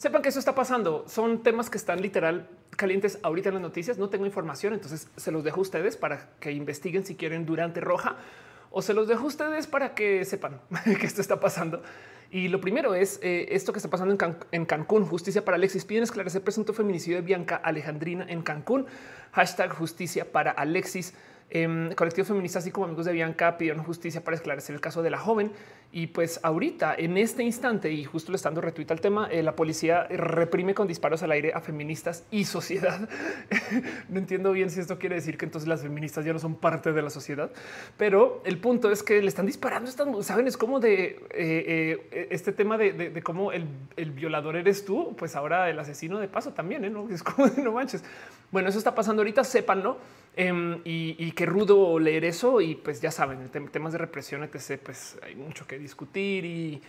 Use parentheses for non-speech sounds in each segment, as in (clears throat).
Sepan que eso está pasando. Son temas que están literal calientes ahorita en las noticias. No tengo información, entonces se los dejo a ustedes para que investiguen si quieren durante roja o se los dejo a ustedes para que sepan (laughs) que esto está pasando. Y lo primero es eh, esto que está pasando en, Cancún. Justicia para Alexis. Piden esclarecer presunto feminicidio de Bianca Alejandrina en Cancún. Hashtag justicia para Alexis. Eh, colectivos feministas, así como amigos de Bianca, pidieron justicia para esclarecer el caso de la joven. Y pues ahorita, en este instante, y justo le estando retuita al tema, eh, la policía reprime con disparos al aire a feministas y sociedad. (laughs) no entiendo bien si esto quiere decir que entonces las feministas ya no son parte de la sociedad, pero el punto es que le están disparando. Están, Saben, es como de eh, eh, este tema de, cómo el, violador eres tú, pues ahora el asesino de paso también, ¿no? Es como de no manches. Bueno, eso está pasando ahorita, sépanlo. Em, y, qué rudo leer eso. Y pues ya saben, en temas de represión, etc., pues hay mucho que discutir y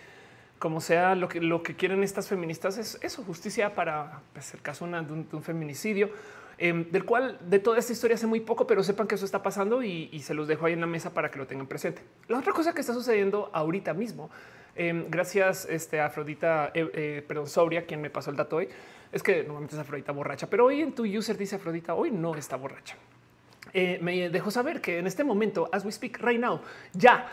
como sea lo que, lo que quieren estas feministas es eso, justicia para pues, el caso de, un, feminicidio, em, del cual de toda esta historia hace muy poco, pero sepan que eso está pasando y, se los dejo ahí en la mesa para que lo tengan presente. La otra cosa que está sucediendo ahorita mismo, em, gracias este, a Afrodita, eh, eh, perdón, Sobria, quien me pasó el dato hoy, es que normalmente es Afrodita borracha, pero hoy en tu user dice Afrodita, hoy no está borracha. Eh, me dejó saber que en este momento, as we speak right now, ya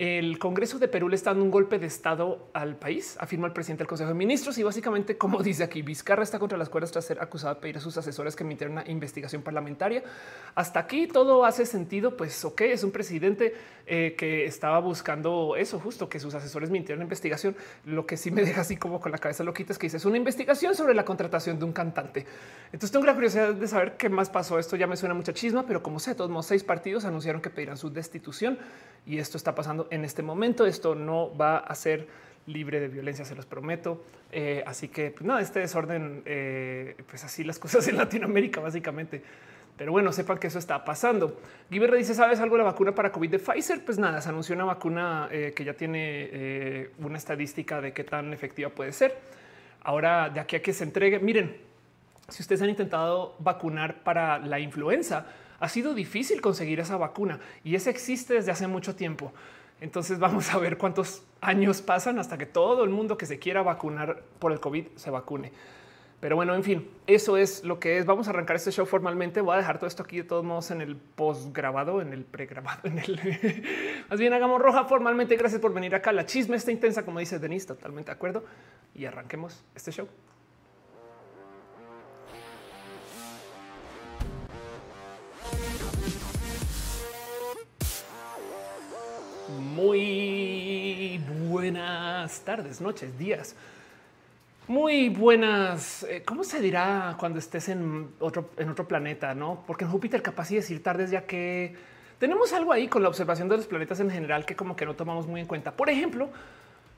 el Congreso de Perú le está dando un golpe de Estado al país, afirma el presidente del Consejo de Ministros. Y básicamente, como (laughs) dice aquí, Vizcarra está contra las cuerdas tras ser acusado de pedir a sus asesores que emitieran una investigación parlamentaria. Hasta aquí todo hace sentido. Pues, ok, es un presidente eh, que estaba buscando eso, justo que sus asesores mintieran investigación. Lo que sí me deja así como con la cabeza loquita es que dice es una investigación sobre la contratación de un cantante. Entonces, tengo la curiosidad de saber qué más pasó. Esto ya me suena mucha chisma, pero como sé, todos seis partidos anunciaron que pedirán su destitución y esto está pasando en este momento. Esto no va a ser libre de violencia, se los prometo. Eh, así que pues, no, este desorden, eh, pues así las (laughs) cosas en Latinoamérica, básicamente. Pero bueno, sepan que eso está pasando. Guiberra dice: ¿Sabes algo de la vacuna para COVID de Pfizer? Pues nada, se anunció una vacuna eh, que ya tiene una estadística de qué tan efectiva puede ser. Ahora, de aquí a que se entregue, miren, si ustedes han intentado vacunar para la influenza, ha sido difícil conseguir esa vacuna y esa existe desde hace mucho tiempo. Entonces vamos a ver cuántos años pasan hasta que todo el mundo que se quiera vacunar por el COVID se vacune. Pero bueno, en fin, eso es lo que es. Vamos a arrancar este show formalmente. Voy a dejar todo esto aquí de todos modos en el post grabado, en el pregrabado, en el (laughs) más bien hagamos roja formalmente. Gracias por venir acá. La chisme está intensa, como dice Denise, totalmente de acuerdo. Y arranquemos este show. Buenas tardes, noches, días. Muy buenas. Eh, ¿Cómo se dirá cuando estés en otro, en otro planeta? No, porque en Júpiter capaz de decir tardes, ya que tenemos algo ahí con la observación de los planetas en general que como que no tomamos muy en cuenta. Por ejemplo,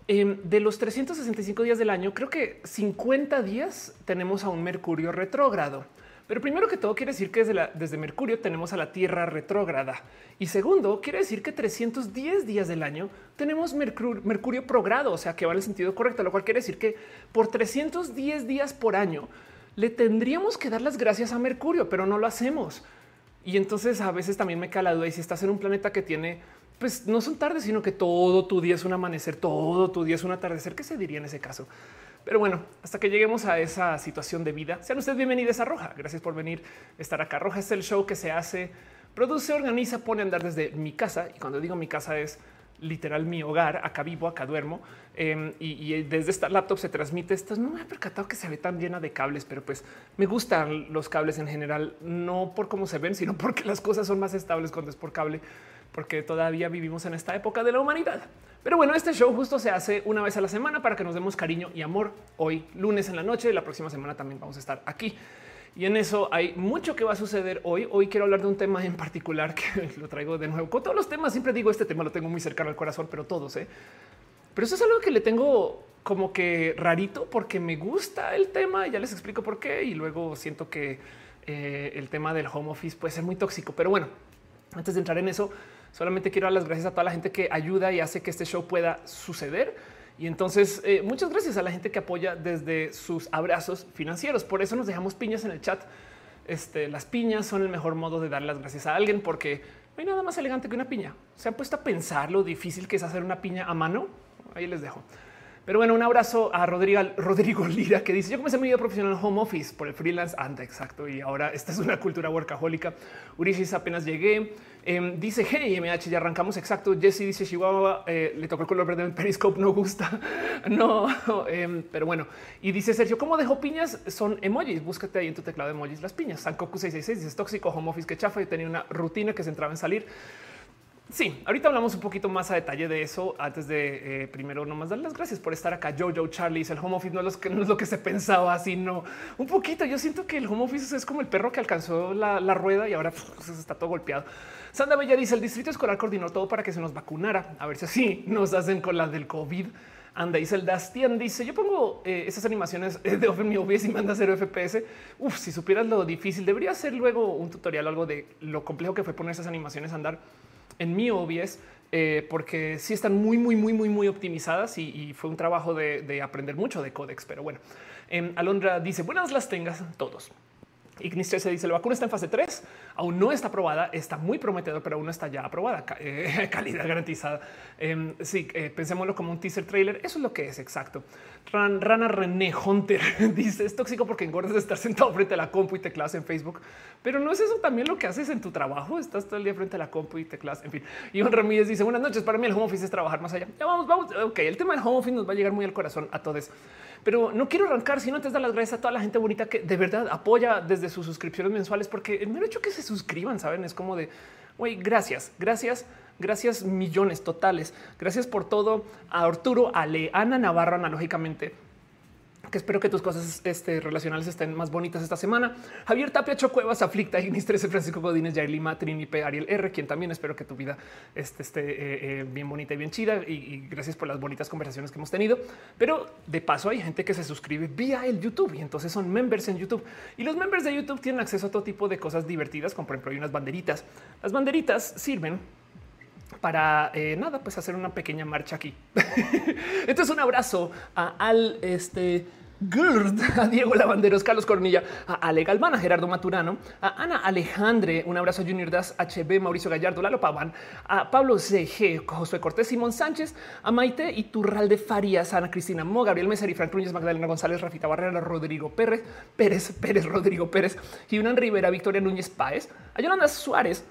em, de los 365 días del año, creo que 50 días tenemos a un Mercurio retrógrado. Pero primero que todo quiere decir que desde, desde Mercurio tenemos a la Tierra retrógrada. Y segundo, quiere decir que 310 días del año tenemos Mercurio, progrado, o sea, que va en el sentido correcto, lo cual quiere decir que por 310 días por año le tendríamos que dar las gracias a Mercurio, pero no lo hacemos. Y entonces a veces también me cae la duda y si estás en un planeta que tiene, pues no son tardes, sino que todo tu día es un amanecer, todo tu día es un atardecer, ¿qué se diría en ese caso? Pero bueno, hasta que lleguemos a esa situación de vida, sean ustedes bienvenidos a Roja. Gracias por venir, estar acá. Roja es el show que se hace, produce, organiza, pone a andar desde mi casa. Y cuando digo mi casa es literal mi hogar. Acá vivo, acá duermo. Em, y, desde esta laptop se transmite esto. No me he percatado que se ve tan llena de cables, pero pues me gustan los cables en general, no por cómo se ven, sino porque las cosas son más estables cuando es por cable, porque todavía vivimos en esta época de la humanidad. Pero bueno, este show justo se hace una vez a la semana para que nos demos cariño y amor. Hoy lunes en la noche, y la próxima semana también vamos a estar aquí. Y en eso hay mucho que va a suceder hoy. Hoy quiero hablar de un tema en particular que (laughs) lo traigo de nuevo. Con todos los temas siempre digo este tema lo tengo muy cercano al corazón, pero todos. ¿eh? Pero eso es algo que le tengo como que rarito porque me gusta el tema. Ya les explico por qué. Y luego siento que eh, el tema del home office puede ser muy tóxico. Pero bueno, antes de entrar en eso, Solamente quiero dar las gracias a toda la gente que ayuda y hace que este show pueda suceder. Y entonces eh, muchas gracias a la gente que apoya desde sus abrazos financieros. Por eso nos dejamos piñas en el chat. Este, las piñas son el mejor modo de dar las gracias a alguien porque no hay nada más elegante que una piña. Se han puesto a pensar lo difícil que es hacer una piña a mano. Ahí les dejo. Pero bueno, un abrazo a Rodrigo, Rodrigo Lira que dice yo comencé mi vida profesional home office por el freelance. Anda, exacto. Y ahora esta es una cultura workahólica. Urisis apenas llegué. Em, dice hey MH, ya arrancamos exacto. Jesse dice Chihuahua eh, le tocó el color verde en Periscope, no gusta. (laughs) no, (laughs) em, pero bueno. Y dice Sergio, ¿cómo dejo piñas? Son emojis. Búscate ahí en tu teclado de emojis las piñas. Sankoku 666 dice tóxico, home office que chafa. y tenía una rutina que se entraba en salir. Sí, ahorita hablamos un poquito más a detalle de eso. Antes de eh, primero nomás dar las gracias por estar acá. Jojo Charlie, el home office no es, lo que, se pensaba, sino un poquito. Yo siento que el home office es como el perro que alcanzó la, rueda y ahora pues, está todo golpeado. Sandra Bella dice el distrito escolar coordinó todo para que se nos vacunara. A ver si así nos hacen con la del COVID. Anda, dice el Dastian, dice yo pongo eh, esas animaciones eh, de Open OBS y manda a hacer FPS. Uf, si supieras lo difícil, debería hacer luego un tutorial, algo de lo complejo que fue poner esas animaciones a andar en mi OBS, eh, porque sí están muy, muy, muy, muy, muy optimizadas y, fue un trabajo de, aprender mucho de Codex. Pero bueno, em, Alondra dice buenas las tengas todos. Ignis se dice la vacuna está en fase 3, aún no está aprobada, está muy prometedor, pero aún no está ya aprobada, eh, (laughs) calidad garantizada. Em, sí, eh, pensémoslo como un teaser trailer. Eso es lo que es exacto. Rana René Hunter (laughs) dice es tóxico porque engordas de estar sentado frente a la compu y teclas en Facebook, pero no es eso también lo que haces en tu trabajo. Estás todo el día frente a la compu y teclas. En fin, Iván Ramírez dice buenas noches. Para mí el home office es trabajar más allá. Ya vamos, vamos. Ok, el tema del home office nos va a llegar muy al corazón a todos, pero no quiero arrancar si no te da las gracias a toda la gente bonita que de verdad apoya desde sus suscripciones mensuales, porque el mero hecho que se suscriban, saben, es como de güey, gracias, gracias Gracias millones totales. Gracias por todo a Arturo, a Leana Navarro, analógicamente que espero que tus cosas este, relacionales estén más bonitas esta semana. Javier Tapia Chocuevas, Aflicta, Ignis 13, Francisco Godínez, Jair Lima, Trini Ariel R, quien también espero que tu vida este, esté eh, eh, bien bonita y bien chida. Y, gracias por las bonitas conversaciones que hemos tenido. Pero de paso hay gente que se suscribe vía el YouTube y entonces son members en YouTube. Y los members de YouTube tienen acceso a todo tipo de cosas divertidas, como por ejemplo hay unas banderitas. Las banderitas sirven para eh, nada, pues hacer una pequeña marcha aquí. (laughs) Entonces un abrazo a, al este Gurd, (laughs) a Diego Lavanderos, Carlos Cornilla, a Ale Galván, a Gerardo Maturano, a Ana Alejandre, un abrazo a Junior Das, HB, Mauricio Gallardo, Lalo Paván, a Pablo CG, Josué Cortés, Simón Sánchez, a Maite Iturralde Farías, Ana Cristina Mo, Gabriel Mesari, Frank Núñez, Magdalena González, Rafita Barrera, Rodrigo Pérez, Pérez, Pérez, Rodrigo Pérez, Gibran Rivera, Victoria Núñez Páez, a Yolanda Suárez,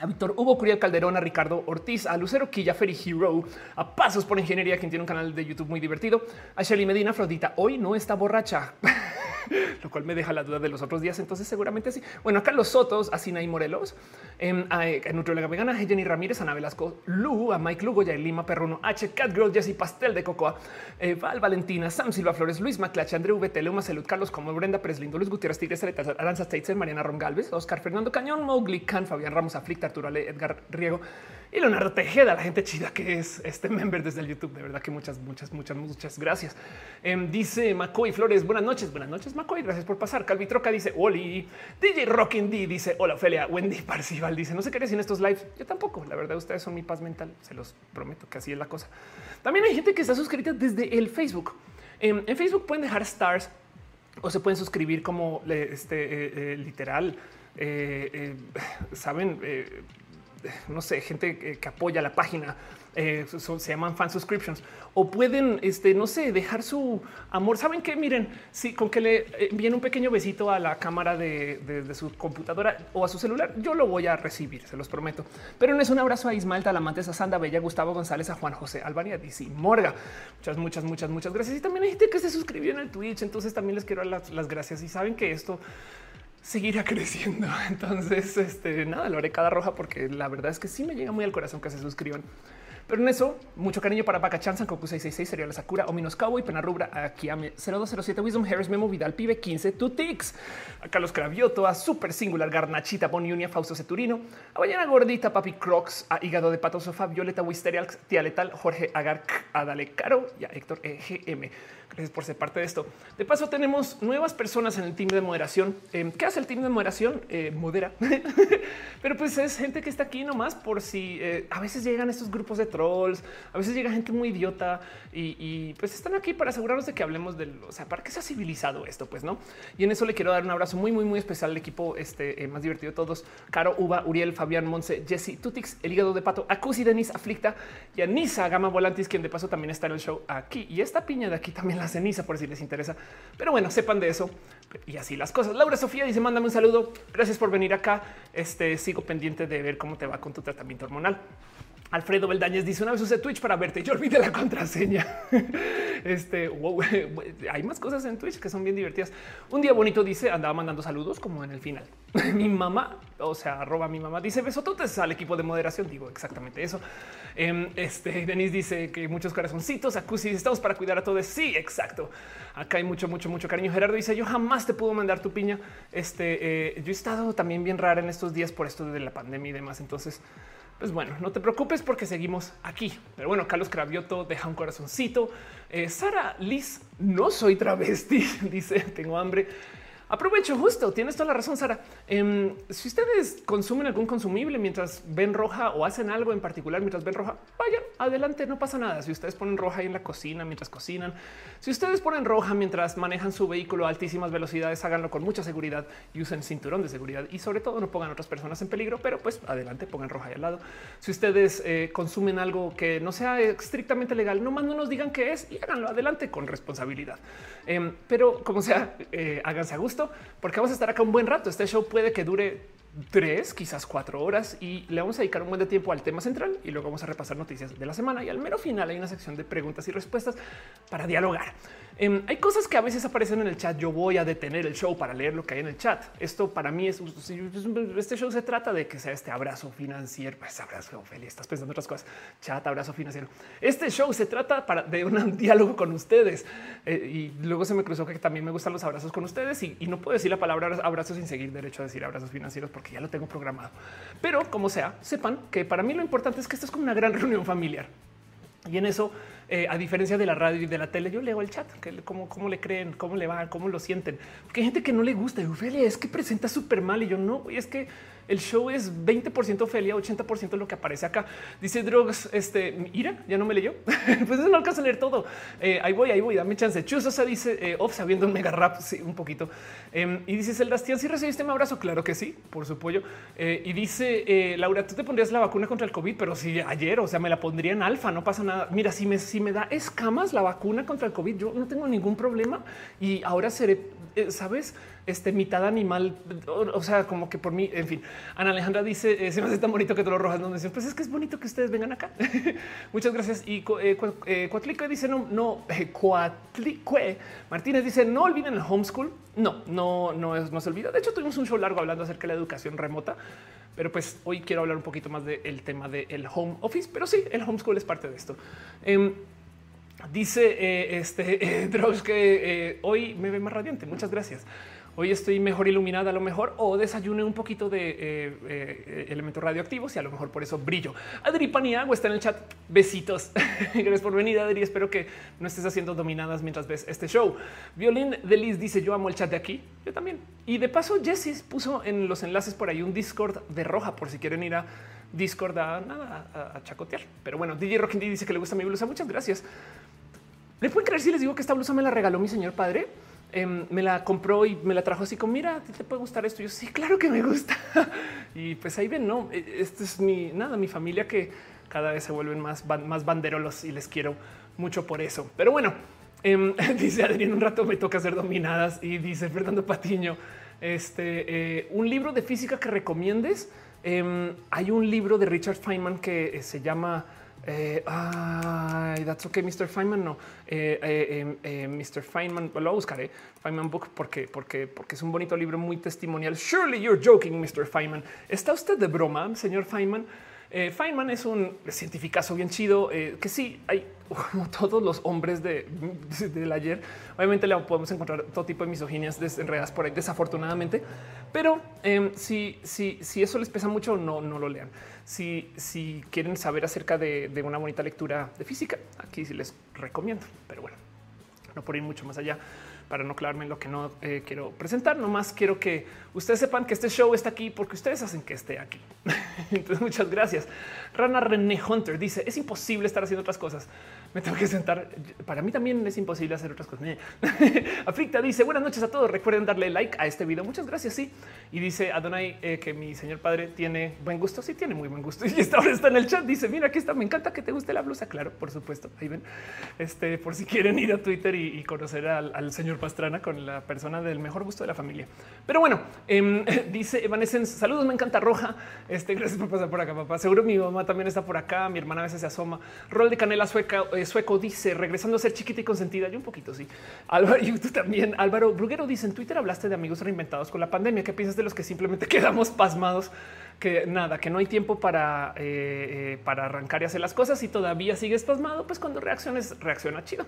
a Víctor Hugo Curiel Calderón, a Ricardo Ortiz, a Lucero Quilla, Ferry Hero, a Pasos por Ingeniería, quien tiene un canal de YouTube muy divertido, a Shelly Medina, Afrodita, hoy no está borracha. (laughs) (laughs) lo cual me deja la duda de los otros días. Entonces, seguramente sí. Bueno, acá los Sotos, a Sinaí Morelos, em, a, Nutrióloga Vegana, a Jenny Ramírez, Ana Velasco, Lu, a Mike Lugo, Yael Lima, Perruno, H, Catgirl, Jessy Pastel de Cocoa, eh, Val Valentina, Sam Silva Flores, Luis Maclache, André V, Telema, Salud, Carlos Como, Brenda Pérez Lindo, Luis Gutiérrez, Tigres, Aranza States, Mariana Ron Galvez, Oscar Fernando Cañón, Mowgli, Can, Fabián Ramos, Aflicta, Arturo Ale, Edgar Riego y Leonardo Tejeda, la gente chida que es este member desde el YouTube. De verdad que muchas, muchas, muchas, muchas gracias. Em, dice Macoy Flores, buenas noches, buenas noches, Macoy, gracias por pasar. Calvitroca dice Oli, DJ Rockin' D dice hola, Ophelia, Wendy (laughs) Parcival dice no sé qué decir en estos lives. Yo tampoco, la verdad, ustedes son mi paz mental, se los prometo que así es la cosa. También hay gente que está suscrita desde el Facebook. Em, en Facebook pueden dejar stars o se pueden suscribir como este eh, eh, literal. Eh, (laughs) saben, no sé, gente que apoya la página, eh, se llaman fan subscriptions o pueden, este, no sé, dejar su amor. Saben que miren, si con que le eh, envíen un pequeño besito a la cámara de, su computadora o a su celular, yo lo voy a recibir, se los prometo. Pero no es un abrazo a Ismael Talamantes, a Sanda Bella, Gustavo González, a Juan José Albania, DC Morga. Muchas, muchas, muchas, muchas gracias. Y también hay gente que se suscribió en el Twitch. Entonces también les quiero dar las gracias y saben que esto seguirá creciendo. (laughs) Entonces, este nada, lo haré cada roja porque la verdad es que sí me llega muy al corazón que se suscriban. Pero en eso, mucho cariño para Paca Chansan, Cocu 666, Serial Sakura, Ominos Cowboy, Pena Rubra, Akiame 0207, Wisdom Harris, Memo Vidal, Pibe 15, Tutix, a Carlos Cravioto, a Super Singular, Garnachita, Boniunia, Fausto Ceturino, a Ballena Gordita, Papi Crocs, a Hígado de Pato Sofá, Violeta Wisterial, Tía Letal, Jorge Agar, a Dale Caro y a Héctor EGM. Gracias por ser parte de esto. De paso, tenemos nuevas personas en el team de moderación. Eh, ¿Qué hace el team de moderación? Eh, modera. (laughs) Pero pues es gente que está aquí nomás por si eh, a veces llegan estos grupos de trolls, a veces llega gente muy idiota y, pues están aquí para asegurarnos de que hablemos del, o sea, para que sea civilizado esto, pues no. Y en eso le quiero dar un abrazo muy, muy, muy especial al equipo este, eh, más divertido de todos: Caro, Uva, Uriel, Fabián, Monse, Jesse, Tutix, el hígado de pato, Acusi, Denis, Aflicta y Anisa Gama Volantis, quien de paso también está en el show aquí. Y esta piña de aquí también la ceniza, por si les interesa. Pero bueno, sepan de eso y así las cosas. Laura Sofía dice: Mándame un saludo. Gracias por venir acá. Este sigo pendiente de ver cómo te va con tu tratamiento hormonal. Alfredo Beldañez dice una vez usé Twitch para verte. Yo olvidé la contraseña. (laughs) Este (laughs) hay más cosas en Twitch que son bien divertidas. Un día bonito dice andaba mandando saludos como en el final. (laughs) mi mamá, o sea, arroba mi mamá dice besototes al equipo de moderación. Digo exactamente eso. Em, este Denis dice que muchos corazoncitos. Acusi estamos para cuidar a todos. Sí, exacto. Acá hay mucho, mucho, mucho cariño. Gerardo dice yo jamás te puedo mandar tu piña. Este eh, yo he estado también bien rara en estos días por esto de la pandemia y demás. Entonces, pues bueno, no te preocupes porque seguimos aquí. Pero bueno, Carlos Cravioto deja un corazoncito. Eh, Sara Liz, no soy travesti, (laughs) dice, tengo hambre. Aprovecho justo, tienes toda la razón, Sara. Em, si ustedes consumen algún consumible mientras ven roja o hacen algo en particular mientras ven roja, vayan adelante, no pasa nada. Si ustedes ponen roja ahí en la cocina mientras cocinan, si ustedes ponen roja mientras manejan su vehículo a altísimas velocidades, háganlo con mucha seguridad y usen cinturón de seguridad y sobre todo no pongan a otras personas en peligro, pero pues adelante, pongan roja ahí al lado. Si ustedes eh, consumen algo que no sea estrictamente legal, no más no nos digan qué es y háganlo adelante con responsabilidad. Em, pero como sea, eh, háganse a gusto porque vamos a estar acá un buen rato. Este show puede que dure tres, quizás cuatro horas y le vamos a dedicar un buen de tiempo al tema central y luego vamos a repasar noticias de la semana y al mero final hay una sección de preguntas y respuestas para dialogar. Em, hay cosas que a veces aparecen en el chat. Yo voy a detener el show para leer lo que hay en el chat. Esto para mí es este show se trata de que sea este abrazo financiero. Pues abrazo, Ophelia, estás pensando otras cosas. Chat, abrazo financiero. Este show se trata para, de un (laughs) diálogo con ustedes eh, y luego se me cruzó que también me gustan los abrazos con ustedes y, no puedo decir la palabra abrazo sin seguir derecho a decir abrazos financieros ya lo tengo programado. Pero como sea, sepan que para mí lo importante es que esto es como una gran (laughs) reunión familiar y en eso eh, a diferencia de la radio y de la tele, yo leo el chat, que cómo, cómo le creen, cómo le va, cómo lo sienten. Porque hay gente que no le gusta. Ophelia es que presenta súper mal y yo no. Y es que el show es 20% Ophelia, 80% lo que aparece acá. Dice Drugs, este ira, ya no me leyó. (laughs) pues no alcanza a leer todo. Eh, ahí voy, ahí voy, dame chance. Chusosa dice eh, off sabiendo un mega rap, sí, un poquito. Em, y dice el Dastian, si recibiste un abrazo, claro que sí, por su pollo. y dice Laura, tú te pondrías la vacuna contra el COVID, pero si ayer, o sea, me la pondría en alfa, no pasa nada. Mira, si me si me da escamas la vacuna contra el COVID, yo no tengo ningún problema y ahora seré, eh, sabes, este mitad animal, o, sea, como que por mí, en fin. Ana Alejandra dice: eh, Se me hace tan bonito que te lo rojas. No dicen, pues es que es bonito que ustedes vengan acá. (laughs) Muchas gracias. Y eh, Cuatlique dice: No, no, Cuatlique Martínez dice: No olviden el homeschool. No, no, no, es, no se olvida. De hecho, tuvimos un show largo hablando acerca de la educación remota. Pero pues hoy quiero hablar un poquito más del tema del home office, pero sí, el homeschool es parte de esto. Dice eh, este (laughs) eh, que eh, hoy me ve más radiante. Muchas gracias hoy estoy mejor iluminada a lo mejor o desayuné un poquito de eh, eh, elementos radioactivos y a lo mejor por eso brillo. Adri Paniagua está en el chat. Besitos. (laughs) Gracias por venir, Adri. Espero que no estés haciendo dominadas mientras ves este show. Violín de Liz dice yo amo el chat de aquí. Yo también. Y de paso, Jessie puso en los enlaces por ahí un Discord de roja por si quieren ir a Discord a nada a, chacotear. Pero bueno, DJ Rockin dice que le gusta mi blusa. Muchas gracias. ¿Le pueden creer si les digo que esta blusa me la regaló mi señor padre? Em, me la compró y me la trajo así como mira, te puede gustar esto. yo sí, claro que me gusta. (laughs) y pues ahí ven, no, e, esto es mi nada, mi familia que cada vez se vuelven más, más banderolos y les quiero mucho por eso. Pero bueno, em, (laughs) dice Adrián, un rato me toca hacer dominadas y dice Fernando Patiño, este eh, un libro de física que recomiendes. Em, hay un libro de Richard Feynman que se llama eh, that's okay, Mr. Feynman. No, eh, eh, em, Mr. Feynman, lo buscaré. Feynman Book porque, porque, porque es un bonito libro muy testimonial. Surely you're joking, Mr. Feynman. ¿Está usted de broma, señor Feynman? Eh, Feynman es un científico bien chido eh, que sí hay (laughs) como todos los hombres de, del ayer. Obviamente le podemos encontrar todo tipo de misoginias desenredadas por ahí, desafortunadamente, pero eh, si, si, si eso les pesa mucho, no, no lo lean. Si, si quieren saber acerca de, de una bonita lectura de física, aquí sí les recomiendo, pero bueno, no por ir mucho más allá. Para no clavarme en lo que no eh, quiero presentar. Nomás quiero que ustedes sepan que este show está aquí porque ustedes hacen que esté aquí. (laughs) Entonces, muchas gracias. Rana René Hunter dice es imposible estar haciendo otras cosas me tengo que sentar. Para mí también es imposible hacer otras cosas. (laughs) Aflicta dice buenas noches a todos. Recuerden darle like a este video. Muchas gracias. Sí. Y dice Adonai eh, que mi señor padre tiene buen gusto. Sí, tiene muy buen gusto. (laughs) Y esta hora está en el chat. Dice mira, aquí está. Me encanta que te guste la blusa. Claro, por supuesto. Ahí ven. Este por si quieren ir a Twitter y, conocer al, señor Pastrana con la persona del mejor gusto de la familia. Pero bueno, em, (laughs) dice Evanescence. Saludos. Me encanta Roja. Este gracias por pasar por acá, papá. Seguro mi mamá también está por acá. Mi hermana a veces se asoma. Rol de canela sueca. Eh, sueco dice regresando a ser chiquita y consentida. Yo un poquito sí. Álvaro (laughs) y tú también. Álvaro Bruguero dice en Twitter hablaste de amigos reinventados con la pandemia. ¿Qué piensas de los que simplemente (laughs) quedamos pasmados? Que nada, que no hay tiempo para, eh, eh, para arrancar y hacer las cosas y todavía sigues pasmado. Pues cuando reacciones, reacciona chido.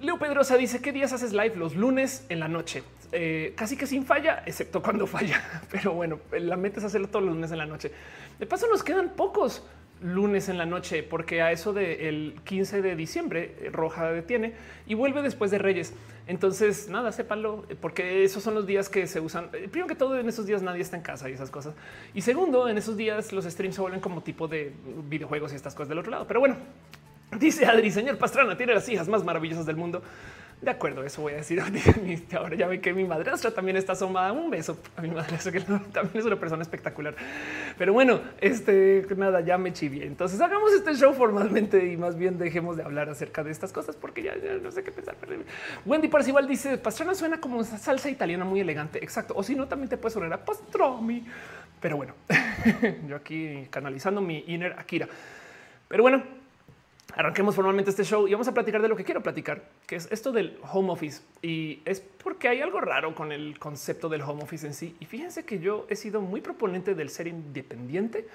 Leo Pedrosa dice qué días haces live los lunes en la noche, eh, casi que sin falla, excepto cuando (laughs) falla. Pero bueno, la meta es hacerlo todos los lunes en la noche. De paso, nos quedan pocos lunes en la noche, porque a eso del 15 de diciembre eh, Roja detiene y vuelve después de Reyes. Entonces, nada, sépanlo, porque esos son los días que se usan. Eh, primero que todo, en esos días nadie está en casa y esas cosas. Y segundo, en esos días los streams se vuelven como tipo de videojuegos y estas cosas del otro lado. Pero bueno, dice Adri, señor Pastrana, tiene las hijas más maravillosas del mundo. De acuerdo, eso voy a decir. (laughs) Ahora ya ve que mi madrastra también está asomada. Un beso a mi madrastra, que (laughs) también es una persona espectacular. Pero bueno, este nada, ya me chivié. Entonces hagamos este show formalmente y más bien dejemos de hablar acerca de estas cosas porque ya, no sé qué pensar. Wendy Parcival dice: Pastrana suena como una salsa italiana muy elegante. Exacto. O si no, también te puede sonar a pastrami. Pero bueno, (laughs) yo aquí canalizando mi inner Akira. Pero bueno, arranquemos formalmente este show y vamos a platicar de lo que quiero platicar, que es esto del home office. Y es porque hay algo raro con el concepto del home office en sí. Y fíjense que yo he sido muy proponente del ser independiente,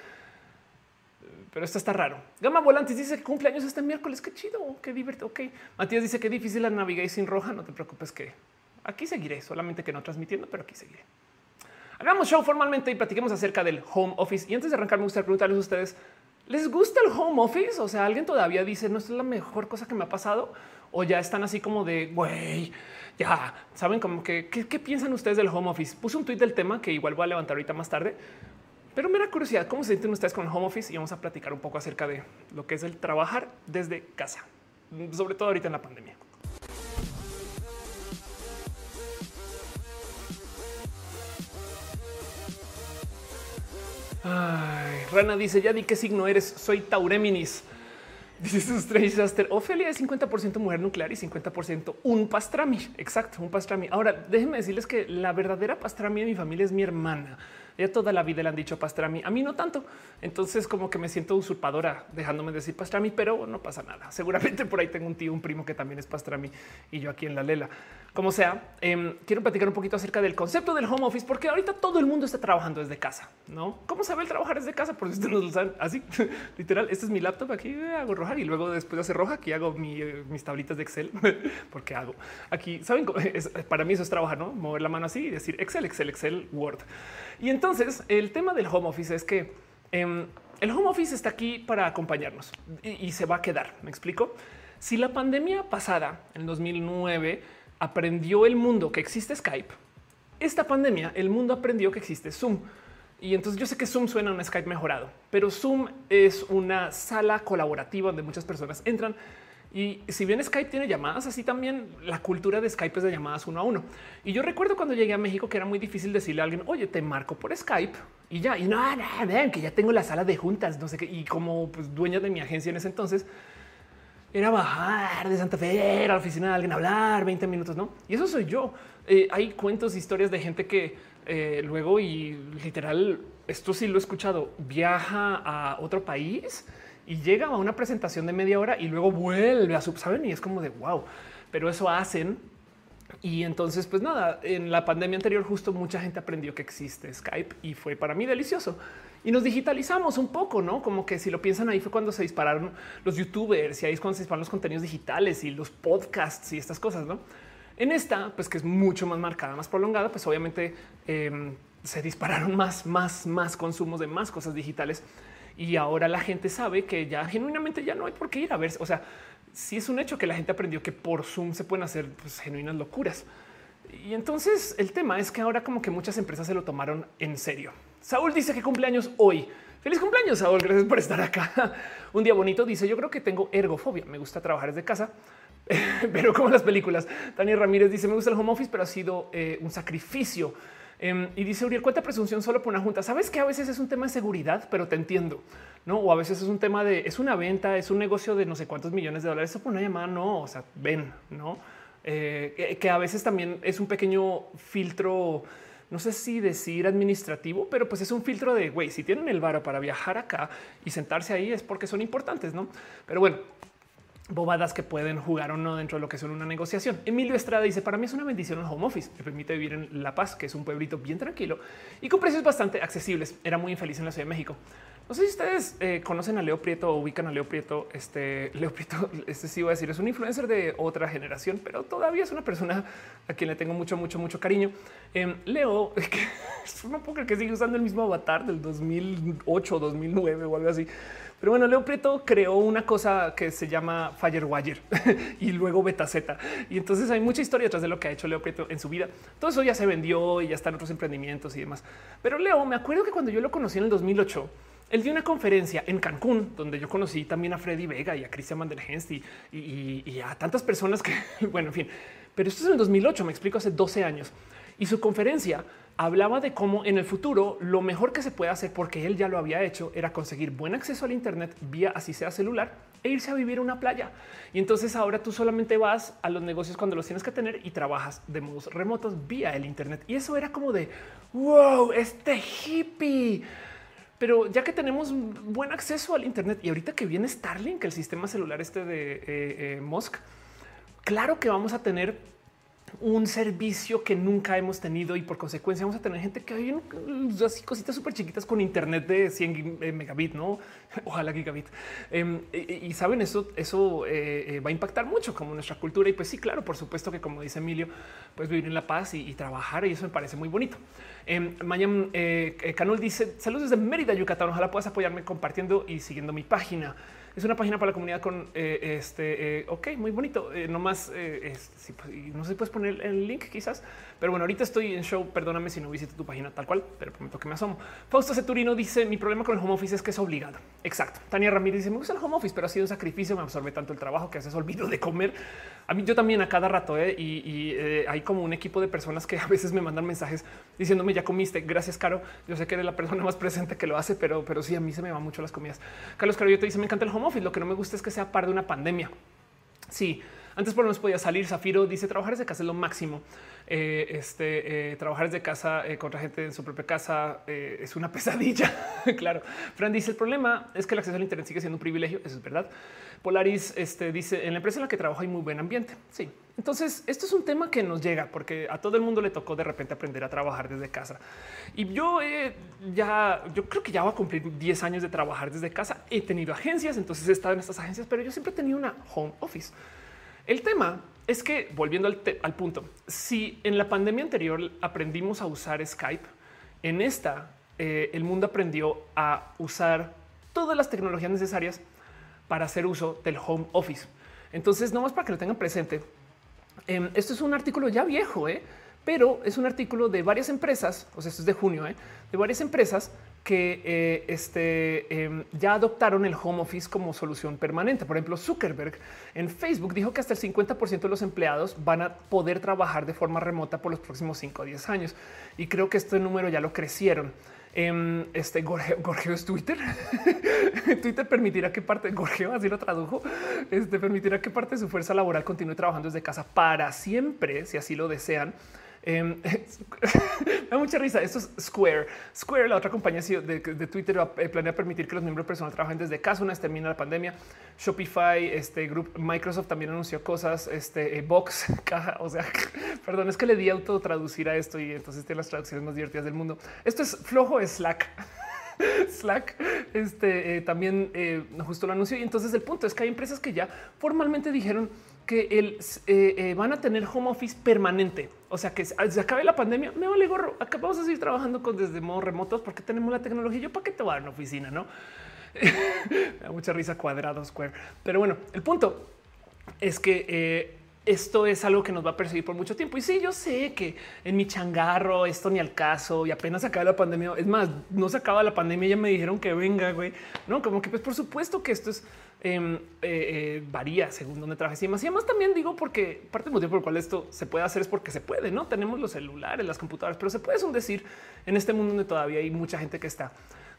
pero esto está raro. Gama Volantes dice que cumpleaños este miércoles. Qué chido, qué divertido. Ok. Matías dice que difícil la navegar sin roja. No te preocupes que aquí seguiré, solamente que no transmitiendo, pero aquí seguiré. Hagamos show formalmente y platiquemos acerca del home office. Y antes de arrancar, me gustaría preguntarles a ustedes ¿Les gusta el home office? O sea, alguien todavía dice no es la mejor cosa que me ha pasado o ya están así como de güey, ya saben como que ¿qué, piensan ustedes del home office. Puse un tweet del tema que igual voy a levantar ahorita más tarde, pero mera curiosidad, ¿cómo se sienten ustedes con el home office? Y vamos a platicar un poco acerca de lo que es el trabajar desde casa, sobre todo ahorita en la pandemia. Ay, Rana dice, ya di qué signo eres, soy Taureminis. Dice Strange Disaster. Ofelia es 50% mujer nuclear y 50% un pastrami. Exacto, un pastrami. Ahora, déjenme decirles que la verdadera pastrami de mi familia es mi hermana. Ya toda la vida le han dicho pastrami. A mí no tanto. Entonces, como que me siento usurpadora dejándome decir pastrami, pero no pasa nada. Seguramente por ahí tengo un tío, un primo que también es pastrami y yo aquí en la lela. Como sea, em, quiero platicar un poquito acerca del concepto del home office, porque ahorita todo el mundo está trabajando desde casa, ¿no? ¿Cómo se ve el trabajar desde casa? Por si ustedes no lo saben, así, (laughs) literal, este es mi laptop, aquí hago roja y luego después de roja, aquí hago eh, mis tablitas de Excel, (laughs) porque hago aquí, ¿saben? (laughs) para mí eso es trabajar, ¿no? Mover la mano así y decir Excel, Excel, Excel, Word. Y entonces el tema del home office es que em, el home office está aquí para acompañarnos y, y se va a quedar, ¿me explico? Si la pandemia pasada, en 2009, aprendió el mundo que existe Skype, esta pandemia el mundo aprendió que existe Zoom. Y entonces yo sé que Zoom suena a un Skype mejorado, pero Zoom es una sala colaborativa donde muchas personas entran. Y si bien Skype tiene llamadas, así también la cultura de Skype es de llamadas uno a uno. Y yo recuerdo cuando llegué a México que era muy difícil decirle a alguien, oye, te marco por Skype y ya. Y no, no, vean que ya tengo la sala de juntas, no sé qué. Y como pues, dueña de mi agencia en ese entonces, era bajar de Santa Fe a la oficina de alguien, hablar 20 minutos, ¿no? Y eso soy yo. Eh, hay cuentos, historias de gente que eh, luego y literal, esto sí lo he escuchado, viaja a otro país y llega a una presentación de media hora y luego vuelve a su, ¿saben? Y es como de wow, pero eso hacen. Y entonces, pues nada, en la pandemia anterior justo mucha gente aprendió que existe Skype y fue para mí delicioso y nos digitalizamos un poco, no como que si lo piensan ahí fue cuando se dispararon los youtubers y ahí es cuando se dispararon los contenidos digitales y los podcasts y estas cosas. No en esta, pues que es mucho más marcada, más prolongada, pues obviamente em, se dispararon más, más, más consumos de más cosas digitales. Y ahora la gente sabe que ya genuinamente ya no hay por qué ir a ver. O sea, sí es un hecho que la gente aprendió que por Zoom se pueden hacer pues, genuinas locuras. Y entonces el tema es que ahora como que muchas empresas se lo tomaron en serio. Saúl dice que cumpleaños hoy. Feliz cumpleaños, Saúl. Gracias por estar acá. (laughs) Un día bonito. Dice yo creo que tengo ergofobia. Me gusta trabajar desde casa, (laughs) pero como las películas. Tania Ramírez dice me gusta el home office, pero ha sido eh, un sacrificio. Em, y dice Uriel, cuenta presunción solo por una junta. Sabes que a veces es un tema de seguridad, pero te entiendo, no? O a veces es un tema de es una venta, es un negocio de no sé cuántos millones de dólares. Eso por una llamada, no. O sea, ven, no? Eh, que a veces también es un pequeño filtro no sé si decir administrativo, pero pues es un filtro de güey, si tienen el varo para viajar acá y sentarse ahí es porque son importantes, no? Pero bueno, bobadas que pueden jugar o no dentro de lo que son una negociación. Emilio Estrada dice para mí es una bendición el home office. Me permite vivir en La Paz, que es un pueblito bien tranquilo y con precios bastante accesibles. Era muy infeliz en la Ciudad de México. No sé si ustedes eh, conocen a Leo Prieto o ubican a Leo Prieto. Este (laughs) Leo Prieto, este sí voy a decir, es un influencer de otra generación, pero todavía es una persona a quien le tengo mucho, mucho, mucho cariño. Em, Leo, (laughs) que no puedo creer que sigue usando el mismo avatar del 2008, 2009 o algo así. Pero bueno, Leo Prieto creó una cosa que se llama Firewire (laughs) y luego Beta Z. Y entonces hay mucha historia detrás de lo que ha hecho Leo Prieto en su vida. Todo eso ya se vendió y ya están otros emprendimientos y demás. Pero Leo, me acuerdo que cuando yo lo conocí en el 2008, él dio una conferencia en Cancún, donde yo conocí también a Freddy Vega y a Christian Van y, y, a tantas personas que, (laughs) bueno, en fin, pero esto es en el 2008, me explico, hace 12 años. Y su conferencia hablaba de cómo en el futuro lo mejor que se puede hacer, porque él ya lo había hecho, era conseguir buen acceso al Internet vía así sea celular e irse a vivir a una playa. Y entonces ahora tú solamente vas a los negocios cuando los tienes que tener y trabajas de modos remotos vía el Internet. Y eso era como de wow, este hippie pero ya que tenemos buen acceso al Internet y ahorita que viene Starlink, el sistema celular este de eh, eh, Musk, claro que vamos a tener un servicio que nunca hemos tenido y por consecuencia vamos a tener gente que hay así cositas súper chiquitas con internet de 100 eh, megabit, no? (laughs) Ojalá gigabit. Em, y, saben, eso, eso eh, eh, va a impactar mucho como nuestra cultura. Y pues sí, claro, por supuesto que como dice Emilio, pues vivir en la paz y, trabajar y eso me parece muy bonito. Eh, Mañana Canol dice saludos desde Mérida, Yucatán. Ojalá puedas apoyarme compartiendo y siguiendo mi página. Es una página para la comunidad con eh, este. Eh, ok, muy bonito. Eh, no más, pues, no sé si puedes poner el link quizás, pero bueno, ahorita estoy en show. Perdóname si no visito tu página tal cual, pero prometo que me asomo. Fausto Ceturino dice: Mi problema con el home office es que es obligado. Exacto. Tania Ramírez dice: Me gusta el home office, pero ha sido un sacrificio. Me absorbe tanto el trabajo que haces olvido de comer. A mí, yo también a cada rato y, hay como un equipo de personas que (laughs) a veces me mandan mensajes diciéndome ya comiste. Gracias, Caro. Yo sé que eres la persona (laughs) más presente que lo hace, pero, pero sí, a mí se me van mucho las comidas. Carlos Caro, yo te dice: Me encanta el home Lo que no me gusta es que sea par de una pandemia. Sí, antes por lo menos podía salir. Zafiro dice trabajar desde casa es lo máximo. Eh, este eh, trabajar desde casa eh, contra gente en su propia casa es una (laughs) pesadilla. claro. Fran dice el problema es que el acceso al Internet sigue siendo un privilegio. Eso es verdad. Polaris este, dice en la empresa en la que trabajo hay muy buen ambiente. Sí. Entonces, esto es un tema que nos llega porque a todo el mundo le tocó de repente aprender a trabajar desde casa. Y yo ya, yo creo que ya voy a cumplir 10 años de trabajar desde casa. He tenido agencias, entonces he estado en estas agencias, pero yo siempre he tenido una home office. El tema es que, volviendo al, punto, si en la pandemia anterior aprendimos a usar Skype, en esta eh, el mundo aprendió a usar todas las tecnologías necesarias para hacer uso del home office. Entonces, no más para que lo tengan presente, em, esto es un artículo ya viejo, ¿eh? pero es un artículo de varias empresas, o sea, esto es de junio, ¿eh? de varias empresas que eh, este, em, ya adoptaron el home office como solución permanente. Por ejemplo, Zuckerberg en Facebook dijo que hasta el 50% de los empleados van a poder trabajar de forma remota por los próximos 5 a 10 años. Y creo que este número ya lo crecieron. Em, este Gorgeo, es Twitter. (laughs) Twitter permitirá que parte Gorgeo, así lo tradujo, este permitirá que parte de su fuerza laboral continúe trabajando desde casa para siempre, si así lo desean me (laughs) da mucha risa. Esto es Square. Square, la otra compañía de, de Twitter, eh, planea permitir que los miembros personales trabajen desde casa una vez termina la pandemia. Shopify, este grupo, Microsoft también anunció cosas. Este Box, (laughs) caja. O sea, (laughs) perdón, es que le di auto traducir a esto y entonces tiene las traducciones más divertidas del mundo. Esto es flojo es Slack. Slack este, eh, también eh, justo lo anunció. Y entonces el punto es que hay empresas que ya formalmente dijeron que el, eh, eh, van a tener home office permanente. O sea que se acabe la pandemia, me vale gorro. Acá vamos a seguir trabajando con desde modo remotos porque tenemos la tecnología. Yo para qué te voy a dar una oficina, no? (laughs) Me da mucha risa cuadrado square. Pero bueno, el punto es que eh, esto es algo que nos va a perseguir por mucho tiempo. Y sí, yo sé que en mi changarro esto ni al caso y apenas acaba la pandemia. Es más, no se acaba la pandemia. Ya me dijeron que venga, güey. No, como que pues por supuesto que esto es eh, eh, varía según donde trabajes y más. Y además también digo porque parte del motivo por el cual esto se puede hacer es porque se puede. No tenemos los celulares, las computadoras, pero se puede un decir en este mundo donde todavía hay mucha gente que está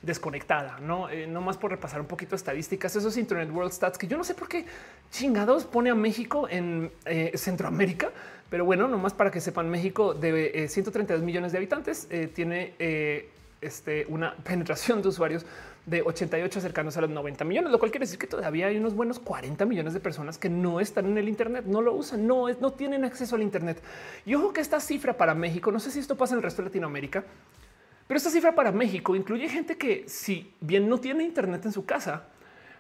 desconectada, no, eh, no más por repasar un poquito estadísticas, esos Internet World Stats que yo no sé por qué chingados pone a México en Centroamérica, pero bueno, nomás para que sepan, México de 132 eh, millones de habitantes tiene este, una penetración de usuarios de 88 cercanos a los 90 millones, lo cual quiere decir que todavía hay unos buenos 40 millones de personas que no están en el Internet, no lo usan, no, no tienen acceso al Internet. Y ojo que esta cifra para México, no sé si esto pasa en el resto de Latinoamérica, pero esta cifra para México incluye gente que si bien no tiene internet en su casa,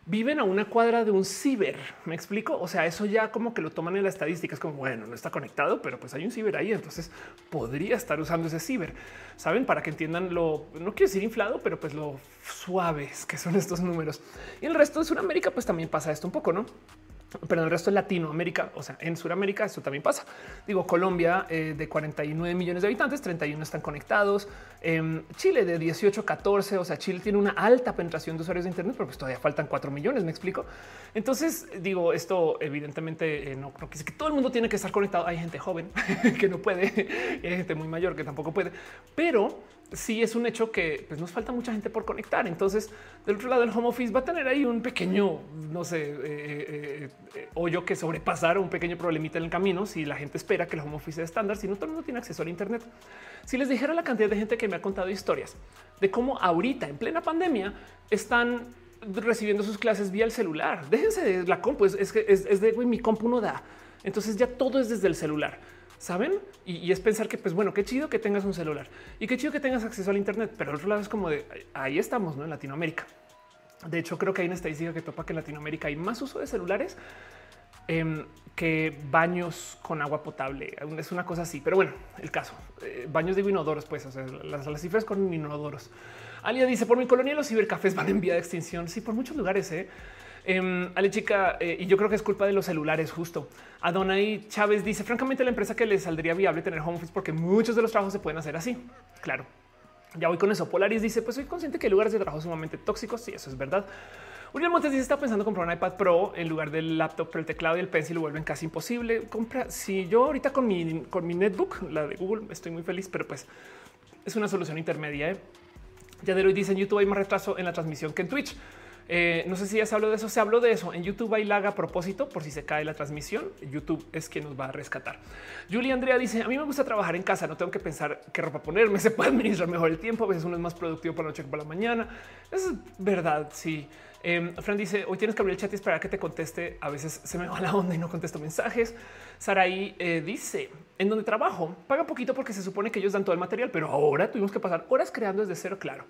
viven a una cuadra de un ciber. Me explico. O sea, eso ya como que lo toman en la estadística. Es como bueno, no está conectado, pero pues hay un ciber ahí. Entonces podría estar usando ese ciber. Saben para que entiendan lo no quiero decir inflado, pero pues lo suaves que son estos números. Y el resto de Sudamérica, pues también pasa esto un poco, no? Pero en el resto de Latinoamérica, o sea, en Sudamérica, eso también pasa. Digo, Colombia eh, de 49 millones de habitantes, 31 están conectados. Em, Chile de 18 a 14, o sea, Chile tiene una alta penetración de usuarios de Internet, pero pues todavía faltan 4 millones, me explico. Entonces, digo, esto evidentemente eh, no creo que, que todo el mundo tiene que estar conectado. Hay gente joven (laughs) que no puede, hay gente muy mayor que tampoco puede, pero sí es un hecho que pues, nos falta mucha gente por conectar. Entonces, del otro lado, el home office va a tener ahí un pequeño, no sé, eh, eh, eh, hoyo que sobrepasar, un pequeño problemita en el camino. Si la gente espera que el home office sea estándar, si no todo el mundo tiene acceso al Internet. Si les dijera la cantidad de gente que me ha contado historias de cómo ahorita, en plena pandemia, están recibiendo sus clases vía el celular. Déjense de la compu, es, que es, de mi compu no da. Entonces ya todo es desde el celular saben? Y, es pensar que, pues bueno, qué chido que tengas un celular y qué chido que tengas acceso al Internet, pero al otro lado es como de ahí estamos, ¿no? En Latinoamérica. De hecho, creo que hay una estadística que topa que en Latinoamérica hay más uso de celulares em, que baños con agua potable. Es una cosa así, pero bueno, el caso. Eh, baños de inodoros, pues, las cifras con inodoros. Alia dice, por mi colonia los cibercafés van en vía de extinción. Sí, por muchos lugares, ¿eh? Eh, Ale chica, eh, y yo creo que es culpa de los celulares justo. Adonai Chávez dice, francamente la empresa que le saldría viable tener home office porque muchos de los trabajos se pueden hacer así. Claro, ya voy con eso. Polaris dice, pues soy consciente que hay lugares de trabajo sumamente tóxicos. Sí, eso es verdad. Uriel Montes dice, está pensando comprar un iPad Pro en lugar del laptop, pero el teclado y el pencil lo vuelven casi imposible. Compra, si yo ahorita con mi, con mi netbook, la de Google, estoy muy feliz, pero pues es una solución intermedia. ¿eh? Ya de hoy dice en YouTube hay más retraso en la transmisión que en Twitch. Eh, no sé si ya se habló de eso. Se habló de eso en YouTube. Hay lag a propósito por si se cae la transmisión. YouTube es quien nos va a rescatar. Julia Andrea dice: A mí me gusta trabajar en casa. No tengo que pensar qué ropa ponerme. (laughs) Se puede administrar mejor el tiempo. A veces uno es más productivo por la noche que por la mañana. es verdad. Sí. Eh, Fran dice: Hoy tienes que abrir el chat y esperar que te conteste. A veces se me va la onda y no contesto mensajes. Saraí eh, dice: En donde trabajo, paga poquito porque se supone que ellos dan todo el material, pero ahora tuvimos que pasar horas creando desde cero. Claro.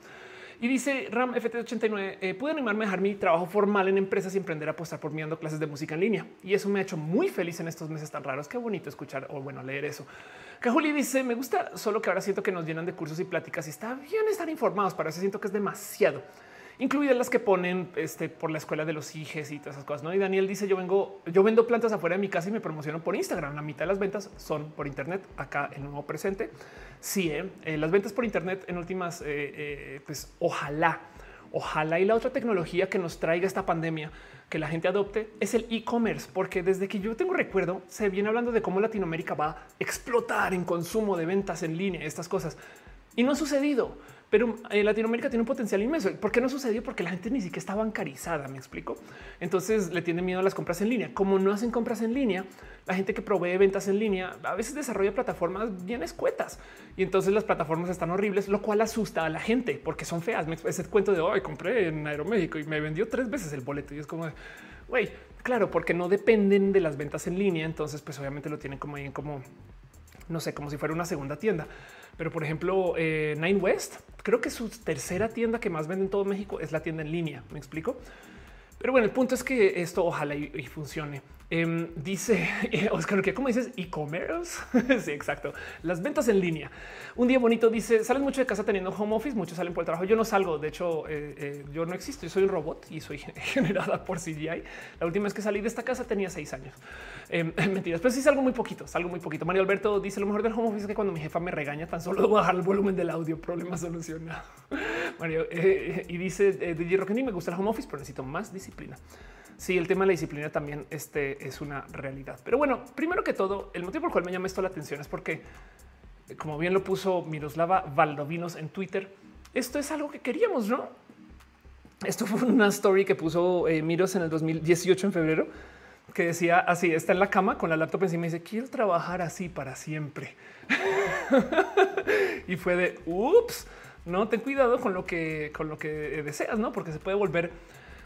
Y dice Ram FT89, eh, pude animarme a dejar mi trabajo formal en empresas y emprender a apostar por mí dando clases de música en línea. Y eso me ha hecho muy feliz en estos meses tan raros. Qué bonito escuchar o bueno, leer eso. Cajuli dice, me gusta solo que ahora siento que nos llenan de cursos y pláticas y está bien estar informados, para eso siento que es demasiado incluidas las que ponen este, por la escuela de los hijes y todas esas cosas. ¿no? Y Daniel dice: Yo vengo, yo vendo plantas afuera de mi casa y me promociono por Instagram. La mitad de las ventas son por Internet. Acá el nuevo presente. Sí, ¿eh? Eh, las ventas por Internet en últimas, eh, pues ojalá, ojalá y la otra tecnología que nos traiga esta pandemia que la gente adopte es el e-commerce, porque desde que yo tengo recuerdo se viene hablando de cómo Latinoamérica va a explotar en consumo de ventas en línea, estas cosas y no ha sucedido pero en eh, Latinoamérica tiene un potencial inmenso. ¿Por qué no sucedió? Porque la gente ni siquiera está bancarizada, me explico. Entonces le tiene miedo a las compras en línea. Como no hacen compras en línea, la gente que provee ventas en línea a veces desarrolla plataformas bien escuetas y entonces las plataformas están horribles, lo cual asusta a la gente porque son feas. Ese cuento de hoy compré en Aeroméxico y me vendió tres veces el boleto y es como, güey, claro, porque no dependen de las ventas en línea. Entonces, pues obviamente lo tienen como ahí como no sé, como si fuera una segunda tienda. Pero por ejemplo, eh, Nine West, creo que su tercera tienda que más vende en todo México es la tienda en línea. Me explico. Pero bueno, el punto es que esto ojalá y funcione. Em, dice (laughs) Oscar, ¿qué? ¿cómo dices? ¿E-commerce? (laughs) sí, exacto. Las ventas en línea. Un día bonito dice, salen mucho de casa teniendo home office, muchos salen por el trabajo. Yo no salgo, de hecho, eh, eh, yo no existo, yo soy un robot y soy (laughs) generada por CGI. La última vez que salí de esta casa tenía seis años. Em, mentiras, pero sí salgo muy poquito, salgo muy poquito. Mario Alberto dice, lo mejor del home office es que cuando mi jefa me regaña, tan solo bajar el volumen del audio, problema solucionado. Mario, eh, y dice, DJ Rock, ni me gusta el home office, pero necesito más disciplina. Sí, el tema de la disciplina también este, es una realidad. Pero bueno, primero que todo, el motivo por el cual me llama esto la atención es porque, como bien lo puso Miroslava Valdovinos en Twitter, esto es algo que queríamos, ¿no? Esto fue una story que puso eh, Miros en el 2018 en febrero, que decía así, está en la cama con la laptop encima y dice, quiero trabajar así para siempre. (laughs) y fue de, ups, no, ten cuidado con lo que, con lo que deseas, ¿no? Porque se puede volver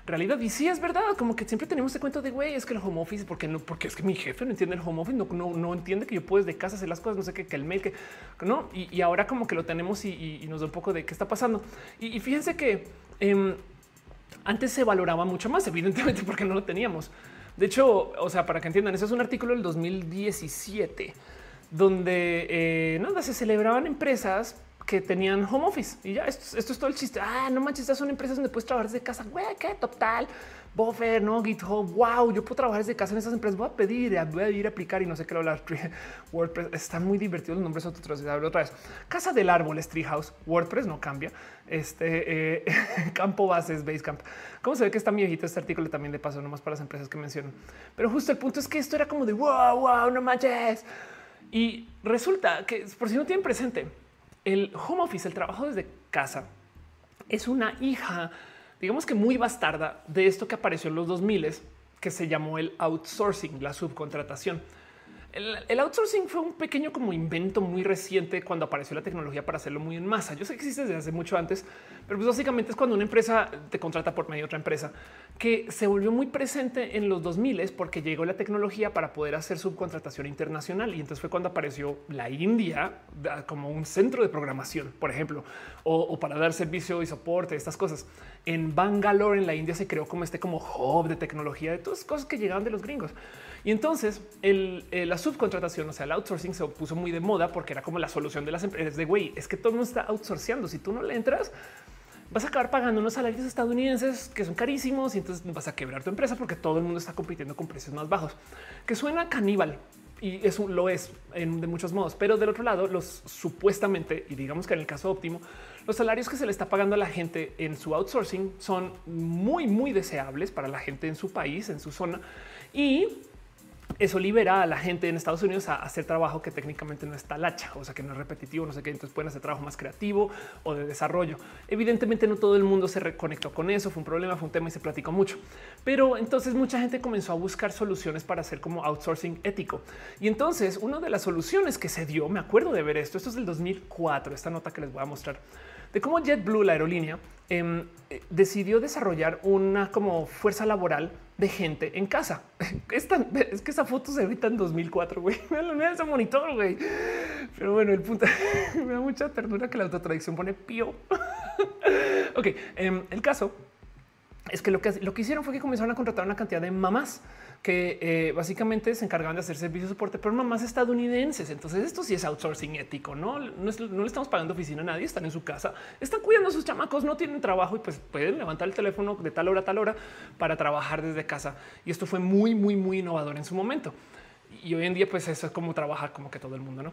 realidad. Y sí es verdad, como que siempre tenemos este cuento de güey, es que el home office, porque no, porque es que mi jefe no entiende el home office, no, no, entiende que yo puedo desde casa hacer las cosas, no sé qué, que el mail, que no. Y, ahora como que lo tenemos y, nos da un poco de qué está pasando. Y, fíjense que em, antes se valoraba mucho más, (laughs) evidentemente, porque no lo teníamos. De hecho, o sea, para que entiendan, eso es un artículo del 2017 donde eh, nada se celebraban empresas que tenían home office y ya esto, es todo el chiste. Ah, no manches, estas son empresas donde puedes trabajar desde casa. Güey, qué total. Buffer, no GitHub. Wow, yo puedo trabajar desde casa en esas empresas. Voy a pedir, voy a ir a aplicar y no sé qué hablar. (laughs) WordPress están muy divertidos los nombres otros. Otra vez, casa del árbol es Treehouse. WordPress no cambia. Este eh, (laughs) campo bases, Basecamp. ¿Cómo se ve que está viejito este artículo también de paso, nomás para las empresas que mencionan? Pero justo el punto es que esto era como de wow, wow, no manches. Y resulta que por si no tienen presente, el home office, el trabajo desde casa, es una hija, digamos que muy bastarda de esto que apareció en los 2000 que se llamó el outsourcing, la subcontratación. El, outsourcing fue un pequeño como invento muy reciente cuando apareció la tecnología para hacerlo muy en masa. Yo sé que existe desde hace mucho antes, pero pues básicamente es cuando una empresa te contrata por medio de otra empresa que se volvió muy presente en los 2000 porque llegó la tecnología para poder hacer subcontratación internacional. Y entonces fue cuando apareció la India como un centro de programación, por ejemplo, o, para dar servicio y soporte, estas cosas. En Bangalore, en la India, se creó como este como hub de tecnología de todas cosas que llegaban de los gringos. Y entonces eh, la subcontratación, o sea, el outsourcing se puso muy de moda porque era como la solución de las empresas de güey, es que todo el mundo está outsourciando. Si tú no le entras, vas a acabar pagando unos salarios estadounidenses que son carísimos y entonces vas a quebrar tu empresa porque todo el mundo está compitiendo con precios más bajos, que suena caníbal y eso lo es en, de muchos modos. Pero del otro lado, los supuestamente, y digamos que en el caso óptimo, los salarios que se le está pagando a la gente en su outsourcing son muy, muy deseables para la gente en su país, en su zona. Y eso libera a la gente en Estados Unidos a hacer trabajo que técnicamente no está lacha, o sea, que no es repetitivo, no sé qué. Entonces pueden hacer trabajo más creativo o de desarrollo. Evidentemente, no todo el mundo se reconectó con eso. Fue un problema, fue un tema y se platicó mucho. Pero entonces mucha gente comenzó a buscar soluciones para hacer como outsourcing ético. Y entonces una de las soluciones que se dio, me acuerdo de ver esto, esto es del 2004, esta nota que les voy a mostrar de cómo JetBlue, la aerolínea, em, eh, decidió desarrollar una como fuerza laboral de gente en casa. (laughs) Es, es que esa foto se ve en 2004, güey. (laughs) Mira ese monitor, güey. Pero bueno, el punto (laughs) me da mucha ternura que la autotradición pone pío. ok, em, el caso es que lo que lo que hicieron fue que comenzaron a contratar una cantidad de mamás que eh, básicamente se encargaban de hacer servicio de soporte, pero mamás estadounidenses. Entonces esto sí es outsourcing ético, no, no, le estamos pagando oficina a nadie, están en su casa, están cuidando a sus chamacos, no tienen trabajo y pues pueden levantar el teléfono de tal hora a tal hora para trabajar desde casa. Y esto fue muy, muy, muy innovador en su momento y hoy en día, pues eso es como trabajar como que todo el mundo, no?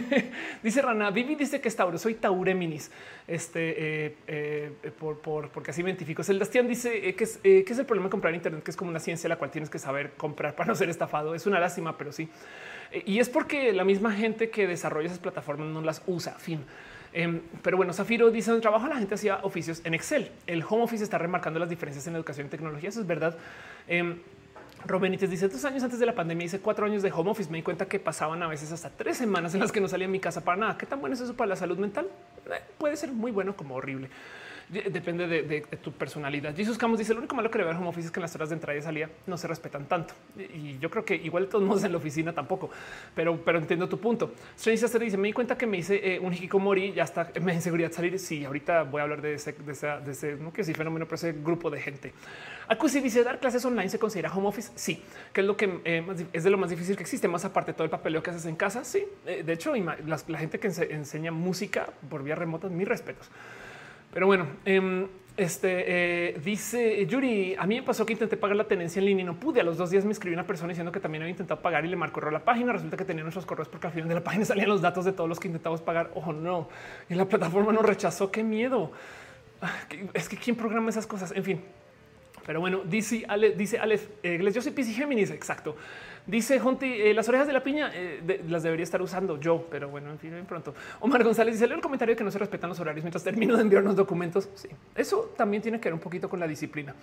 (laughs) dice Rana, Vivi dice que es Tauro, soy Taureminis, este, eh, eh, por, por, porque así me identifico. Celestian dice eh, que, es, que es el problema de comprar Internet, que es como una ciencia la cual tienes que saber comprar para no ser estafado. Es una lástima, pero sí. y es porque la misma gente que desarrolla esas plataformas no las usa. Fin. Em, pero bueno, Zafiro dice en trabajo la gente hacía oficios en Excel. El home office está remarcando las diferencias en educación y tecnología. Eso es verdad. Em, Robenites dice dos años antes de la pandemia hice cuatro años de home office. Me di cuenta que pasaban a veces hasta tres semanas en las que no salía de mi casa para nada. ¿Qué tan bueno es eso para la salud mental? Eh, puede ser muy bueno como horrible. Depende de, tu personalidad. Jesus Camus dice: Lo único malo que le veo al home office es que en las horas de entrada y salida no se respetan tanto. Y yo creo que igual todos modos en la oficina tampoco, pero, pero entiendo tu punto. Strange se dice: Me di cuenta que me hice eh, un hikikomori, ya está, me da inseguridad salir. Sí, ahorita voy a hablar de ese, de, ese, no que sí fenómeno, pero ese grupo de gente. Acusi dice: Dar clases online se considera home office. Sí, que es lo que eh, es de lo más difícil que existe, más aparte todo el papeleo que haces en casa. Sí, eh, de hecho, la, gente que enseña música por vía remota, mis respetos. Pero bueno, em, este eh, dice Yuri, a mí me pasó que intenté pagar la tenencia en línea y no pude. A los dos días me escribió una persona diciendo que también había intentado pagar y le marcó la página. Resulta que tenía nuestros correos porque al final de la página (laughs) salían los datos de todos los que intentamos pagar. Ojo, no. Y la plataforma nos rechazó. Qué miedo. Ah, es que quién programa esas cosas. En fin, pero bueno, dice Ale, dice Aleph, eh, yo soy Piscis Géminis, exacto. Dice Jonti, eh, las orejas de la piña eh, las debería estar usando yo, pero bueno, en fin, bien pronto. Omar González dice, leo el comentario que no se respetan los horarios mientras termino de enviarnos documentos. Sí, eso también tiene que ver un poquito con la disciplina.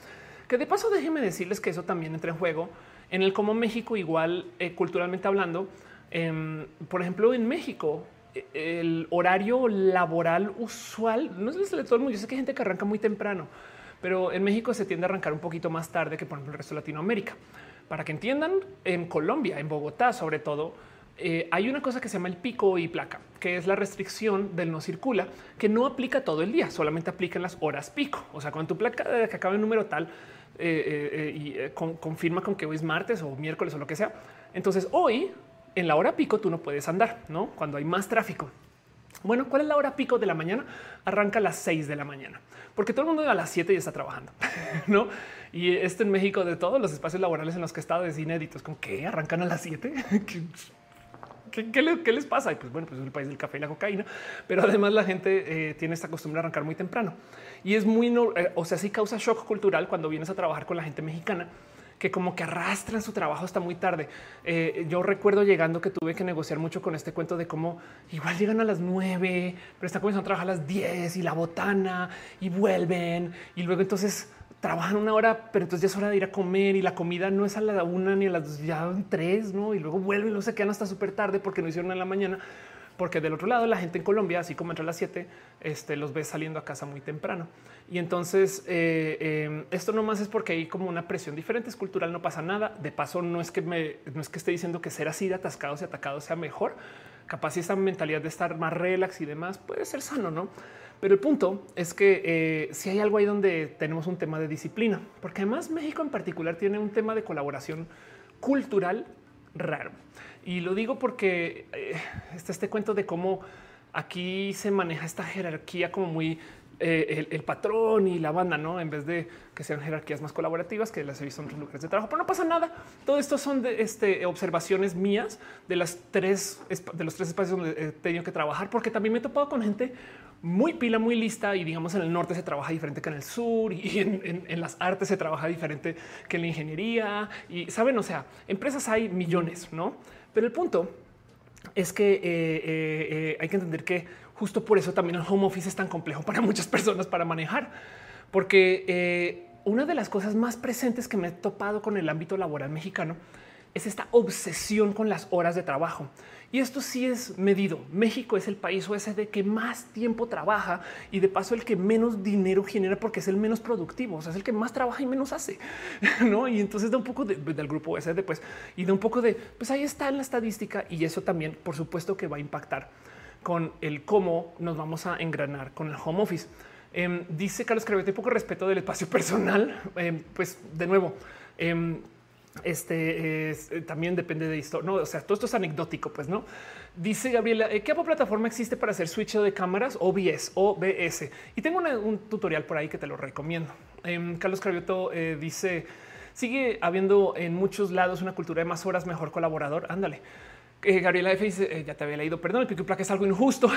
Que de paso déjenme decirles que eso también entra en juego en el cómo México igual culturalmente hablando. Em, por ejemplo, en México el horario laboral usual no es el de todo el mundo. Yo sé que hay gente que arranca muy temprano pero en México se tiende a arrancar un poquito más tarde que por ejemplo el resto de Latinoamérica. Para que entiendan, en Colombia, en Bogotá sobre todo, eh, hay una cosa que se llama el pico y placa, que es la restricción del no circula, que no aplica todo el día, solamente aplica en las horas pico. O sea, cuando tu placa que acaba en número tal eh, eh, y confirma con que hoy es martes o miércoles o lo que sea, entonces hoy en la hora pico tú no puedes andar, no cuando hay más tráfico. Bueno, ¿cuál es la hora pico de la mañana? Arranca a las 6 de la mañana, porque todo el mundo a las 7 ya está trabajando, (laughs) ¿no? Y esto en México de todos los espacios laborales en los que he estado es inédito. Es como que arrancan a las 7. (laughs) ¿Qué, les pasa? Y pues bueno, pues es el país del café y la cocaína, pero además la gente eh, tiene esta costumbre de arrancar muy temprano y es muy, eh, o sea, sí causa shock cultural cuando vienes a trabajar con la gente mexicana que como que arrastran su trabajo hasta muy tarde. Eh, yo recuerdo llegando que tuve que negociar mucho con este cuento de cómo igual llegan a las nueve, pero están comenzando a trabajar a las diez y la botana y vuelven y luego entonces trabajan una hora, pero entonces ya es hora de ir a comer y la comida no es a la una ni a las ya tres, no? Y luego vuelven y no se quedan hasta súper tarde porque no hicieron en la mañana porque del otro lado la gente en Colombia, así como entra a las 7, este, los ve saliendo a casa muy temprano. Y entonces eh, eh, esto no más es porque hay como una presión diferente, es cultural, no pasa nada. De paso, no es que me, no es que esté diciendo que ser así de atascados y atacados sea mejor. Capaz esa mentalidad de estar más relax y demás puede ser sano, no? Pero el punto es que eh, si hay algo ahí donde tenemos un tema de disciplina, porque además México en particular tiene un tema de colaboración cultural raro. Y lo digo porque eh, está este cuento de cómo aquí se maneja esta jerarquía como muy eh, el, patrón y la banda, no en vez de que sean jerarquías más colaborativas que las he visto en otros lugares de trabajo. Pero no pasa nada. Todo esto son de este, observaciones mías de las tres de los tres espacios donde he tenido que trabajar, porque también me he topado con gente muy pila, muy lista y digamos en el norte se trabaja diferente que en el sur y en, las artes se trabaja diferente que en la ingeniería y saben, o sea, empresas hay millones, no? Pero el punto es que eh, eh, hay que entender que justo por eso también el home office es tan complejo para muchas personas para manejar, porque una de las cosas más presentes que me he topado con el ámbito laboral mexicano es esta obsesión con las horas de trabajo. Y esto sí es medido. México es el país OSD que más tiempo trabaja y de paso el que menos dinero genera porque es el menos productivo. Es el que más trabaja y menos hace. (laughs) ¿no? Y entonces da un poco del grupo OSD, pues, y da un poco de, pues ahí está en la estadística y eso también, por supuesto, que va a impactar con el cómo nos vamos a engranar con el home office. Em, dice Carlos Crevete, poco respeto del espacio (laughs) personal. Em, pues de nuevo, em, este es, eh, también depende de historia. No, o sea, todo esto es anecdótico, pues no. Dice Gabriela, eh, ¿qué plataforma existe para hacer switch de cámaras? OBS, OBS. Y tengo un tutorial por ahí que te lo recomiendo. Carlos Cravioto eh, dice, sigue habiendo en muchos lados una cultura de más horas, mejor colaborador. Ándale. Eh, Gabriela F dice, eh, ya te había leído, perdón, el pico y placa es algo injusto.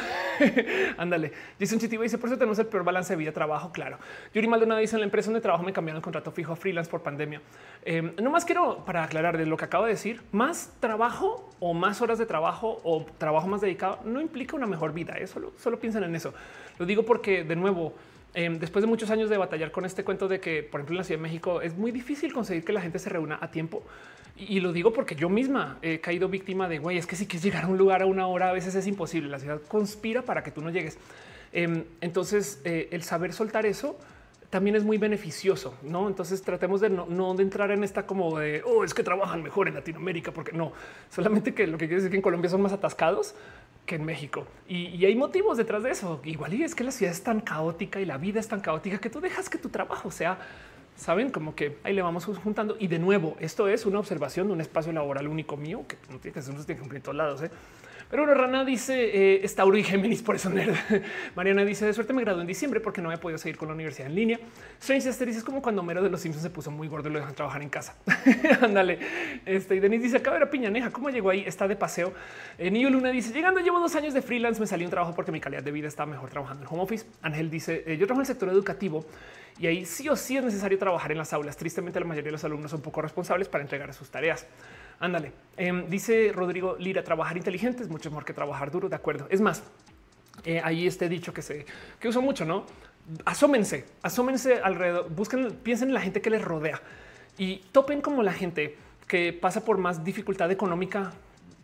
(laughs) Ándale. Un chitivo dice, por eso tenemos el peor balance de vida trabajo, claro. Yuri Maldonado dice, en la empresa donde trabajo me cambiaron el contrato fijo a freelance por pandemia. Eh, no más quiero, para aclarar de lo que acabo de decir, más trabajo o más horas de trabajo o trabajo más dedicado no implica una mejor vida. ¿eh? Solo, solo piensen en eso. Lo digo porque, de nuevo, em, después de muchos años de batallar con este cuento de que, por ejemplo, en la Ciudad de México es muy difícil conseguir que la gente se reúna a tiempo. Y lo digo porque yo misma he caído víctima de güey, es que si quieres llegar a un lugar a una hora, a veces es imposible. La ciudad conspira para que tú no llegues. Em, entonces, eh, el saber soltar eso también es muy beneficioso, ¿no? Entonces tratemos de no, de entrar en esta como de, oh, es que trabajan mejor en Latinoamérica, porque no, solamente que lo que quiere decir que en Colombia son más atascados que en México. Y, hay motivos detrás de eso. Igual y es que la ciudad es tan caótica y la vida es tan caótica que tú dejas que tu trabajo sea, saben, como que ahí le vamos juntando. Y de nuevo, esto es una observación de un espacio laboral único mío que no tiene que ser, tiene que cumplir todos lados. ¿eh? Pero Rana dice eh, y Géminis, por eso nerd. (laughs) Mariana dice de suerte me gradué en diciembre porque no había podido seguir con la universidad en línea. Strange Esther es como cuando Mero de los Simpsons se puso muy gordo y lo dejan trabajar en casa. (laughs) Ándale. este y Denise dice acá era Piñaneja. ¿Cómo llegó ahí? Está de paseo. Eh, Luna dice llegando, llevo dos años de freelance. Me salió un trabajo porque mi calidad de vida está mejor trabajando en home office. Ángel dice eh, yo trabajo en el sector educativo y ahí sí o sí es necesario trabajar en las aulas. Tristemente, la mayoría de los alumnos son poco responsables para entregar sus tareas. Ándale. Em, dice Rodrigo Lira, trabajar inteligente es mucho mejor que trabajar duro. De acuerdo. Es más, eh, ahí este dicho que se que uso mucho, no? Asómense, asómense alrededor, busquen, piensen en la gente que les rodea y topen como la gente que pasa por más dificultad económica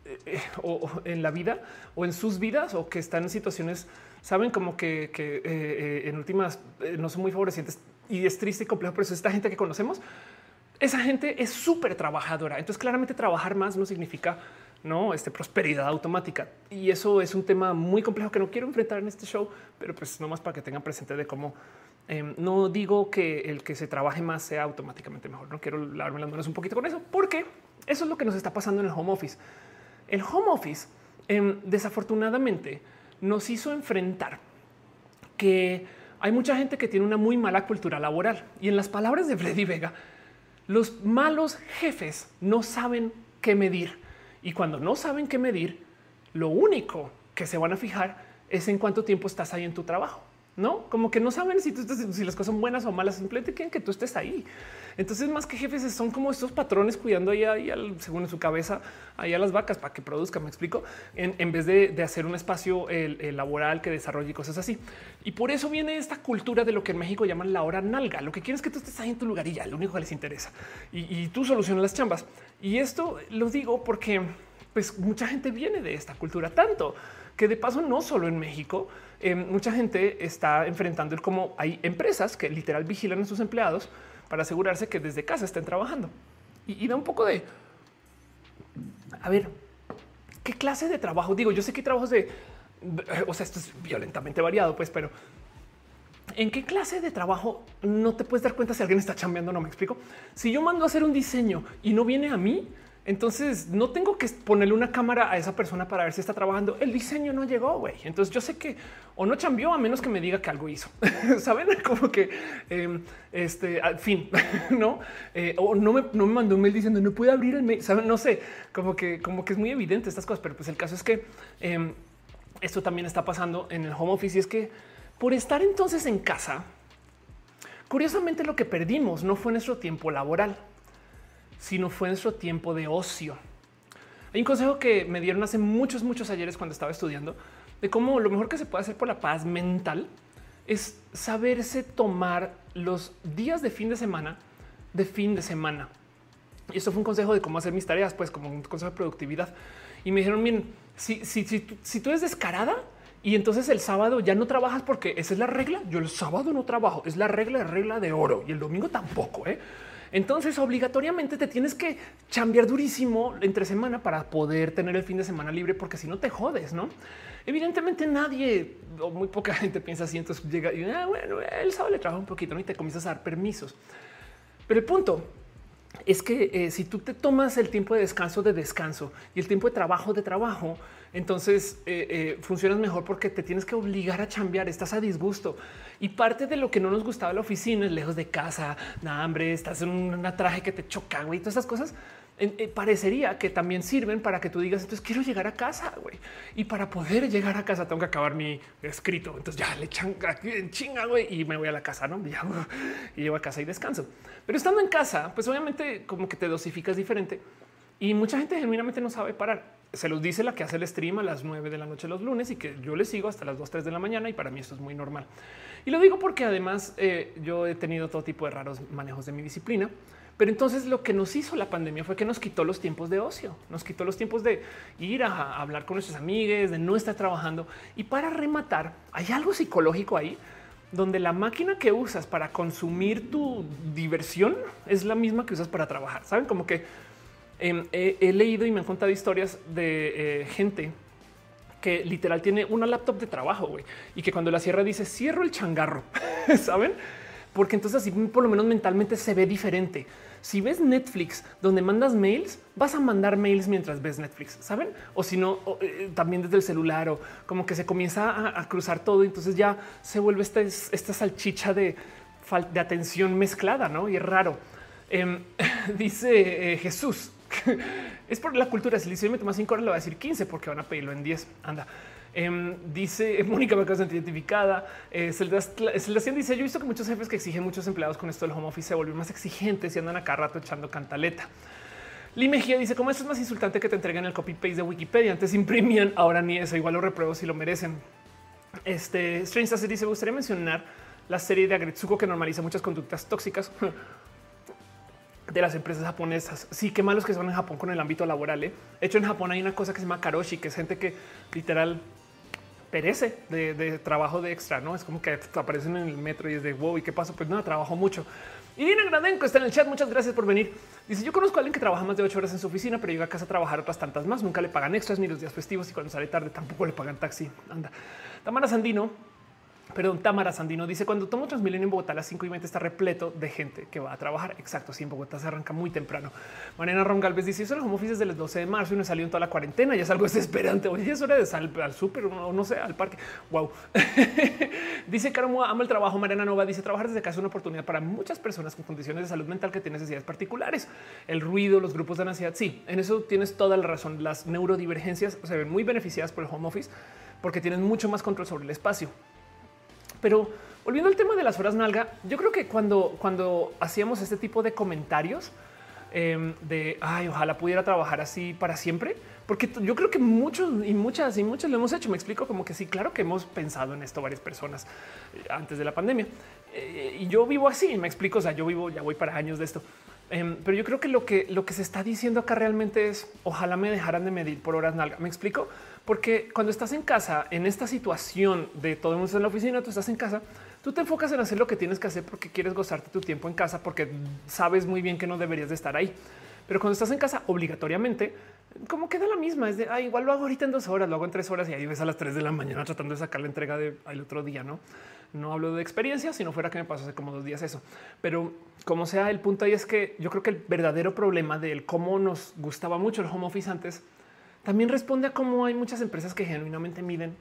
eh, eh, o, en la vida o en sus vidas o que están en situaciones, saben como que, en últimas no son muy favorecientes y es triste y complejo, pero es esta gente que conocemos esa gente es súper trabajadora. Entonces, claramente trabajar más no significa no este prosperidad automática. Y eso es un tema muy complejo que no quiero enfrentar en este show, pero pues no más para que tengan presente de cómo em, no digo que el que se trabaje más sea automáticamente mejor. No quiero lavarme las manos un poquito con eso, porque eso es lo que nos está pasando en el home office. El home office em, desafortunadamente nos hizo enfrentar que hay mucha gente que tiene una muy mala cultura laboral y en las palabras de Freddy Vega, los malos jefes no saben qué medir y cuando no saben qué medir, lo único que se van a fijar es en cuánto tiempo estás ahí en tu trabajo. No, como que no saben si, tú si las cosas son buenas o malas, simplemente quieren que tú estés ahí. Entonces, más que jefes, son como estos patrones cuidando ahí, ahí según su cabeza, ahí a las vacas para que produzcan. Me explico en, vez de, hacer un espacio laboral que desarrolle cosas así. Y por eso viene esta cultura de lo que en México llaman la hora nalga. Lo que quieren es que tú estés ahí en tu lugar y ya lo único que les interesa y, y tú solucionas las chambas. Y esto lo digo porque pues mucha gente viene de esta cultura tanto que de paso no solo en México, eh, mucha gente está enfrentando el cómo hay empresas que literal vigilan a sus empleados para asegurarse que desde casa estén trabajando. Y, da un poco de, a ver, ¿qué clase de trabajo? Digo, yo sé que hay trabajos de, o sea, esto es violentamente variado, pues, pero ¿En qué clase de trabajo no te puedes dar cuenta si alguien está chambeando? No me explico. Si yo mando a hacer un diseño y no viene a mí, entonces no tengo que ponerle una cámara a esa persona para ver si está trabajando. El diseño no llegó, güey. Entonces yo sé que o no cambió a menos que me diga que algo hizo. (laughs) Saben (laughs) como que em, este al fin, (laughs) no? Eh, o no me, no me mandó un mail diciendo no puede abrir el mail. Saben, no sé, como que, como que es muy evidente estas cosas, pero pues el caso es que em, esto también está pasando en el home office y es que por estar entonces en casa, curiosamente lo que perdimos no fue nuestro tiempo laboral sino fue nuestro tiempo de ocio. Hay un consejo que me dieron hace muchos, muchos ayeres cuando estaba estudiando de cómo lo mejor que se puede hacer por la paz mental es saberse tomar los días de fin de semana de fin de semana. Y eso fue un consejo de cómo hacer mis tareas, pues como un consejo de productividad. Y me dijeron, bien, si, si, si, si tú eres descarada y entonces el sábado ya no trabajas porque esa es la regla, yo el sábado no trabajo, es la regla, regla de oro y el domingo tampoco. ¿eh? Entonces, obligatoriamente te tienes que cambiar durísimo entre semana para poder tener el fin de semana libre, porque si no te jodes, no? Evidentemente, nadie o muy poca (laughs) gente piensa así. Entonces llega y ah, bueno, el sábado le trabaja un poquito y te comienzas a dar permisos. Pero el punto es que eh, si tú te tomas el tiempo de descanso de descanso y el tiempo de trabajo de trabajo, entonces eh, eh, funcionas mejor porque te tienes que obligar a cambiar, estás a disgusto. Y parte de lo que no nos gustaba la oficina es lejos de casa, nada, hambre, estás en un traje que te choca, güey, todas esas cosas. parecería que también sirven para que tú digas, entonces quiero llegar a casa, güey. Y para poder llegar a casa tengo que acabar mi escrito. Entonces ya le changa, chinga, güey, y me voy a la casa, ¿no? (laughs) Y, llego a casa y descanso. Pero estando en casa, pues obviamente como que te dosificas diferente. Y mucha gente genuinamente no sabe parar se los dice la que hace el stream a las 9 de la noche los lunes y que yo le sigo hasta las 2, 3 de la mañana y para mí esto es muy normal. Y lo digo porque además eh, yo he tenido todo tipo de raros manejos de mi disciplina, Pero entonces lo que nos hizo la pandemia fue que nos quitó los tiempos de ocio, nos quitó los tiempos de ir a hablar con nuestros amigos, de no estar trabajando. Y para rematar, hay algo psicológico ahí donde la máquina que usas para consumir tu diversión es la misma que usas para trabajar. Saben como que em, he, leído y me han contado historias de eh, gente que literal tiene una laptop de trabajo y que cuando la cierra dice cierro el changarro, (laughs) saben? Porque entonces así por lo menos mentalmente se ve diferente. Si ves Netflix donde mandas mails, vas a mandar mails mientras ves Netflix, saben? O si no, eh, también desde el celular o como que se comienza a, cruzar todo. Entonces ya se vuelve esta, esta salchicha de, de atención mezclada, no? Y es raro. Em, (laughs) dice eh, Jesús, (laughs) es por la cultura. Si le mete más 5 horas, le va a decir 15 porque van a pedirlo en 10. Anda. Em, dice (laughs) Mónica me sentir identificada. Eh, Celdación dice: Yo he visto que muchos jefes que exigen muchos empleados con esto del home office se vuelven más exigentes y andan acá rato echando cantaleta. Lee Mejía dice: Como esto es más insultante que te entreguen el copy paste de Wikipedia. Antes imprimían, ahora ni eso. Igual lo repruebo si lo merecen. Este Strange dice: Me gustaría mencionar la serie de Agretsuko que normaliza muchas conductas tóxicas (laughs) de las empresas japonesas. Sí, qué malos que son en Japón con el ámbito laboral. ¿eh? De hecho, en Japón hay una cosa que se llama karoshi, que es gente que literal perece de, trabajo de extra, ¿no? Es como que aparecen en el metro y es de wow, ¿y qué pasa? Pues nada, trabajo mucho. Y Dina Gradenko está en el chat, muchas gracias por venir. Dice, yo conozco a alguien que trabaja más de ocho horas en su oficina, pero llega a casa a trabajar otras tantas más, nunca le pagan extras ni los días festivos y cuando sale tarde tampoco le pagan taxi. Anda. Tamara Sandino Perdón, Tamara Sandino dice cuando tomo Transmilenio en Bogotá a las 5 y 20 está repleto de gente que va a trabajar. Exacto. Sí, en Bogotá se arranca muy temprano. Mariana Ron Galvez dice eso los home offices desde el 12 de marzo y no salió en toda la cuarentena. Ya es algo (laughs) desesperante. Oye, es hora de salir al súper o no, sé, al parque. Wow. (laughs) dice Caro ama el trabajo. Mariana Nova dice trabajar desde casa es una oportunidad para muchas personas con condiciones de salud mental que tienen necesidades particulares. El ruido, los grupos de ansiedad. Sí, en eso tienes toda la razón. Las neurodivergencias se ven muy beneficiadas por el home office porque tienen mucho más control sobre el espacio. Pero volviendo al tema de las horas nalga, yo creo que cuando, cuando hacíamos este tipo de comentarios em, de ay, ojalá pudiera trabajar así para siempre, porque yo creo que muchos y muchas y muchas lo hemos hecho. Me explico como que sí, claro que hemos pensado en esto varias personas eh, antes de la pandemia eh, y yo vivo así. Me explico. O sea, yo vivo, ya voy para años de esto. Em, pero yo creo que lo que lo que se está diciendo acá realmente es ojalá me dejaran de medir por horas nalga. Me explico porque cuando estás en casa, en esta situación de todo el mundo en la oficina, tú estás en casa, tú te enfocas en hacer lo que tienes que hacer porque quieres gozarte tu tiempo en casa, porque sabes muy bien que no deberías de estar ahí. Pero cuando estás en casa, obligatoriamente, como queda la misma, es de ah, igual lo hago ahorita en dos horas, lo hago en tres horas y ahí ves a las tres de la mañana tratando de sacar la entrega del otro día. No, no hablo de experiencia, si no fuera que me pasó hace como dos días eso. Pero como sea, el punto ahí es que yo creo que el verdadero problema del cómo nos gustaba mucho el home office antes también responde a cómo hay muchas empresas que genuinamente miden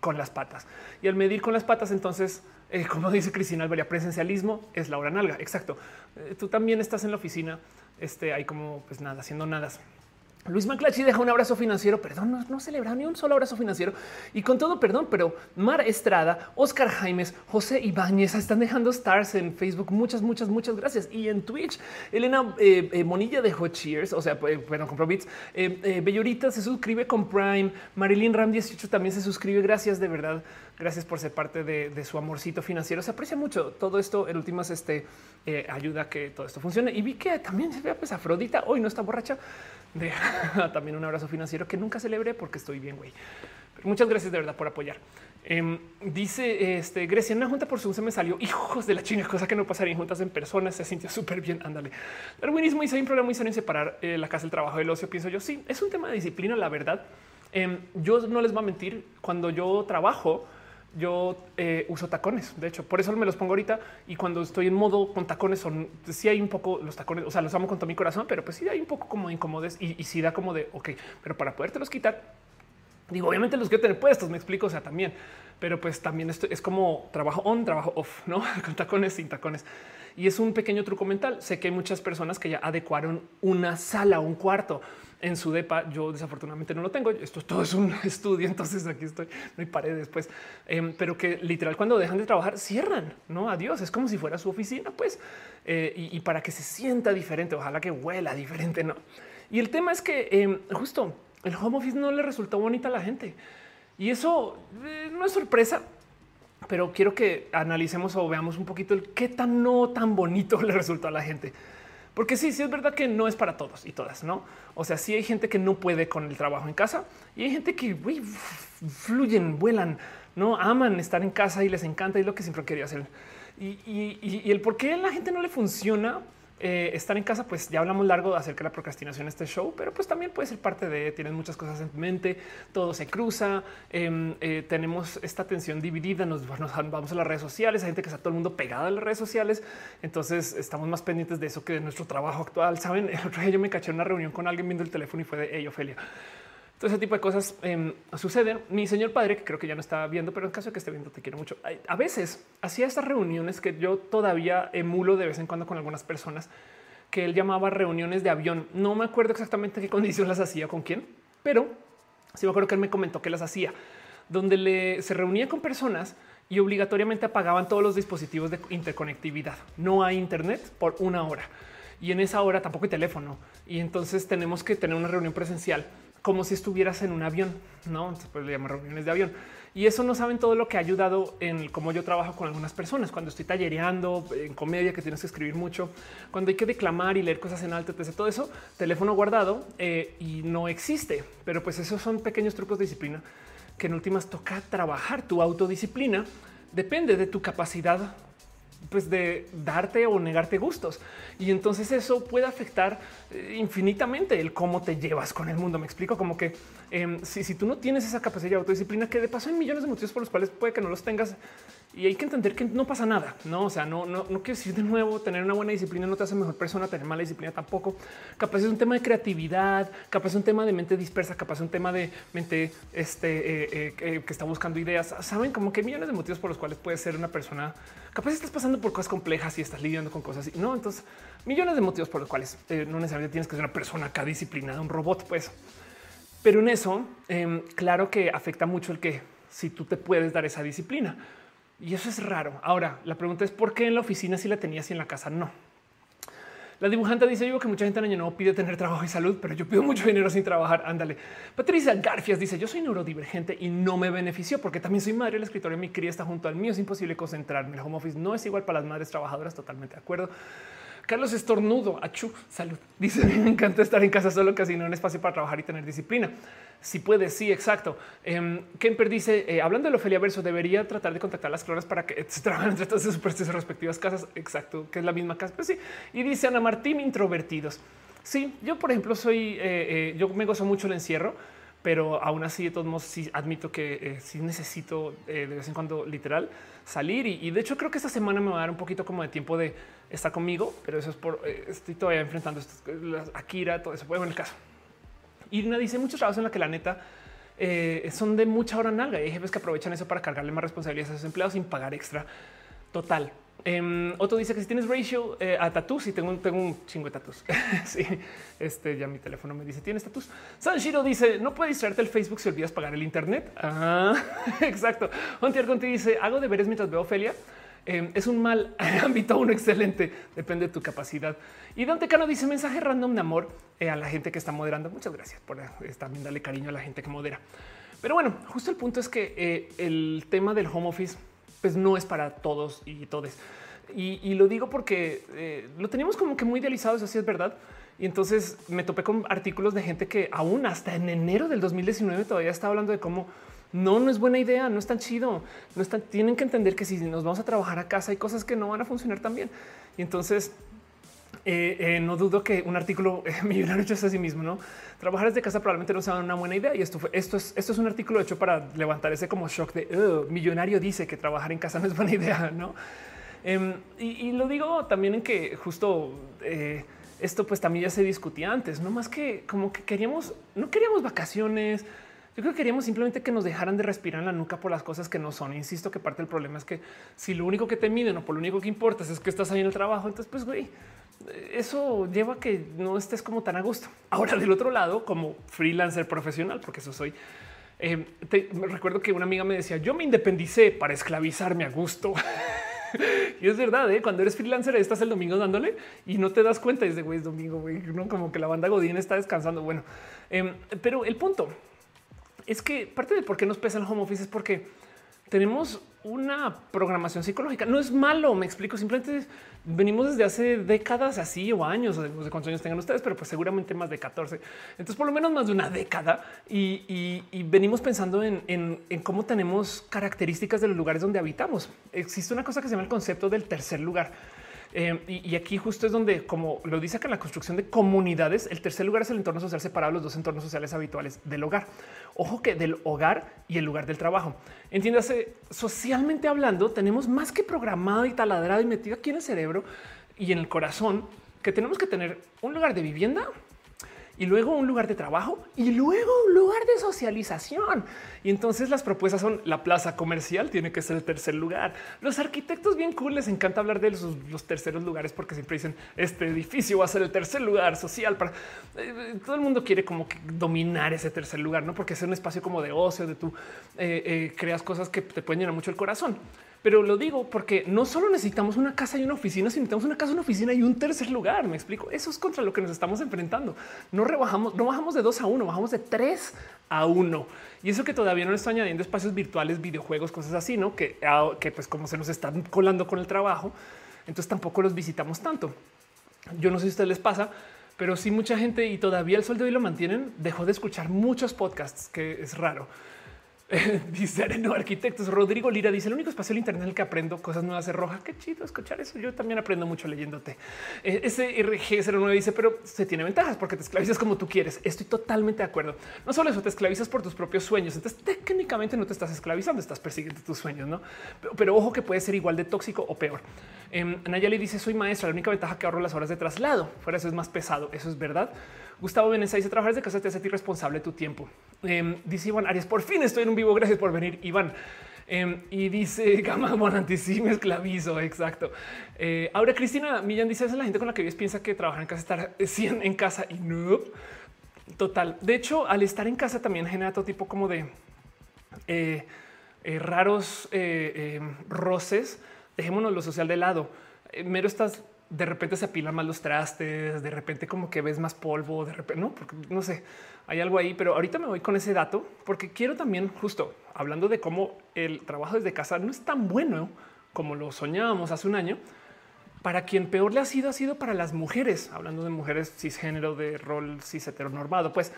con las patas y al medir con las patas, entonces, eh, como (laughs) dice Cristina Alberia, presencialismo es la hora nalga. Exacto. Eh, tú también estás en la oficina, este, hay como pues nada, haciendo nada. Luis Maclachi deja un abrazo financiero. Perdón, no, no celebra ni un solo abrazo financiero. Y con todo, perdón, pero Mar Estrada, Oscar Jaimes, José Ibáñez están dejando stars en Facebook. Muchas, muchas, muchas gracias. Y en Twitch, Elena eh, eh, Monilla dejó cheers, o sea, eh, bueno, compró bits. Bellorita se suscribe con Prime. Marilyn Ram 18 también se suscribe. Gracias de verdad. Gracias por ser parte de, su amorcito financiero. Se aprecia mucho todo esto. En últimas, este ayuda a que todo esto funcione. Y vi que también se ve pues Afrodita hoy no está borracha de (laughs) también un abrazo financiero que nunca celebré porque estoy bien, güey. Muchas gracias de verdad por apoyar. Em, dice este Grecia, una junta por Zoom se me salió hijos de la chinga, cosa que no pasaría en juntas en persona. Se sintió súper bien. Ándale. Darwinismo dice: hay un problema muy serio en separar eh, la casa del trabajo del ocio. Pienso yo, sí, es un tema de disciplina. La verdad, em, yo no les voy a mentir. Cuando yo trabajo, yo eh, uso tacones. De hecho, por eso me los pongo ahorita. Y cuando estoy en modo con tacones, son sí hay un poco los tacones, o sea, los amo con todo mi corazón, pero pues sí hay un poco como incómodos y, y sí da como de ok, pero para poderte los quitar, digo, obviamente los quiero tener puestos, me explico, o sea, también, pero pues también esto es como trabajo on, trabajo off, no (laughs) con tacones, sin tacones. Y es un pequeño truco mental. Sé que hay muchas personas que ya adecuaron una sala, un cuarto en su depa. Yo desafortunadamente no lo tengo. Esto todo es un (laughs) estudio, entonces aquí estoy, no hay paredes, pues, em, pero que literal cuando dejan de trabajar cierran, no adiós. Es como si fuera su oficina, pues, eh, y, para que se sienta diferente, ojalá que huela diferente, no. Y el tema es que em, justo el home office no le resultó bonita a la gente y eso eh, no es sorpresa. Pero quiero que analicemos o veamos un poquito el qué tan no tan bonito (laughs) le resultó a la gente Porque sí, sí es verdad que no es para todos y todas, ¿no? O sea, sí hay gente que no puede con el trabajo en casa y hay gente que fluyen, vuelan, no aman estar en casa y les encanta y lo que siempre quería hacer. Y, y el por qué a la gente no le funciona eh, estar en casa, pues ya hablamos largo acerca de la procrastinación este show, pero pues también puede ser parte de tienes muchas cosas en mente, todo se cruza, em, eh, tenemos esta atención dividida, nos, vamos a las redes sociales, hay gente que está todo el mundo pegada a las redes sociales, entonces estamos más pendientes de eso que de nuestro trabajo actual. Saben, el otro día yo me caché en una reunión con alguien viendo el teléfono y fue de hey, Ofelia. Todo ese tipo de cosas eh, suceden. Mi señor padre, que creo que ya no está viendo, pero en caso de que esté viendo, te quiero mucho. A veces hacía estas reuniones que yo todavía emulo de vez en cuando con algunas personas que él llamaba reuniones de avión. No me acuerdo exactamente qué condición las hacía con quién, pero sí me acuerdo que él me comentó que las hacía, donde se reunía con personas y obligatoriamente apagaban todos los dispositivos de interconectividad. No hay internet por una hora y en esa hora tampoco hay teléfono. Y entonces tenemos que tener una reunión presencial como si estuvieras en un avión, no? pues le llaman reuniones de avión. Y eso no saben todo lo que ha ayudado en cómo yo trabajo con algunas personas. Cuando estoy tallereando en comedia, que tienes que escribir mucho, cuando hay que declamar y leer cosas en alto, todo eso, teléfono guardado eh, y no existe. Pero pues esos son pequeños trucos de disciplina que en últimas toca trabajar. Tu autodisciplina depende de tu capacidad pues de darte o negarte gustos. Y entonces eso puede afectar eh, infinitamente el cómo te llevas con el mundo. Me explico como que em, si, si, tú no tienes esa capacidad de autodisciplina, que de paso hay millones de motivos por los cuales puede que no los tengas, y hay que entender que no pasa nada. No, o sea, no, no, no quiero decir de nuevo, tener una buena disciplina no te hace mejor persona, tener mala disciplina tampoco. Capaz es un tema de creatividad, capaz es un tema de mente dispersa, capaz es un tema de mente este, eh, eh, que está buscando ideas. Saben como que millones de motivos por los cuales puede ser una persona. Capaz estás pasando por cosas complejas y estás lidiando con cosas así. No, entonces millones de motivos por los cuales eh, no necesariamente tienes que ser una persona acá disciplinada, un robot, pues. Pero en eso, em, claro que afecta mucho el que si tú te puedes dar esa disciplina y eso es raro. Ahora, la pregunta es por qué en la oficina sí la tenías y en la casa no. La dibujante dice yo que mucha gente en año pide tener trabajo y salud, pero yo pido mucho dinero sin trabajar. Ándale. Patricia Garfias dice yo soy neurodivergente y no me benefició porque también soy madre. El escritorio de mi cría está junto al mío. Es imposible concentrarme. El home office no es igual para las madres trabajadoras. Totalmente de acuerdo. Carlos Estornudo, achú, salud. Dice, (laughs) me encanta estar en casa solo, casi no hay espacio para trabajar y tener disciplina. Si puede, sí, exacto. Um, Kemper dice, eh, hablando de Ofelia Verso, debería tratar de contactar a las cloras para que (laughs) se trabajen entre todas sus respectivas casas. Exacto, que es la misma casa. Pues sí. Y dice Ana Martín, introvertidos. Sí, yo, por ejemplo, soy, eh, eh, yo me gozo mucho el encierro pero aún así de todos modos sí admito que eh, sí necesito eh, de vez en cuando literal salir y, de hecho creo que esta semana me va a dar un poquito como de tiempo de estar conmigo, pero eso es por eh, estoy todavía enfrentando esto, Akira, todo eso. Bueno, en el caso. Irna dice muchos trabajos en la que la neta son de mucha hora nalga y hay jefes que aprovechan eso para cargarle más responsabilidades a sus empleados sin pagar extra. Total. Um, Otto dice que si tienes ratio eh, a tatus y tengo, tengo un chingo de tatus. (laughs) sí, este ya mi teléfono me dice tienes tatus. Sanshiro dice no puedes distraerte el Facebook si olvidas pagar el Internet. Ah, (laughs) exacto. Ontier Conti dice hago deberes mientras veo Ofelia. Em, es un mal (laughs) ámbito, uno excelente. Depende de tu capacidad. Y Dante Cano dice mensaje random de amor eh, a la gente que está moderando. Muchas gracias por eh, también darle cariño a la gente que modera. Pero bueno, justo el punto es que el tema del home office pues no es para todos y todes. Y, lo digo porque eh, lo teníamos como que muy idealizado, eso sí es verdad. Y entonces me topé con artículos de gente que aún hasta en enero del 2019 todavía está hablando de cómo no, no es buena idea, no es tan chido, no están, tienen que entender que si nos vamos a trabajar a casa hay cosas que no van a funcionar tan bien. Y entonces eh, eh, no dudo que un artículo (laughs) millonario hecho a sí mismo, no trabajar desde casa probablemente no sea una buena idea. Y esto fue, esto es, esto es un artículo hecho para levantar ese como shock de millonario dice que trabajar en casa no es buena (laughs) idea, no? Em, y, lo digo también en que justo eh, esto pues también ya se discutía antes, no más que como que queríamos, no queríamos vacaciones, yo creo que queríamos simplemente que nos dejaran de respirar en la nuca por las cosas que no son. Insisto que parte del problema es que si lo único que te miden o por lo único que importa es que estás ahí en el trabajo, entonces pues güey, eso lleva a que no estés como tan a gusto. Ahora del otro lado, como freelancer profesional, porque eso soy, eh, recuerdo que una amiga me decía, yo me independicé para esclavizarme a gusto. (laughs) y es verdad, ¿eh? cuando eres freelancer estás el domingo dándole y no te das cuenta, es de güey, es domingo, güey, ¿no? como que la banda Godín está descansando. Bueno, em, pero el punto es que parte de por qué nos pesa el home office es porque tenemos una programación psicológica. No es malo, me explico. Simplemente venimos desde hace décadas así o años, o de cuántos años tengan ustedes, pero pues seguramente más de 14. Entonces, por lo menos más de una década y, venimos pensando en, en, cómo tenemos características de los lugares donde habitamos. Existe una cosa que se llama el concepto del tercer lugar eh, y, aquí justo es donde, como lo dice acá en la construcción de comunidades, el tercer lugar es el entorno social separado los dos entornos sociales habituales del hogar. Ojo que del hogar y el lugar del trabajo. Entiéndase, socialmente hablando, tenemos más que programado y taladrado y metido aquí en el cerebro y en el corazón que tenemos que tener un lugar de vivienda, y luego un lugar de trabajo y luego un lugar de socialización. Y entonces las propuestas son la plaza comercial tiene que ser el tercer lugar. Los arquitectos bien cool les encanta hablar de los, terceros lugares porque siempre dicen este edificio va a ser el tercer lugar social para eh, todo el mundo quiere como que dominar ese tercer lugar, no porque es un espacio como de ocio, de tú eh, eh, creas cosas que te pueden llenar mucho el corazón. Pero lo digo porque no solo necesitamos una casa y una oficina, sino necesitamos una casa, una oficina y un tercer lugar. Me explico. Eso es contra lo que nos estamos enfrentando. No rebajamos, no bajamos de dos a uno, bajamos de tres a uno. Y eso que todavía no está añadiendo espacios virtuales, videojuegos, cosas así, no que, ah, pues como se nos están colando con el trabajo, entonces tampoco los visitamos tanto. Yo no sé si a ustedes les pasa, pero sí mucha gente y todavía el sol de hoy lo mantienen. Dejó de escuchar muchos podcasts, que es raro. (laughs) dice Areno Arquitectos. Rodrigo Lira dice el único espacio del Internet en el que aprendo cosas nuevas es roja. Qué chido escuchar eso. Yo también aprendo mucho leyéndote. Eh, ese RG09 dice, pero se tiene ventajas porque te esclavizas como tú quieres. Estoy totalmente de acuerdo. No solo eso, te esclavizas por tus propios sueños. Entonces, técnicamente no te estás esclavizando, estás persiguiendo tus sueños, no? Pero, ojo que puede ser igual de tóxico o peor. Eh, Nayali dice: Soy maestra. La única ventaja que ahorro las horas de traslado. Fuera eso es más pesado. Eso es verdad. Gustavo Veneza dice trabajar desde casa te hace irresponsable tu tiempo. Em, dice Iván Arias, por fin estoy en un vivo. Gracias por venir, Iván. Em, y dice (laughs) Gama Bonanti, sí me esclavizo. Exacto. Eh, ahora Cristina Millán dice: es la gente con la que vives piensa que trabajar en casa estar (laughs) 100 en casa y no. Total. De hecho, al estar en casa también genera todo tipo como de eh, eh, raros roces. Dejémonos lo social de lado. mero estás de repente se apilan más los trastes, de repente como que ves más polvo, de repente, no, porque no sé, hay algo ahí, pero ahorita me voy con ese dato porque quiero también justo hablando de cómo el trabajo desde casa no es tan bueno como lo soñábamos hace un año. Para quien peor le ha sido, ha sido para las mujeres, hablando de mujeres cisgénero de rol cis heteronormado, pues,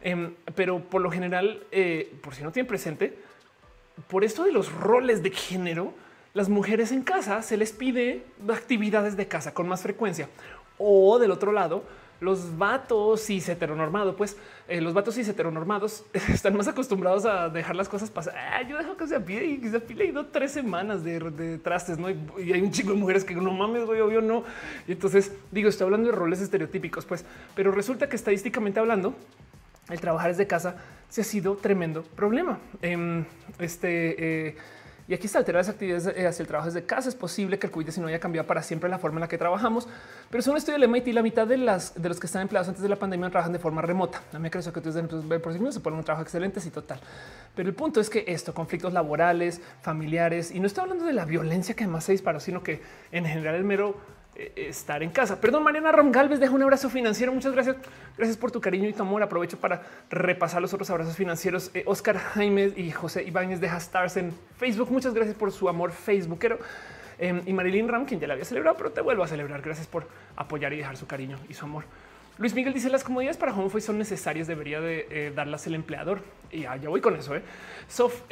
em, pero por lo general, eh, por si no tienen presente, por esto de los roles de género, las mujeres en casa se les pide actividades de casa con más frecuencia. O del otro lado, los vatos cis heteronormados, pues eh, los vatos cis heteronormados (laughs) están más acostumbrados a dejar las cosas pasar. Ah, yo dejo que se pide y se pide y tres semanas de, trastes, no? Y, hay un chico de mujeres que no mames, obvio no. Y entonces digo, estoy hablando de roles estereotípicos, pues, pero resulta que estadísticamente hablando, el trabajar desde casa se ha sido tremendo problema. Em, este, eh, y aquí está alterar las actividades eh, hacia el trabajo desde casa. Es posible que el COVID-19 haya cambiado para siempre la forma en la que trabajamos, pero según un estudio del MIT, la mitad de, las, de los que están empleados antes de la pandemia trabajan de forma remota. A mí me creo que por sí mismos se ponen un trabajo excelente y total. Pero el punto es que esto, conflictos laborales, familiares, y no estoy hablando de la violencia que más se disparó, sino que en general el mero estar en casa. Perdón, Mariana Rom Galvez, deja un abrazo financiero. Muchas gracias. Gracias por tu cariño y tu amor. Aprovecho para repasar los otros abrazos financieros. Eh, Oscar Jaime y José Ibáñez deja stars en Facebook. Muchas gracias por su amor facebookero. Em, y Marilyn Ram, quien ya la había celebrado, pero te vuelvo a celebrar. Gracias por apoyar y dejar su cariño y su amor. Luis Miguel dice las comodidades para home office son necesarias, debería de eh, darlas el empleador. Y ya, voy con eso. Sof,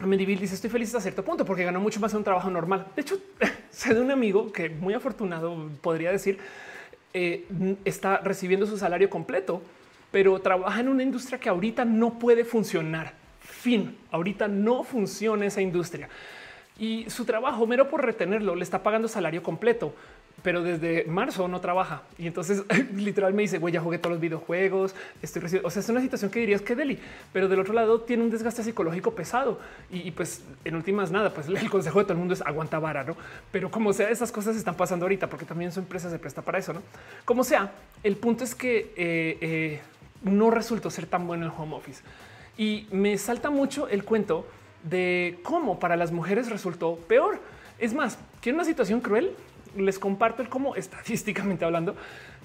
Medivil dice estoy feliz hasta cierto punto porque ganó mucho más en un trabajo normal. De hecho, (laughs) sé de un amigo que muy afortunado podría decir eh, está recibiendo su salario completo, pero trabaja en una industria que ahorita no puede funcionar. Fin, ahorita no funciona esa industria y su trabajo mero por retenerlo le está pagando salario completo, pero desde marzo no trabaja. Y entonces (laughs) literal me dice, güey, ya jugué todos los videojuegos, estoy recibiendo. O sea, es una situación que dirías que Deli, pero del otro lado tiene un desgaste psicológico pesado. Y, pues en últimas nada, pues el consejo de todo el mundo es aguanta vara, no? Pero como sea, esas cosas están pasando ahorita porque también su empresa se presta para eso, no? Como sea, el punto es que eh, eh, no resultó ser tan bueno el home office y me salta mucho el cuento de cómo para las mujeres resultó peor. Es más, que en una situación cruel, les comparto el cómo (laughs) estadísticamente hablando,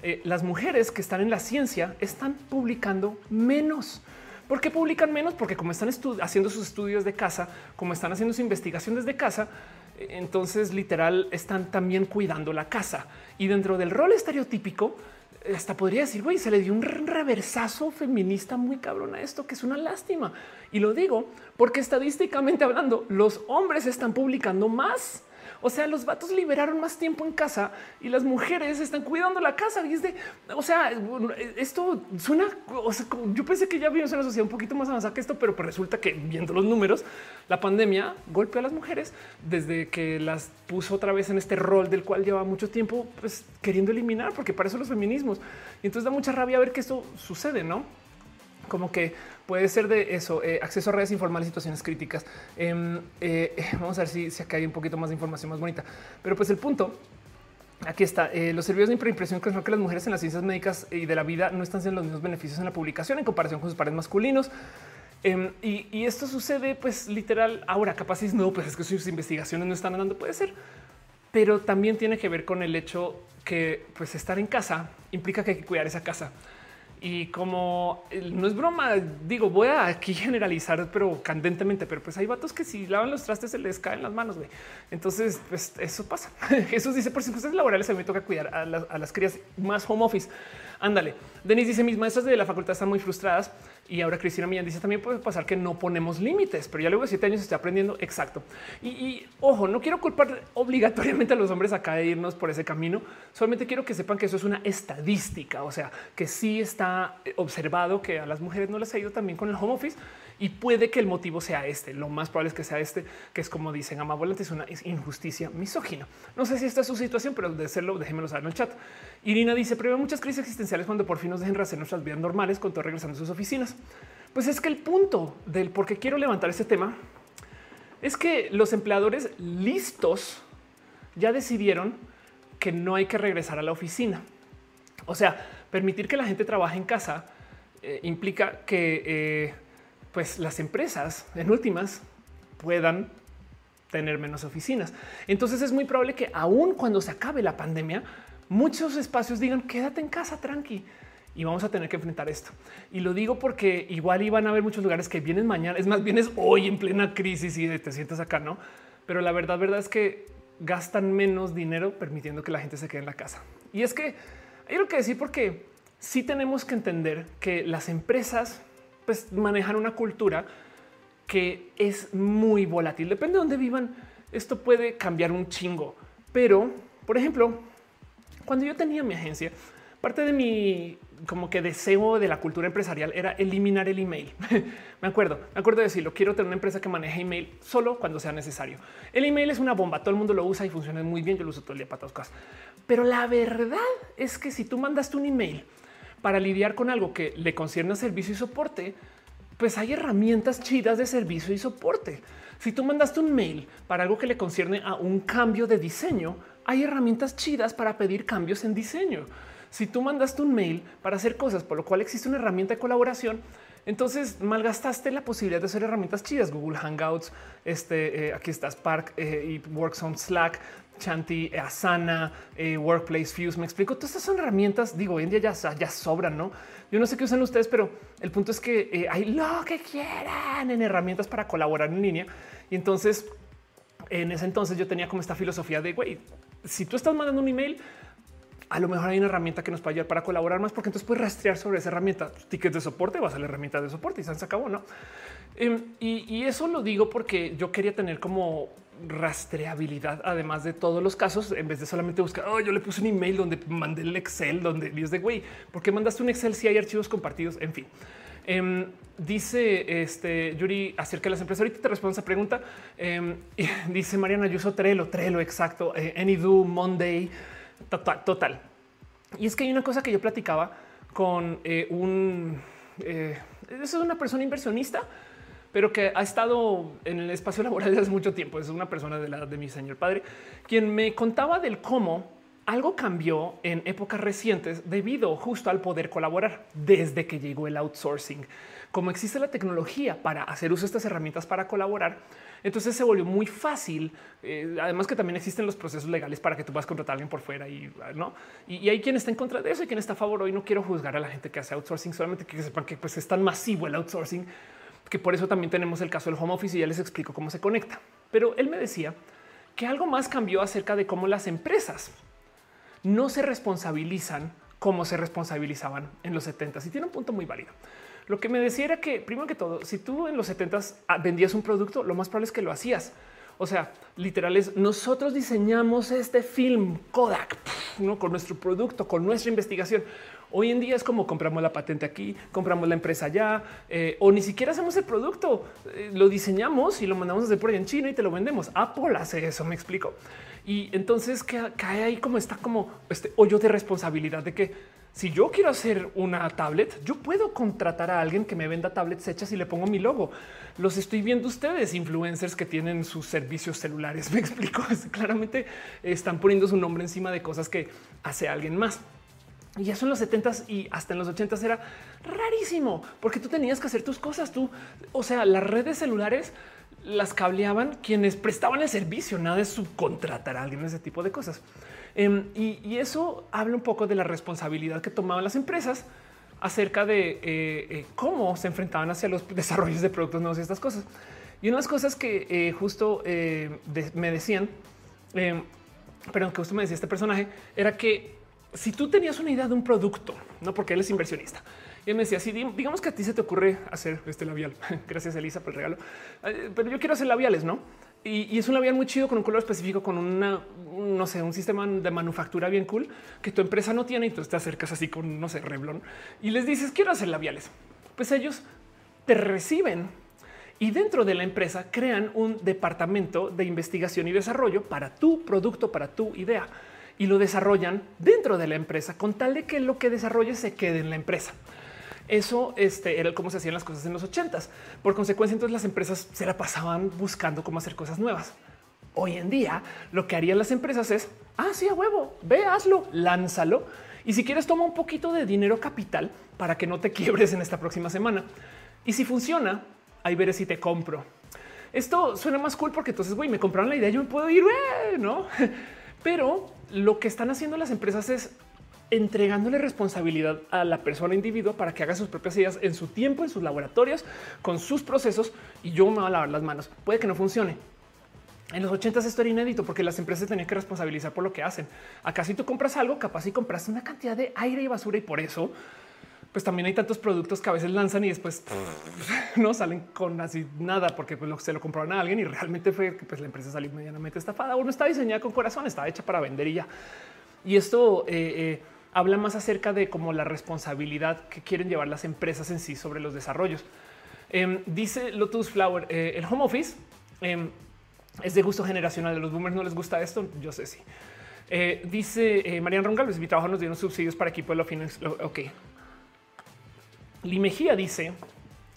eh, las mujeres que están en la ciencia están publicando menos. ¿Por qué publican menos? Porque como están haciendo sus estudios de casa, como están haciendo su investigación desde casa, entonces literal están también cuidando la casa. Y dentro del rol estereotípico, hasta podría decir, güey, se le dio un reversazo feminista muy cabrón a esto, que es una lástima. Y lo digo porque estadísticamente hablando, los hombres están publicando más o sea, los vatos liberaron más tiempo en casa y las mujeres están cuidando la casa. Y es de, o sea, esto suena, yo pensé que ya vimos una sociedad un poquito más avanzada que esto, pero pues resulta que viendo los números, la pandemia golpeó a las mujeres desde que las puso otra vez en este rol del cual lleva mucho tiempo pues, queriendo eliminar, porque para eso los feminismos. Y entonces da mucha rabia ver que esto sucede, ¿no? Como que puede ser de eso, eh, acceso a redes informales, situaciones críticas. Em, eh, (laughs) vamos a ver si, si acá hay un poquito más de información más bonita. Pero pues el punto Aquí está. Eh, los servicios de impresión que que las mujeres en las ciencias médicas y de la vida no están siendo los mismos beneficios en la publicación en comparación con sus pares masculinos. Em, y, esto sucede, pues literal. Ahora, capaz es no, pues es que sus investigaciones no están andando. Puede ser, pero también tiene que ver con el hecho que, pues, estar en casa implica que hay que cuidar esa casa. Y como no es broma, digo, voy a aquí (laughs) generalizar, pero candentemente, pero pues hay vatos que si lavan los trastes se les caen las manos. Entonces, pues eso pasa. (laughs) Jesús dice por circunstancias laborales a mí me toca cuidar a las, a las crías más home office. Ándale. Denise dice mis maestras de la facultad están muy frustradas y ahora Cristina Millán dice también puede pasar que no ponemos límites, pero ya luego de siete años está aprendiendo exacto. Y, ojo, no quiero culpar obligatoriamente a los hombres acá de irnos por ese camino. Solamente quiero que sepan que eso es una estadística, o sea, que sí está observado que a las mujeres no les ha ido también con el home office y puede que el motivo sea este. Lo más probable es que sea este, que es como dicen Volante, es una injusticia misógina. No sé si esta es su situación, pero de serlo, déjenmelo saber en el chat. Irina dice: Prevé muchas crisis existenciales cuando por fin nos dejen rehacer nuestras vidas normales con todo regresando a sus oficinas. Pues es que el punto del por qué quiero levantar este tema es que los empleadores listos ya decidieron que no hay que regresar a la oficina. O sea, permitir que la gente trabaje en casa eh, implica que eh, pues las empresas en últimas puedan tener menos oficinas. Entonces es muy probable que aún cuando se acabe la pandemia, muchos espacios digan quédate en casa tranqui y vamos a tener que enfrentar esto. Y lo digo porque igual iban a haber muchos lugares que vienen mañana, es más, vienes hoy en plena crisis y te sientas acá, no? Pero la verdad, verdad es que gastan menos dinero permitiendo que la gente se quede en la casa. Y es que hay algo que decir porque sí tenemos que entender que las empresas pues, manejan una cultura que es muy volátil. Depende de dónde vivan. Esto puede cambiar un chingo. Pero, por ejemplo, cuando yo tenía mi agencia, parte de mi como que deseo de la cultura empresarial era eliminar el email. (laughs) me acuerdo, me acuerdo de decirlo. Quiero tener una empresa que maneje email solo cuando sea necesario. El email es una bomba, todo el mundo lo usa y funciona muy bien. Yo lo uso todo el día para todas cosas. Pero la verdad es que si tú mandaste un email para lidiar con algo que le concierne a servicio y soporte, pues hay herramientas chidas de servicio y soporte. Si tú mandaste un mail para algo que le concierne a un cambio de diseño, hay herramientas chidas para pedir cambios en diseño. Si tú mandaste un mail para hacer cosas, por lo cual existe una herramienta de colaboración, entonces malgastaste la posibilidad de hacer herramientas chidas. Google Hangouts, este, eh, aquí está Spark eh, y Works on Slack. Chanti, Asana, eh, Workplace Fuse. Me explico. Todas estas herramientas. Digo, hoy en día ya, ya sobran, no? Yo no sé qué usan ustedes, pero el punto es que eh, hay lo que quieran en herramientas para colaborar en línea. Y entonces, en ese entonces yo tenía como esta filosofía de güey, si tú estás mandando un email, a lo mejor hay una herramienta que nos puede ayudar para colaborar más, porque entonces puedes rastrear sobre esa herramienta. Tickets de soporte, vas a la herramienta de soporte y se acabó, no? Em, y eso lo digo porque yo quería tener como rastreabilidad, además de todos los casos, en vez de solamente buscar, oh, yo le puse un email donde mandé el Excel, donde es de güey, ¿por qué mandaste un Excel si hay archivos compartidos? En fin. Em, dice este Yuri acerca de las empresas. Ahorita te respondo esa pregunta. Em, (laughs) dice Mariana, yo uso Trello, Trello, exacto. Eh, Anydo, Monday, total, total. Y es que hay una cosa que yo platicaba con eh, un, eh, es una persona inversionista pero que ha estado en el espacio laboral desde hace mucho tiempo. Es una persona de la de mi señor padre, quien me contaba del cómo algo cambió en épocas recientes debido justo al poder colaborar desde que llegó el outsourcing. Como existe la tecnología para hacer uso de estas herramientas para colaborar, entonces se volvió muy fácil. Eh, además que también existen los procesos legales para que tú puedas contratar a alguien por fuera y no. Y, hay quien está en contra de eso y quien está a favor. Hoy no quiero juzgar a la gente que hace outsourcing, solamente que sepan que pues, es tan masivo el outsourcing que por eso también tenemos el caso del home office y ya les explico cómo se conecta. Pero él me decía que algo más cambió acerca de cómo las empresas no se responsabilizan como se responsabilizaban en los 70 y tiene un punto muy válido. Lo que me decía era que, primero que todo, si tú en los 70 ah, vendías un producto, lo más probable es que lo hacías. O sea, literal es nosotros diseñamos este film Kodak ¿no? con nuestro producto, con nuestra investigación. Hoy en día es como compramos la patente aquí, compramos la empresa allá, eh, o ni siquiera hacemos el producto, eh, lo diseñamos y lo mandamos a hacer por ahí en China y te lo vendemos. Apple hace eso, me explico. Y entonces cae ahí como está como este hoyo de responsabilidad de que si yo quiero hacer una tablet, yo puedo contratar a alguien que me venda tablets hechas y le pongo mi logo. Los estoy viendo ustedes, influencers que tienen sus servicios celulares. (laughs) Me explico. Claramente están poniendo su nombre encima de cosas que hace alguien más. Y eso en los 70s y hasta en los 80s era rarísimo porque tú tenías que hacer tus cosas. Tú, o sea, las redes celulares las cableaban quienes prestaban el servicio, nada de subcontratar a alguien, ese tipo de cosas. Em, y, eso habla un poco de la responsabilidad que tomaban las empresas acerca de eh, eh, cómo se enfrentaban hacia los desarrollos de productos nuevos y estas cosas. Y una de las cosas que eh, justo me decían, em, pero que justo me decía este personaje, era que si tú tenías una idea de un producto, no porque él es inversionista, y me decía, si digamos que a ti se te ocurre hacer este labial, (laughs) gracias Elisa por el regalo, pero yo quiero hacer labiales, ¿no? Y, es un labial muy chido con un color específico, con una, no sé, un sistema de manufactura bien cool que tu empresa no tiene y tú te acercas así con, no sé, Revlon y les dices, quiero hacer labiales. Pues ellos te reciben y dentro de la empresa crean un departamento de investigación y desarrollo para tu producto, para tu idea y lo desarrollan dentro de la empresa con tal de que lo que desarrolles se quede en la empresa. Eso este, era cómo se hacían las cosas en los ochentas. Por consecuencia, entonces las empresas se la pasaban buscando cómo hacer cosas nuevas. Hoy en día, lo que harían las empresas es, ah, sí, a huevo, ve, hazlo, lánzalo. Y si quieres, toma un poquito de dinero capital para que no te (laughs) quiebres en esta próxima semana. Y si funciona, ahí veré si te compro. Esto suena más cool porque entonces, güey, me compraron la idea, yo me puedo ir, ¿no? (laughs) Pero lo que están haciendo las empresas es entregándole responsabilidad a la persona individuo para que haga sus propias ideas en su tiempo, en sus laboratorios, con sus procesos y yo me voy a lavar las manos. Puede que no funcione. En los 80 esto era inédito porque las empresas tenían que responsabilizar por lo que hacen. Acá si tú compras algo, capaz y compras una cantidad de aire y basura y por eso pues también hay tantos productos que a veces lanzan y después (laughs) no salen con así nada porque pues, se lo compraron a alguien y realmente fue que pues, la empresa salió medianamente estafada. Uno está diseñada con corazón, está hecha para vender y ya. Y esto eh, eh, habla más acerca de cómo la responsabilidad que quieren llevar las empresas en sí sobre los desarrollos. Em, dice Lotus Flower, eh, el home office em, es de gusto generacional. De los boomers no les gusta esto. Yo sé si sí. dice Marian Rongal, mi trabajo nos dieron subsidios para equipo de la. Ok, Limejía dice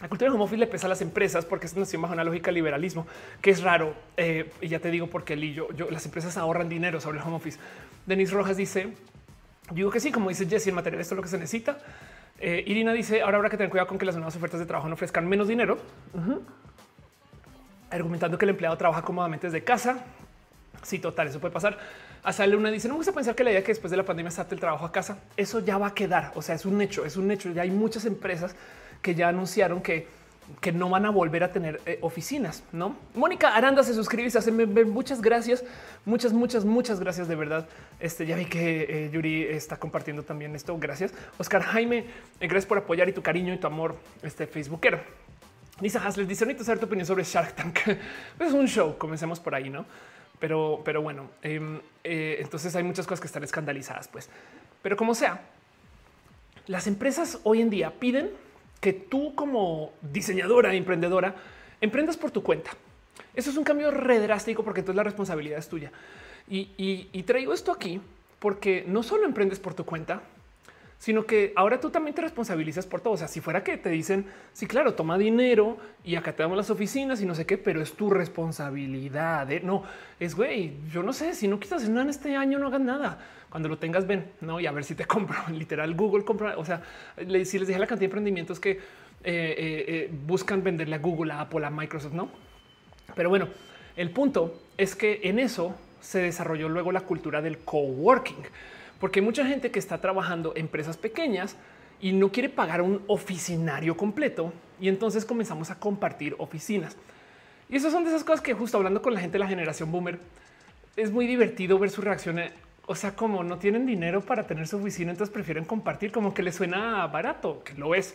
la cultura de home office le pesa a las empresas porque es nació bajo una lógica de liberalismo, que es raro. Eh, y ya te digo porque el yo, yo, las empresas ahorran dinero sobre el home office. Denis Rojas dice: Digo que sí, como dice Jesse, el material esto es lo que se necesita. Eh, Irina dice: Ahora habrá que tener cuidado con que las nuevas ofertas de trabajo no ofrezcan menos dinero, argumentando que el empleado trabaja cómodamente desde casa. Sí, total, eso puede pasar. A una dice, no me gusta pensar que la idea que después de la pandemia se el trabajo a casa, eso ya va a quedar. O sea, es un hecho, es un hecho. Ya hay muchas empresas que ya anunciaron que, que no van a volver a tener eh, oficinas, ¿no? Mónica Aranda se suscribe y se hace muchas gracias, muchas, muchas, muchas gracias de verdad. Este, ya vi que eh, Yuri está compartiendo también esto. Gracias. Oscar Jaime, eh, gracias por apoyar y tu cariño y tu amor, este Facebookero. Lisa Hasler dice, necesito saber tu opinión sobre Shark Tank. (laughs) es un show, comencemos por ahí, ¿no? Pero, pero bueno, em, eh, entonces hay muchas cosas que están escandalizadas, pues. Pero como sea, las empresas hoy en día piden que tú como diseñadora, emprendedora, emprendas por tu cuenta. Eso es un cambio re drástico porque entonces la responsabilidad es tuya. Y, y traigo esto aquí porque no solo emprendes por tu cuenta, sino que ahora tú también te responsabilizas por todo. O sea, si fuera que te dicen, sí, claro, toma dinero y acá te damos las oficinas y no sé qué, pero es tu responsabilidad. ¿eh? No, es güey, yo no sé, si no quieres hacer nada en este año, no hagas nada. Cuando lo tengas, ven, no, y a ver si te (laughs) compro. Literal, Google compra. O sea, si les dije la cantidad de emprendimientos que eh, eh, buscan venderle a Google, a Apple, a Microsoft, no? Pero bueno, el punto es que en eso se desarrolló luego la cultura del coworking porque hay mucha gente que está trabajando empresas pequeñas y no quiere pagar un oficinario completo. Y entonces comenzamos a compartir oficinas. Y esas son de esas cosas que justo hablando con la gente de la generación boomer, es muy divertido ver su reacción. O sea, como no tienen dinero para tener su oficina, entonces prefieren compartir como que les suena barato, que lo es.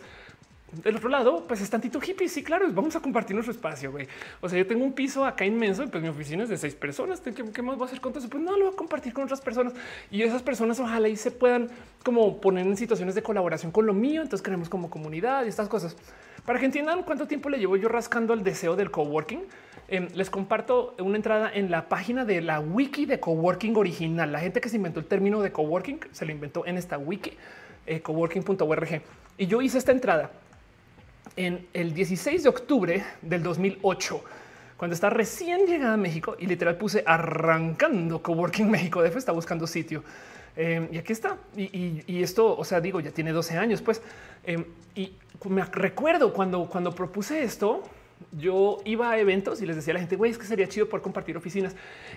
Del otro lado, pues es tantito hippie. Sí, claro, vamos a compartir nuestro espacio. güey. O sea, yo tengo un piso acá inmenso y pues mi oficina es de seis personas. ¿Qué, qué más voy a hacer con todo eso? Pues no lo voy a compartir con otras personas y esas personas ojalá y se puedan como poner en situaciones de colaboración con lo mío. Entonces queremos como comunidad y estas cosas para que entiendan cuánto tiempo le llevo yo rascando el deseo del coworking. Eh, les comparto una entrada en la página de la wiki de coworking original. La gente que se inventó el término de coworking se lo inventó en esta wiki eh, coworking.org y yo hice esta entrada en el 16 de octubre del 2008, cuando está recién llegada a México y literal puse arrancando Coworking (laughs) México. De está buscando sitio. Em, y aquí está. Y, esto, o sea, digo, ya tiene 12 años, pues. Em, y me recuerdo cuando, cuando propuse esto, yo iba a eventos y les decía a la gente, güey, es que sería chido por compartir oficinas.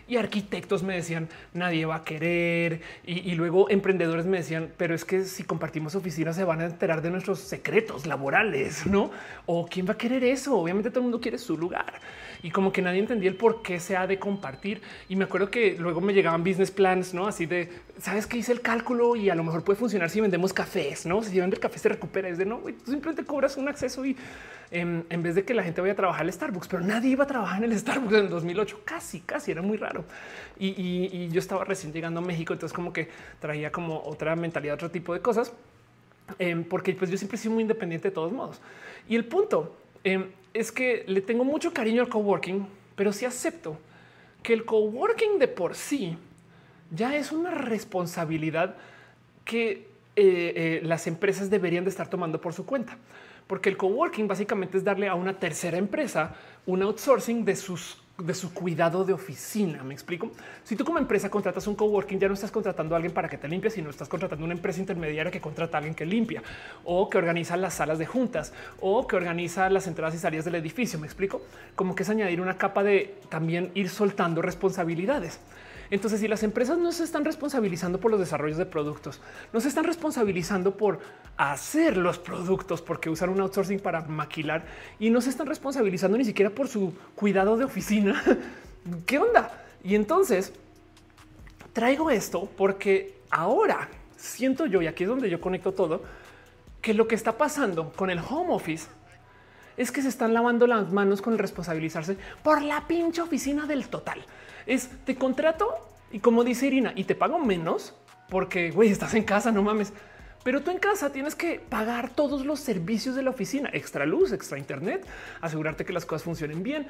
Y arquitectos me decían, nadie va a querer. Y, luego emprendedores me decían, pero es que si compartimos oficinas se van a enterar de nuestros secretos laborales, (laughs) ¿no? O quién va a querer eso. Obviamente todo el mundo quiere su lugar. Y como que nadie entendía el por qué se ha de compartir. Y me acuerdo que luego me llegaban business plans, ¿no? Así de, ¿sabes qué hice el cálculo? Y a lo mejor puede funcionar si vendemos cafés, ¿no? Si vende el café se recupera. Es de, no, tú simplemente cobras un acceso y en, vez de que la gente vaya a trabajar al Starbucks, pero nadie iba a trabajar en el Starbucks en el 2008. Casi, casi era muy raro. Y, yo estaba recién llegando a México, entonces como que traía como otra mentalidad, otro tipo de cosas, em, porque pues yo siempre he sido muy independiente de todos modos. Y el punto em, es que le tengo mucho cariño al coworking, pero sí acepto que el coworking de por sí ya es una responsabilidad que eh, eh, las empresas deberían de estar tomando por su cuenta porque el coworking básicamente es darle a una tercera empresa un outsourcing de sus de su cuidado de oficina. Me explico. Si tú como empresa contratas un coworking, ya no estás contratando a alguien para que te limpie, sino estás contratando una empresa intermediaria que contrata a alguien que limpia o que organiza las salas de juntas o que organiza las entradas y salidas del edificio. Me explico como que es añadir una capa de también ir soltando responsabilidades. Entonces, si las empresas no se están responsabilizando por los desarrollos de productos, no se están responsabilizando por hacer los productos, porque usan un outsourcing para maquilar y no se están responsabilizando ni siquiera por su cuidado de oficina. (laughs) ¿Qué onda? Y entonces traigo esto porque ahora siento yo, y aquí es donde yo conecto todo, que lo que está pasando con el home office es que se están lavando las manos con responsabilizarse por la pinche oficina del total es te contrato y como dice Irina, y te pago menos porque güey, estás en casa, no mames. Pero tú en casa tienes que pagar todos los servicios de la oficina, extra luz, extra internet, asegurarte que las cosas funcionen bien,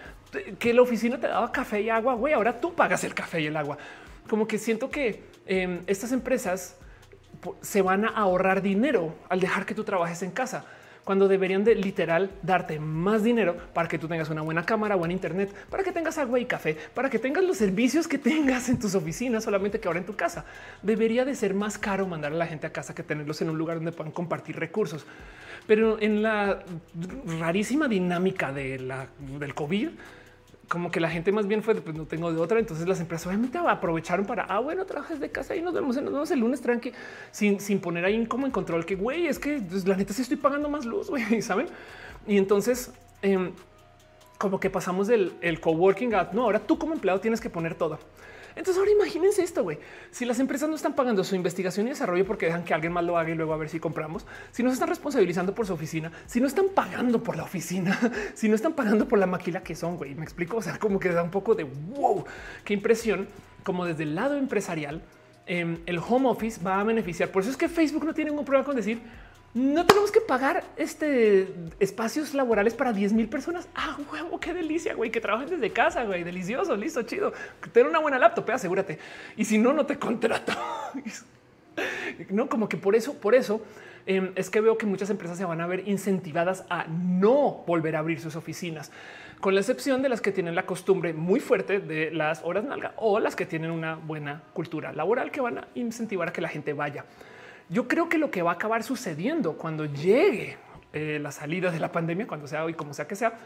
que la oficina te daba café y agua, güey, ahora tú pagas el café y el agua. Como que siento que em, estas empresas se van a ahorrar dinero al dejar que tú trabajes en casa cuando deberían de literal darte más dinero para que tú tengas una buena cámara, buen internet, para que tengas agua y café, para que tengas los servicios que (laughs) tengas en tus oficinas, solamente que ahora en tu casa. Debería de ser más caro mandar a la gente a casa que tenerlos en un lugar donde puedan compartir recursos. Pero en la rarísima dinámica de la, del COVID, como que la gente más bien fue pues no tengo de otra. Entonces las empresas obviamente aprovecharon para ah, bueno, trabajas de casa y nos vemos, nos vemos el lunes tranqui sin, sin poner ahí como en control que güey, es que pues, la neta sí estoy pagando más luz, güey, (laughs) saben? Y entonces, em, como que pasamos del el coworking a no, ahora tú como empleado tienes que poner todo. Entonces ahora imagínense esto, güey. Si las empresas no están pagando su investigación y desarrollo porque dejan que alguien más lo haga y luego a ver si compramos, si no se están responsabilizando por su oficina, si no están pagando por la oficina, (laughs) si no están pagando por la maquila que son, güey, me explico. O sea, como que da un poco de wow, qué impresión, como desde el lado empresarial, em, el home office va a beneficiar. Por eso es que Facebook no tiene ningún problema con decir no tenemos que pagar este espacios laborales para 10 mil personas. Ah, huevo, qué delicia, güey, que trabajen desde casa, güey, delicioso, listo, chido. Tener una buena laptop, eh, asegúrate. Y si no, no te (laughs) contrato. no como que por eso, por eso em, es que veo que muchas empresas se van a ver incentivadas a no volver a abrir sus oficinas con la excepción de las que tienen la costumbre muy fuerte de las horas nalga o las que tienen una buena cultura laboral que van a incentivar a que la gente vaya. Yo creo que lo que va a acabar sucediendo cuando llegue eh, la salida de la pandemia, cuando sea hoy, como sea que sea,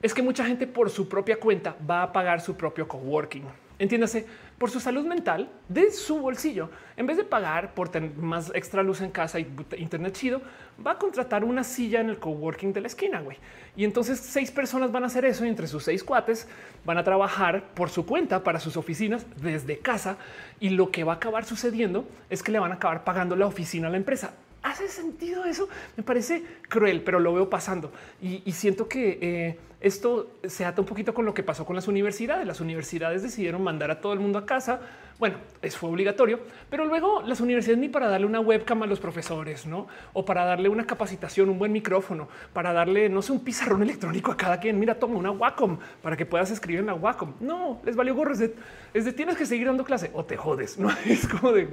es que mucha gente por su propia cuenta va a pagar su propio coworking. Entiéndase, por su salud mental de su bolsillo. En vez de pagar por tener más extra luz en casa y internet chido, va a contratar una silla en el coworking de la esquina, güey. Y entonces seis personas van a hacer eso y entre sus seis cuates van a trabajar por su cuenta para sus oficinas desde casa. Y lo que va a acabar sucediendo es que le van a acabar pagando la oficina a la empresa. ¿Hace sentido eso? Me parece cruel, pero lo veo pasando y, siento que eh, esto se ata un poquito con lo que pasó con las universidades. Las universidades decidieron mandar a todo el mundo a casa. Bueno, eso fue obligatorio, pero luego las universidades ni para darle una webcam a los profesores, no? O para darle una capacitación, un buen micrófono, para darle, no sé, un pizarrón electrónico a cada quien. Mira, toma una Wacom para que puedas escribir en la Wacom. No les valió gorro. Es de, tienes que seguir dando clase o te jodes. No (laughs) es como de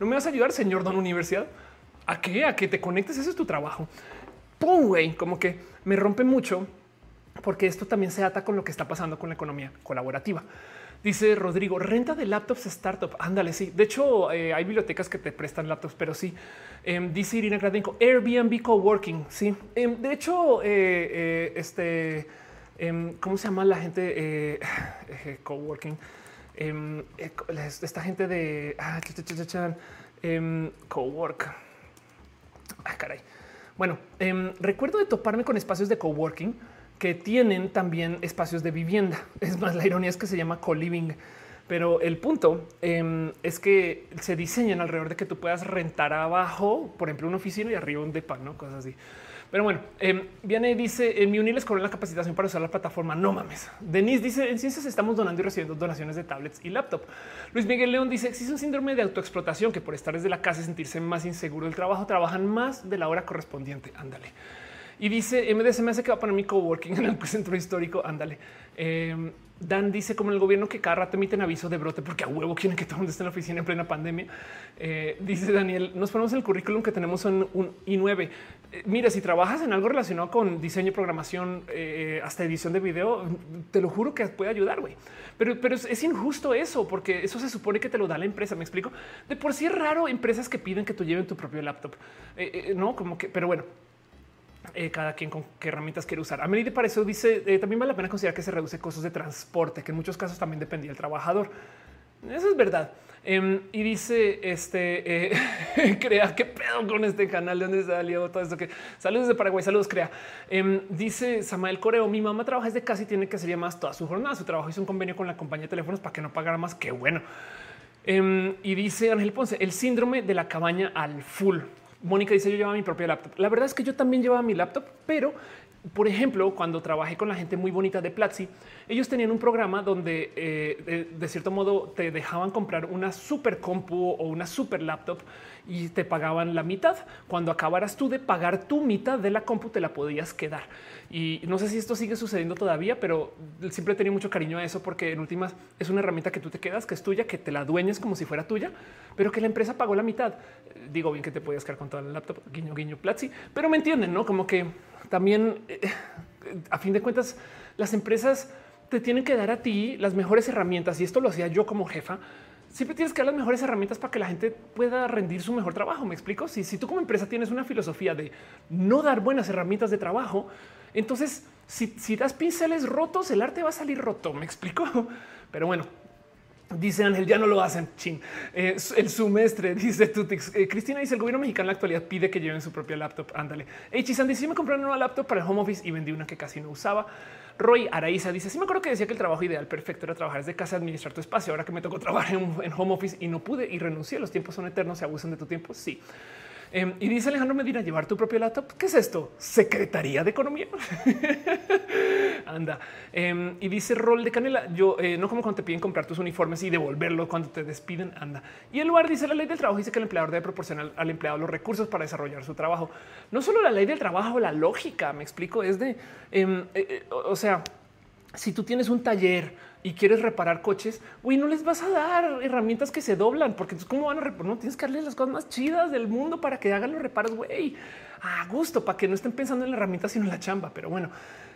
no me vas a ayudar, señor don universidad. ¿A qué? A que te conectes. Ese es tu trabajo. Pum, güey, como que me rompe mucho porque esto también se ata con lo que está pasando con la economía colaborativa. Dice Rodrigo, renta de laptops startup. Ándale, sí. De hecho, eh, hay bibliotecas que te prestan laptops, pero sí. Em, dice Irina Gradenko, Airbnb Coworking. Sí. Em, de hecho, eh, eh, este, em, ¿cómo se llama la gente? coworking. esta gente de ah, cowork. Ah, caray. Bueno, recuerdo de toparme con espacios de coworking que tienen también espacios de vivienda. (laughs) Es más, la ironía es que se llama co-living. Pero el punto em, es que se diseñan alrededor de que tú puedas rentar abajo, por ejemplo, una oficina y arriba un depa, no cosas así. Pero bueno, eh, viene y dice en mi UNI les la capacitación para usar la plataforma. No mames. Denise dice en ciencias estamos donando y recibiendo donaciones de tablets y laptop. Luis Miguel León dice existe un síndrome de autoexplotación que por estar desde la casa y sentirse más inseguro del trabajo trabajan más de la hora correspondiente. Ándale. Y dice MDC me hace que va a poner mi coworking (laughs) en el centro histórico. Ándale. Eh, Dan dice como el gobierno que cada rato emiten aviso de brote porque a huevo quieren que todo el mundo esté en la oficina en plena pandemia. Eh, dice Daniel, nos ponemos el currículum que tenemos en un I9. Eh, mira, si trabajas en algo relacionado con diseño, programación, eh, hasta edición de video, te lo juro que puede ayudar, güey. Pero, pero es, injusto eso, porque eso se supone que te lo da la empresa. Me explico. De por sí es raro empresas que piden que tú lleven tu propio laptop. no, como que, pero bueno, eh, cada quien con qué herramientas quiere usar. A mí para eso dice eh, también vale la pena considerar que se reduce costos de transporte, que en muchos casos también dependía del trabajador. Eso es verdad. Em, y dice este eh, (laughs) crea qué pedo con este canal de dónde salió todo esto que saludos de Paraguay, saludos crea. Em, dice Samael Coreo, mi mamá trabaja desde casa y tiene que hacer más toda su jornada. Su trabajo hizo un convenio con la compañía de teléfonos para que no pagara más. Qué bueno. Em, y dice Ángel Ponce, el síndrome de la cabaña al full. Mónica dice yo llevaba mi propia laptop. La verdad es que yo también llevaba mi laptop, pero por ejemplo, cuando trabajé con la gente muy bonita de Platzi, ellos tenían un programa donde eh, de, cierto modo te dejaban comprar una super compu o una super laptop y te pagaban la mitad. Cuando acabaras tú de pagar tu mitad de la compu, te la podías quedar. Y no sé si esto sigue sucediendo todavía, pero siempre tenido mucho cariño a eso porque en últimas es una herramienta que tú te quedas, que es tuya, que te la dueñes como si fuera tuya, pero que la empresa pagó la mitad. Digo bien que te podías quedar con toda la laptop, guiño, guiño, Platzi, pero me entienden, no como que también, eh, a fin de cuentas, las empresas te tienen que dar a ti las mejores herramientas y esto lo hacía yo como jefa. Siempre tienes que dar las mejores herramientas para que la gente pueda rendir su mejor trabajo. Me explico. Si, si tú como empresa tienes una filosofía de no dar buenas herramientas de trabajo, entonces si, si das pinceles rotos, el arte va a salir roto. Me explico. (laughs) Pero bueno, Dice Ángel, ya no lo hacen. Chin. Eh, el semestre (laughs) dice Tutix. Eh, Cristina dice: el gobierno mexicano en la actualidad pide que lleven su propia laptop. Ándale. Hey, Chisan sí me compré una nueva laptop para el home office y vendí una que casi no usaba. Roy Araiza dice: Sí, me acuerdo que decía que el trabajo ideal perfecto era trabajar desde casa, administrar tu espacio. Ahora que me tocó trabajar en, home office y no pude y renuncié, los tiempos son eternos, se abusan de tu tiempo. Sí. Em, y dice Alejandro Medina, llevar tu propio laptop. ¿Qué es esto? Secretaría de Economía. (laughs) Anda. Em, y dice Rol de Canela, yo eh, no como cuando te piden comprar tus uniformes y devolverlo cuando te despiden. Anda. Y el lugar dice la ley del trabajo, dice que el empleador debe proporcionar al empleado los recursos para desarrollar su trabajo. No solo la ley del trabajo, la lógica, me explico, es de, em, eh, eh, o sea, si tú tienes un taller y quieres reparar coches, güey, no les vas a dar herramientas que se doblan, porque entonces cómo van a reparar? No tienes que darles las cosas más chidas del mundo para que hagan los reparos, güey, a gusto, para que no estén pensando en la herramienta, sino en la chamba. Pero bueno,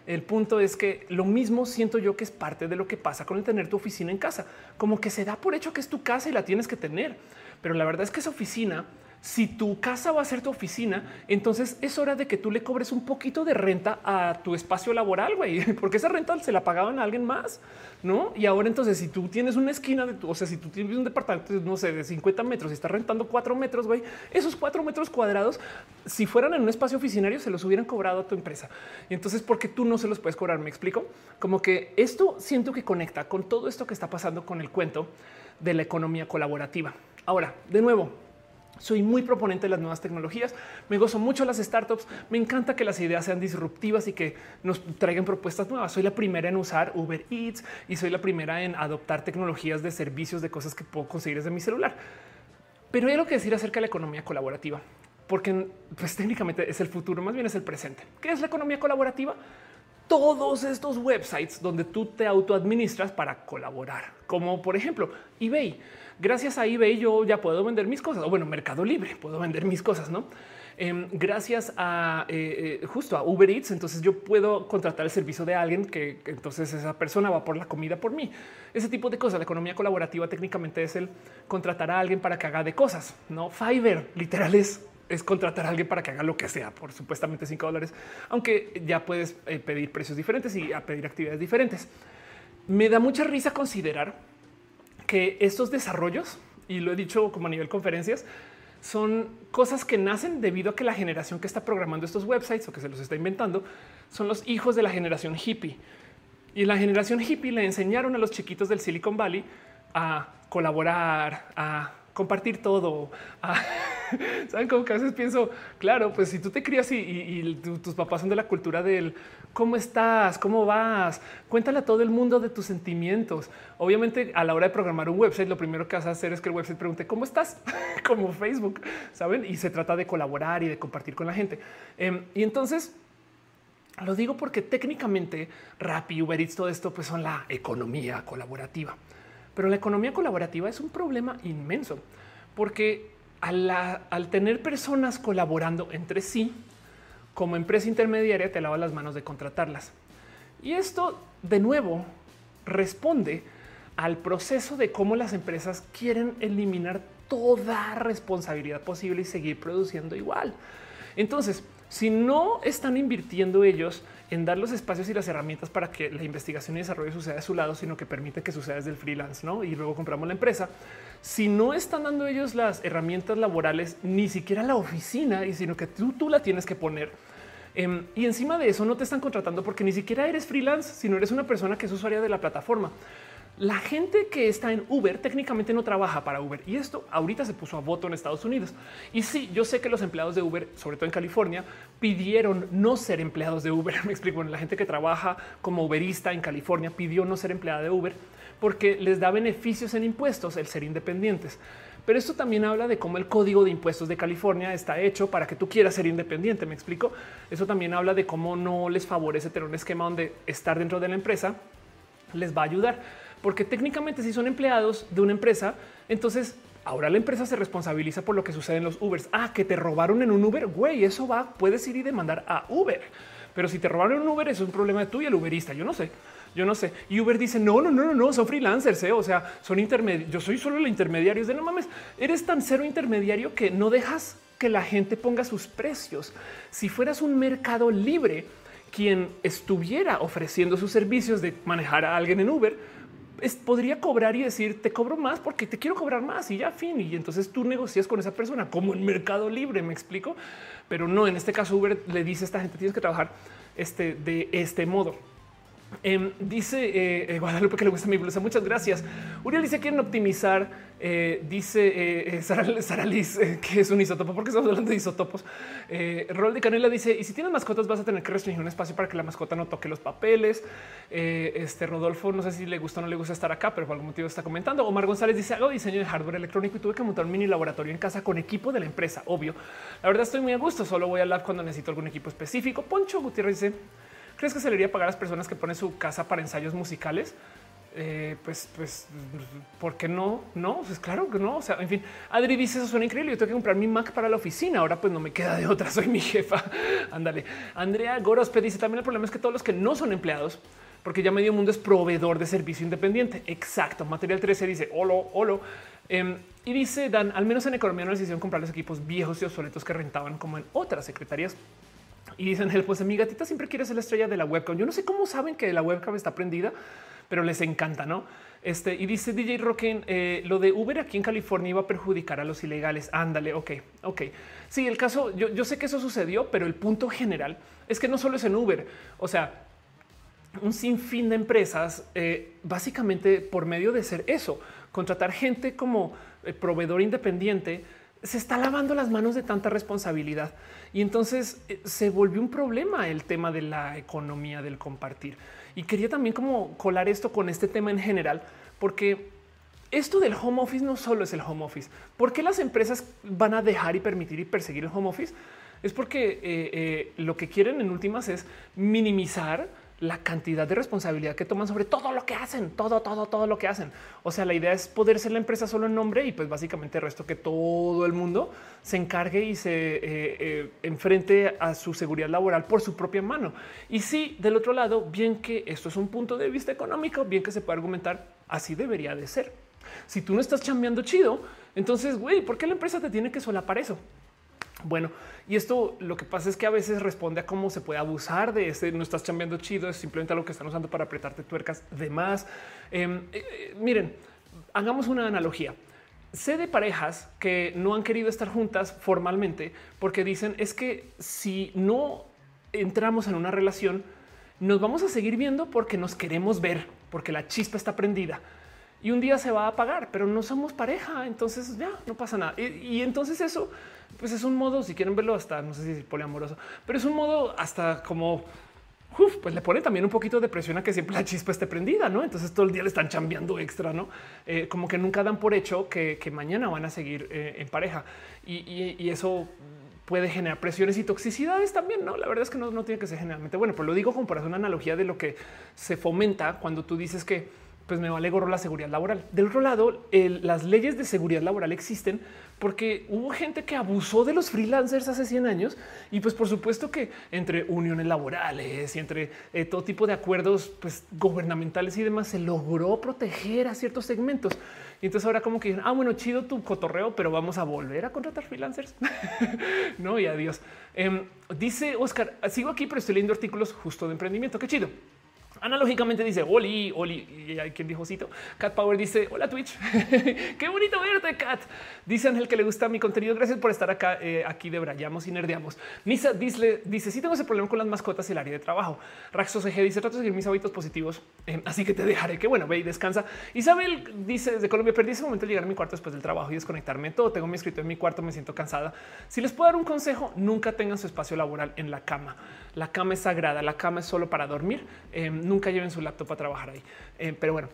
el punto es que lo mismo siento yo que es parte de lo que pasa con el tener tu oficina en casa, como que se da por hecho que es tu casa y la tienes que tener. Pero la verdad es que esa oficina si tu casa va a ser tu oficina, entonces es hora de que tú le cobres un poquito de renta a tu espacio laboral, güey, (laughs) porque esa renta se la pagaban a alguien más, ¿no? Y ahora entonces si tú tienes una esquina de tu, o sea, si tú tienes un departamento, no sé, de 50 metros y estás rentando cuatro metros, güey, esos cuatro metros cuadrados, si fueran en un espacio oficinario, se los hubieran cobrado a tu empresa. Y entonces, ¿por qué tú no se los puedes cobrar? ¿Me explico? Como que esto siento que conecta con todo esto que está pasando con el cuento de la economía colaborativa. Ahora, de nuevo, soy muy proponente de las nuevas tecnologías. Me gozo mucho las startups. Me encanta que las ideas sean disruptivas y que nos traigan propuestas nuevas. Soy la primera en usar Uber Eats y soy la primera en adoptar tecnologías de servicios de cosas que puedo conseguir desde mi celular. Pero hay algo que decir acerca de la economía colaborativa, porque pues técnicamente es el futuro, más bien es el presente. ¿Qué es la economía colaborativa? Todos estos websites donde tú te autoadministras para colaborar, como por ejemplo eBay gracias a eBay yo ya puedo vender mis cosas o bueno, Mercado Libre puedo vender mis cosas, no? Em, gracias a eh, eh, justo a Uber Eats, entonces yo puedo contratar el servicio de alguien que entonces esa persona va por la comida por mí. Ese tipo de cosas. La economía colaborativa técnicamente es el contratar a alguien para que haga de cosas. No Fiverr literal es es contratar a alguien para que haga lo que sea por supuestamente 5 dólares, aunque ya puedes eh, pedir precios diferentes y pedir actividades diferentes. Me da mucha risa considerar que estos desarrollos, y lo he dicho como a nivel conferencias, son cosas que nacen debido a que la generación que está programando estos websites o que se los está inventando son los hijos de la generación hippie. Y la generación hippie le enseñaron a los chiquitos del Silicon Valley a colaborar, a compartir todo. (laughs) Saben como que a veces pienso, claro, pues si tú te crías y, tus papás son de la cultura del cómo estás, cómo vas, cuéntale a todo el mundo de tus sentimientos. Obviamente, a la hora de programar un website, lo primero que vas a hacer es que el website pregunte cómo estás, (laughs) como Facebook, saben? Y se trata de colaborar y de compartir con la gente. Em, y entonces, lo digo porque técnicamente Rappi, Uber Eats, todo esto pues son la economía colaborativa. Pero la economía colaborativa es un problema inmenso porque al, tener personas colaborando entre sí, como empresa intermediaria te lava las manos de contratarlas. Y esto de nuevo responde al proceso de cómo las empresas quieren eliminar toda responsabilidad posible y seguir produciendo igual. Entonces, si no están invirtiendo ellos en dar los espacios y las herramientas para que la investigación y desarrollo suceda de su lado, sino que permite que suceda desde el freelance, ¿no? Y luego compramos la empresa. Si no están dando ellos las herramientas laborales, ni siquiera la oficina, y sino que tú, tú la tienes que poner. Em, y encima de eso no te están contratando porque ni siquiera eres freelance, sino eres una persona que es usuaria de la plataforma. La gente que está en Uber técnicamente no trabaja para Uber y esto ahorita se puso a voto en Estados Unidos. Y sí, yo sé que los empleados de Uber, sobre todo en California, pidieron no ser empleados de Uber. (laughs) Me explico. la gente que trabaja como Uberista en California pidió no ser empleada de Uber porque les da beneficios en impuestos el ser independientes. Pero esto también habla de cómo el código de impuestos de California está hecho para que tú quieras ser independiente. Me explico. Eso también habla de cómo no les favorece tener un esquema donde estar dentro de la empresa les va a ayudar porque técnicamente si son empleados de una empresa, entonces ahora la empresa se responsabiliza por lo que sucede en los Ubers. Ah, que te robaron en un Uber, güey, eso va, puedes ir y demandar a Uber. Pero si te robaron un Uber, es un problema y el Uberista. Yo no sé, yo no sé. Y Uber dice no, no, no, no, no, son freelancers, ¿eh? o sea, son intermediarios. Yo soy solo el intermediario. Es de no mames, eres tan cero intermediario que no dejas que la gente ponga sus precios. Si fueras un mercado libre, quien estuviera ofreciendo sus servicios de manejar a alguien en Uber, podría cobrar y decir te cobro más porque te quiero cobrar más y ya fin. Y entonces tú negocias con esa persona como en Mercado Libre. Me explico, pero no en este caso Uber le dice a esta gente tienes que trabajar este, de este modo. Em, dice eh, eh, Guadalupe que le gusta mi blusa. Muchas gracias. Uriel dice quieren optimizar. Eh, dice Sara, Liz que es un isótopo porque estamos hablando de isótopos. Rol de Canela dice: Y si tienes mascotas, vas a tener que restringir un espacio para que la mascota no toque los papeles. este Rodolfo, no sé si le gusta o no le gusta estar acá, pero por algún motivo está comentando. Omar González dice: Hago diseño de hardware electrónico y tuve que montar un mini laboratorio en casa con equipo de la empresa. Obvio. La verdad, estoy muy a gusto. Solo voy a lab cuando necesito algún equipo específico. Poncho Gutiérrez dice: ¿Crees que se le iría a pagar a las personas que ponen su casa para ensayos musicales? Eh, pues, pues, ¿por qué no? No, pues claro que no. O sea, en fin, Adri dice eso suena increíble. Yo tengo que comprar mi Mac para la oficina. Ahora, pues no me queda de otra. Soy mi jefa. (laughs) Ándale. Andrea Gorospe dice también el problema es que todos los que no son empleados, porque ya medio mundo es proveedor de servicio independiente. Exacto. Material 13 dice holo, holo. Em, y dice Dan, al menos en economía no decisión comprar los equipos viejos y obsoletos que rentaban como en otras secretarías. Y dicen, pues mi gatita siempre quiere ser la estrella de la webcam. Yo no sé cómo saben que la webcam está prendida pero les encanta, ¿no? Este, y dice DJ Rockin, eh, lo de Uber aquí en California iba a perjudicar a los ilegales. Ándale, ok, ok. Sí, el caso, yo, yo sé que eso sucedió, pero el punto general es que no solo es en Uber, o sea, un sinfín de empresas, eh, básicamente por medio de ser eso, contratar gente como eh, proveedor independiente, se está lavando las manos de tanta responsabilidad. Y entonces se volvió un problema el tema de la economía del compartir. Y quería también como colar esto con este tema en general, porque esto del home office no solo es el home office. ¿Por qué las empresas van a dejar y permitir y perseguir el home office? Es porque eh, eh, lo que quieren en últimas es minimizar la cantidad de responsabilidad que toman sobre todo lo que hacen, todo, todo, todo lo que hacen. O sea, la idea es poder ser la empresa solo en nombre y pues básicamente el resto que todo el mundo se encargue y se eh, eh, enfrente a su seguridad laboral por su propia mano. Y sí, del otro lado, bien que esto es un punto de vista económico, bien que se puede argumentar, así debería de ser. Si tú no estás chambeando chido, entonces, güey, ¿por qué la empresa te tiene que solapar eso? Bueno, y esto lo que pasa es que a veces responde a cómo se puede abusar de ese no estás cambiando chido, es simplemente lo que están usando para apretarte tuercas de más. Em, eh, eh, miren, hagamos una analogía. Sé de parejas que no han querido estar juntas formalmente porque dicen es que si no entramos en una relación, nos vamos a seguir viendo porque nos queremos ver, porque la chispa está prendida y un día se va a apagar, pero no somos pareja. Entonces ya no pasa nada. y entonces eso pues es un modo, si quieren verlo hasta, no sé si es poliamoroso, pero es un modo hasta como, pues le pone también un poquito de presión a que siempre la chispa esté prendida, ¿no? Entonces todo el día le están chambeando extra, ¿no? Eh, como que nunca dan por hecho que, mañana van a seguir eh, en pareja y, eso puede generar presiones y toxicidades también, ¿no? La verdad es que no, no tiene que ser generalmente bueno, pero lo digo como para hacer una analogía de lo que se fomenta cuando tú dices que pues me vale gorro la seguridad laboral. Del otro lado, las leyes de seguridad laboral existen porque hubo gente que abusó de los freelancers hace 100 años y pues por supuesto que entre uniones laborales y entre eh, todo tipo de acuerdos pues, gubernamentales y demás se logró proteger a ciertos segmentos. Y entonces ahora como que, ah, bueno, chido tu cotorreo, pero vamos a volver a contratar freelancers. (laughs) no, y adiós. Em, dice Oscar, sigo aquí, pero estoy leyendo artículos justo de emprendimiento. Qué chido. Analógicamente dice Oli, Oli, y hay quien dijo cito. Cat Power dice hola Twitch. (laughs) Qué bonito verte, Cat. Dice Ángel que le gusta mi contenido. Gracias por estar acá. Eh, aquí de brayamos y nerdeamos. Nisa dice, dice sí tengo ese problema con las mascotas y el área de trabajo. Raxo CG dice trato de seguir mis hábitos positivos, eh, así que te dejaré. Que bueno, ve y descansa. Isabel dice desde Colombia perdí ese momento de llegar a mi cuarto después del trabajo y desconectarme todo. Tengo mi escrito en mi cuarto, me siento cansada. Si les puedo dar un consejo, nunca tengan su espacio laboral en la cama. La cama es sagrada, la cama es solo para dormir. Em, nunca lleven su laptop a trabajar ahí. Em, pero bueno,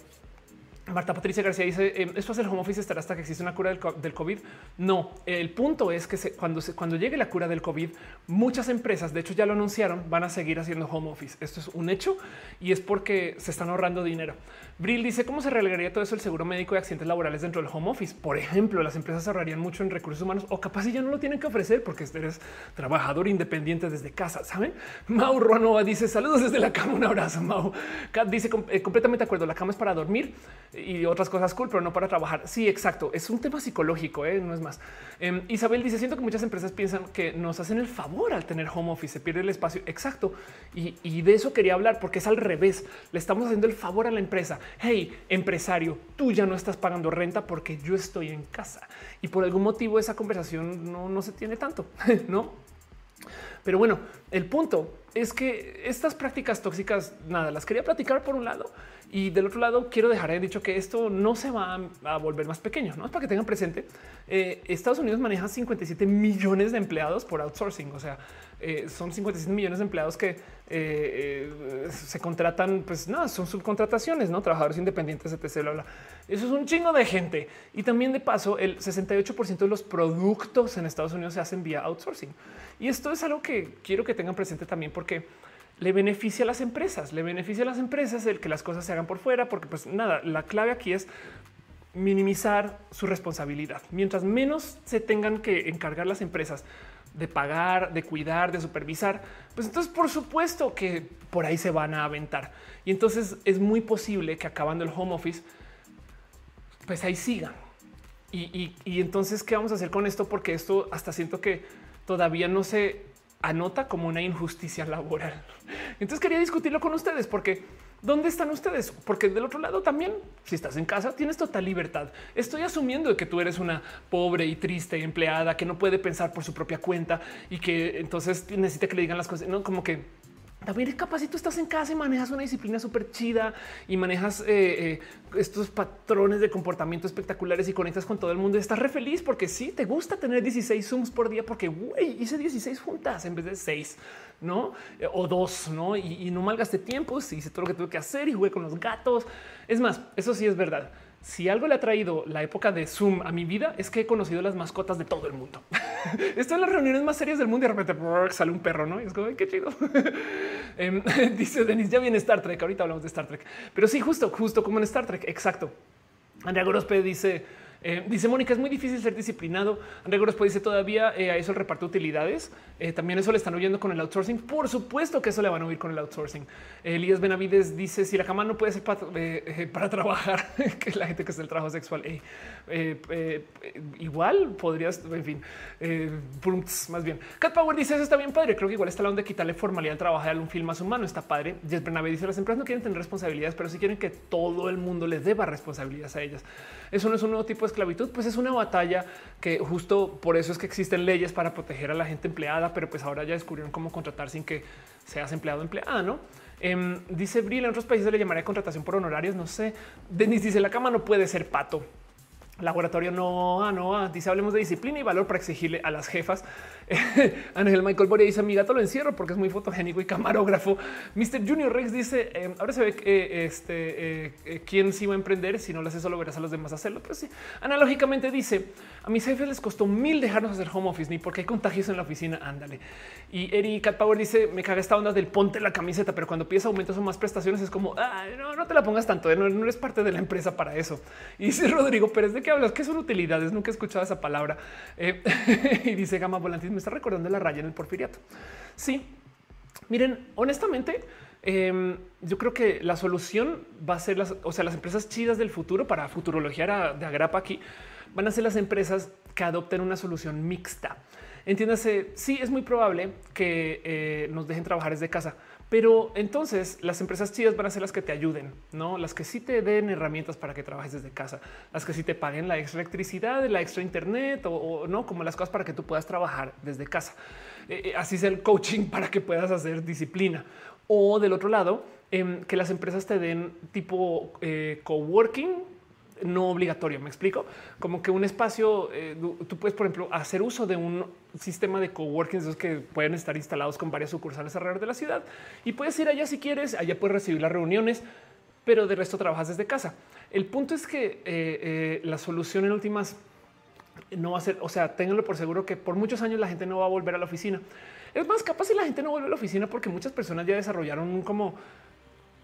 Marta Patricia García dice em, esto hace el home office estará hasta que existe una cura del, COVID. No, el punto es que cuando, cuando llegue la cura del COVID, muchas empresas, de hecho ya lo anunciaron, van a seguir haciendo home office. Esto es un hecho y es porque se están ahorrando dinero. Brill dice cómo se relegaría todo eso el seguro médico de accidentes laborales dentro del home office. Por ejemplo, las empresas ahorrarían mucho en recursos humanos o capaz ya no lo tienen que ofrecer porque eres trabajador independiente desde casa. Saben? Mau Ruanova dice saludos desde la cama. Un abrazo. Mau Kat dice eh, completamente de acuerdo. La cama es para dormir y otras cosas cool, pero no para trabajar. Sí, exacto. Es un tema psicológico, ¿eh? no es más. Em, Isabel dice siento que muchas empresas piensan que nos hacen el favor al tener home office. Se pierde el espacio. Exacto. Y, y de eso quería hablar porque es al revés. Le estamos haciendo el favor a la empresa hey, empresario, tú ya no estás pagando renta porque yo estoy en casa. Y por algún motivo esa conversación no, no se tiene tanto, (laughs) ¿no? Pero bueno, el punto es que estas prácticas tóxicas, nada, las quería platicar por un lado y del otro lado quiero dejar en dicho que esto no se va a volver más pequeño, no es para que tengan presente. Eh, Estados Unidos maneja 57 millones de empleados por outsourcing, o sea, eh, son 57 millones de empleados que eh, se contratan, pues nada, son subcontrataciones, no trabajadores independientes, etc. Eso es un chingo de gente y también de paso, el 68% de los productos en Estados Unidos se hacen vía outsourcing. Y esto es algo que quiero que tengan presente también porque le beneficia a las empresas, le beneficia a las empresas el que las cosas se hagan por fuera, porque pues nada, la clave aquí es minimizar su responsabilidad. Mientras menos se tengan que encargar las empresas de pagar, de cuidar, de supervisar, pues entonces por supuesto que por ahí se van a aventar. Y entonces es muy posible que acabando el home office, pues ahí sigan. Y, entonces, ¿qué vamos a hacer con esto? Porque esto hasta siento que todavía no se anota como una injusticia laboral. Entonces quería discutirlo con ustedes porque ¿dónde están ustedes? Porque del otro lado también, si estás en casa, tienes total libertad. Estoy asumiendo que tú eres una pobre y triste empleada que no puede pensar por su propia cuenta y que entonces necesita que le digan las cosas, no como que también capaz si tú estás en casa y manejas una disciplina súper chida y manejas eh, eh, estos patrones de comportamiento espectaculares y conectas con todo el mundo. Estás re feliz porque sí te gusta tener 16 zooms por día porque güey, hice 16 juntas en vez de 6, no? Eh, o dos, no? Y, no malgaste tiempo. Hice todo lo que tuve que hacer y jugué con los gatos. Es más, eso sí es verdad si algo le ha traído la época de Zoom a mi vida es que he conocido las mascotas de todo el mundo. (laughs) Estoy en las reuniones más serias del mundo y de repente sale un perro, ¿no? Y es como, qué chido. (laughs) Em, (laughs) dice Denis, ya viene Star Trek, ahorita hablamos de Star Trek. Pero sí, justo, justo como en Star Trek, exacto. Andrea Gorospe dice, eh, dice Mónica, es muy difícil ser disciplinado. André Gorospo dice todavía eh, a eso el reparto utilidades. Eh, también eso le están huyendo con el outsourcing. Por supuesto que eso le van a huir con el outsourcing. Elías Benavides dice si la cama no puede ser para, trabajar, (laughs) que la gente que hace el trabajo sexual. igual podrías, en fin, más bien. Cat Power dice eso está bien padre. Creo que igual está la onda de quitarle formalidad al trabajo de un film más humano. Está padre. Jess Benavides dice las empresas no quieren tener responsabilidades, pero sí quieren que todo el mundo les deba responsabilidades a ellas. Eso no es un nuevo tipo de esclavitud, pues es una batalla que justo por eso es que existen leyes para proteger a la gente empleada, pero pues ahora ya descubrieron cómo contratar sin que seas empleado empleada, ¿no? Em, dice Bril, en otros países le llamaría contratación por honorarios, no sé. Denis dice la cama no puede ser pato. Laboratorio no, ah, no, ah, dice hablemos de disciplina y valor para exigirle a las jefas. (laughs) Ángel Michael Boria dice mi gato lo encierro porque es muy fotogénico y camarógrafo. Mr. Junior Rex dice em, ahora se ve que este eh, eh, quién sí va a emprender. Si no lo hace, solo verás a los demás hacerlo. Pero sí, analógicamente dice a mis jefes les costó mil dejarnos hacer home office ni porque hay contagios en la oficina. Ándale. Y Eric Cat Power dice me caga esta onda del ponte la camiseta, pero cuando pides aumentos o más prestaciones es como no, no te la pongas tanto. Eh, no, no eres parte de la empresa para eso. Y dice (laughs) Rodrigo Pérez de qué hablas? ¿Qué son utilidades? Nunca he escuchado esa palabra. (laughs) y dice Gama Volantis está recordando la raya en el porfiriato. Sí, miren, honestamente, em, yo creo que la solución va a ser las, o sea, las empresas chidas del futuro para futurologiar de agrapa aquí van a ser las empresas que adopten una solución mixta. Entiéndase, sí, es muy probable que eh, nos dejen trabajar desde casa, pero entonces las empresas chidas van a ser las que te ayuden, no las que sí te den herramientas para que trabajes desde casa, las que sí te paguen la extra electricidad, la extra internet o, no como las cosas para que tú puedas trabajar desde casa. Eh, eh, así es el coaching (laughs) para que puedas hacer disciplina. O del otro lado, em, que las empresas te den tipo eh, coworking no obligatorio. Me explico como que un espacio, eh, tú puedes, por ejemplo, hacer uso de un sistema de coworking esos que pueden estar instalados con varias sucursales alrededor de la ciudad y puedes ir allá si quieres. Allá puedes recibir las reuniones, pero de resto trabajas desde casa. El punto es que eh, eh, la solución en últimas no va a ser, o sea, ténganlo por seguro que por muchos años la gente no va a volver a la oficina. Es más capaz si la gente no vuelve a la oficina porque muchas personas ya desarrollaron como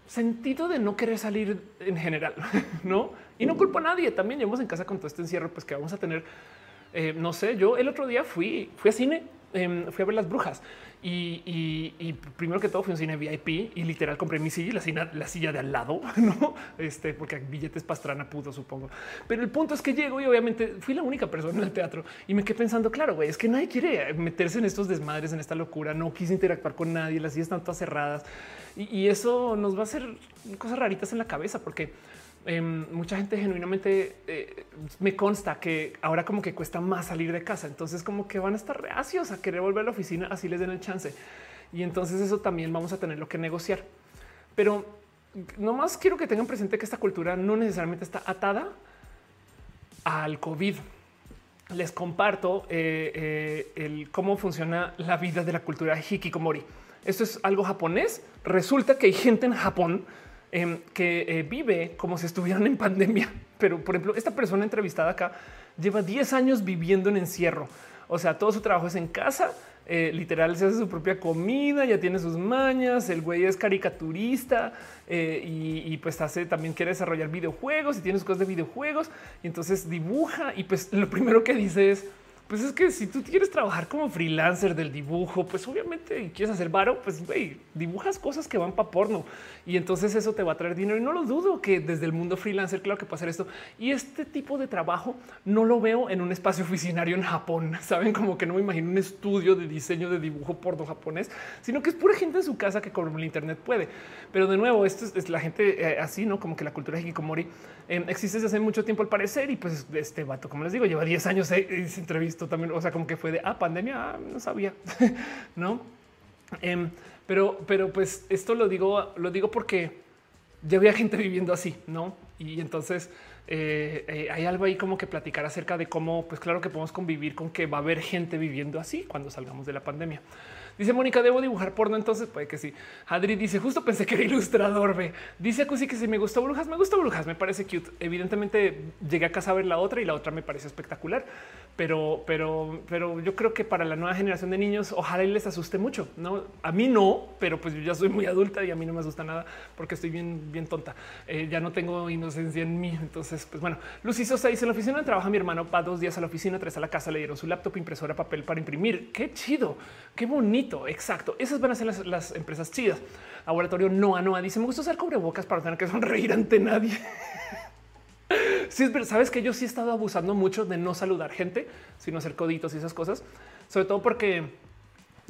sentido de no querer salir en general, (laughs) no? Y no culpo a nadie. También llevamos en casa con todo este encierro, pues que vamos a tener. Eh, no sé, yo el otro día fui, fui a cine, em, fui a ver las brujas y, primero que todo fui un cine VIP y literal compré mi silla y la silla, la silla de al lado, (laughs) no? Este, porque billetes pastrana pudo, supongo. Pero el punto es que llego y obviamente fui la única persona en el teatro y me quedé pensando, claro, güey, es que nadie quiere meterse en estos desmadres, en esta locura. No quise interactuar con nadie, las sillas están todas cerradas y, eso nos va a hacer cosas raritas en la cabeza porque em, mucha gente genuinamente eh, me consta que ahora como que cuesta más salir de casa. Entonces como que van a estar reacios a querer volver a la oficina así les den el chance. Y entonces eso también vamos a tener lo que negociar. Pero no más quiero que tengan presente que esta cultura no necesariamente está atada al COVID. Les comparto eh, eh, el cómo funciona la vida de la cultura hikikomori. Esto es algo japonés. Resulta que hay gente en Japón em, que eh, vive como si estuvieran en pandemia. (laughs) Pero, por ejemplo, esta persona entrevistada acá lleva 10 años viviendo en encierro. O sea, todo su trabajo es en casa. eh, literal se hace su propia comida, ya tiene sus mañas, el güey es caricaturista eh, y, pues hace también quiere desarrollar videojuegos y tiene sus cosas de videojuegos y entonces dibuja y pues lo primero que dice es pues es que si tú quieres trabajar como freelancer del dibujo, pues obviamente quieres hacer varo, pues dibujas cosas que van para porno y entonces eso te va a traer dinero. Y no lo dudo que desde el mundo freelancer, claro que puede hacer esto. Y este tipo de trabajo no lo veo en un espacio oficinario en Japón. (laughs) Saben como que no me imagino un estudio de diseño de dibujo porno japonés, sino que es pura gente en su casa que con el Internet puede. Pero de nuevo, esto es, la gente eh, así, no como que la cultura de hikikomori eh, existe desde hace mucho tiempo al parecer. Y pues este vato, como les digo, lleva 10 años eh, entrevistó también. O sea, como que fue de ah, pandemia, ah, no sabía, (laughs) no? Em, pero, pero pues esto lo digo, lo digo porque ya había gente viviendo así, no? Y entonces eh, eh, hay algo ahí como que platicar acerca de cómo, pues claro que podemos convivir con que va a haber gente viviendo así cuando salgamos de la pandemia. Dice Mónica, debo dibujar porno. Entonces puede que sí. Adri dice justo pensé que era ilustrador. Ve dice Acusi que si me gustó Brujas, me gustó Brujas, me parece cute. Evidentemente llegué a casa a ver la otra y la otra me parece espectacular, pero, pero, pero yo creo que para la nueva generación de niños, ojalá les asuste mucho. No, a mí no, pero pues yo ya soy muy adulta y a mí no me asusta nada porque estoy bien, bien tonta. Eh, ya no tengo inocencia en mí. Entonces, pues bueno, Lucy Sosa dice en la oficina trabaja mi hermano, va dos días a la oficina, tres a la casa, le dieron su laptop, impresora, papel para imprimir. Qué chido, qué bonito exacto. Esas van a ser las, empresas chidas. Laboratorio Noa Noa dice: Me gusta usar cubrebocas para tener que sonreír ante nadie. (laughs) sí, pero sabes que yo sí he estado abusando mucho de no saludar gente, sino hacer coditos y esas cosas, sobre todo porque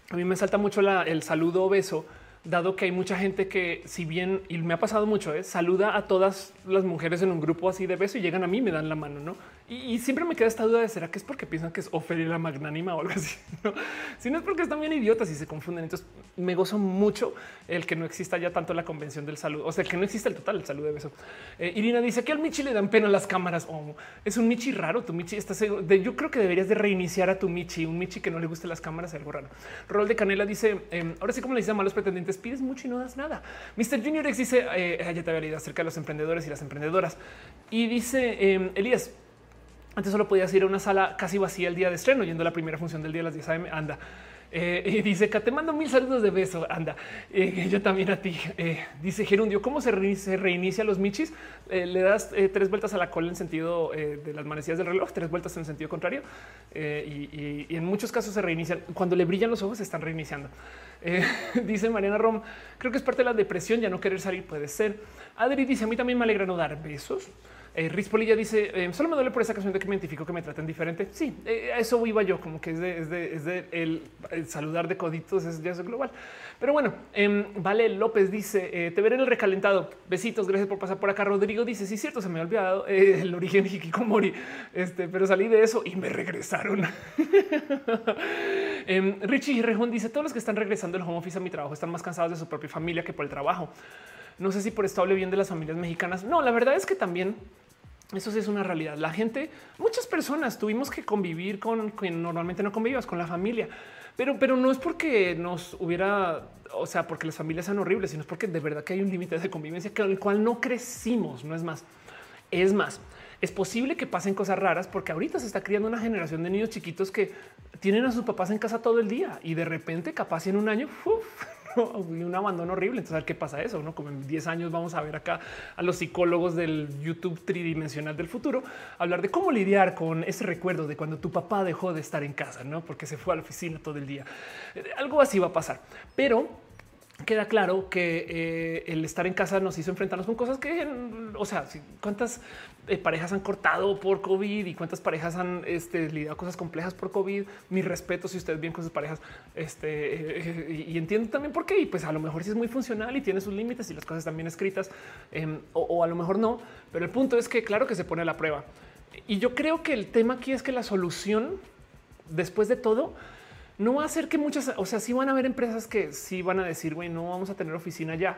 a mí me salta mucho el saludo obeso dado que hay mucha gente que, si bien y me ha pasado mucho, ¿eh? saluda a todas las mujeres en un grupo así de beso y llegan a mí me dan la mano, no? Y, siempre me queda esta duda de será que es porque piensan que es la magnánima o algo así. (laughs) ¿no? Si no es porque están bien idiotas y se confunden. Entonces me gozo mucho el que no exista ya tanto la convención del saludo, o sea, que no existe el total el saludo de beso. Eh, Irina dice que al Michi le dan pena las cámaras. Oh, es un Michi raro. Tu Michi está seguro yo creo que deberías de reiniciar a tu Michi, un Michi que no le guste las cámaras, algo raro. Rol de Canela dice em, ahora sí, como le dicen a malos pretendientes, pides mucho y no das nada. Mr. Junior X dice eh, ya te había leído acerca de los emprendedores y las emprendedoras y dice em, Elías antes solo podías ir a una sala casi vacía el día de estreno, yendo a la primera función del día a las 10 am. Anda. Eh, y dice que te mando mil saludos de beso. Anda, eh, (laughs) yo también a ti. Eh, dice Gerundio, ¿cómo se, reinicia los michis? le das tres vueltas a la cola en sentido de las manecillas del reloj, tres vueltas en sentido contrario. Y, en muchos casos se reinician. Cuando le brillan los ojos, se están reiniciando. (laughs) dice Mariana Rom, creo que es parte de la depresión, ya no querer salir puede ser. Adri dice, a mí también me alegra no dar besos. Eh, Riz Polilla dice eh, solo me duele por esa ocasión de que me identifico que me traten diferente. Sí, eh, eso iba yo, como que es de, el, saludar de coditos, es ya es global. Pero bueno, em, Vale López dice eh, te veré en el recalentado. Besitos, gracias por pasar por acá. Rodrigo dice sí, cierto, se me ha olvidado el origen de Hikikomori, este, pero salí de eso y me regresaron. (laughs) Em, Richie Rejón dice todos los que están regresando del home office a mi trabajo están más cansados de su propia familia que por el trabajo. No sé si por esto hable bien de las familias mexicanas. No, la verdad es que también eso sí es una realidad. La gente, muchas personas tuvimos que convivir con quien normalmente no convivías con la familia, pero, pero no es porque nos hubiera, o sea, porque las familias sean horribles, sino es porque de verdad que hay un límite de convivencia con el cual no crecimos. No es más, es más. Es posible que pasen cosas raras porque ahorita se está criando una generación de niños chiquitos que tienen a sus papás en casa todo el día y de repente, capaz en un año, (laughs) un abandono horrible. Entonces, a ver qué pasa eso, ¿no? Como en 10 años vamos a ver acá a los psicólogos del YouTube tridimensional del futuro hablar de cómo lidiar con ese recuerdo de cuando tu papá dejó de estar en casa, ¿no? Porque se fue a la oficina todo el día. Eh, algo así va a pasar. Pero queda claro que eh, el estar en casa nos hizo enfrentarnos con cosas que, o sea, cuántas eh, parejas han cortado por COVID y cuántas parejas han este, lidiado cosas complejas por COVID. Mi respeto si ustedes bien con sus parejas. Este, eh, y, entiendo también por qué. Y pues a lo mejor sí es muy funcional y tiene sus límites y las cosas también escritas em, o, o a lo mejor no. Pero el punto es que claro que se pone a la prueba. Y yo creo que el tema aquí es que la solución después de todo no va a ser que muchas, o sea, sí van a haber empresas que sí van a decir, güey, no vamos a tener oficina ya.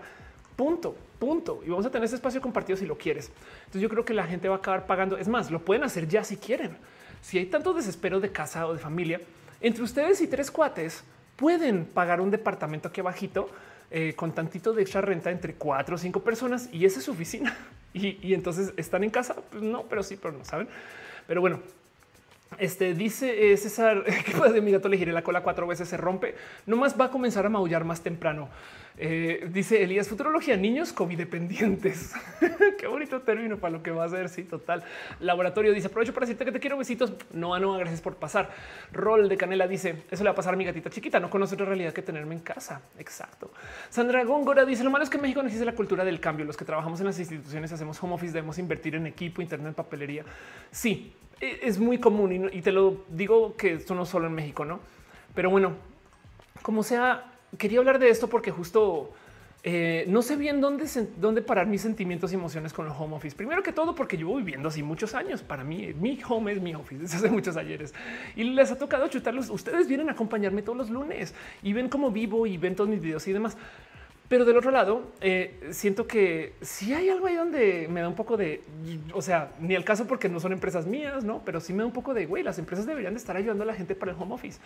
Punto, punto. Y vamos a tener ese espacio compartido si lo quieres. Entonces yo creo que la gente va a acabar pagando. Es más, lo pueden hacer ya si quieren. Si hay tanto desespero de casa o de familia, entre ustedes y tres cuates pueden pagar un departamento aquí abajito eh, con tantito de extra renta entre cuatro o cinco personas y esa es su oficina. (laughs) Y, y entonces están en casa. Pues no, pero sí, pero no saben. Pero bueno, Este dice eh, César (laughs) que mi gato le giré la cola cuatro veces, se rompe. Nomás va a comenzar a maullar más temprano. Eh, dice Elías, futurología, niños COVID dependientes. (laughs) Qué bonito término para lo que va a ser. Sí, total. Laboratorio dice aprovecho para decirte que te quiero besitos. No, no, gracias por pasar. Rol de Canela dice eso le va a pasar a mi gatita chiquita. No conoce otra realidad que tenerme en casa. Exacto. Sandra Góngora dice lo malo es que México no existe la cultura del cambio. Los que trabajamos en las instituciones hacemos home office, debemos invertir en equipo, internet, papelería. Sí, es muy común y te lo digo que esto no solo en México, no? Pero bueno, como sea, quería hablar de esto porque justo eh, no sé bien dónde, dónde parar mis sentimientos y emociones con el home office. Primero que todo, porque llevo viviendo así muchos años. Para mí, mi home es mi office desde hace muchos ayeres y les ha tocado chutarlos. Ustedes vienen a acompañarme todos los lunes y ven cómo vivo y ven todos mis videos y demás. Pero del otro lado, eh, siento que si hay algo ahí donde me da un poco de, o sea, ni el caso porque no son empresas mías, no, pero sí me da un poco de güey. Las empresas deberían de estar ayudando a la gente para el home office.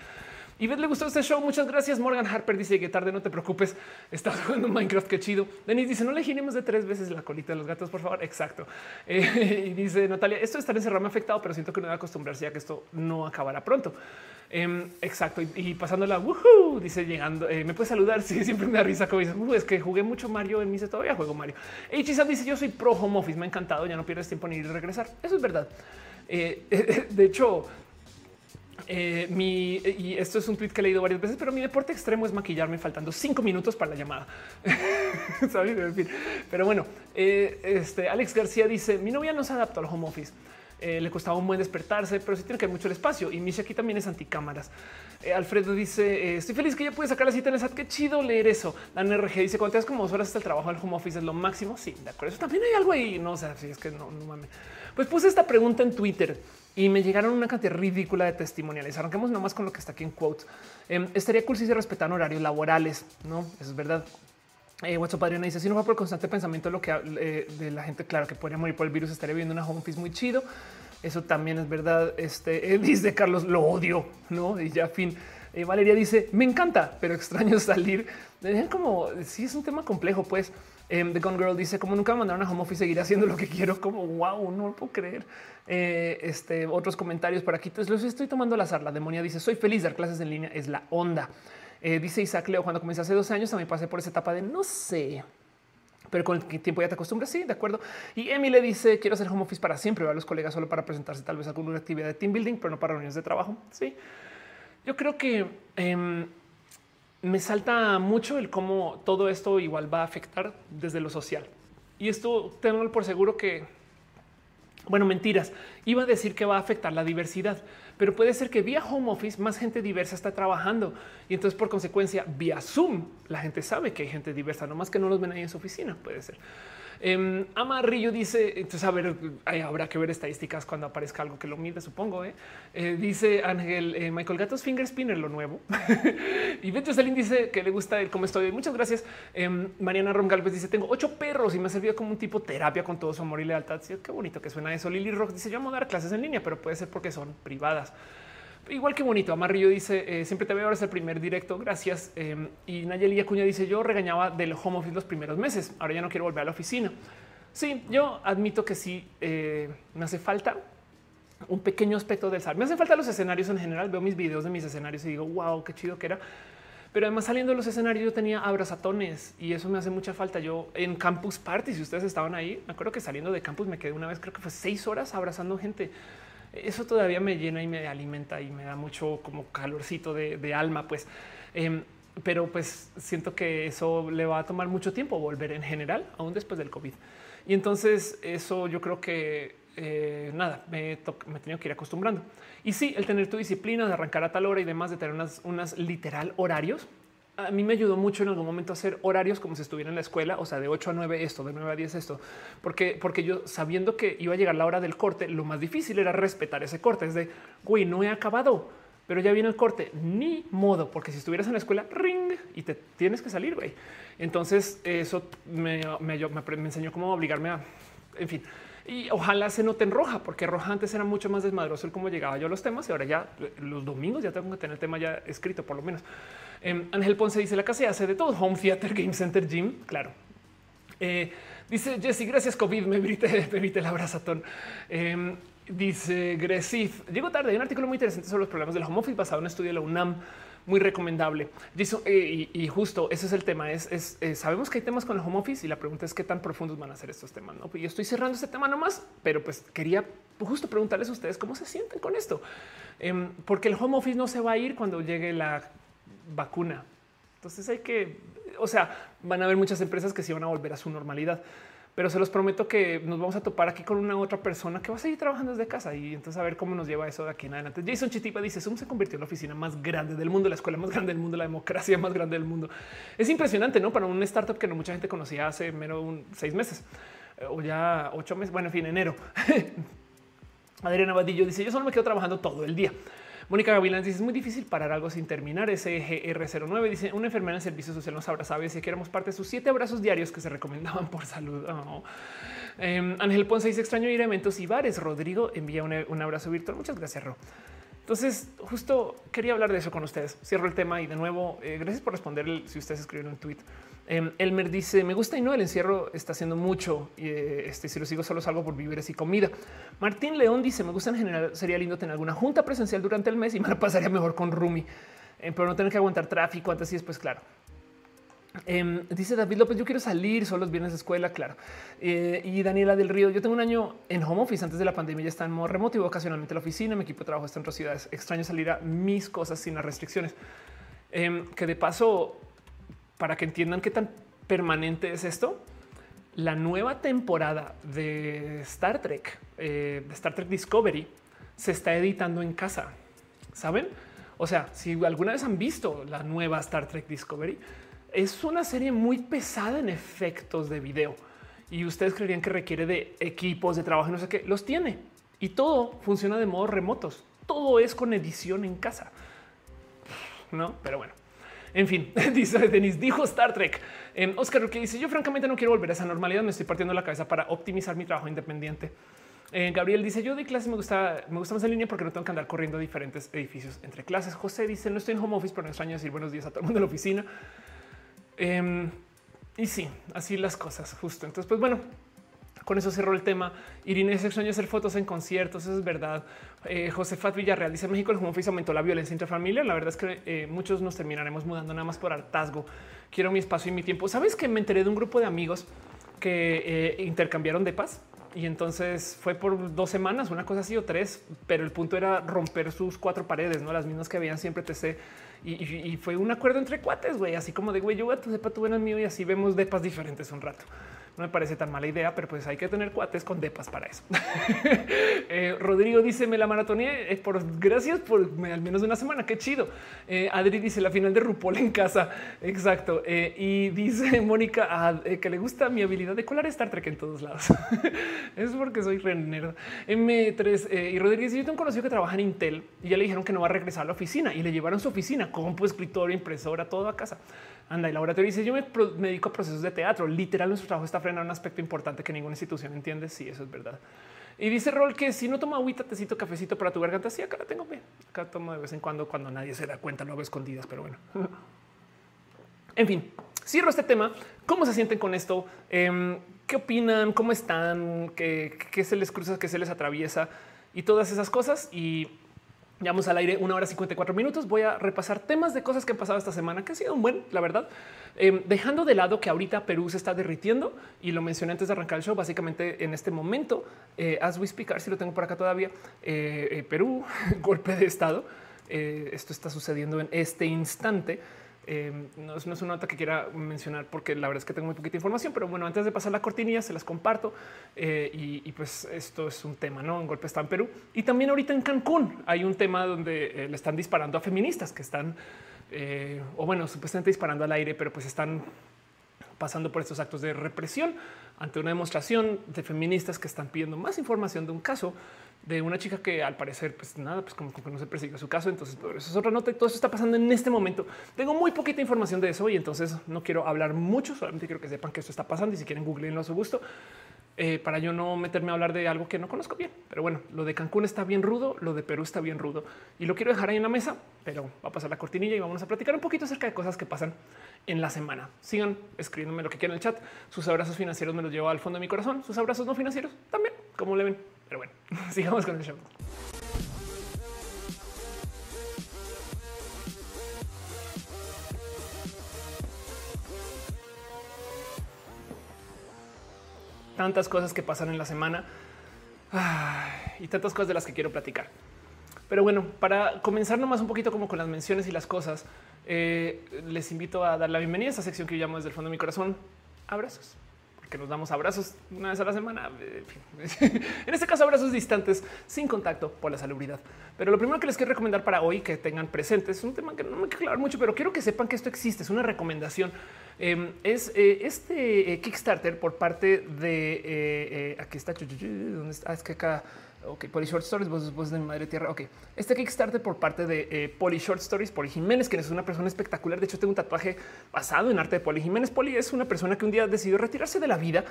Y ves, le gustó este show. Muchas gracias. Morgan Harper dice que tarde, no te preocupes. Estás jugando Minecraft. Qué chido. Denis dice no le giremos de tres veces la colita de los gatos, por favor. Exacto. (laughs) Eh, y dice Natalia, esto de estar encerrado me ha afectado, pero siento que no a acostumbrarse ya que esto no acabará pronto. Em, exacto. Y, pasando la dice llegando, eh, me puede saludar. (laughs) Sí, siempre me da risa como dice, uh, es que jugué mucho Mario en mi todavía juego Mario. Y dice yo soy pro home office, me ha encantado, ya no pierdes tiempo ni regresar. Eso es verdad. Eh, (laughs) de hecho, eh, mi, y esto es un tweet que he leído varias veces, pero mi deporte extremo es maquillarme faltando cinco minutos para la llamada. (laughs) Pero bueno, este Alex García dice: Mi novia no se adaptó al home office. Eh, le costaba un buen despertarse, pero sí tiene que haber mucho el espacio. Y Misha aquí también es anticámaras. Alfredo dice: Estoy feliz que ya puede sacar la cita en el SAT. Qué chido leer eso. La NRG dice: Cuando te das como dos horas hasta el trabajo del home office es lo máximo. Sí, de acuerdo. Eso también hay algo ahí. No sé si es que no, no mames. Pues puse esta pregunta en Twitter y me llegaron una cantidad ridícula de testimoniales. Arranquemos nomás con lo que está aquí en quotes. Eh, estaría cool si se respetan horarios laborales, no? Eso es verdad. Eh, WhatsApp Adriana dice: Si no va por el constante pensamiento lo que eh, de la gente, claro que podría morir por el virus, estaría viviendo una home office muy chido. Eso también es verdad. Este (laughs) dice Carlos, lo odio, no? Y ya fin. Eh, Valeria dice: Me encanta, pero extraño (laughs) salir. Como si es un tema complejo, pues. Em, The Gone Girl dice como nunca me mandaron a home office seguir haciendo lo que quiero. Como wow, no lo puedo creer. Eh, este otros comentarios por aquí. Entonces los estoy tomando al azar. La demonia dice soy feliz dar clases en línea. Es la onda. Eh, dice Isaac Leo cuando comencé hace dos años también pasé por esa etapa de no sé, pero con el tiempo ya te acostumbras. Sí, de acuerdo. Y Emi le dice quiero hacer home office para siempre. A los colegas solo para presentarse tal vez alguna actividad de team building, pero no para reuniones de trabajo. Sí, yo creo que em, me salta mucho el cómo todo esto igual va a afectar desde lo social. Y esto tengo por seguro que, bueno, mentiras. Iba a decir que va a afectar la diversidad, pero puede ser que vía home office más gente diversa está trabajando y entonces por consecuencia vía Zoom la gente sabe que hay gente diversa, no más que no los ven ahí en su oficina. Puede ser. Eh, Amarrillo dice, entonces a ver, habrá que ver estadísticas cuando aparezca algo que lo mide, supongo. ¿eh? Eh, dice Ángel eh, Michael Gatos Finger Spinner, lo nuevo. (laughs) y Beto Selin dice que le gusta el cómo estoy. Muchas gracias. Em, Mariana Rom Galvez dice, tengo ocho perros y me ha servido como un tipo terapia con todo su amor y lealtad. Sí, qué bonito que suena eso. Lily Rock dice, yo amo dar clases en línea, pero puede ser porque son privadas. Igual que bonito. Amarillo dice eh, siempre te veo ahora es el primer directo. Gracias. Eh, y Nayeli Acuña dice yo regañaba del home office los primeros meses. Ahora ya no quiero volver a la oficina. Sí, yo admito que sí eh, me hace falta un pequeño aspecto del sal. Me hace falta los escenarios en general. Veo mis videos de mis escenarios y digo wow, qué chido que era. Pero además saliendo de los escenarios yo tenía abrazatones y eso me hace mucha falta. Yo en Campus Party, si ustedes estaban ahí, me acuerdo que saliendo de campus me quedé una vez, creo que fue seis horas abrazando gente eso todavía me llena y me alimenta y me da mucho como calorcito de, alma, pues. Em, pero pues siento que eso le va a tomar mucho tiempo volver en general, aún después del COVID. Y entonces eso yo creo que eh, nada, me, me he tenido que ir acostumbrando. Y sí, el tener tu disciplina de arrancar a tal hora y demás, de tener unas, unas literal horarios, a mí me ayudó mucho en algún momento a hacer horarios como si estuviera en la escuela, o sea, de 8 a 9 esto, de 9 a 10 esto, porque, porque yo sabiendo que iba a llegar la hora del corte, lo más difícil era respetar ese corte, es de, güey, no he acabado, pero ya viene el corte, ni modo, porque si estuvieras en la escuela, ring, y te tienes que salir, güey. Entonces eso me, me, me enseñó cómo obligarme a, en fin, y ojalá se note en roja, porque roja antes era mucho más desmadroso el cómo llegaba yo a los temas y ahora ya los domingos ya tengo que tener el tema ya escrito por lo menos. Em, Ángel Ponce dice la casa hace de todo home theater, game center, gym. Claro. Eh, dice Jesse, gracias COVID, me evite, (laughs) me el abrazatón. Eh, dice Gresif, llego tarde, hay un artículo muy interesante sobre los problemas del home office basado en un estudio de la UNAM muy recomendable. Eh, y, justo ese es el tema. Es, eh, sabemos que hay temas con el home office y la pregunta es qué tan profundos van a ser estos temas. ¿no? Pues yo estoy cerrando este tema nomás, pero pues quería justo preguntarles a ustedes cómo se sienten con esto, em, porque el home office no se va a ir cuando llegue la vacuna. Entonces hay que, o sea, van a haber muchas empresas que se van a volver a su normalidad pero se los prometo que nos vamos a topar aquí con una otra persona que va a seguir trabajando desde casa y entonces a ver cómo nos lleva eso de aquí en adelante. Jason Chitipa dice Zoom se convirtió en la oficina más grande del mundo, la escuela más grande del mundo, la democracia más grande del mundo. Es impresionante, no para un startup que no mucha gente conocía hace menos un seis meses eh, o ya ocho meses. Bueno, en fin, enero. (laughs) Adriana Badillo dice yo solo me quedo trabajando todo el día. Mónica Gavilán dice es muy difícil parar algo sin terminar. SGR09 dice una enfermera en servicio social nos abrazaba y si queremos parte de sus siete abrazos diarios que se recomendaban por salud. Oh. Em, Ángel Ponce dice extraño ir a eventos y bares. Rodrigo envía un, abrazo virtual. Muchas gracias, Ro. Entonces, justo quería hablar de eso con ustedes. Cierro el tema y de nuevo, eh, gracias por responder si ustedes escribieron un tweet. Em, Elmer dice: Me gusta y no, el encierro está haciendo mucho. Y eh, este, si lo sigo, solo salgo por víveres y comida. Martín León dice: Me gusta en general, sería lindo tener alguna junta presencial durante el mes y me la pasaría mejor con Rumi, em, pero no tener que aguantar tráfico antes y después, claro. Em, dice David López, yo quiero salir solo los viernes de escuela, claro. Eh, y Daniela del Río, yo tengo un año en home office antes de la pandemia, ya está en modo remoto y ocasionalmente la oficina, mi equipo de trabajo está en otras ciudades. Extraño salir a mis cosas sin las restricciones. que de paso, para que entiendan qué tan permanente es esto, la nueva temporada de Star Trek, eh, de Star Trek Discovery, se está editando en casa. Saben? O sea, si alguna vez han visto la nueva Star Trek Discovery, es una serie muy pesada en efectos de video y ustedes creerían que requiere de equipos de trabajo, no sé qué, los tiene y todo funciona de modo remotos. Todo es con edición en casa. No, pero bueno. En fin, (laughs) dice Denis, dijo Star Trek. Eh, Oscar, que dice yo francamente no quiero volver a esa normalidad, me estoy partiendo la cabeza para optimizar mi trabajo independiente. Eh, Gabriel dice yo de clase me gusta, me gusta más en línea porque no tengo que andar corriendo a diferentes edificios entre clases. José dice no estoy en home office, pero no extraño decir buenos días a todo el mundo en la oficina. Em, y sí, así las cosas justo. Entonces, pues bueno, con eso cerró el tema. Irene se extraña hacer fotos en conciertos. Eso es verdad. Eh, Josefat Villarreal dice México el home office aumentó la violencia intrafamiliar. La verdad es que eh, muchos nos terminaremos mudando nada más por hartazgo. Quiero mi espacio y mi tiempo. Sabes que me enteré de un grupo de amigos que eh, intercambiaron de paz y entonces fue por dos semanas, una cosa así o tres, pero el punto era romper sus cuatro paredes, no las mismas que habían siempre TC. Y, fue un acuerdo entre cuates, güey, así como de güey, yo voy a tu depa, tú ven el mío y así vemos depas diferentes un rato no me parece tan mala idea, pero pues hay que tener cuates con depas para eso. (laughs) Eh, Rodrigo dice me la maratoné eh, por gracias por al menos una semana. Qué chido. Eh, Adri dice la final de RuPaul en casa. Exacto. y dice (laughs) Mónica ah, que le gusta mi habilidad de colar Star Trek en todos lados. (laughs) es porque soy re M3 y Rodríguez yo tengo un conocido que trabaja en Intel y ya le dijeron que no va a regresar a la oficina y le llevaron su oficina, compu, escritorio, impresora, todo a casa. Anda, y laboratorio dice yo me, dedico a procesos de teatro. Literal, nuestro trabajo está frenando un aspecto importante que ninguna institución entiende. Sí, eso es verdad. Y dice Rol que si no toma agüita, tecito, cafecito para tu garganta, sí, acá la tengo. Acá tomo de vez en cuando, cuando nadie se da cuenta, lo hago escondidas, pero bueno. (laughs) en fin, cierro este tema. ¿Cómo se sienten con esto? Em, ¿Qué opinan? ¿Cómo están? ¿Qué, ¿Qué se les cruza? ¿Qué se les atraviesa? Y todas esas cosas. Y Llevamos al aire una hora 54 minutos. Voy a repasar temas de cosas que han pasado esta semana, que ha sido un buen, la verdad. Em, dejando de lado que ahorita Perú se está derritiendo y lo mencioné antes de arrancar el show. Básicamente en este momento, eh, as we speak, si lo tengo por acá todavía, eh, eh, Perú, (laughs) golpe de estado. esto está sucediendo en este instante. Em, no, es una nota que quiera mencionar porque la verdad es que tengo muy poquita información, pero bueno, antes de pasar la cortinilla se las comparto eh, y, pues esto es un tema, ¿no? Un golpe está en Perú y también ahorita en Cancún hay un tema donde eh, le están disparando a feministas que están, eh, o bueno, supuestamente disparando al aire, pero pues están pasando por estos actos de represión ante una demostración de feministas que están pidiendo más información de un caso de una chica que al parecer, pues nada, pues como que no se persigue su caso. Entonces, eso es otra nota y todo eso está pasando en este momento. Tengo muy poquita información de eso y entonces no quiero hablar mucho, solamente quiero que sepan que esto está pasando y si quieren googleenlo a su gusto. Eh, para yo no meterme a hablar de algo que no conozco bien. Pero bueno, lo de Cancún está bien rudo, lo de Perú está bien rudo y lo quiero dejar ahí en la mesa, pero va a pasar la cortinilla y vamos a platicar un poquito acerca de cosas que pasan en la semana. Sigan escribiéndome lo que quieran en el chat. Sus abrazos financieros me los llevo al fondo de mi corazón, sus abrazos no financieros también, como le ven. Pero bueno, (laughs) sigamos con el show. Tantas cosas que pasan en la semana y tantas cosas de las que quiero platicar. Pero bueno, para comenzar nomás un poquito como con las menciones y las cosas, eh, les invito a dar la bienvenida a esta sección que yo llamo desde el fondo de mi corazón. Abrazos que nos damos abrazos una vez a la semana. (laughs) en este caso, abrazos distantes sin contacto por la salubridad. Pero lo primero que les quiero recomendar para hoy que tengan presente es un tema que no me quiero mucho, pero quiero que sepan que esto existe. Es una recomendación. Em, es eh, este eh, Kickstarter por parte de eh, aquí está. ¿Dónde está? Es que acá Ok, Poli Short Stories, vos, de Madre Tierra. Ok, este Kickstarter por parte de eh, Short Stories, Poli Jiménez, que es una persona espectacular. De hecho, tengo un tatuaje basado en arte de Poli Jiménez. Poli es una persona que un día decidió retirarse de la vida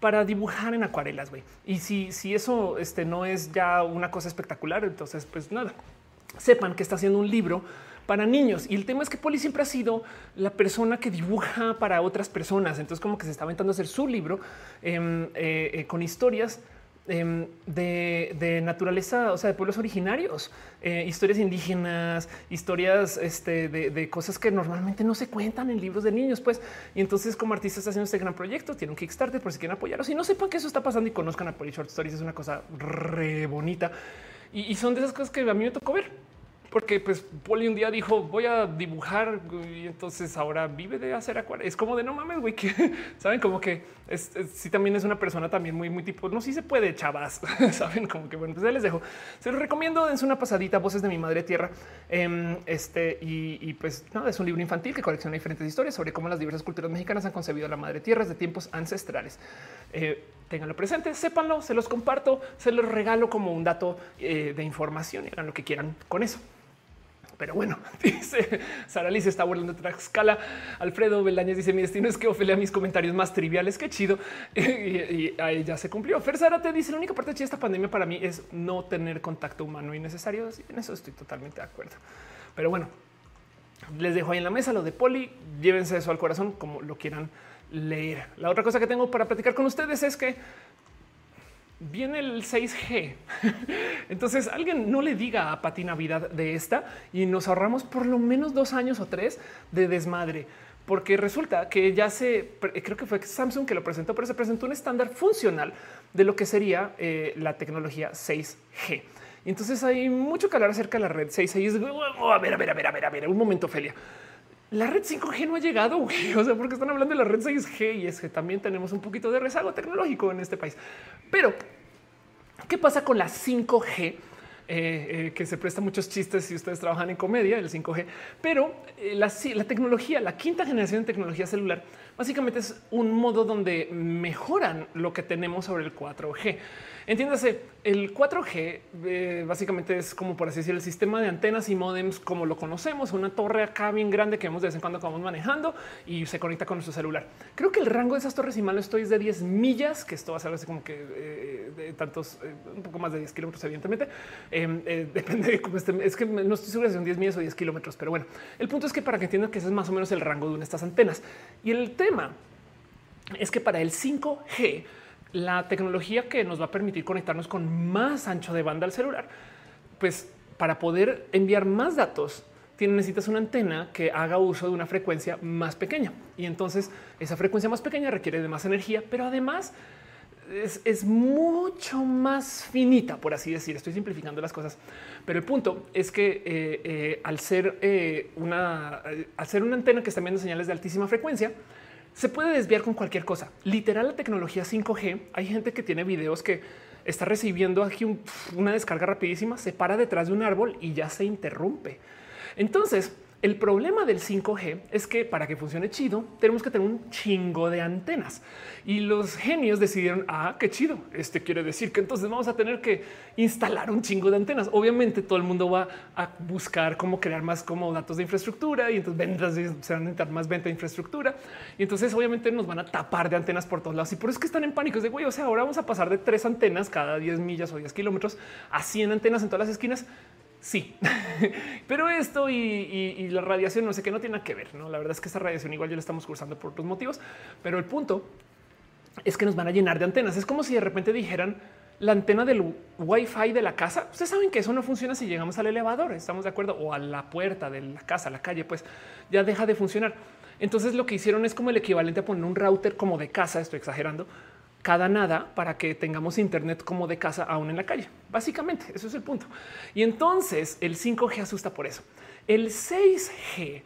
para dibujar en acuarelas. güey. Y si, si eso este, no es ya una cosa espectacular, entonces, pues nada, sepan que está haciendo un libro para niños. Y el tema es que Poli siempre ha sido la persona que dibuja para otras personas. Entonces, como que se está aventando a hacer su libro em, eh, eh, con historias Em, de, naturaleza, o sea, de pueblos originarios, eh, historias indígenas, historias este, de, cosas que normalmente no se cuentan en libros de niños, pues. Y entonces, como artista está haciendo este gran proyecto, tiene un Kickstarter por si quieren apoyarlo. Si no sepan que eso está pasando y conozcan a Poli Short Stories, es una cosa re bonita. y son de esas cosas que a mí me tocó ver porque pues Poli un día dijo voy a dibujar y entonces ahora vive de hacer acuarelas. Es como de no mames, güey, (laughs) que saben como que es, sí también es una persona también muy, muy tipo no, si se puede, chavas. (laughs) saben como que bueno, pues ya les dejo. Se los recomiendo. Dense una pasadita, voces de mi madre tierra. Em, este y, pues nada, es un libro infantil que colecciona diferentes historias sobre cómo las diversas culturas mexicanas han concebido la madre tierra desde tiempos ancestrales. Eh, ténganlo presente, sépanlo, se los comparto, se los regalo como un dato eh, de información y hagan lo que quieran con eso. Pero bueno, (laughs) dice Sara Liz está volando de escala. Alfredo Belañez dice mi destino es que ofele a mis comentarios más triviales. Qué chido. (laughs) y, ahí ya se cumplió. Fer Sara te dice la única parte de esta pandemia para mí es no tener contacto humano innecesario. en eso estoy totalmente de acuerdo. Pero bueno, les dejo ahí en la mesa lo de Poli. Llévense eso al corazón como lo quieran leer. La otra cosa que tengo para platicar con ustedes es que viene el 6G. (laughs) Entonces alguien no le diga a Pati Navidad de esta y nos ahorramos por lo menos dos años o tres de desmadre. Porque resulta que ya se, creo que fue Samsung que lo presentó, pero se presentó un estándar funcional de lo que sería eh, la tecnología 6G. Y entonces hay mucho que hablar acerca de la red 6G. a ver, a ver, a ver, a ver, a ver, un momento, Felia la red 5G no ha llegado. O sea, porque están hablando de la red 6G y es que también tenemos un poquito de rezago tecnológico en este país. Pero, ¿qué pasa con la 5G? Eh, eh, que se presta muchos chistes si ustedes trabajan en comedia, el 5G, pero eh, la, la, tecnología, la quinta generación de tecnología celular, básicamente es un modo donde mejoran lo que tenemos sobre el 4G. Entiéndase, el 4G eh, básicamente es como por así decir el sistema de antenas y modems como lo conocemos, una torre acá bien grande que vemos de vez en cuando vamos manejando y se conecta con nuestro celular. Creo que el rango de esas torres, y mal no estoy, es de 10 millas, que esto va a ser así como que eh, de tantos, eh, un poco más de 10 kilómetros, evidentemente. Em, (laughs) depende de cómo esté. Es que no estoy seguro si son 10 millas o 10 kilómetros, pero bueno, el punto es que para que entiendan que ese es más o menos el rango de una de estas antenas. Y el tema es que para el 5G, la tecnología que nos va a permitir conectarnos con más ancho de banda al celular, pues para poder enviar más datos, necesitas una antena que haga uso de una frecuencia más pequeña. Y entonces esa frecuencia más pequeña requiere de más energía, pero además es, mucho más finita, por así decir. Estoy simplificando las cosas, pero el punto es que eh, eh, al ser eh, una, al ser una antena que está enviando señales de altísima frecuencia, se puede desviar con cualquier cosa. Literal, la tecnología 5G. Hay gente que tiene videos que está recibiendo aquí una descarga rapidísima, se para detrás de un árbol y ya se interrumpe. Entonces, El problema del 5G es que para que funcione chido, tenemos que tener un chingo de antenas y los genios decidieron, ah, qué chido. Este quiere decir que entonces vamos a tener que instalar un chingo de antenas. Obviamente todo el mundo va a buscar cómo crear más como datos de infraestructura y entonces ventas se van a necesitar más venta de infraestructura y entonces obviamente nos van a tapar de antenas por todos lados y por eso es que están en pánico. Es de güey, o sea, ahora vamos a pasar de tres antenas cada 10 millas o 10 kilómetros a 100 antenas en todas las esquinas Sí, (laughs) pero esto y, la radiación no sé qué no tiene que ver. No, la verdad es que esta radiación igual ya la estamos cursando por otros motivos, pero el punto es que nos van a llenar de antenas. Es como si de repente dijeran la antena del wifi de la casa. Ustedes saben que eso no funciona si llegamos al elevador. Estamos de acuerdo o a la puerta de la casa, la calle, pues ya deja de funcionar. Entonces lo que hicieron es como el equivalente a poner un router como de casa. Estoy exagerando cada nada para que tengamos internet como de casa aún en la calle. Básicamente, eso es el punto. Y entonces el 5G asusta por eso. El 6G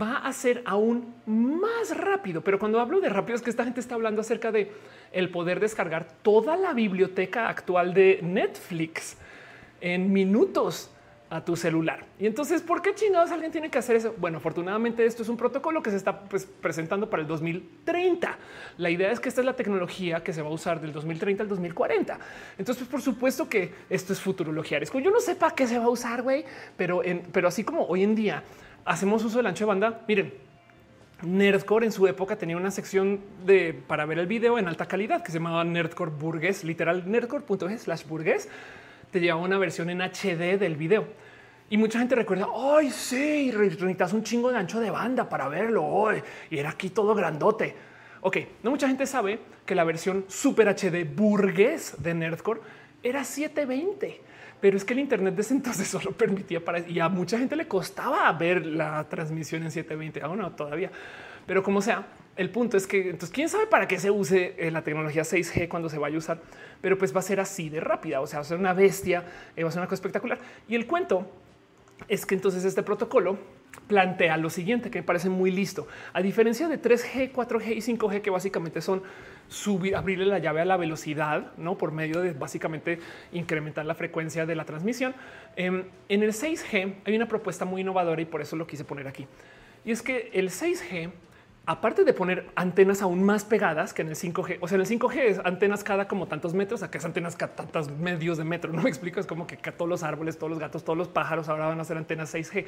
va a ser aún más rápido, pero cuando hablo de rápido es que esta gente está hablando acerca de el poder descargar toda la biblioteca actual de Netflix en minutos a tu celular. Y entonces, ¿por qué chingados alguien tiene que hacer eso? Bueno, afortunadamente esto es un protocolo que se está pues, presentando para el 2030. La idea es que esta es la tecnología que se va a usar del 2030 al 2040. Entonces, pues, por supuesto que esto es futurología. Es como yo no sé qué se va a usar, güey, pero, pero así como hoy en día hacemos uso del ancho de banda, miren, Nerdcore en su época tenía una sección de para ver el video en alta calidad que se llamaba Nerdcore Burgués, literal nerdcore.es slash burgués te llevaba una versión en HD del video. Y mucha gente recuerda, ay, sí, necesitas un chingo de ancho de banda para verlo. y era aquí todo grandote. Ok, no mucha gente sabe que la versión Super HD burgués de Nerdcore era 720, pero es que el Internet de ese entonces (laughs) solo permitía para y a mucha gente le costaba ver la transmisión en 720. Aún no, todavía, pero como sea, el punto es que entonces quién sabe para qué se use eh, la tecnología 6G cuando se vaya a usar, pero pues va a ser así de rápida. O sea, va a ser una bestia, eh, va a ser una cosa espectacular. Y el cuento es que entonces este protocolo plantea lo siguiente que me parece muy listo. A diferencia de 3G, 4G y 5G, que básicamente son subir, abrirle la llave a la velocidad, no por medio de básicamente incrementar la frecuencia de la transmisión. Em, en el 6G hay una propuesta muy innovadora y por eso lo quise poner aquí. Y es que el 6G aparte de poner antenas aún más pegadas que en el 5G, o sea, en el 5G es antenas cada como tantos metros, a que es antenas cada tantos medios de metro. No (laughs) me explico, es como que todos los árboles, todos los gatos, todos los pájaros ahora van a ser antenas 6G.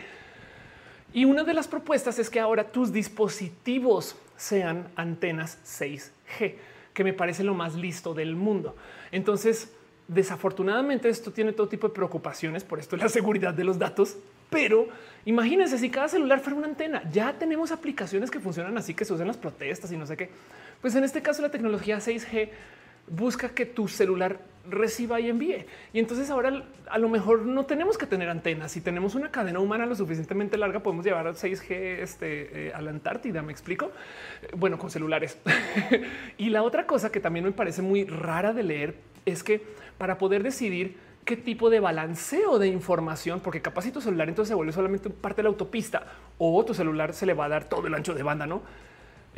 Y una de las propuestas es que ahora tus dispositivos sean antenas 6G, que me parece lo más listo del mundo. Entonces, desafortunadamente esto tiene todo tipo de preocupaciones, por esto la seguridad de los datos, pero imagínense si cada celular fuera una antena. Ya tenemos aplicaciones que funcionan así, que se usan las protestas y no sé qué. Pues en este caso la tecnología 6G busca que tu celular reciba y envíe. Y entonces ahora a lo mejor no tenemos que tener antenas. Si tenemos una cadena humana lo suficientemente larga, podemos llevar a 6G este, eh, a la Antártida. Me explico. Bueno, con celulares. (laughs) y la otra cosa que también me parece muy rara de leer es que para poder decidir qué tipo de balanceo de información, porque capaz si tu celular entonces se vuelve solamente parte de la autopista o tu celular se le va a dar todo el ancho de banda, ¿no?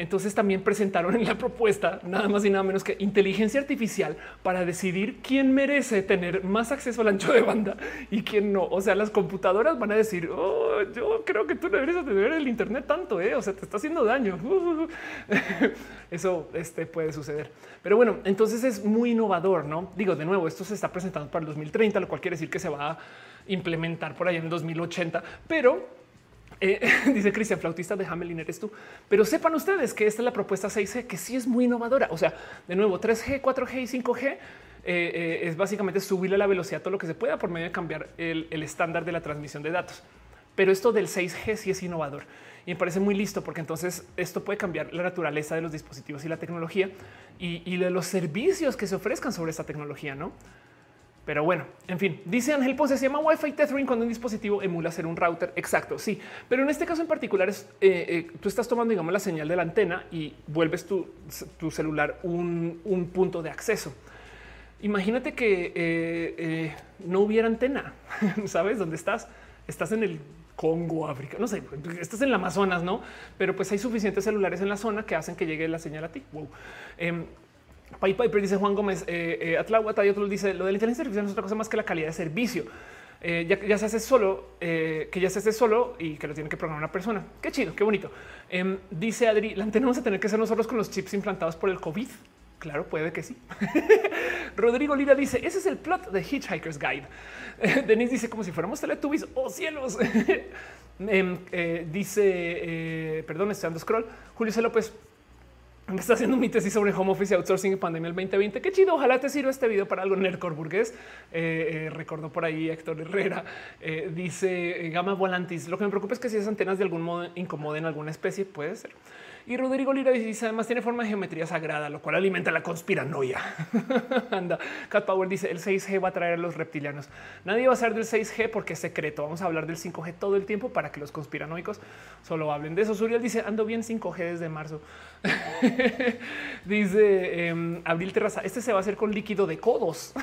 Entonces también presentaron en la propuesta nada más y nada menos que inteligencia artificial para decidir quién merece tener más acceso al ancho de banda y quién no. O sea, las computadoras van a decir, oh, yo creo que tú no deberías tener el Internet tanto, ¿eh? o sea, te está haciendo daño. (laughs) Eso este, puede suceder. Pero bueno, entonces es muy innovador, ¿no? Digo, de nuevo, esto se está presentando para el 2030, lo cual quiere decir que se va a implementar por ahí en el 2080, pero eh, (laughs) dice Cristian, flautista de Hamelin eres tú. Pero sepan ustedes que esta es la propuesta 6G, que sí es muy innovadora. O sea, de nuevo, 3G, 4G y 5G eh, eh, es básicamente subirle la velocidad todo lo que se pueda por medio de cambiar el, estándar de la transmisión de datos. Pero esto del 6G sí es innovador y me parece muy listo porque entonces esto puede cambiar la naturaleza de los dispositivos y la tecnología y, y de los servicios que se ofrezcan sobre esta tecnología, no? Pero bueno, en fin, dice Ángel Ponce, se llama Wi-Fi tethering cuando un dispositivo emula ser un router. Exacto, sí. Pero en este caso en particular es eh, eh, tú estás tomando, digamos, la señal de la antena y vuelves tu, celular un, punto de acceso. Imagínate que eh, no hubiera antena, (laughs) ¿sabes dónde estás? Estás en el Congo, África, no sé, estás en el Amazonas, ¿no? Pero pues hay suficientes celulares en la zona que hacen que llegue la señal a ti. Wow. Pai Piper dice Juan Gómez, eh, eh, y otro dice lo de la inteligencia artificial es otra cosa más que la calidad de servicio. eh, ya, se hace solo, eh, que ya se hace solo y que lo tiene que programar una persona. Qué chido, qué bonito. Em, dice Adri, la tenemos a tener que ser nosotros con los chips implantados por el COVID. Claro, puede que sí. (laughs) Rodrigo Lira dice: Ese es el plot de Hitchhiker's Guide. (laughs) Denise dice: Como si fuéramos Teletubbies. ¡Oh cielos! (laughs) Em, eh, dice: eh, Perdón, estoy dando scroll. Julio C. López me está haciendo mi tesis sobre home office y outsourcing en pandemia el 2020. Qué chido. Ojalá te sirva este video para algo. Nercor burgués eh, recordó por ahí Héctor Herrera. dice Gama Volantis. Lo que me preocupa es que si esas antenas de algún modo incomoden alguna especie, puede ser. Y Rodrigo Lira dice además tiene forma de geometría sagrada, lo cual alimenta la conspiranoia. (laughs) Anda, Cat Power dice el 6G va a traer a los reptilianos. Nadie va a ser del 6G porque es secreto. Vamos a hablar del 5G todo el tiempo para que los conspiranoicos solo hablen de eso. Suriel dice ando bien 5G desde marzo. (laughs) dice em, Abril Terraza. Este se va a hacer con líquido de codos. (laughs)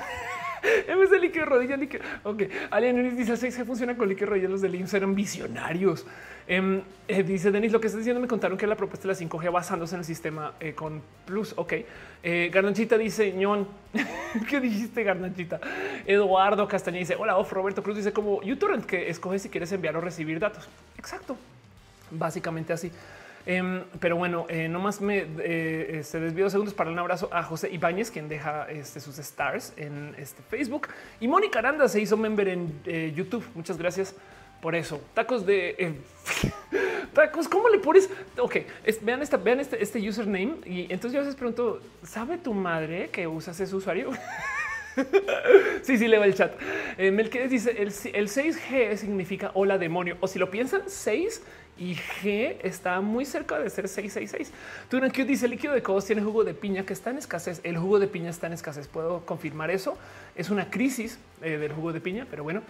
En vez de líquido de rodilla, líquido. Ok. Alien dice el 6G funciona con líquido de rodilla. Los del eran visionarios. Em, eh, dice Denis, lo que estás diciendo me contaron que la propuesta de la 5G basándose en el sistema eh, con Plus. Ok. Eh, Garnachita dice, ñón, (laughs) ¿qué dijiste Garnachita? Eduardo Castaña dice, hola, off. Roberto Cruz dice como YouTube que escoge si quieres enviar o recibir datos. Exacto. Básicamente así. Em, pero bueno, no más me se desvío segundos para un abrazo a José Ibáñez, quien deja este, sus stars en este Facebook. Y Mónica Aranda se hizo member en YouTube. Muchas gracias por eso, tacos de eh, (laughs) tacos, ¿cómo le pones? Ok, vean esta, vean este, este username y entonces yo a veces pregunto, ¿sabe tu madre que usas ese usuario? (laughs) sí, sí, leo el chat. Eh, Melquiades dice el, el 6G significa hola demonio. O si lo piensan, 6 y G está muy cerca de ser 666. que dice el líquido de codos tiene jugo de piña que está en escasez. El jugo de piña está en escasez. Puedo confirmar eso. Es una crisis eh, del jugo de piña, pero bueno.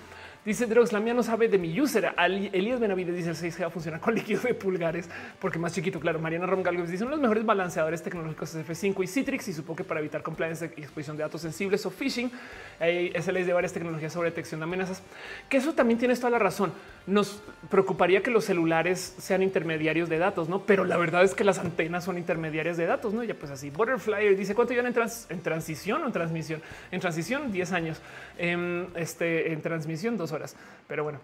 Dice Drox, la mía no sabe de mi user. Elías Benavides dice el 6G va a funcionar con (laughs) líquido de pulgares porque más chiquito. Claro, Mariana Rongalgo dice son los mejores balanceadores tecnológicos F5 y Citrix y supo que para evitar compliance y exposición de datos sensibles o phishing, es ley de varias tecnologías sobre detección de amenazas. Que eso también tienes toda la razón. Nos preocuparía que los celulares sean intermediarios de datos, no? Pero la verdad es que las antenas son intermediarias de datos, no? Ya pues así. Butterfly dice cuánto llevan en, transición o en transmisión. En transición, 10 años. En, este, en transmisión, dos horas. Pero bueno,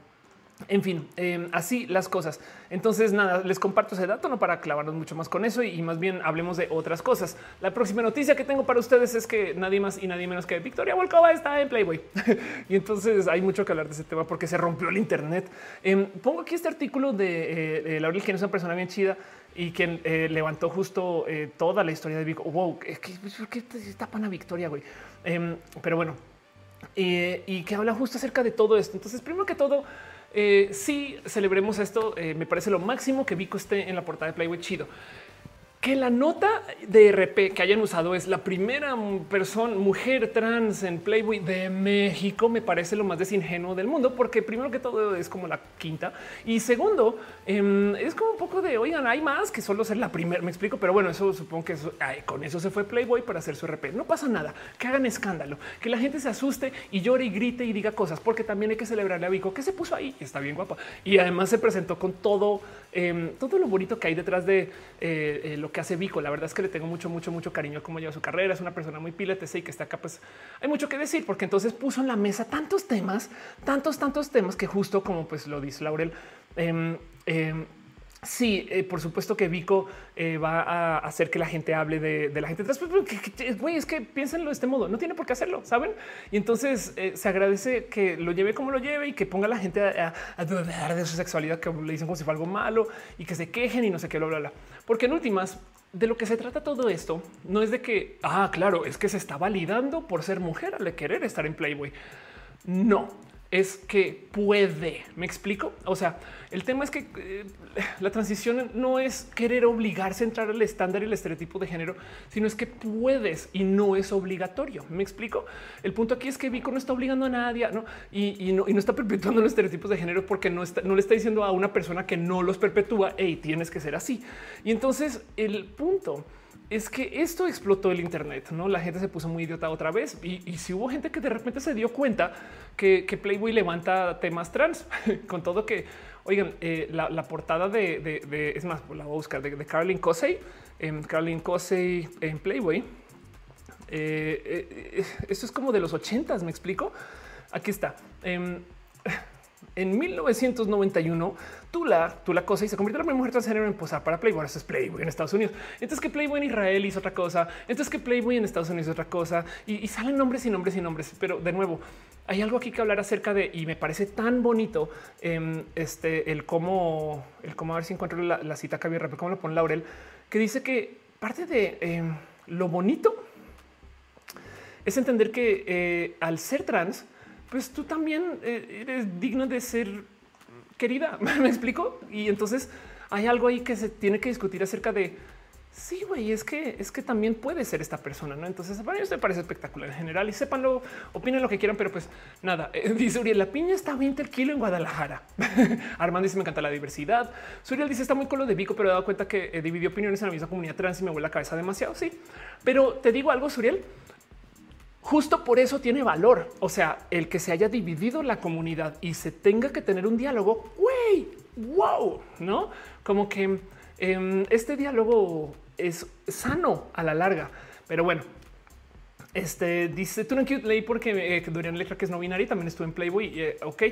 en fin, em, así las cosas. Entonces, nada, les comparto ese dato, no para clavarnos mucho más con eso y, más bien hablemos de otras cosas. La próxima noticia que tengo para ustedes es que nadie más y nadie menos que Victoria Volkova está en Playboy. (laughs) y entonces hay mucho que hablar de ese tema porque se rompió el Internet. Em, pongo aquí este artículo de, eh, Laurel, quien es una persona bien chida y quien eh, levantó justo eh, toda la historia de Victoria. Wow, ¿qué, qué, tapan a Victoria, güey? Em, pero bueno, eh, y que habla justo acerca de todo esto. Entonces, primero que todo, eh, sí celebremos esto. Eh, me parece lo máximo que Vico esté en la portada de Playboy chido que la nota de RP que hayan usado es la primera persona, mujer trans en Playboy de México, me parece lo más desingenuo del mundo, porque primero que todo es como la quinta y segundo em, es como un poco de oigan, hay más que solo ser la primera. Me explico, pero bueno, eso supongo que con eso se fue Playboy para hacer su RP. No pasa nada, que hagan escándalo, que la gente se asuste y llore y grite y diga cosas, porque también hay que celebrarle a Vico que se puso ahí. Está bien guapa y además se presentó con todo, em, todo lo bonito que hay detrás de eh, eh, lo hace Vico. La verdad es que le tengo mucho, mucho, mucho cariño como lleva su carrera. Es una persona muy pilete y que está acá. Pues hay mucho que decir porque entonces puso en la mesa tantos temas, tantos, tantos temas que justo como pues lo dice Laurel, eh, Sí, eh, por supuesto que Vico eh, va a hacer que la gente hable de, la gente trans, pero güey, es que piénsenlo de este modo, no tiene por qué hacerlo, saben? Y entonces eh, se agradece que lo lleve como lo lleve y que ponga a la gente a, dudar de su sexualidad, que le dicen como si fue algo malo y que se quejen y no sé qué, bla, bla, bla. Porque en últimas, de lo que se trata todo esto no es de que, ah, claro, es que se está validando por ser mujer al querer estar en Playboy. No, es que puede. ¿Me explico? O sea, el tema es que eh, la transición no es querer obligarse a entrar al estándar y el estereotipo de género, sino es que puedes y no es obligatorio. ¿Me explico? El punto aquí es que Vico no está obligando a nadie ¿no? Y, no, está perpetuando los estereotipos de género porque no, está, no le está diciendo a una persona que no los perpetúa, hey, tienes que ser así. Y entonces el punto es que esto explotó el Internet, no? La gente se puso muy idiota otra vez y, si hubo gente que de repente se dio cuenta que, Playboy levanta temas trans, (laughs) con todo que, oigan, eh, la, portada de, es más, la voy a buscar de, de Caroline Cosey, en Caroline Cosey en Playboy. Eh, eh, esto es como de los ochentas, me explico. Aquí está. En 1991 Tula, Tula Cosa y se convirtió en la primera mujer transgénero en posar para Playboy. Eso es Playboy en Estados Unidos. Entonces que Playboy en Israel hizo otra cosa. Entonces que Playboy en Estados Unidos hizo otra cosa y, salen nombres y nombres y nombres. Pero de nuevo, hay algo aquí que hablar acerca de y me parece tan bonito em, este el cómo, el cómo a ver si encuentro la, cita que había rápido, cómo lo pone Laurel, que dice que parte de em, lo bonito es entender que eh, al ser trans, pues tú también eh, eres digno de ser querida. (laughs) Me explico. Y entonces hay algo ahí que se tiene que discutir acerca de sí, güey, es que es que también puede ser esta persona, no? Entonces, para mí me parece espectacular en general y sépanlo, opinen lo que quieran, pero pues nada. (laughs) Eh, dice Uriel, la piña está 20 el kilo en Guadalajara. (laughs) Armando dice: Me encanta la diversidad. Suriel dice: Está muy con lo de Vico, pero he dado cuenta que eh, dividió opiniones en la misma comunidad trans y me vuelve la cabeza demasiado. Sí, pero te digo algo, Suriel Justo por eso tiene valor. O sea, el que se haya dividido la comunidad y se tenga que tener un diálogo, güey, wow, no como que em, este diálogo es sano a la larga. Pero bueno, este dice tú no leí porque eh, Dorian que es no binaria, también estuvo en Playboy. Eh, ok,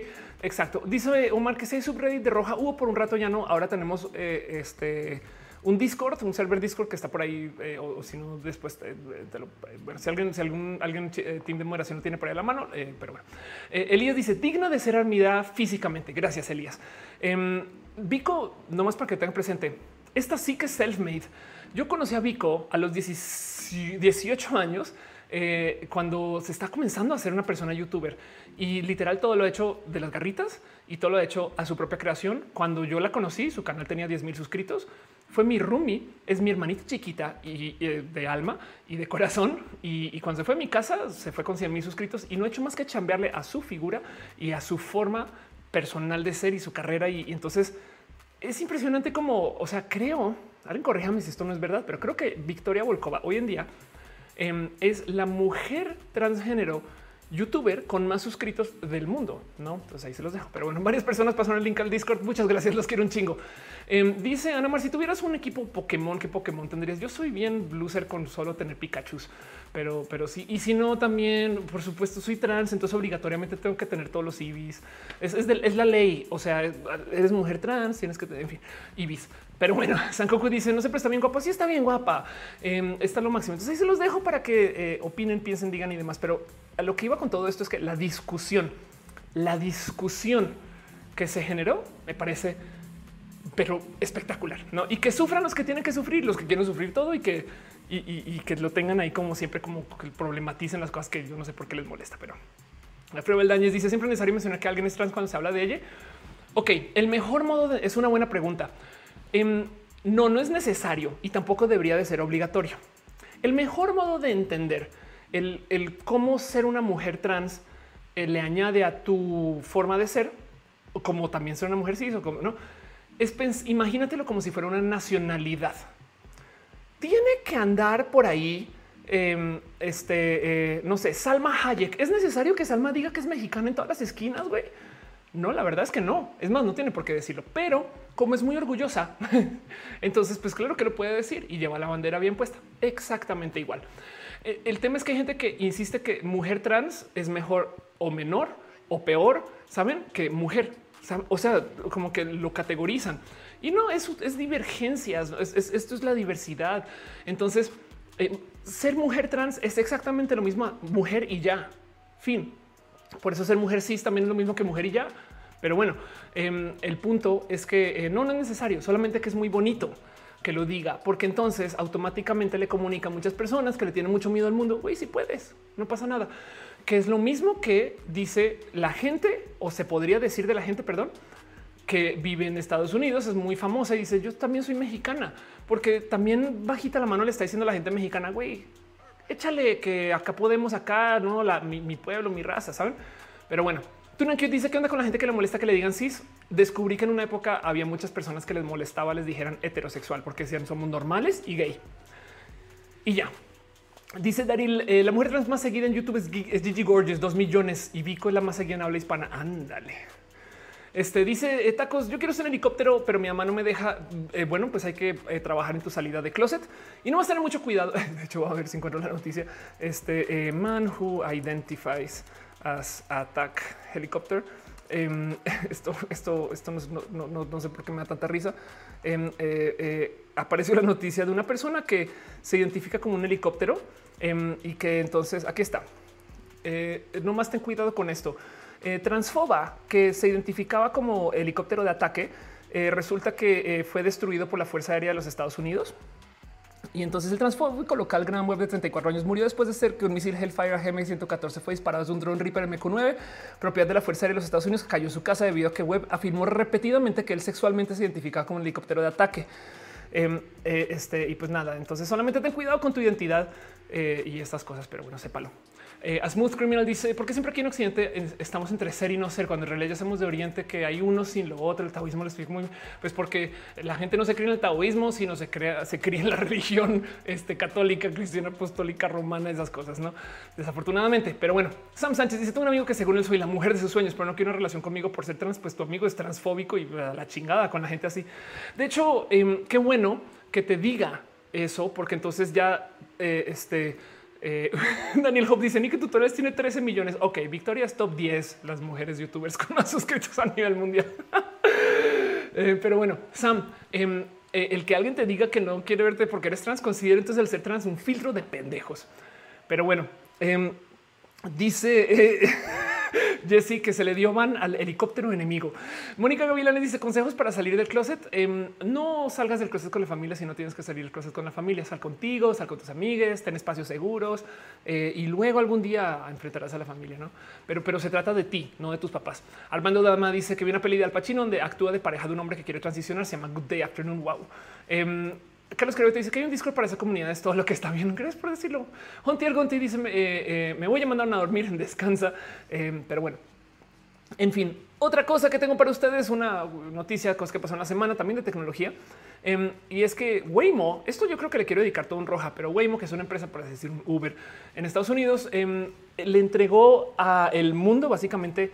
exacto. Dice Omar que si hay subreddit de roja hubo por un rato, ya no. Ahora tenemos eh, este un Discord, un server Discord que está por ahí, eh, o, si no, después te, lo, bueno, si alguien, si algún alguien eh, team de moderación no tiene por ahí la mano, eh, pero bueno. Elías dice digna de ser admirada físicamente. Gracias, Elías. Em, Vico, nomás para que tengan presente, esta sí que es self-made. Yo conocí a Vico a los 18 años. Cuando se está comenzando a ser una persona youtuber y literal todo lo ha hecho de las garritas y todo lo ha hecho a su propia creación. Cuando yo la conocí, su canal tenía 10 mil suscritos fue mi roomie, es mi hermanita chiquita y, de alma y de corazón. Y, cuando se fue a mi casa, se fue con 100 mil suscritos y no he hecho más que chambearle a su figura y a su forma personal de ser y su carrera. Y, entonces es impresionante como, o sea, creo, alguien corríjame si esto no es verdad, pero creo que Victoria Volkova hoy en día em, es la mujer transgénero youtuber con más suscritos del mundo. No, entonces ahí se los dejo. Pero bueno, varias personas pasaron el link al Discord. Muchas gracias. Los quiero un chingo. Em, dice Ana Mar, si tuvieras un equipo Pokémon, ¿qué Pokémon tendrías? Yo soy bien loser con solo tener Pikachu, pero, pero sí. Y si no, también, por supuesto, soy trans, entonces obligatoriamente tengo que tener todos los IBIs. Es, es, la ley. O sea, eres mujer trans, tienes que tener, en IBIs. Pero bueno, (laughs) Sankoku dice no se presta bien guapa. Sí, está bien guapa. Eh, está lo máximo. Entonces ahí se los dejo para que eh, opinen, piensen, digan y demás. Pero a lo que iba con todo esto es que la discusión, la discusión que se generó me parece pero espectacular, ¿no? Y que sufran los que tienen que sufrir, los que quieren sufrir todo y que, y, que lo tengan ahí como siempre, como que problematicen las cosas que yo no sé por qué les molesta, pero Alfredo Beldañez dice siempre es necesario mencionar que alguien es trans cuando se habla de ella. Ok, el mejor modo es una buena pregunta. Em, no, no es necesario y tampoco debería de ser obligatorio. El mejor modo de entender el, cómo ser una mujer trans eh, le añade a tu forma de ser, como también ser una mujer cis o como no es imagínatelo como si fuera una nacionalidad. Tiene que andar por ahí. Em, este, eh, no sé, Salma Hayek. ¿Es necesario que Salma diga que es mexicana en todas las esquinas, güey? No, la verdad es que no. Es más, no tiene por qué decirlo. Pero como es muy orgullosa, (laughs) entonces, pues claro que lo puede decir y lleva la bandera bien puesta. Exactamente igual. E, el tema es que hay gente que insiste que mujer trans es mejor o menor o peor, saben que mujer. O sea, como que lo categorizan y no es, es divergencias. esto es la diversidad. Entonces, eh, ser mujer trans es exactamente lo mismo, mujer y ya. Fin. Por eso ser mujer cis también es lo mismo que mujer y ya. Pero bueno, em, el punto es que eh, no, no es necesario, solamente que es muy bonito que lo diga, porque entonces automáticamente le comunica a muchas personas que le tienen mucho miedo al mundo. Güey, si puedes, no pasa nada que es lo mismo que dice la gente, o se podría decir de la gente, perdón, que vive en Estados Unidos, es muy famosa y dice yo también soy mexicana, porque también bajita la mano le está diciendo a la gente mexicana, güey, échale que acá podemos, acá, no, la, mi, pueblo, mi raza, saben? Pero bueno, tú no dice que onda con la gente que le molesta que le digan cis. Descubrí que en una época había muchas personas que les molestaba, les dijeran heterosexual porque decían somos normales y gay. Y ya, Dice Daril, eh, la mujer trans más seguida en YouTube es, Gigi Gorgeous, dos millones y Vico es la más seguida en habla hispana. Ándale. Este dice eh, tacos. Yo quiero ser helicóptero, pero mi mamá no me deja. Eh, bueno, pues hay que trabajar en tu salida de closet y no vas a tener mucho cuidado. (laughs) De hecho, voy a ver si encuentro la noticia. Este man who identifies as attack helicopter em, (laughs) esto, esto, esto no, sé por qué me da tanta risa. Em, eh, eh, apareció la noticia de una persona que se identifica como un helicóptero em, y que entonces aquí está. Eh, no más ten cuidado con esto. Transfoba, que se identificaba como helicóptero de ataque, resulta que fue destruido por la Fuerza Aérea de los Estados Unidos. Y entonces el transfóbico local Gran Web de 34 años murió después de ser que un misil Hellfire GM114 fue disparado desde un dron Reaper MQ9, propiedad de la Fuerza Aérea de los Estados Unidos, cayó en su casa debido a que Webb afirmó repetidamente que él sexualmente se identificaba como un helicóptero de ataque. Em, eh, este, y pues nada, entonces solamente ten cuidado con tu identidad eh, y estas cosas, pero bueno, sépalo. Eh, a Smooth Criminal dice, porque siempre aquí en Occidente estamos entre ser y no ser, cuando en realidad ya somos de Oriente que hay uno sin lo otro, el taoísmo lo explico muy pues porque la gente no se cree en el taoísmo, sino se crea, se cría en la (laughs) religión este, católica, cristiana, apostólica, romana, esas cosas, no? Desafortunadamente, pero bueno, Sam Sánchez dice, tengo un amigo que según él soy la mujer de sus sueños, pero no quiere una relación conmigo por ser trans, pues tu amigo es transfóbico y la chingada con la gente así. De hecho, em, qué bueno que te diga eso, porque entonces ya eh, este eh, (laughs) Daniel Hope dice: que tutoriales tiene 13 millones. Ok, Victoria es top 10 las mujeres youtubers (laughs) con más suscritos a nivel mundial. (laughs) Eh, pero bueno, Sam, em, eh, el que alguien te diga que no quiere verte porque eres trans, considera entonces el ser trans un filtro de pendejos. Pero bueno, em, dice. (laughs) Jesse que se le dio van al helicóptero enemigo. Mónica Gavilán dice consejos para salir del closet. Em, no salgas del closet con la familia si no tienes que salir del closet con la familia. Sal contigo, sal con tus amigues, ten espacios seguros eh, y luego algún día enfrentarás a la familia, no? Pero, pero se trata de ti, no de tus papás. Armando Dama dice que viene una peli de Al Pacino donde actúa de pareja de un hombre que quiere transicionar. Se llama Good Day Afternoon. Wow. Em, Carlos Creo te dice que hay un Discord para esa comunidad. Es todo lo que está bien. Gracias por decirlo. Jontier Gonti dice: eh, eh, Me voy a mandar a dormir (laughs) descansa. Eh, pero bueno, en fin, otra cosa que tengo para ustedes, una noticia cosa que pasó en la semana también de tecnología. Em, y es que Waymo, esto yo creo que le quiero dedicar todo un roja, pero Waymo, que es una empresa, para decir un Uber en Estados Unidos, em, le entregó a el mundo básicamente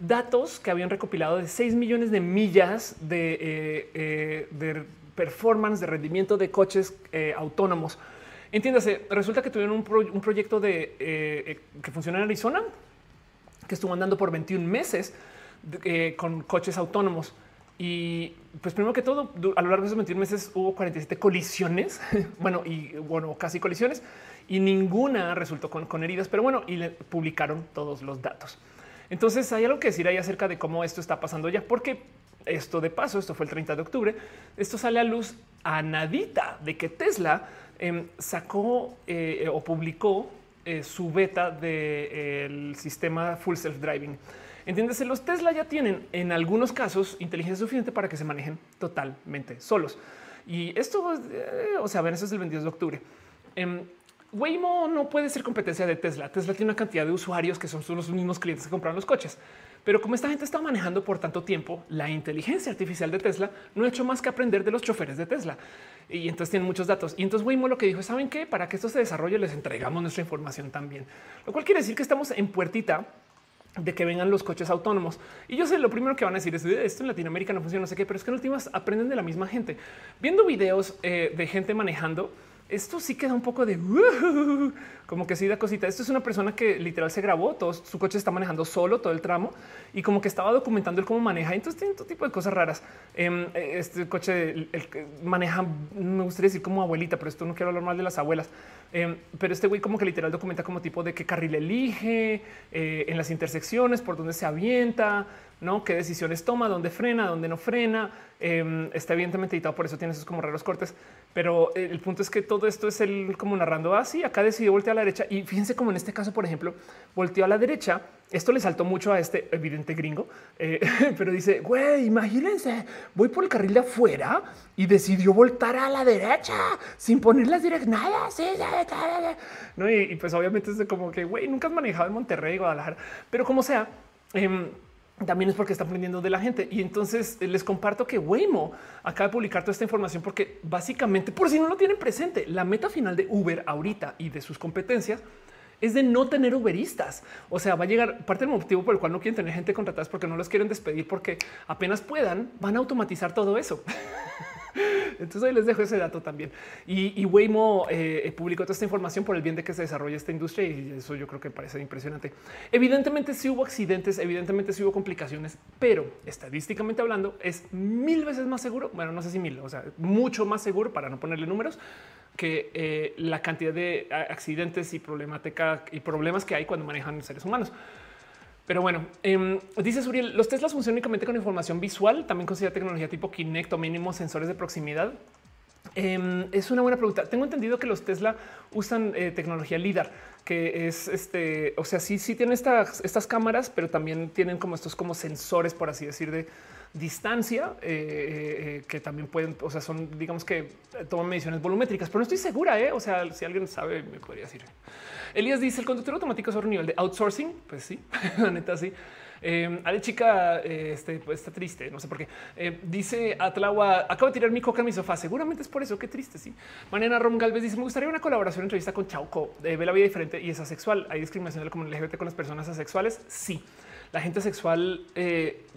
datos que habían recopilado de 6 millones de millas de, de performance, de rendimiento de coches eh, autónomos. Entiéndase, resulta que tuvieron un, proyecto de eh, eh, que funciona en Arizona, que estuvo andando por 21 meses con coches autónomos. Y pues primero que todo, a lo largo de esos 21 meses hubo 47 colisiones, (laughs) bueno, y bueno, casi colisiones, y ninguna resultó con, con heridas, pero bueno, y le publicaron todos los datos. Entonces hay algo que decir ahí acerca de cómo esto está pasando ya, porque esto de paso, esto fue el 30 de octubre, esto sale a luz a nadita de que Tesla em, sacó eh, o publicó eh, su beta del sistema full self driving. Entiéndese, los Tesla ya tienen en algunos casos inteligencia suficiente para que se manejen totalmente solos. Y esto, eh, o sea, ven, eso es el 22 de octubre. Em, Waymo no puede ser competencia de Tesla. Tesla tiene una cantidad de usuarios que son los mismos clientes que compraron los coches. Pero como esta gente está manejando por tanto tiempo, la inteligencia artificial de Tesla no ha hecho más que aprender de los choferes de Tesla. Y entonces tienen muchos datos. Y entonces Waymo lo que dijo, ¿saben qué? Para que esto se desarrolle les entregamos nuestra información también. Lo cual quiere decir que estamos en puertita de que vengan los coches autónomos. Y yo sé lo primero que van a decir es esto en Latinoamérica no funciona, no sé qué, pero es que en últimas aprenden de la misma gente. Viendo videos eh, de gente manejando, esto sí queda un poco de (laughs) como que sí da cosita. Esto es una persona que literal se grabó, todo su coche está manejando solo todo el tramo y como que estaba documentando el cómo maneja. Entonces tiene todo tipo de cosas raras. Em, este coche el, maneja, me gustaría decir como abuelita, pero esto no quiero hablar mal de las abuelas. Em, pero este güey como que literal documenta como tipo de qué carril elige eh, en las intersecciones, por dónde se avienta no qué decisiones toma, dónde frena, dónde no frena. Em, está evidentemente editado, por eso tiene esos como raros cortes. Pero el punto es que todo esto es el como narrando así. Ah, acá decidió voltear a la derecha y fíjense como en este caso, por ejemplo, volteó a la derecha. Esto le saltó mucho a este evidente gringo, eh, (laughs) pero dice güey, imagínense, voy por el carril de afuera y decidió voltar a la derecha sin poner las direccionadas. No, y, pues obviamente es como que güey, nunca has manejado en Monterrey, Guadalajara, pero como sea. Em, también es porque está aprendiendo de la gente. Y entonces eh, les comparto que Waymo acaba de publicar toda esta información porque básicamente, por si no lo tienen presente, la meta final de Uber ahorita y de sus competencias es de no tener uberistas. O sea, va a llegar parte del motivo por el cual no quieren tener gente contratada es porque no los quieren despedir, porque apenas puedan, van a automatizar todo eso. (laughs) Entonces ahí les dejo ese dato también. Y, Waymo eh, publicó toda esta información por el bien de que se desarrolle esta industria y eso yo creo que parece impresionante. Evidentemente sí hubo accidentes, evidentemente sí hubo complicaciones, pero estadísticamente hablando es mil veces más seguro. Bueno, no sé si mil, o sea, mucho más seguro para no ponerle números que eh, la cantidad de accidentes y problemática y problemas que hay cuando manejan seres humanos. Pero bueno, em, dice Suriel, los Teslas funcionan únicamente con información visual, también considera tecnología tipo Kinect o mínimo sensores de proximidad. Em, es una buena pregunta. Tengo entendido que los Tesla usan eh, tecnología LIDAR, que es este, o sea, sí, sí tienen estas, estas cámaras, pero también tienen como estos como sensores, por así decir, de distancia, eh, eh, que también pueden, o sea, son, digamos que toman mediciones volumétricas, pero no estoy segura, o sea, si alguien sabe, me podría decir. Elías dice el conductor automático es otro nivel de outsourcing. Pues sí, (laughs) la neta sí. Eh, Ale chica eh, este, pues, está triste, no sé por qué. Eh, dice Atlagua, acabo de tirar mi coca en mi sofá. Seguramente es por eso. Qué triste. Sí. Mañana Rom Galvez dice: Me gustaría una colaboración, entrevista con Chauco. ve la vida diferente y es asexual. Hay discriminación de la comunidad LGBT con las personas asexuales. Sí. La gente asexual,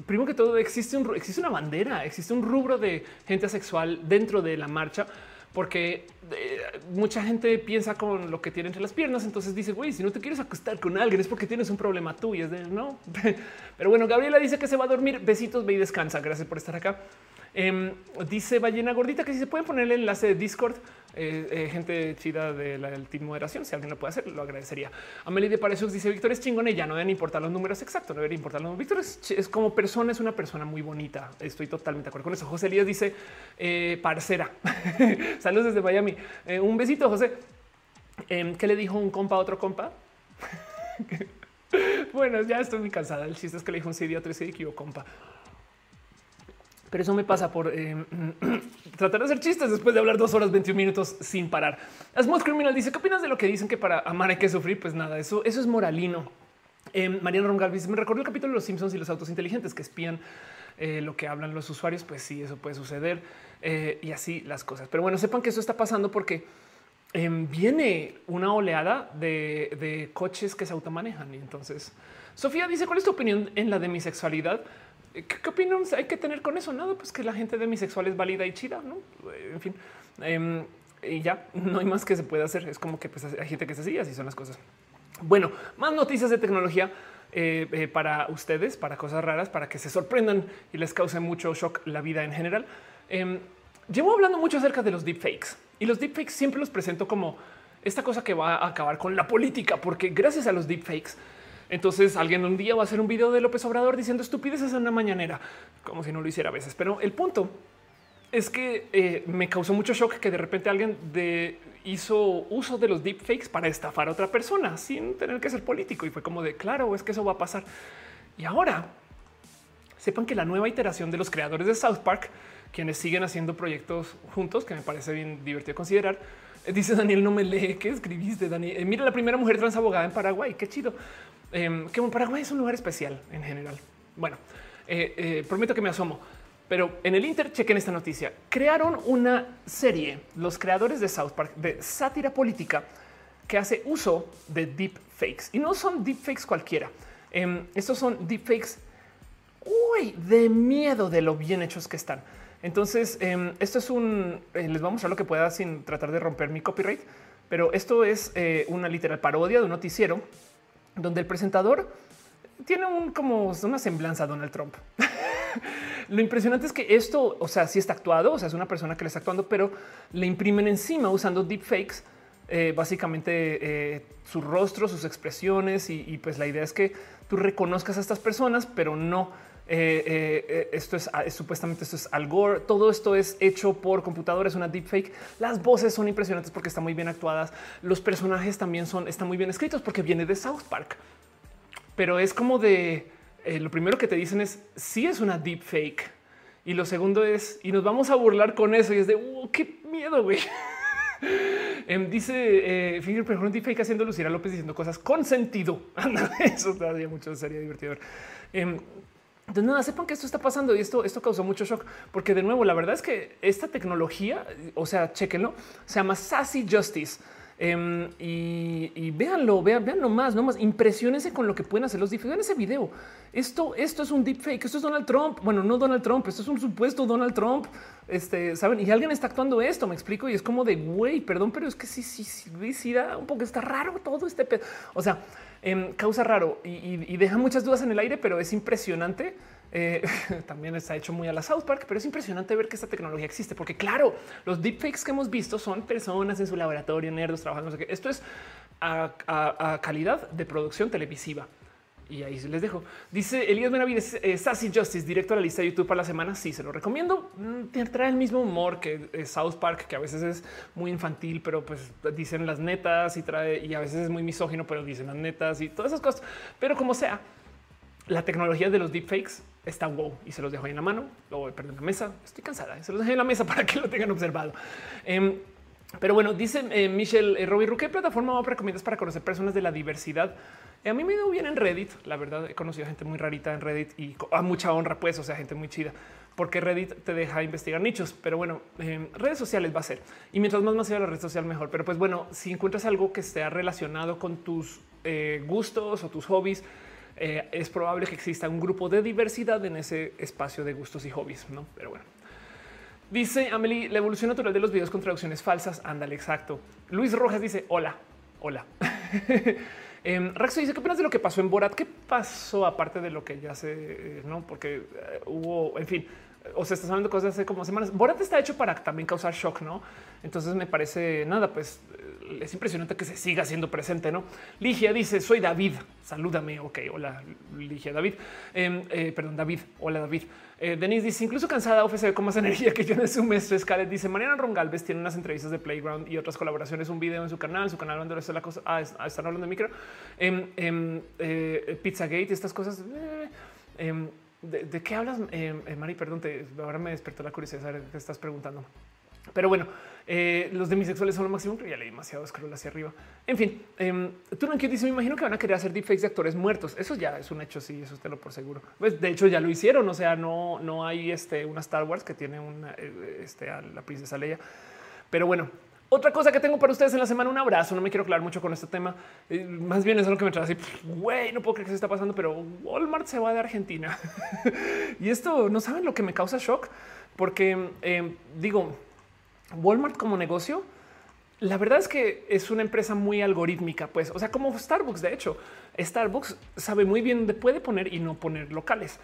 primero que todo, existe, un, existe una bandera, existe un rubro de gente asexual dentro de la marcha porque eh, mucha gente piensa con lo que tiene entre las piernas. Entonces dice, güey, si no te quieres acostar con alguien es porque tienes un problema tú y es de no. (laughs) Pero bueno, Gabriela dice que se va a dormir. Besitos, ve y descansa. Gracias por estar acá. Em, dice Ballena Gordita que si se puede poner el enlace de Discord, eh, eh, gente chida del team moderación, si alguien lo puede hacer, lo agradecería. Amelie de Parezux dice Víctor es chingón y ya no deben importar los números exactos, no deben importar los números. Víctor es, como persona, es una persona muy bonita. Estoy totalmente de acuerdo con eso. José Elías dice eh, parcera. (laughs) Saludos desde Miami. un besito, José. Em, ¿Qué le dijo un compa a otro compa? (laughs) bueno, ya estoy muy cansada. El chiste es que le dijo un CD a otro CD compa pero eso me pasa por eh, (clears throat) tratar de hacer chistes después de hablar dos horas 21 minutos sin parar. Asmos Criminal dice: ¿Qué opinas de lo que dicen que para amar hay que sufrir? Pues nada, eso, eso es moralino. Eh, Mariana Rongalvis me recuerdo el capítulo de los Simpsons y los autos inteligentes que espían eh, lo que hablan los usuarios. Pues sí, eso puede suceder eh, y así las cosas. Pero bueno, sepan que eso está pasando porque em, viene una oleada de, de coches que se automanejan. Y entonces, Sofía dice: ¿Cuál es tu opinión en la demisexualidad? ¿Qué, qué opinión hay que tener con eso? Nada, pues que la gente demisexual es válida y chida, ¿no? En fin. Em, y ya (laughs) no hay más que se pueda hacer. Es como que pues, hay gente que se sigue, así son las cosas. Bueno, más noticias de tecnología eh, eh, para ustedes, para cosas raras, para que se sorprendan y les cause mucho shock la vida en general. Em, llevo hablando mucho acerca de los deepfakes y los deepfakes siempre los presento como esta cosa que va a acabar con la política, porque gracias a los deepfakes entonces alguien un día va a hacer un video de López Obrador diciendo estupideces en una mañanera, como si no lo hiciera a veces. Pero el punto es que eh, me causó mucho shock que de repente alguien hizo uso de los deepfakes para estafar a otra persona sin tener que ser político. Y fue como de claro, es que eso va a pasar. Y ahora sepan que la nueva iteración de los creadores de South Park, quienes siguen haciendo proyectos juntos, que me parece bien divertido considerar, eh, dice Daniel, no me lee. ¿Qué escribiste, Daniel? Eh, mira la primera mujer trans abogada en Paraguay. Qué chido. Eh, que Paraguay es un lugar especial en general. Bueno, eh, eh, prometo que me asomo, pero en el Inter chequen esta noticia. Crearon una serie, los creadores de South Park, de sátira política que hace uso de deep fakes y no son deep fakes cualquiera. Em, estos son deep fakes uy, de miedo de lo bien hechos que están. Entonces, em, esto es un les vamos a mostrar lo que pueda sin tratar de romper mi copyright, pero esto es una literal parodia de un noticiero donde el presentador tiene un como una semblanza a Donald Trump. (laughs) Lo impresionante es que esto, o sea, sí está actuado, o sea, es una persona que le está actuando, pero le imprimen encima usando deepfakes, eh, básicamente eh, su rostro, sus expresiones y, pues la idea es que tú reconozcas a estas personas, pero no. Eh, esto es supuestamente esto es algo. Todo esto es hecho por computadores, una deepfake. Las voces son impresionantes porque están muy bien actuadas. Los personajes también son, están muy bien escritos porque viene de South Park pero es como de eh, lo primero que te dicen es si es una deep fake y lo segundo es y nos vamos a burlar con eso y es de uh, qué miedo, güey. (laughs) Em, dice eh, Finger pero un deepfake haciendo Lucía López diciendo cosas con sentido. (laughs) eso todavía mucho sería divertido. Em, entonces, nada, sepan que esto está pasando y esto, esto causó mucho shock, porque de nuevo, la verdad es que esta tecnología, o sea, chequenlo, se llama Sassy Justice Em, y, véanlo, vean, vean nomás, nomás, impresionense con lo que pueden hacer los deepfakes. Vean ese video. Esto, esto es un deepfake, esto es Donald Trump. Bueno, no Donald Trump, esto es un supuesto Donald Trump. Este, saben, y alguien está actuando esto, me explico, y es como de güey, perdón, pero es que sí, sí, sí, sí, da un poco, está raro todo este pedo. O sea, em, causa raro y, deja muchas dudas en el aire, pero es impresionante. Eh, (laughs) también está hecho muy a la South Park, pero es impresionante ver que esta tecnología existe, porque claro, los deepfakes que hemos visto son personas en su laboratorio, nerdos trabajando. Esto es a calidad de producción televisiva. Y ahí les dejo. Dice Elías Benavides, eh, Sassy Justice, directo a la lista de YouTube para la semana. Sí, se lo recomiendo. Mm, trae el mismo humor que eh, South Park, que a veces es muy infantil, pero pues dicen las netas y trae, y a veces es muy misógino, pero dicen las netas y todas esas cosas. Pero como sea, la tecnología de los deepfakes está wow y se los dejo ahí en la mano. Luego perder la mesa. Estoy cansada. ¿eh? Se los dejo en la mesa (laughs) para que lo tengan observado. Em, pero bueno, dice Michelle Robbie, ¿qué plataforma recomiendas para conocer personas de la diversidad? A mí me ido bien en Reddit. La verdad, he conocido gente muy rarita en Reddit y a mucha honra, pues, o sea, gente muy chida, porque Reddit te deja investigar nichos. Pero bueno, redes sociales va a ser. Y mientras más masiva la red social, mejor. Pero pues bueno, si encuentras algo que esté relacionado con tus eh, gustos o tus hobbies, eh, es probable que exista un grupo de diversidad en ese espacio de gustos y hobbies, no? Pero bueno. Dice Amelie, la evolución natural de los videos con traducciones falsas. Ándale, exacto. Luis Rojas dice: Hola, hola. (laughs) Eh, dice qué opinas de lo que pasó en Borat? ¿Qué pasó aparte de lo que ya se eh, no? Porque eh, hubo, en fin, o se está hablando cosas hace como semanas. Borat está hecho para también causar shock, no? Entonces me parece nada, pues eh, es impresionante que se siga siendo presente, no? Ligia dice: Soy David, salúdame. Ok, hola, Ligia, David. Em, perdón, David. Hola, David. Eh, Denise dice incluso cansada ofrece con más (laughs) energía que yo en su mes. Scarlett dice Mariana Rongalves tiene unas entrevistas de Playground y otras colaboraciones, un video en su canal, su canal donde está la cosa. Ah, ah, están hablando de micro. Eh, eh, Pizzagate, estas cosas. Eh, ¿de, qué hablas, Mari? Perdón, te, ahora me despertó la curiosidad de saber qué estás preguntando. Pero bueno, eh, los demisexuales son lo máximo. Creo ya leí demasiado scroll hacia arriba. En fin, eh, no dice: Me imagino que van a querer hacer deepfakes de actores muertos. Eso ya es un hecho. Sí, eso te lo por seguro. Pues de hecho, ya lo hicieron. O sea, no, no hay este, una Star Wars que tiene una, eh, este, a la princesa Leia. Pero bueno, otra cosa que tengo para ustedes en la semana, un abrazo. No me quiero aclarar mucho con este tema. Eh, más bien es algo que me trae así, güey, no puedo creer que se está pasando, pero Walmart se va de Argentina. (laughs) y esto no saben lo que me causa shock, porque digo, Walmart como negocio, la verdad es que es una empresa muy algorítmica, pues, o sea, como Starbucks, de hecho, Starbucks sabe muy bien dónde puede poner y no poner locales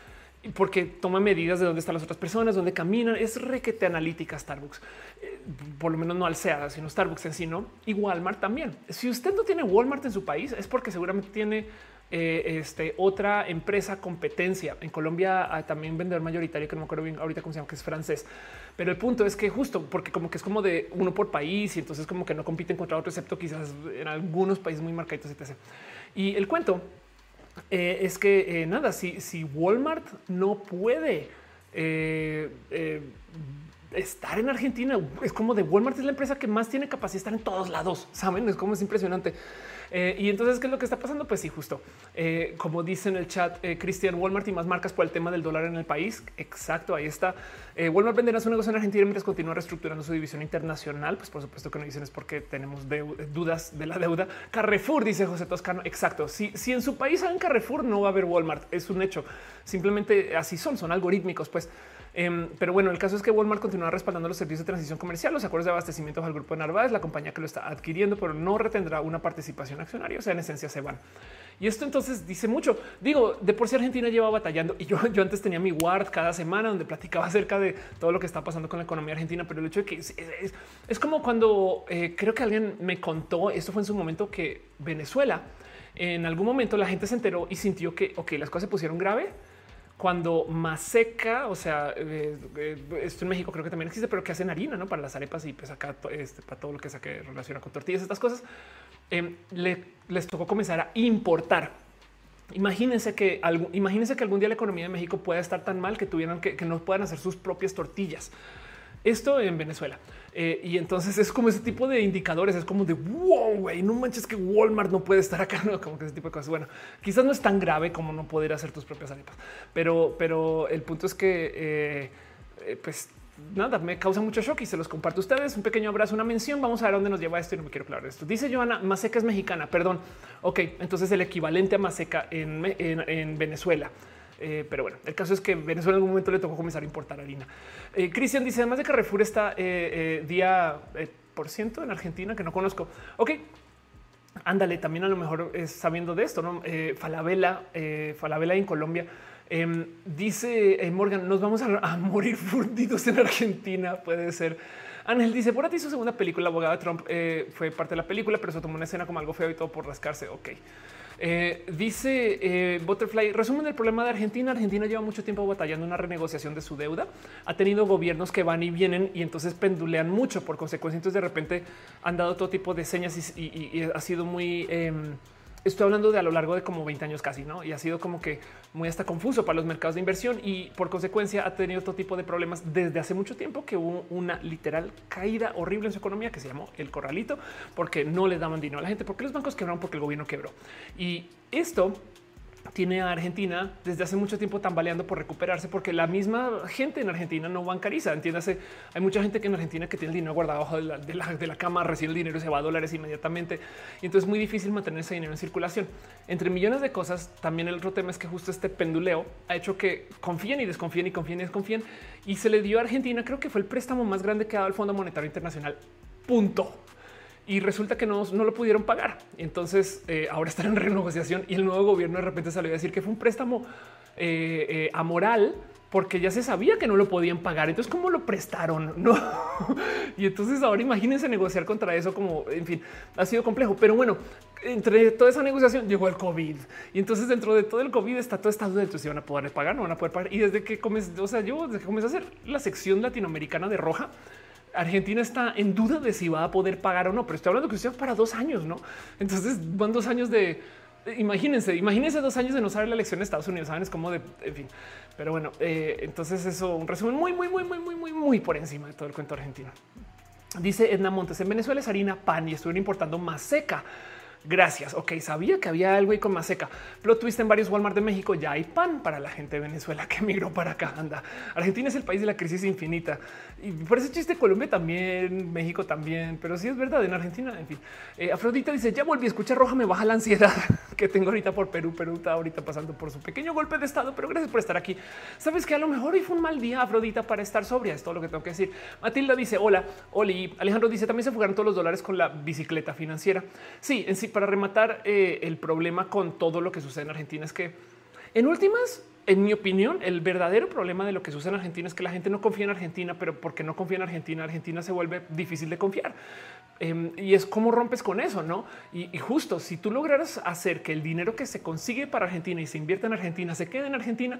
porque toma medidas de dónde están las otras personas, dónde caminan. Es requete analítica Starbucks, eh, por lo menos no al sino Starbucks en sí, no. Y Walmart también. Si usted no tiene Walmart en su país, es porque seguramente tiene eh, este, otra empresa competencia. En Colombia hay también vendedor mayoritario, que no me acuerdo bien ahorita cómo se llama, que es francés. Pero el punto es que justo porque como que es como de uno por país y entonces como que no compiten contra otro, excepto quizás en algunos países muy marcados, etc. Y el cuento eh, es que eh, nada, si, si, Walmart no puede estar en Argentina, es como de Walmart es la empresa que más tiene capacidad de estar en todos lados, saben, es como es impresionante. Eh, y entonces, ¿qué es lo que está pasando? Pues sí, justo eh, como dice en el chat, eh, Cristian Walmart y más marcas por el tema del dólar en el país. Exacto, ahí está. Walmart venderá su negocio en Argentina mientras continúa reestructurando su división internacional. Pues por supuesto que no dicen es porque tenemos dudas de la deuda. Carrefour, dice José Toscano. Exacto. Si, si en su país hagan Carrefour, no va a haber Walmart. Es un hecho. Simplemente así son, son algorítmicos. Pues Em, pero bueno, el caso es que Walmart continúa respaldando los servicios de transición comercial, los acuerdos de abastecimiento al grupo de Narváez, la compañía que lo está adquiriendo, pero no retendrá una participación accionaria. O sea, en esencia se van. Y esto entonces dice mucho. Digo, de por sí Argentina lleva batallando y yo, yo antes tenía mi guard cada semana donde platicaba acerca de todo lo que está pasando con la economía argentina, pero el hecho de que es, como cuando eh, creo que alguien me contó, esto fue en su momento que Venezuela, en algún momento la gente se enteró y sintió que, ok, las cosas se pusieron grave cuando Maseca, o sea, eh, eh, esto en México creo que también existe, pero que hacen harina ¿no? para las arepas y pues acá este, para todo lo que saque relaciona con tortillas, estas cosas, em, les tocó comenzar a importar. Imagínense que, imagínense que algún día la economía de México pueda estar tan mal que tuvieran que no puedan hacer sus propias tortillas. Esto en Venezuela. Eh, y entonces es como ese tipo de indicadores, es como de wow, güey, no manches que Walmart no puede estar acá, (laughs) ¿no? como que ese tipo de cosas. Bueno, quizás no es tan grave como no poder hacer tus propias arepas, pero, pero el punto es que, eh, eh, pues nada, me causa mucho shock y se los comparto a ustedes. Un pequeño abrazo, una mención. Vamos a ver dónde nos lleva esto y no me quiero de esto. Dice Joana, Maseca es mexicana, perdón. Ok, entonces el equivalente a Maseca en, Venezuela. Eh, pero bueno, el caso es que Venezuela en algún momento le tocó comenzar a importar harina. Eh, Cristian dice, además de Carrefour está eh, día por ciento en Argentina, que no conozco. Ok, ándale, también a lo mejor es sabiendo de esto, ¿no? Falabella, Falabella en Colombia Em, dice eh, Morgan, nos vamos a, morir (laughs) fundidos en Argentina. Puede ser. Ángel dice por ti su segunda película, abogada Trump, eh, fue parte de la película, pero se tomó una escena como algo feo y todo por rascarse. Ok. Eh, dice Butterfly, resumen del problema de Argentina. Argentina lleva mucho tiempo batallando una renegociación de su deuda. Ha tenido gobiernos que van y vienen y entonces pendulean mucho. Por consecuencia, entonces de repente han dado todo tipo de señas y, ha sido muy... Em, Estoy hablando de a lo largo de como 20 años casi, ¿no? Y ha sido como que muy hasta confuso para los mercados de inversión y por consecuencia ha tenido todo tipo de problemas desde hace mucho tiempo que hubo una literal caída horrible en su economía que se llamó el corralito porque no le daban dinero a la gente, porque los bancos quebraron, porque el gobierno quebró. Y esto tiene a Argentina desde hace mucho tiempo tambaleando por recuperarse, porque la misma gente en Argentina no bancariza. Entiéndase, hay mucha gente que en Argentina que tiene el dinero guardado abajo de la, de la, cama, recibe el dinero y se va a dólares inmediatamente. Y entonces es muy difícil mantener ese dinero en circulación. Entre millones de cosas, también el otro tema es que justo este penduleo ha hecho que confíen y desconfíen y confíen y desconfíen. Y se le dio a Argentina, creo que fue el préstamo más grande que ha dado el Fondo Monetario Internacional. Punto y resulta que no, no lo pudieron pagar. Entonces eh, ahora están en renegociación y el nuevo gobierno de repente salió a decir que fue un préstamo eh, eh, amoral porque ya se sabía que no lo podían pagar. Entonces, ¿cómo lo prestaron? (laughs) No. y entonces ahora imagínense negociar contra eso como, en fin, ha sido complejo. Pero bueno, entre toda esa negociación llegó el COVID. Y entonces dentro de todo el COVID está toda esta duda de si van a poder pagar, no van a poder pagar. Y desde que comencé, o sea, yo desde que comencé a hacer la sección latinoamericana de Roja, Argentina está en duda de si va a poder pagar o no, pero estoy hablando que sea para dos años, no? Entonces van dos años de imagínense, imagínense dos años de no saber la elección de Estados Unidos. Saben, es como de en fin, pero bueno, eh, entonces eso un resumen muy, muy, muy, muy, muy, muy, muy por encima de todo el cuento argentino. Dice Edna Montes en Venezuela es harina pan y estuvieron importando más seca. Gracias. Ok, sabía que había algo ahí con más seca. Plot twist en varios Walmart de México. Ya hay pan para la gente de Venezuela que migró para acá. Anda. Argentina es el país de la crisis infinita. Y por ese chiste, Colombia también, México también. Pero sí es verdad en Argentina. En fin, eh, Afrodita dice: Ya volví a escuchar roja, me baja la ansiedad (laughs) que tengo ahorita por Perú. Perú está ahorita pasando por su pequeño golpe de estado, pero gracias por estar aquí. Sabes que a lo mejor hoy fue un mal día, Afrodita, para estar sobria. Es todo lo que tengo que decir. Matilda dice: Hola, Oli. Alejandro dice: También se fugaron todos los dólares con la bicicleta financiera. Sí, en sí, para rematar eh, el problema con todo lo que sucede en Argentina es que en últimas, en mi opinión, el verdadero problema de lo que sucede en Argentina es que la gente no confía en Argentina, pero porque no confía en Argentina, Argentina se vuelve difícil de confiar. Em, y es cómo rompes con eso, ¿no? Y, y, justo si tú lograras hacer que el dinero que se consigue para Argentina y se invierte en Argentina se quede en Argentina,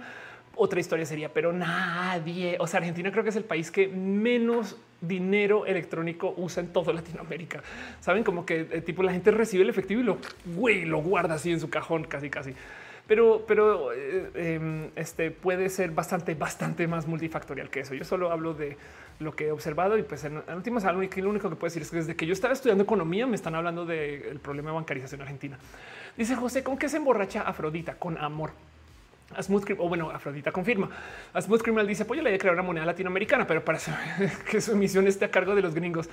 otra historia sería, pero nadie, o sea, Argentina creo que es el país que menos dinero electrónico usa en toda Latinoamérica. Saben como que eh, tipo la gente recibe el efectivo y lo, güey, lo guarda así en su cajón, casi, casi. Pero, pero eh, em, este puede ser bastante, bastante más multifactorial que eso. Yo solo hablo de lo que he observado y pues en, últimas lo único que puedo decir es que desde que yo estaba estudiando economía me están hablando del problema de bancarización argentina. Dice José, ¿con qué se emborracha Afrodita? Con amor. A Smooth o bueno, Afrodita confirma. A Smooth Criminal dice: Pues yo le voy a crear una moneda latinoamericana, pero para (laughs) que su emisión esté a cargo de los gringos,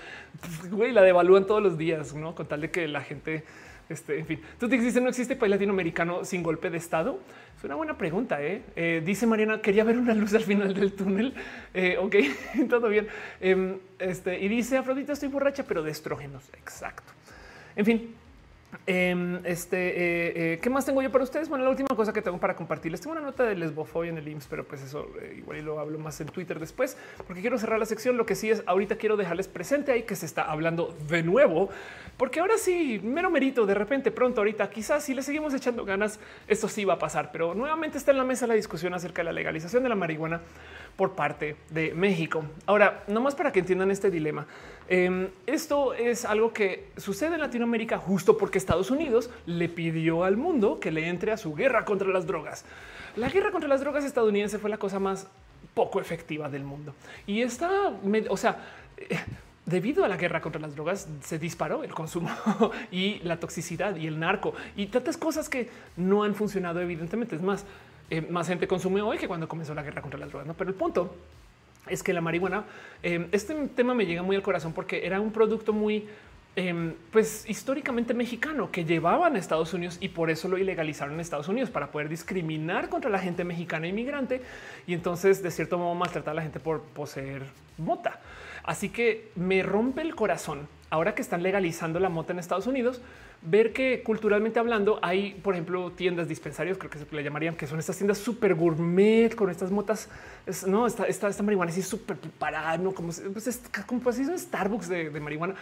güey, la devalúan todos los días, no con tal de que la gente este, en fin, tú te dices no existe país latinoamericano sin golpe de Estado. Es una buena pregunta. ¿eh? eh dice Mariana, quería ver una luz al final del túnel. Eh, ok, (laughs) todo bien. Em, este, y dice Afrodita, estoy borracha, pero de estrógenos. Exacto. En fin, Em, este, eh, eh, ¿qué más tengo yo para ustedes? Bueno, la última cosa que tengo para compartirles, tengo una nota de lesbofobia en el IMSS, pero pues eso eh, igual lo hablo más en Twitter después, porque quiero cerrar la sección. Lo que sí es, ahorita quiero dejarles presente ahí que se está hablando de nuevo, porque ahora sí, mero merito, de repente, pronto, ahorita, quizás si le seguimos echando ganas, esto sí va a pasar, pero nuevamente está en la mesa la discusión acerca de la legalización de la marihuana por parte de México. Ahora, no más para que entiendan este dilema. Em, esto es algo que sucede en Latinoamérica justo porque Estados Unidos le pidió al mundo que le entre a su guerra contra las drogas. La guerra contra las drogas estadounidense fue la cosa más poco efectiva del mundo. Y está, o sea, eh, debido a la guerra contra las drogas se disparó el consumo (laughs) y la toxicidad y el narco y tantas cosas que no han funcionado evidentemente. Es más, eh, más gente consume hoy que cuando comenzó la guerra contra las drogas. ¿no? Pero el punto es que la marihuana, em, este tema me llega muy al corazón porque era un producto muy em, pues históricamente mexicano que llevaban a Estados Unidos y por eso lo ilegalizaron en Estados Unidos para poder discriminar contra la gente mexicana inmigrante y entonces de cierto modo maltratar a la gente por poseer mota. Así que me rompe el corazón ahora que están legalizando la mota en Estados Unidos, ver que culturalmente hablando hay, por ejemplo, tiendas dispensarios, creo que se le llamarían, que son estas tiendas súper gourmet con estas motas, no, esta, esta, esta marihuana así súper preparada, no como, pues, como pues, un Starbucks de, de marihuana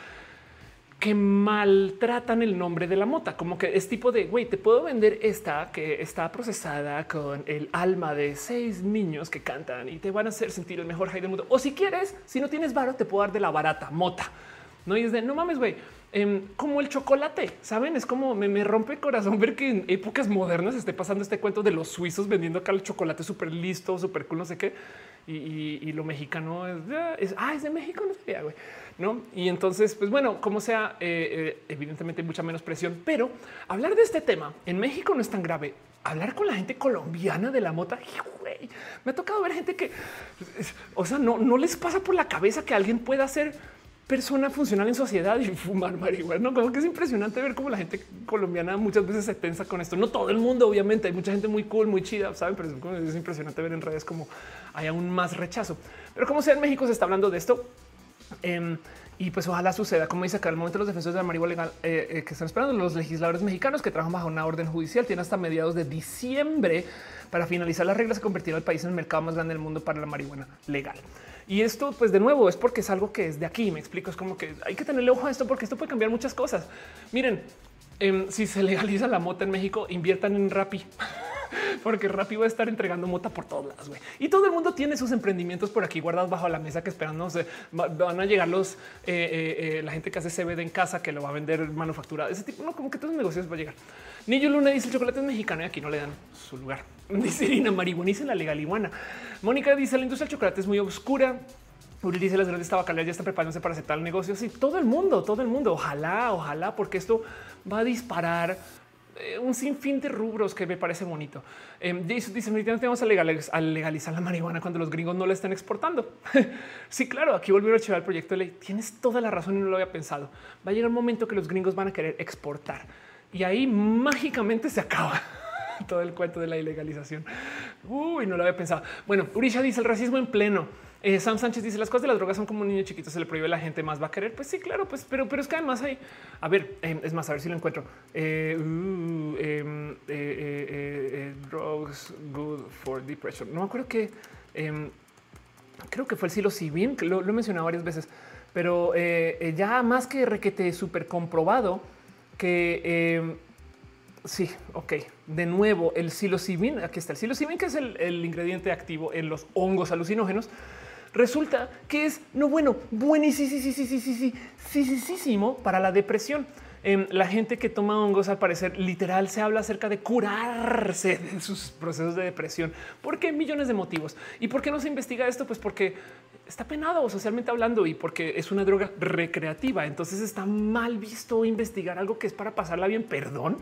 que maltratan el nombre de la mota, como que es tipo de güey, te puedo vender esta que está procesada con el alma de seis niños que cantan y te van a hacer sentir el mejor high del mundo. O si quieres, si no tienes varo, te puedo dar de la barata mota. No y es de no mames, güey. Em, como el chocolate, saben? Es como me, rompe el corazón ver que en épocas modernas esté pasando este cuento de los suizos vendiendo acá el chocolate súper listo, súper cool, no sé qué. Y, lo mexicano es, es, ah, es de México, no sé, güey. ¿no? Y entonces, pues bueno, como sea, eh, eh, evidentemente hay mucha menos presión, pero hablar de este tema en México no es tan grave. Hablar con la gente colombiana de la mota, me ha tocado ver gente que, o sea, no, no les pasa por la cabeza que alguien pueda hacer persona funcional en sociedad y (laughs) fumar marihuana. No como que es impresionante ver cómo la gente colombiana muchas veces se tensa con esto. No todo el mundo, obviamente, hay mucha gente muy cool, muy chida, saben, pero es, impresionante ver en redes como hay aún más rechazo. Pero como sea, en México se está hablando de esto. Em, y pues ojalá suceda, como dice acá, al momento los defensores de la marihuana legal eh, eh, que están esperando los legisladores mexicanos que trabajan bajo una orden judicial tienen hasta mediados de diciembre para finalizar las reglas y convertir al país en el mercado más grande del mundo para la marihuana legal. Y esto, pues de nuevo, es porque es algo que es de aquí. Me explico. Es como que hay que tenerle ojo a esto porque esto puede cambiar muchas cosas. Miren, em, si se (laughs) legaliza la mota en México, inviertan en Rappi. (laughs) porque Rappi va a estar entregando mota por todos lados. Y todo el mundo tiene sus emprendimientos por aquí guardados bajo la mesa que esperan. No van a llegar los eh, eh, eh, la gente que hace CBD en casa que lo va a vender manufacturado. Ese tipo, no como que todos los negocios va a llegar. Niño Luna dice el chocolate es mexicano y aquí no le dan su lugar. (laughs) Dice Irina marihuaniza la legal iguana. Mónica dice la industria del chocolate es muy oscura. Uri dice las grandes tabacaleras ya están preparándose para aceptar el negocio. Sí, todo el mundo, todo el mundo. Ojalá, ojalá, porque esto va a disparar eh, un sinfín de rubros que me parece bonito. Eh, dice, dice, vamos a, legalizar, la marihuana cuando los gringos no la están exportando. (laughs) sí, claro, aquí volvieron a archivar el proyecto de ley. Tienes toda la razón y no lo había pensado. Va a llegar un momento que los gringos van a querer exportar y ahí mágicamente se acaba (laughs) todo el cuento de la ilegalización. Uy, no lo había pensado. Bueno, Urisha dice el racismo en pleno. Eh, Sam Sánchez dice las cosas de las drogas son como un niño chiquito, se le prohíbe la gente más va a querer. Pues sí, claro, pues, pero, pero es que además hay, a ver, em, es más, a ver si lo encuentro. Eh, uh, em, eh, drugs good for depression. No me acuerdo que em, creo que fue el psilocibin, que lo, lo he mencionado varias veces, pero ya más que requete súper comprobado que Sí, ok. De nuevo, el psilocibin, aquí está el psilocibin, que es el, ingrediente activo en los hongos alucinógenos. Resulta que es no bueno, buenísimo, sí, sí, sí, para la depresión. Em, la gente que toma hongos, al parecer, literal, se habla acerca de curarse (laughs) de sus procesos de depresión. ¿Por qué millones de motivos? ¿Y por qué no se investiga esto? Pues porque está penado socialmente hablando y porque es una droga recreativa. Entonces está mal visto investigar algo que es para pasarla bien. Perdón.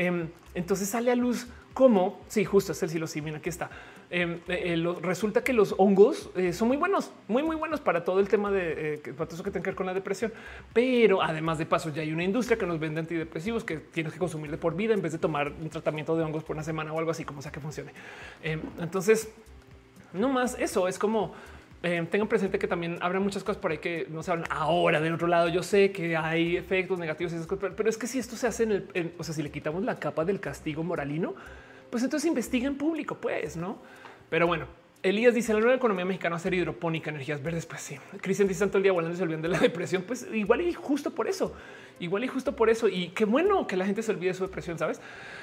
Em, entonces sale a luz como sí, justo es el psilocibina. Aquí está. Em, eh, eh, resulta que los hongos eh, son muy buenos, muy, muy buenos para todo el tema de para eso que tiene que ver con la depresión. Pero además de paso, ya hay una industria que nos vende antidepresivos que tienes que consumir de por vida en vez de tomar un tratamiento de hongos por una semana o algo así, como sea que funcione. Em, entonces, no más eso es como tengan presente que también habrá muchas cosas por ahí que no se hablan ahora. Del otro lado, yo sé que hay efectos negativos, y esas cosas, pero es que si esto se hace en el, o sea, si le quitamos la capa del castigo moralino, pues entonces investiga en público, pues, ¿no? Pero bueno, Elías dice la nueva economía mexicana ser hidropónica, energías verdes. Pues sí. Cristian dice tanto el día volando se olvidan de la (laughs) depresión. Pues igual y justo por eso, igual y justo por eso. Y qué bueno que la gente se olvide de su depresión, sabes?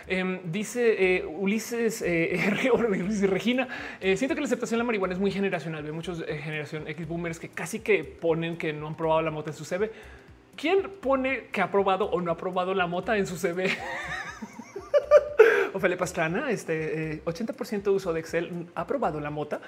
Em, dice eh, Ulises, eh, (laughs) Regina. Eh, siento que la aceptación de la marihuana es muy generacional. Ve muchos generación X boomers que casi que ponen que no han probado la mota en su CV. ¿Quién pone que ha probado o no ha probado la mota en su CV? (laughs) (laughs) Ophelia Pastrana, este 80% eh, uso de Excel, aprobado la mota,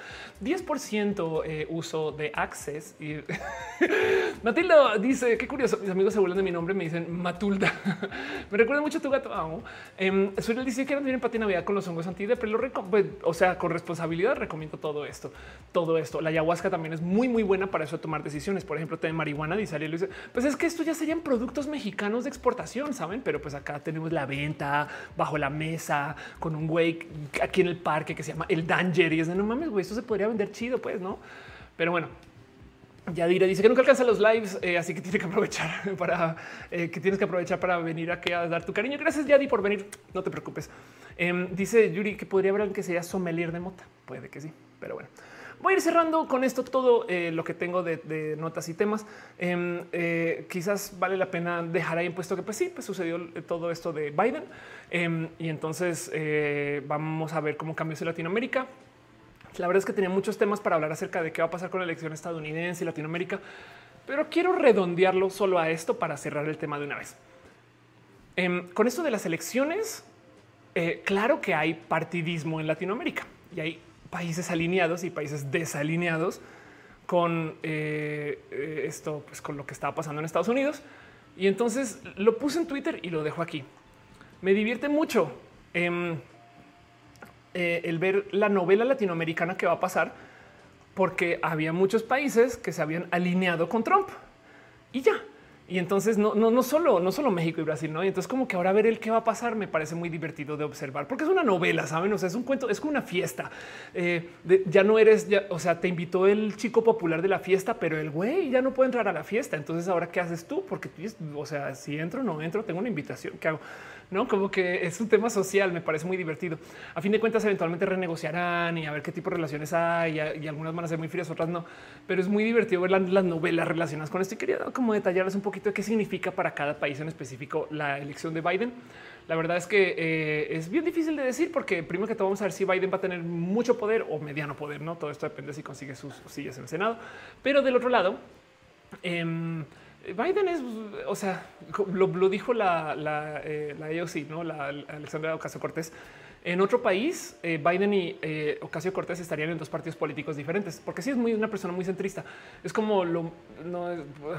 10% eh, uso de Access. Y (laughs) Matilda dice, qué curioso, mis amigos se burlan de mi nombre, me dicen Matulda. (laughs) me recuerda mucho a tu gato, amo. Eh, dice que no tienen patina Navidad con los hongos antide, pero lo pues, o sea, con responsabilidad recomiendo todo esto, todo esto. La ayahuasca también es muy, muy buena para eso tomar decisiones. Por ejemplo, té de marihuana, dice Ariel, dice, pues es que esto ya serían productos mexicanos de exportación, saben? Pero pues acá tenemos la venta bajo la mesa con un güey aquí en el parque que se llama el Danger y es de no mames, güey, esto se podría vender chido, pues no. Pero bueno, ya diré, dice que nunca alcanza los lives, eh, así que (laughs) tiene que aprovechar para eh, que tienes que aprovechar para venir aquí a dar tu cariño. Gracias, Yadi, por venir. No te preocupes. Em, dice Yuri que podría haber que sea sommelier de mota. Puede que sí, pero bueno. Voy a ir cerrando con esto todo eh, lo que tengo de, notas y temas. Em, quizás vale la pena dejar ahí puesto que pues sí, pues sucedió todo esto de Biden em, y entonces vamos a ver cómo cambió en Latinoamérica. La verdad es que tenía muchos temas para hablar acerca de qué va a pasar con la elección estadounidense y Latinoamérica, pero quiero redondearlo solo a esto para cerrar el tema de una vez. Em, con esto de las elecciones, eh, claro que hay partidismo en Latinoamérica y hay países alineados y países desalineados con eh, eh, esto, pues con lo que estaba pasando en Estados Unidos. Y entonces lo puse en Twitter y lo dejo aquí. Me divierte mucho. Em, eh, el ver la novela latinoamericana que va a pasar, porque había muchos países que se habían alineado con Trump y ya. Y entonces no, no, no solo, no solo México y Brasil, no? Y entonces como que ahora ver el qué va a pasar me parece muy divertido de observar, porque es una novela, saben? O sea, es un cuento, es como una fiesta. Eh, ya no eres, ya, o sea, te invitó el chico popular de la fiesta, pero el güey ya no puede entrar a la fiesta. Entonces ahora qué haces tú? Porque o sea, si entro no entro, tengo una invitación. ¿Qué hago? No como que es un tema social, me parece muy divertido. A fin de cuentas, eventualmente renegociarán y a ver qué tipo de relaciones hay y, algunas van a ser muy frías, otras no, pero es muy divertido ver las, novelas relacionadas con esto. Y quería como detallarles un poquito de qué significa para cada país en específico la elección de Biden. La verdad es que eh, es bien difícil de decir porque primero que todo vamos a ver si Biden va a tener mucho poder o mediano poder, no todo esto depende si consigue sus sillas en el Senado, pero del otro lado, eh, Biden es, o sea, lo, dijo la, la, eh, la AOC, no la Alexandra Ocasio Cortés. En otro país, eh, Biden y eh, Ocasio Cortés estarían en dos partidos políticos diferentes, porque sí es muy una persona muy centrista. Es como lo, no,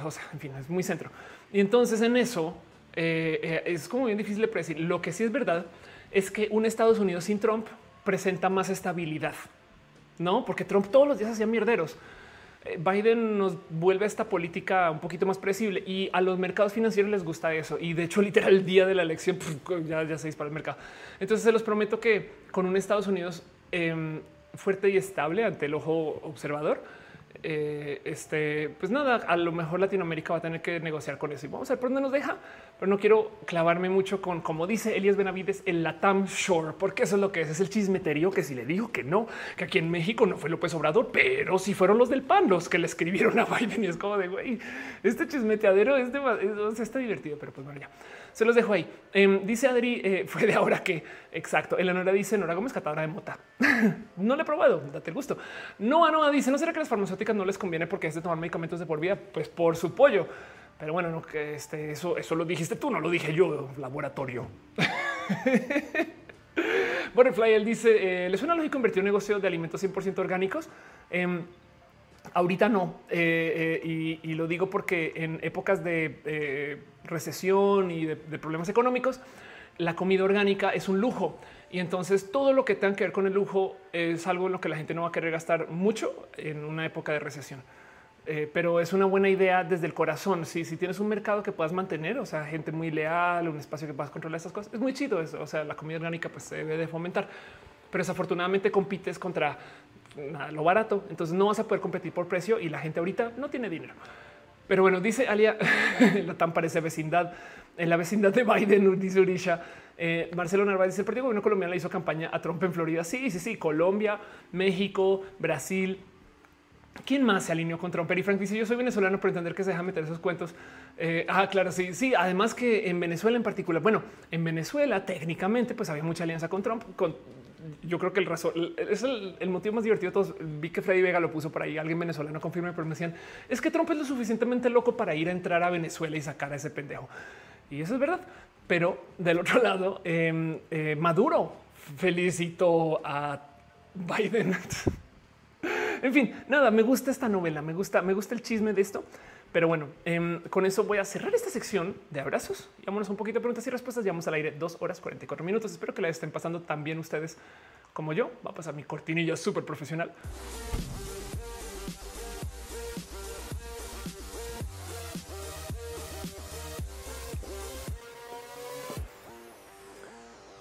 o sea, en fin, es muy centro. Y entonces en eso es como bien difícil de predecir. Lo que sí es verdad es que un Estados Unidos sin Trump presenta más estabilidad, no? Porque Trump todos los días hacía mierderos. Biden nos vuelve a esta política un poquito más presible y a los mercados financieros les gusta eso. Y de hecho, literal, el día de la elección ya, ya se dispara el mercado. Entonces, se los prometo que con un Estados Unidos em, fuerte y estable ante el ojo observador, eh, este, pues nada, a lo mejor Latinoamérica va a tener que negociar con eso y vamos a ver por dónde nos deja, pero no quiero clavarme mucho con, como dice Elias Benavides, el Latam Shore, porque eso es lo que es, es el chismeterio que si le dijo que no, que aquí en México no fue López Obrador, pero si fueron los del PAN los que le escribieron a Biden y es como de güey, este chismeteadero es, de, está divertido, pero pues bueno. Se los dejo ahí. Em, dice Adri, eh, (laughs) fue de ahora que exacto. Eleonora dice Nora Gómez, catadora de mota. (laughs) no le he probado, date el gusto. Noa Noa dice: No será que las farmacéuticas no les conviene porque es de tomar medicamentos de por vida? Pues por su pollo. Pero bueno, no que este, eso, eso lo dijiste tú, no lo dije yo, laboratorio. (laughs) Butterfly, él dice: eh, ¿Le suena lógico invertir un negocio de alimentos 100% orgánicos? Ahorita no, eh, eh, y, lo digo porque en épocas de eh, recesión y de, problemas económicos, la comida orgánica es un lujo. Y entonces todo lo que tenga que ver con el lujo es algo en lo que la gente no va a querer gastar mucho en una época de recesión. pero es una buena idea desde el corazón. Si, si tienes un mercado que puedas mantener, o sea, gente muy leal, un espacio que puedas controlar esas cosas, es muy chido. O sea, la comida orgánica pues se debe de fomentar, pero desafortunadamente compites contra lo barato. Entonces no vas a poder competir por precio y la gente ahorita no tiene dinero. Pero bueno, dice Alia, (laughs) la tan parece vecindad. En la vecindad de Biden, dice Urisha. Eh, Marcelo Narváez dice: el Partido Gobierno colombiano le hizo campaña a Trump en Florida. Sí, sí, sí. Colombia, México, Brasil. ¿Quién más se alineó con Trump? Y Frank dice: Yo soy venezolano, por entender que se deja meter esos cuentos. Eh, ah, claro, sí, sí. Además que en Venezuela en particular, bueno, en Venezuela técnicamente, pues había mucha alianza con Trump, con yo creo que el razón es el, motivo más divertido. Todos vi que Freddy Vega lo puso por ahí. Alguien venezolano confirma, pero me decían es que Trump es lo suficientemente loco para ir a entrar a Venezuela y sacar a ese pendejo. Y eso es verdad. Pero del otro (laughs) lado, em, eh, Maduro felicito a Biden. (laughs) en fin, nada, me gusta esta novela, me gusta, me gusta el chisme de esto. Pero bueno, em, con eso voy a cerrar esta sección de abrazos. Y vámonos un poquito de preguntas y respuestas. Llevamos al aire dos horas 44 minutos. Espero que la estén pasando tan bien ustedes como yo. Va a pasar mi cortinilla súper profesional.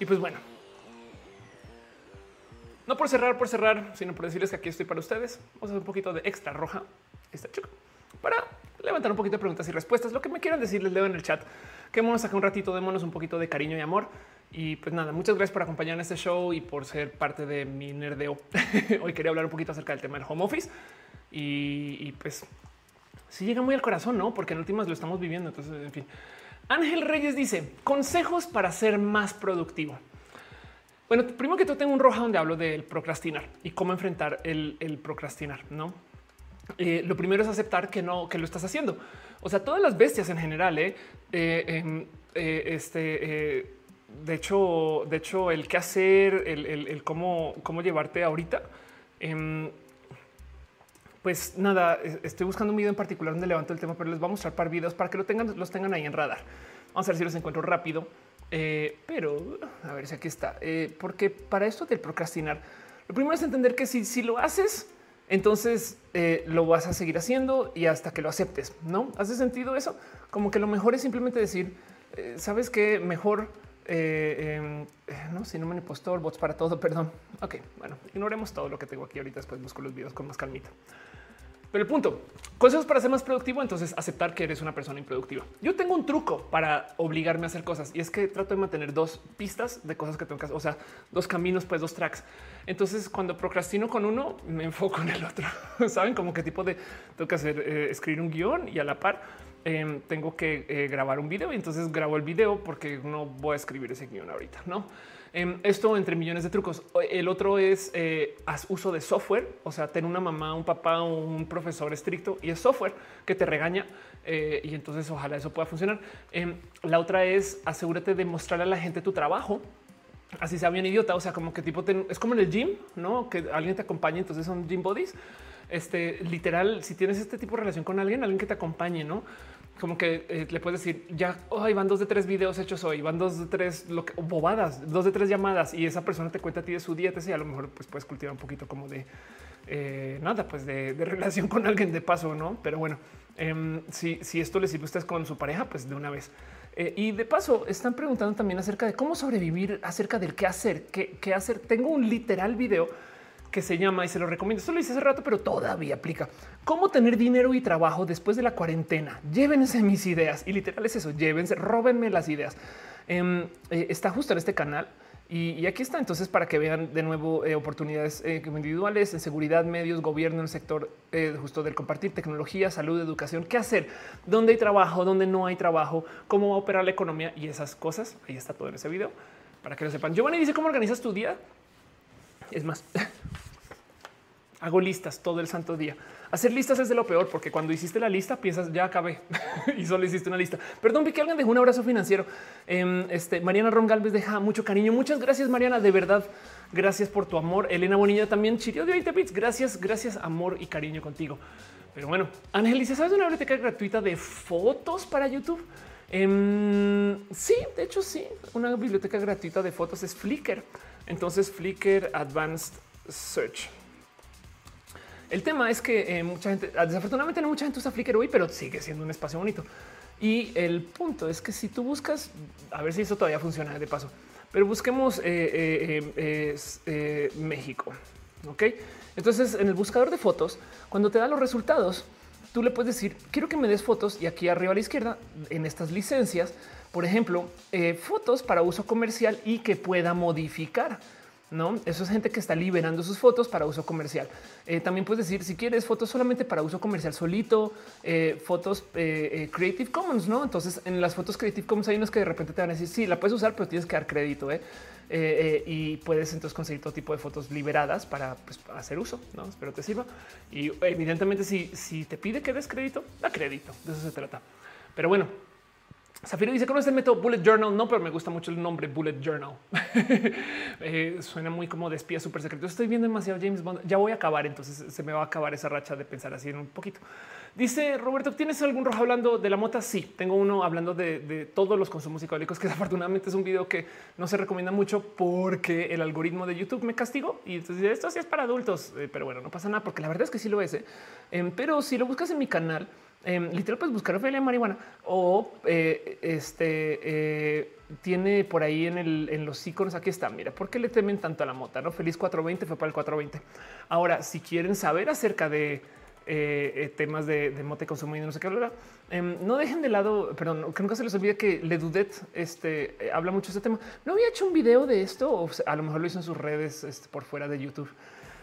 Y pues bueno, no por cerrar, por cerrar, sino por decirles que aquí estoy para ustedes. Vamos a hacer un poquito de extra roja, esta chica, para levantar un poquito de preguntas y respuestas. Lo que me quieran decir, les leo en el chat. Que vamos a sacar un ratito, démonos un poquito de cariño y amor. Y pues nada, muchas gracias por acompañar en este show y por ser parte de mi nerdeo. (laughs) Hoy quería hablar un poquito acerca del tema del home office y, pues si llega muy al corazón, no? Porque en últimas lo estamos viviendo. Entonces, en fin, Ángel Reyes dice consejos para ser más productivo. Bueno, primero que todo tengo un roja donde hablo del procrastinar y cómo enfrentar el, procrastinar, ¿no? Eh, lo primero es aceptar que no, que lo estás haciendo. O sea, todas las bestias en general, ¿eh? eh, em, eh este, de hecho, de hecho, el qué hacer, el, cómo, cómo llevarte ahorita. Em, pues nada, estoy buscando un video en particular donde levanto el tema, pero les voy a mostrar par videos para que lo tengan, los tengan ahí en radar. Vamos a ver si los encuentro rápido. Pero a ver si aquí está, porque para esto del procrastinar, lo primero es entender que si, si lo haces, entonces eh, lo vas a seguir haciendo y hasta que lo aceptes. No hace sentido eso. Como que lo mejor es simplemente decir, sabes que mejor em, no, si no me impostor, bots para todo. (laughs) Perdón. Ok, bueno, ignoremos todo lo que tengo aquí ahorita. Después busco los videos con más calmita. Pero el punto, consejos para ser más productivo, entonces aceptar que eres una persona improductiva. Yo tengo un truco para obligarme a hacer cosas y es que trato de mantener dos pistas de cosas que tengo que hacer, o sea, dos caminos, pues dos tracks. Entonces, cuando procrastino con uno, me enfoco en el otro. (laughs) Saben como qué tipo de tengo que hacer, eh, escribir un guion y a la par em, tengo que eh, grabar un video y entonces grabo el video porque no voy a escribir ese guion ahorita, no? Em, esto entre millones de trucos. El otro es eh, uso de software, o sea, ten una mamá, un papá, un profesor estricto y es software que te regaña eh, y entonces ojalá eso pueda funcionar. Em, la otra es asegúrate de mostrarle a la gente tu trabajo. Así sea bien idiota, o sea, como que tipo es como en el gym, no que alguien te acompañe. Entonces son gym bodies. Este literal, si tienes este tipo de relación con alguien, alguien que te acompañe, no? Como que eh, le puedes decir ya oh, van dos de tres videos hechos hoy, van dos de tres bobadas, dos de tres llamadas y esa persona te cuenta a ti de su dieta y a lo mejor pues puedes cultivar un poquito como de eh, nada, pues de, (laughs) relación con alguien de paso, no? Pero bueno, em, si, si, esto le sirve a ustedes con su pareja, pues de una vez. Eh, y de paso están preguntando también acerca de cómo sobrevivir, acerca del qué hacer, qué, qué hacer. Tengo un literal video que se llama y se lo recomiendo. Esto lo hice hace rato, pero todavía aplica. Cómo tener dinero y trabajo después de la cuarentena. Llévense mis ideas y literal es eso. Llévense, róbenme las ideas. Em, eh, está justo en este canal. Y, aquí está entonces para que vean de nuevo eh, oportunidades eh, individuales en seguridad, medios, gobierno, en el sector justo del compartir tecnología, salud, educación, qué hacer, dónde hay trabajo, dónde no hay trabajo, cómo va a operar la economía y esas cosas. Ahí está todo en ese video para que lo sepan. Giovanni dice cómo organizas tu día. Es más, (laughs) hago listas todo el santo día. Hacer listas es de lo peor, porque cuando hiciste la lista piensas ya acabé (laughs) y solo hiciste una lista. Perdón, vi que alguien dejó un abrazo financiero. Em, este Mariana Ron Galvez deja mucho cariño. Muchas gracias, Mariana. De verdad, gracias por tu amor. Elena Bonilla también chirió de 20 bits. Gracias, gracias, amor y cariño contigo. Pero bueno, Ángel dice: ¿Sabes una biblioteca gratuita de fotos para YouTube? Em, sí, de hecho, sí. Una biblioteca gratuita de fotos es Flickr. Entonces, Flickr Advanced Search. El tema es que eh, mucha gente, ah, desafortunadamente no mucha gente usa Flickr hoy, pero sigue siendo un espacio bonito. Y el punto es que si tú buscas, a ver si eso todavía funciona de paso, pero busquemos eh, eh, México. Ok, entonces en el buscador de fotos, cuando te da los resultados, tú le puedes decir quiero que me des fotos y aquí arriba a la izquierda en estas licencias, por ejemplo, fotos para uso comercial y que pueda modificar. No, eso es gente que está liberando sus fotos para uso comercial. Eh, también puedes decir si quieres fotos solamente para uso comercial solito, eh, fotos eh, Creative Commons. No, entonces en las fotos Creative Commons hay unos que de repente te van a decir sí, la puedes usar, pero tienes que dar crédito y puedes entonces conseguir todo tipo de fotos liberadas para, pues, hacer uso. No espero te sirva. Y evidentemente, si, si te pide que des crédito, da crédito. De eso se trata. Pero bueno, Zafiro dice, ¿conoces el método Bullet Journal? No, pero me gusta mucho el nombre Bullet Journal. (laughs) Eh, suena muy como de espía súper secreto. Estoy viendo demasiado James Bond. Ya voy a acabar, entonces se me va a acabar esa racha de pensar así en un poquito. Dice Roberto, ¿tienes algún rojo hablando de la mota? Sí, tengo uno hablando de, todos los consumos psicodélicos, que (laughs) desafortunadamente es un video que no se recomienda mucho porque el algoritmo de YouTube me castigó. Y entonces esto sí es para adultos, eh, pero bueno, no pasa nada porque la verdad es que sí lo es. ¿eh? Em, pero si lo buscas en mi canal, em, literal puedes buscar Ophelia Marihuana o eh, este tiene por ahí en, el, en los iconos. Aquí está. Mira, ¿por qué le temen tanto a la mota? No feliz 420 fue para el 420. Ahora, si quieren saber acerca de eh, eh, temas de, de mote consumo y no sé qué hablar. Em, no dejen de lado, perdón, que nunca se les olvide que Le Dudet este, eh, habla mucho de este tema. No había hecho un video de esto, o a lo mejor lo hizo en sus redes este, por fuera de YouTube.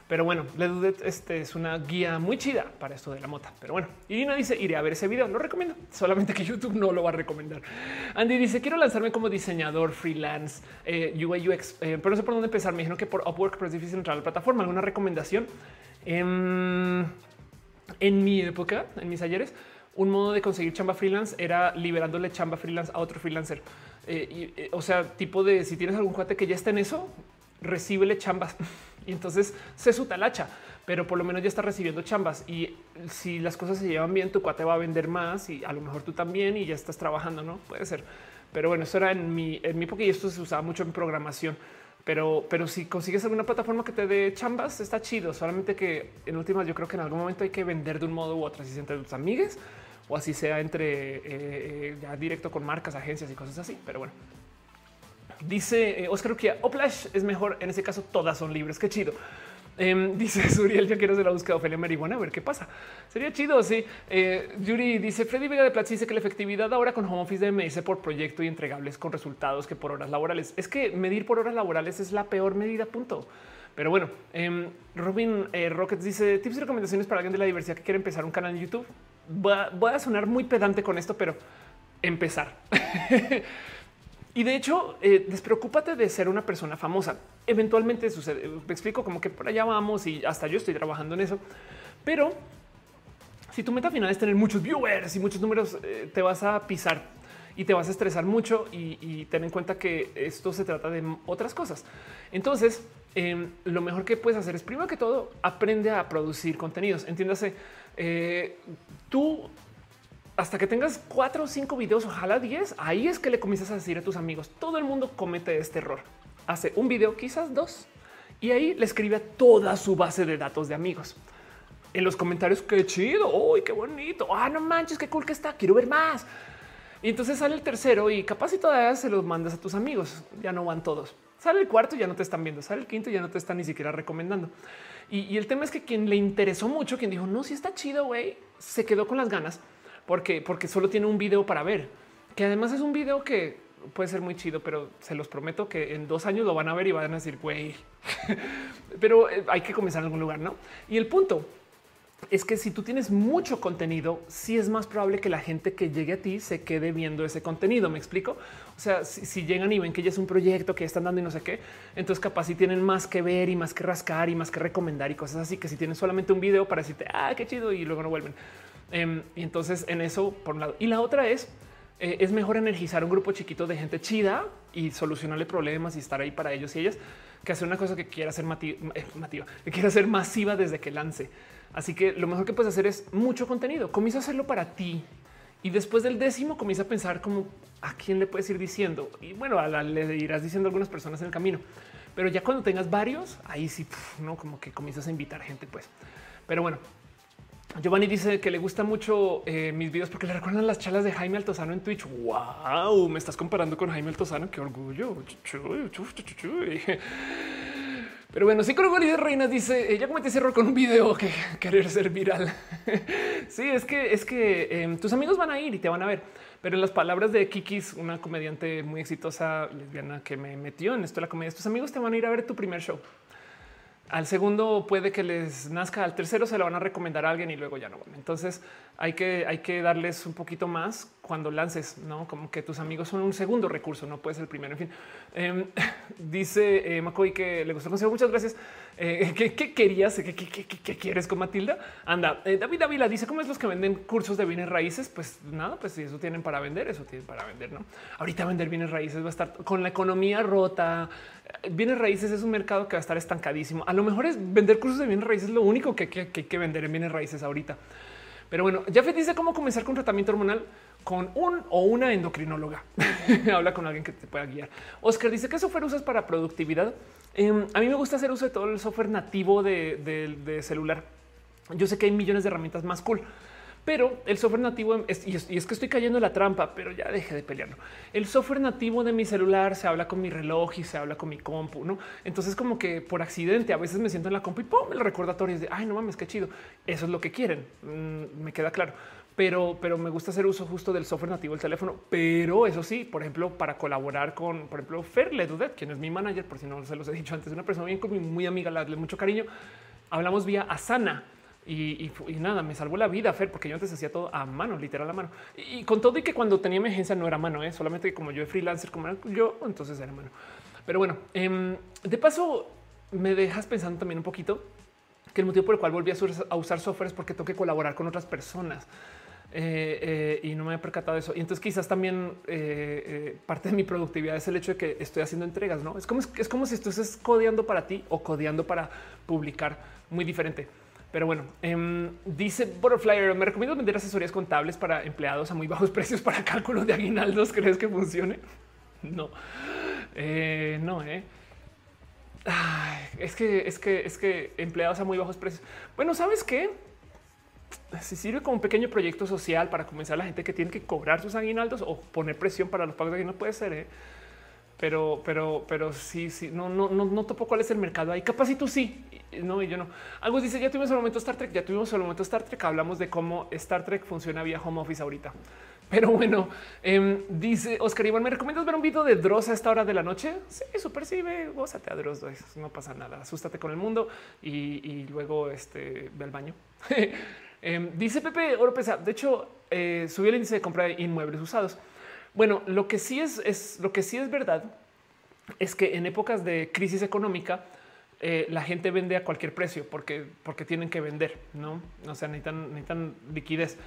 Pero bueno, Le Dudet este, es una guía muy chida para esto de la mota. Pero bueno, Irina dice iré a ver ese video. Lo recomiendo, solamente que YouTube no lo va a recomendar. Andy dice quiero lanzarme como diseñador freelance UI UX, pero no sé por dónde empezar. Me dijeron que por Upwork pero es difícil entrar a la plataforma. ¿Alguna recomendación? Em, en mi época, en mis ayeres, un modo de conseguir chamba freelance era liberándole chamba freelance a otro freelancer. Eh, eh, o sea, tipo de si tienes algún cuate que ya está en eso, recíbele chambas (laughs) y entonces se su talacha, pero por lo menos ya está recibiendo chambas. Y si las cosas se llevan bien, tu cuate va a vender más y a lo mejor tú también y ya estás trabajando, no puede ser. Pero bueno, eso era en mi, en mi época y esto se usaba mucho en programación pero, pero si consigues alguna plataforma que te dé chambas, está chido. Solamente que en últimas, yo creo que en algún momento hay que vender de un modo u otro, así sea entre tus amigues o así sea entre eh, eh, ya directo con marcas, agencias y cosas así. Pero bueno, dice eh, Oscar que Oplash es mejor. En ese caso, todas son libres. Qué chido. Em, (laughs) dice Suriel, yo quiero hacer la búsqueda de Ofelia Marihuana, a ver qué pasa. Sería chido, sí. Eh, Yuri dice, Freddy Vega de Platz dice que la efectividad ahora con home office debe medirse por proyecto y entregables con resultados que por horas laborales. Es que medir por horas laborales es la peor medida, punto. Pero bueno, em, Robin eh, Rockets dice tips y recomendaciones para alguien de la diversidad que quiere empezar un canal en YouTube. voy a sonar muy pedante con esto, pero empezar. (laughs) Y de hecho, eh, despreocúpate de ser una persona famosa. Eventualmente sucede. Me explico como que por allá vamos y hasta yo estoy trabajando en eso. Pero si tu meta final es tener muchos viewers y muchos números, eh, te vas a pisar y te vas a estresar mucho y, ten en cuenta que esto se trata de otras cosas. Entonces, em, lo mejor que puedes hacer es primero que todo aprende a producir contenidos. Entiéndase, eh, tú hasta que tengas cuatro o cinco videos, ojalá diez, ahí es que le comienzas a decir a tus amigos, todo el mundo comete este error. Hace un video, quizás dos, y ahí le escribe a toda su base de datos de amigos. En los comentarios, qué chido, uy, qué bonito, ah, no manches, qué cool que está, quiero ver más. Y entonces sale el tercero y capaz y todavía se los mandas a tus amigos, ya no van todos. Sale el cuarto, ya no te están viendo, sale el quinto, ya no te están ni siquiera recomendando. Y, y el tema es que quien le interesó mucho, quien dijo, no, si está chido, güey, se quedó con las ganas porque, porque solo tiene un video para ver, que además es un video que puede ser muy chido, pero se los prometo que en dos años lo van a ver y van a decir, güey, (laughs) pero eh, hay que comenzar en algún lugar, ¿no? Y el punto es que si tú tienes mucho contenido, sí es más probable que la gente que llegue a ti se quede viendo ese contenido. ¿Me explico? O sea, si, llegan y ven que ya es un proyecto que ya están dando y no sé qué, entonces capaz si tienen más que ver y más que rascar y más que recomendar y cosas así, que si tienen solamente un video para decirte, ah, qué chido y luego no vuelven. Em, y entonces en eso, por un lado. Y la otra es, eh, es mejor energizar un grupo chiquito de gente chida y solucionarle problemas y estar ahí para ellos y ellas que hacer una cosa que quiera ser eh, que quiera ser masiva desde que lance. Así que lo mejor que puedes hacer es mucho contenido. Comienza a hacerlo para ti y después del décimo comienza a pensar como a quién le puedes ir diciendo. Y bueno, a la, le irás diciendo a algunas personas en el camino, pero ya cuando tengas varios, ahí sí, no como que comienzas a invitar gente, pues. Pero bueno, Giovanni dice que le gusta mucho eh, mis videos porque le recuerdan las charlas de Jaime Altozano en Twitch. Wow, me estás comparando con Jaime Altozano. Qué orgullo. (laughs) Pero bueno, sí, creo que Reinas dice ella cometí ese error con un video que (laughs) querer ser viral. (laughs) sí, es que es que em, tus amigos van a ir y te van a ver. Pero en las palabras de Kikis, una comediante muy exitosa lesbiana que me metió en esto de la comedia, tus amigos te van a ir a ver tu primer show. Al segundo puede que les nazca, al tercero se lo van a recomendar a alguien y luego ya no. Entonces hay que, hay que darles un poquito más cuando lances, no como que tus amigos son un segundo recurso, no puede ser el primero. En fin, em, (laughs) dice eh, McCoy que le gustó consejo. Muchas gracias. Eh, ¿qué, querías? ¿Qué, quieres con Matilda? Anda, eh, David Ávila dice cómo es los que venden cursos de bienes raíces. Pues nada, pues si eso tienen para vender, eso tienen para vender. No, ahorita vender bienes raíces va a estar con la economía rota. Bienes raíces es un mercado que va a estar estancadísimo. A lo mejor es vender cursos de bienes raíces, lo único que, que hay que vender en bienes raíces ahorita. Pero bueno, Jafet dice cómo comenzar con tratamiento hormonal con un o una endocrinóloga. (laughs) Habla con alguien que te pueda guiar. Oscar dice qué software usas para productividad. Em, a mí me gusta hacer uso de todo el software nativo de, celular. Yo sé que hay millones de herramientas más cool, pero el software nativo y, es, que estoy cayendo en la trampa, pero ya dejé de pelearlo. El software nativo de mi celular se habla con mi reloj y se habla con mi compu, no? Entonces, como que por accidente a veces me siento en la compu y pum, el recordatorio es de ay, no mames, qué chido. Eso es lo que quieren. Mm, me queda claro pero, pero me gusta hacer uso justo del software nativo del teléfono. Pero eso sí, por ejemplo, para colaborar con, por ejemplo, Fer Ledudet, quien es mi manager, por si no se los he dicho antes, una persona bien muy, muy amiga, le mucho cariño. Hablamos vía Asana. Y, nada, me salvó la vida, Fer, porque yo antes hacía todo a mano, literal a mano. Y, con todo y que cuando tenía emergencia no era mano, ¿eh? solamente que como yo de freelancer, como era yo, entonces era mano. Pero bueno, em, de paso, me dejas pensando también un poquito que el motivo por el cual volví a usar software es porque tengo que colaborar con otras personas. Eh, eh, y no me he percatado de eso. Y entonces quizás también eh, parte de mi productividad es el hecho de que estoy haciendo entregas, ¿no? Es como, es como si estuvieses codeando para ti o codeando para publicar, muy diferente. Pero bueno, em, dice Butterfly, me recomiendo vender asesorías contables para empleados a muy bajos (laughs) precios para cálculo de aguinaldos. ¿Crees que funcione? No, (laughs) no, eh. es que es que es que empleados a muy bajos precios. Bueno, ¿sabes qué? Si sirve como un pequeño proyecto social para comenzar a la gente que tiene que cobrar sus aguinaldos o poner presión para los pagos de aguinaldos puede ser, ¿eh? pero, pero, pero sí, sí, no, no, no, no topo cuál es el mercado ahí. Capaz y tú sí, no, y yo no. Algo dice, ya tuvimos el momento Star Trek, ya tuvimos el momento Star Trek, hablamos de cómo Star Trek funciona vía home office ahorita. Pero bueno, em, dice Oscar Iván, ¿me recomiendas ver un video de Dross a esta hora de la noche? Sí, super sí, ve, gózate a Dross, no pasa nada, asústate con el mundo y, luego este, ve al baño. (laughs) Em, dice Pepe Oropesa, de hecho, eh, subió el índice de compra de inmuebles usados. Bueno, lo que sí es, es lo que sí es verdad es que en épocas de crisis económica eh, la gente vende a cualquier precio porque, porque tienen que vender, no? O sea, necesitan, necesitan liquidez.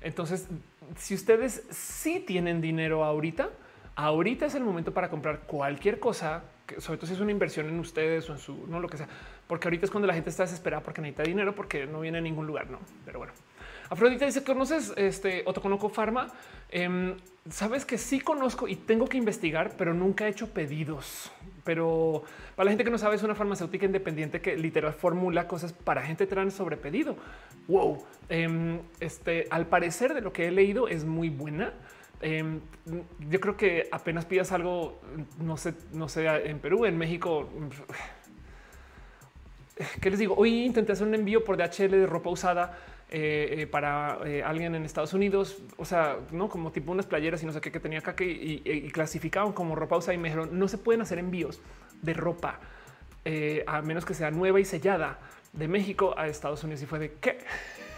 Entonces, si ustedes sí tienen dinero ahorita, ahorita es el momento para comprar cualquier cosa, sobre todo si es una inversión en ustedes o en su, no lo que sea, porque ahorita es cuando la gente está desesperada porque necesita dinero porque no viene a ningún lugar, no. Pero bueno, Afrodita dice: ¿Conoces este o te conozco Pharma? Em, Sabes que sí conozco y tengo que investigar, pero nunca he hecho pedidos. Pero para la gente que no sabe, es una farmacéutica independiente que literal formula cosas para gente trans sobre pedido. Wow. Em, este, al parecer de lo que he leído es muy buena. Em, yo creo que apenas pidas algo, no sé, no sé, en Perú, en México. ¿Qué les digo? Hoy intenté hacer un envío por DHL de ropa usada eh, eh, para eh, alguien en Estados Unidos, o sea, no como tipo unas playeras y no sé qué que tenía acá que y, clasificaban como ropa usada y me dijeron no se pueden hacer envíos de ropa a menos que sea nueva y sellada de México a Estados Unidos y fue de qué.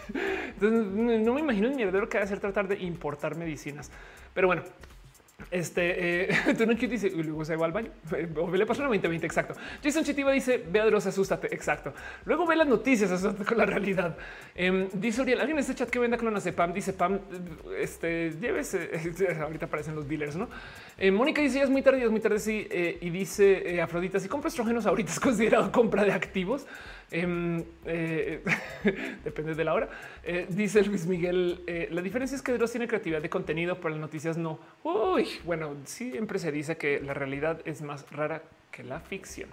(laughs) Entonces no me imagino el mierdero que hacer tratar de importar medicinas, pero bueno, este eh, (laughs) tú dice luego se va al baño o le pasó una 2020. Exacto. Jason Chitiva dice ve a Dross, asústate. Exacto. Luego ve las noticias, asústate con la realidad. Eh, dice Uriel, alguien en este chat que venda Pam dice Pam, este llévese. (laughs) ahorita aparecen los dealers, no? Eh, Mónica dice ya es muy tarde, es muy tarde. Sí, eh, y dice eh, Afrodita, si compra estrógenos ahorita es considerado compra de activos. Em, eh, (laughs) depende de la hora. Eh, dice Luis Miguel. Eh, la diferencia es que Dross tiene creatividad de contenido, pero las noticias no. Uy, bueno, siempre se dice que la realidad es más rara que la ficción.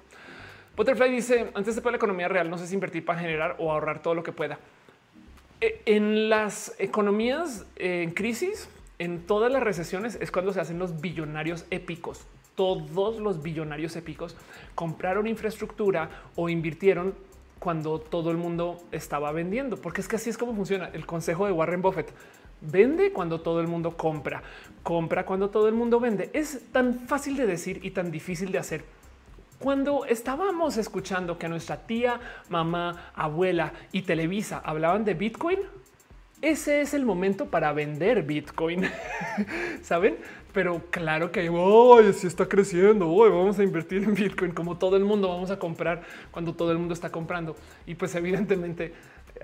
Butterfly dice antes de poner la economía real, no sé si invertir para generar o ahorrar todo lo que pueda. En las economías en crisis, en todas las recesiones es cuando se hacen los billonarios épicos. Todos los billonarios épicos compraron infraestructura o invirtieron cuando todo el mundo estaba vendiendo, porque es que así es como funciona el consejo de Warren Buffett. Vende cuando todo el mundo compra, compra cuando todo el mundo vende. Es tan fácil de decir y tan difícil de hacer. Cuando estábamos escuchando que nuestra tía, mamá, abuela y Televisa hablaban de Bitcoin, ese es el momento para vender Bitcoin. (laughs) Saben? Pero claro que hoy si está creciendo. Hoy vamos a invertir en Bitcoin como todo el mundo vamos a comprar cuando todo el mundo está comprando. Y pues evidentemente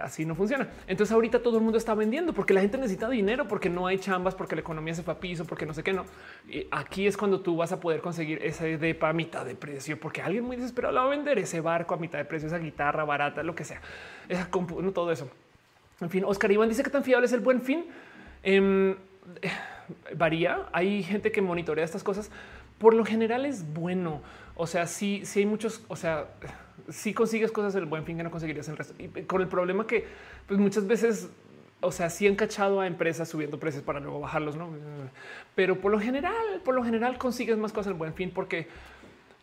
así no funciona. Entonces ahorita todo el mundo está vendiendo porque la gente necesita dinero, porque no hay chambas, porque la economía se fue a piso, porque no sé qué no. Y aquí es cuando tú vas a poder conseguir ese depa a mitad de precio, porque alguien muy desesperado la va a vender ese barco a mitad de precio, esa guitarra barata, lo que sea, esa compu, no todo eso. En fin, Oscar Iván dice que tan fiable es el buen fin. Em, varía. Hay gente que monitorea estas cosas. Por lo general es bueno. O sea, sí, sí hay muchos, o sea, si consigues cosas el buen fin que no conseguirías el resto. Y con el problema que pues muchas veces, o sea, sí han cachado a empresas subiendo precios para luego bajarlos, ¿no? Pero por lo general, por lo general consigues más cosas el buen fin porque,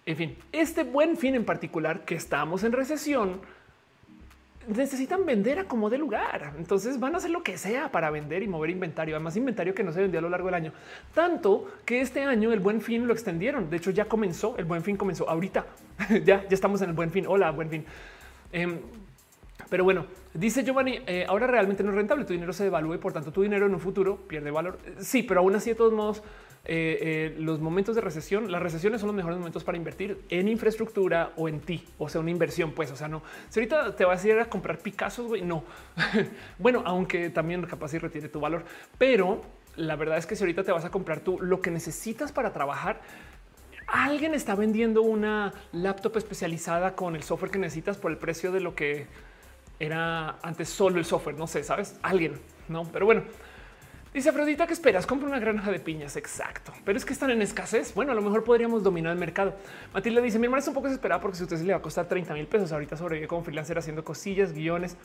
en fin, este buen fin en particular que estamos en recesión, necesitan vender a como de lugar. Entonces van a hacer lo que sea para vender y mover inventario. Además, inventario que no se vendió a lo largo del año. Tanto que este año el buen fin lo extendieron. De hecho, ya comenzó. El buen fin comenzó ahorita. (laughs) ya, ya estamos en el buen fin. Hola, buen fin. Em, pero bueno, dice Giovanni, eh, ahora realmente no es rentable. Tu dinero se devalúe, por tanto, tu dinero en un futuro pierde valor. Sí, pero aún así, de todos modos, eh, eh, los momentos de recesión, las recesiones son los mejores momentos para invertir en infraestructura o en ti, o sea, una inversión, pues, o sea, no. Si ahorita te vas a ir a comprar Picasso, güey, no. (laughs) bueno, aunque también capaz y retire tu valor, pero la verdad es que si ahorita te vas a comprar tú lo que necesitas para trabajar, alguien está vendiendo una laptop especializada con el software que necesitas por el precio de lo que era antes solo el software. No sé, sabes, alguien, no, pero bueno. Dice Afrodita que esperas, compra una granja de piñas. Exacto, pero es que están en escasez. Bueno, a lo mejor podríamos dominar el mercado. Matilda dice: Mi hermana es un poco desesperada porque si usted se le va a costar 30 mil pesos ahorita sobrevive como freelancer haciendo cosillas, guiones.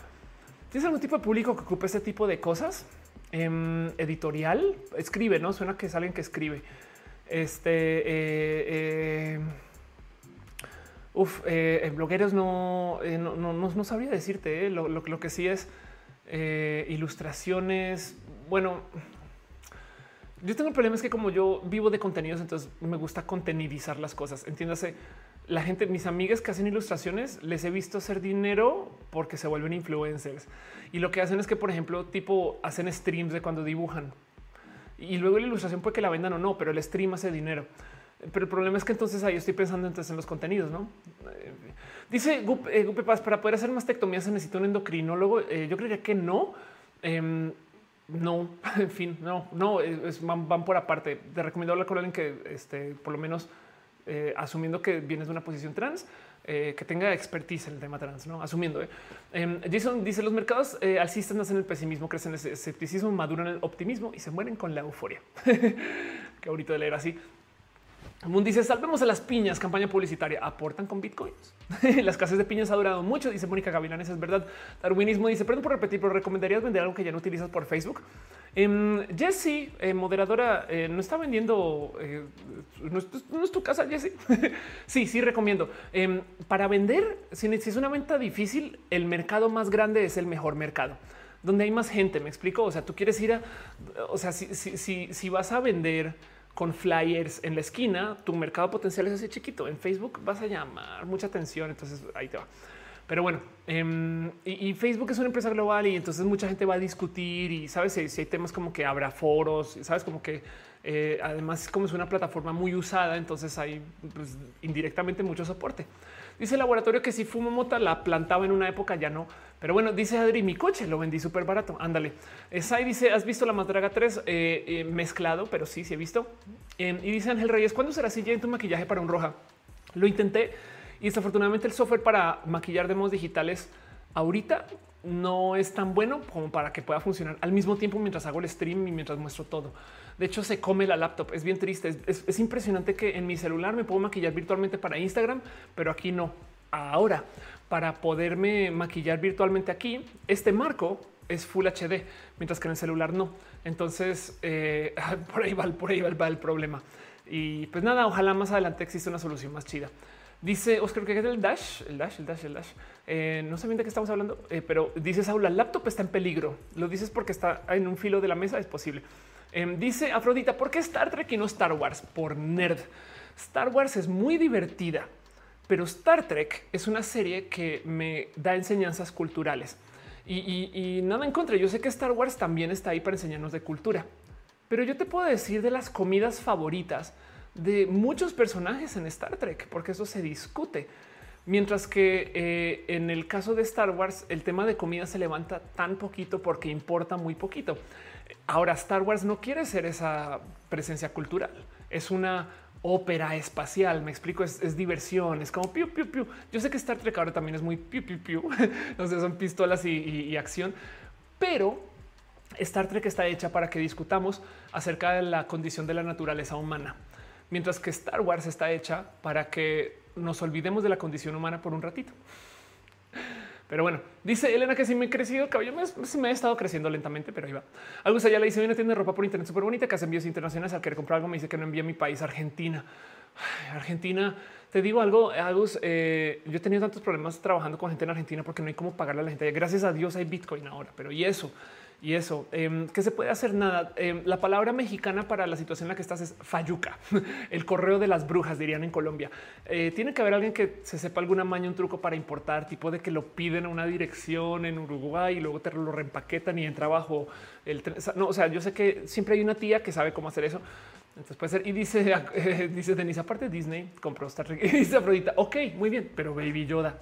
¿Tienes algún tipo de público que ocupe este tipo de cosas? Em, editorial escribe, no suena que es alguien que escribe. Este eh, eh, uf, eh, blogueros no, no, no, no, sabría decirte. Lo, lo, que sí es ilustraciones bueno, yo tengo el problema es que como yo vivo de contenidos, entonces me gusta contenidizar las cosas. Entiéndase, la gente, mis amigas que hacen ilustraciones, les he visto hacer dinero porque se vuelven influencers. Y lo que hacen es que, por ejemplo, tipo hacen streams de cuando dibujan. Y luego la ilustración puede que la vendan o no, pero el stream hace dinero. Pero el problema es que entonces ahí estoy pensando entonces en los contenidos, ¿no? Dice Gupe, eh, Paz, para poder hacer mastectomía se necesita un endocrinólogo. Eh, yo creería que no. No, (laughs) en fin, no, no, es, van, por aparte. Te recomiendo hablar con alguien que esté por lo menos eh, asumiendo que vienes de una posición trans, eh, que tenga expertise en el tema trans, no asumiendo. Eh. Em, Jason dice: Los mercados alcistas nacen el pesimismo, crecen el escepticismo, maduran el optimismo y se mueren con la euforia. (laughs) Qué bonito de leer así. Moon dice salvemos a las piñas, campaña publicitaria, aportan con bitcoins. (laughs) las casas de piñas ha durado mucho, dice Mónica Gavilanes, es verdad. Darwinismo dice, perdón por repetir, pero recomendarías vender algo que ya no utilizas por Facebook. Eh, Jessie, eh, moderadora, eh, no está vendiendo, eh, no, es, tu casa, Jessie. (laughs) sí, sí recomiendo. Em, para vender, si es una venta difícil, el mercado más grande es el mejor mercado donde hay más gente. Me explico. O sea, tú quieres ir a, o sea, si, si, si vas a vender con flyers en la esquina, tu mercado potencial es así chiquito. En Facebook vas a llamar mucha atención, entonces ahí te va. Pero bueno, em, y, Facebook es una empresa global y entonces mucha gente va a discutir y sabes si, hay temas como que habrá foros, sabes como que eh, además como es una plataforma muy usada, entonces hay pues, indirectamente mucho soporte. Dice el laboratorio que si fumo mota la plantaba en una época, ya no. Pero bueno, dice Adri, mi coche lo vendí súper barato. Ándale. Sai dice, ¿has visto la Madraga 3 eh, eh, mezclado? Pero sí, sí he visto. Em, y dice Ángel Reyes, ¿cuándo será así ya en tu maquillaje para un roja? Lo intenté y desafortunadamente el software para maquillar de modos digitales ahorita no es tan bueno como para que pueda funcionar al mismo tiempo mientras hago el stream y mientras muestro todo. De hecho, se come la laptop. Es bien triste. Es, impresionante que en mi celular me puedo maquillar virtualmente para Instagram, pero aquí no. Ahora, para poderme maquillar virtualmente aquí, este marco es Full HD, mientras que en el celular no. Entonces, eh, (laughs) por ahí va, por ahí va el problema. Y pues nada, ojalá más adelante exista una solución más chida. Dice Oscar que es el dash, el dash, el dash, el dash. Eh, no sé bien de qué estamos hablando, eh, pero dice Saúl, la laptop está en peligro. Lo dices porque está en un filo de la mesa. Es posible. Em, dice Afrodita, ¿por qué Star Trek y no Star Wars? Por nerd. Star Wars es muy divertida, pero Star Trek es una serie que me da enseñanzas culturales y, nada en contra. Yo sé que Star Wars también está ahí para enseñarnos de cultura pero yo te puedo decir de las comidas favoritas de muchos personajes en Star Trek, porque eso se discute. Mientras que eh, en el caso de Star Wars, el tema de comida se levanta tan poquito porque importa muy poquito. Ahora, Star Wars no quiere ser esa presencia cultural, es una ópera espacial. Me explico, es, diversión, es como piu, piu, piu. Yo sé que Star Trek ahora también es muy piu, piu, piu. (laughs) sé, son pistolas y acción, pero Star Trek está hecha para que discutamos acerca de la condición de la naturaleza humana, mientras que Star Wars está hecha para que nos olvidemos de la condición humana por un ratito. Pero bueno, dice Elena que si me he crecido el cabello, me, me, ha estado creciendo lentamente, pero ahí va. Algo ya le dice una tienda de ropa por internet súper bonita que hace envíos internacionales. Al querer comprar algo, me dice que no envía mi país, Argentina. Argentina, te digo algo, Agus, eh, yo he tenido tantos problemas trabajando con gente en Argentina porque no hay cómo pagarle a la gente. Gracias a Dios hay Bitcoin ahora, pero y eso. Y eso, eh, que se puede hacer nada. Em, la palabra mexicana para la situación en la que estás es fayuca, (laughs) el correo de las brujas, dirían en Colombia. Eh, tiene que haber alguien que se sepa alguna maña, un truco para importar, tipo de que lo piden a una dirección en Uruguay y luego te lo reempaquetan y entra bajo el tren. No, o sea, yo sé que siempre hay una tía que sabe cómo hacer eso. Entonces puede ser. Y dice, (laughs) dice Denise, aparte Disney compró Star Trek. (laughs) Y dice Afrodita, ok, muy bien, pero Baby Yoda.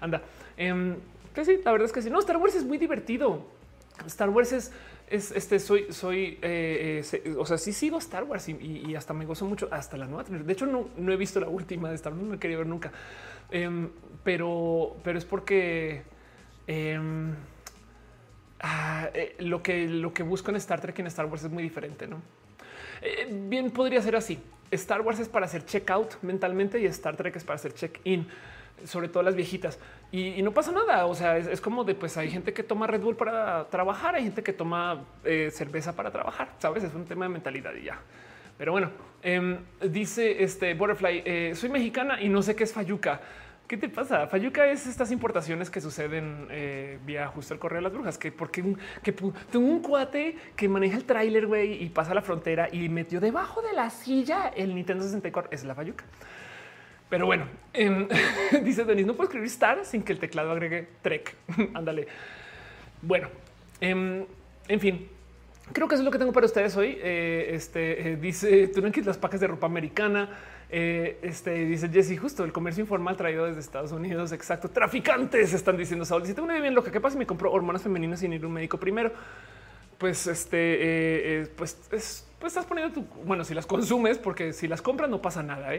Anda. Eh, que sí, la verdad es que sí. No, Star Wars es muy divertido. Star Wars es, este, soy, soy, eh, eh, o sea, sí sigo Star Wars y, hasta me gozo mucho hasta la nueva. De hecho, no, no he visto la última de Star Wars, no me quería ver nunca, em, pero, pero es porque em, ah, eh, lo que lo que busco en Star Trek y en Star Wars es muy diferente, no? bien, podría ser así. Star Wars es para hacer check out mentalmente y Star Trek es para hacer check in sobre todo las viejitas. Y, no pasa nada. O sea, es, como de pues hay gente que toma Red Bull para trabajar, hay gente que toma eh, cerveza para trabajar. Sabes, es un tema de mentalidad y ya. Pero bueno, em, dice este Butterfly: eh, soy mexicana y no sé qué es Fayuca. ¿Qué te pasa? Fayuca es estas importaciones que suceden eh, vía justo el correo de las brujas, que porque que tengo un cuate que maneja el tráiler, güey, y pasa la frontera y metió debajo de la silla el Nintendo 64. Es la Fayuca. Pero bueno, em, (laughs) dice Denis, no puedo escribir Star sin que el teclado agregue Trek. (laughs) Ándale. bueno, em, en fin, creo que eso es lo que tengo para ustedes hoy. Eh, este eh, dice tú no las pacas de ropa americana. Eh, este dice Jesse, justo el comercio informal traído desde Estados Unidos. Exacto. Traficantes están diciendo Saúl. Si tengo una idea bien lo que pasa si me compro hormonas femeninas sin ir a un médico primero. Pues este, pues, pues estás poniendo tu bueno, si las consumes, porque si las compras no pasa nada.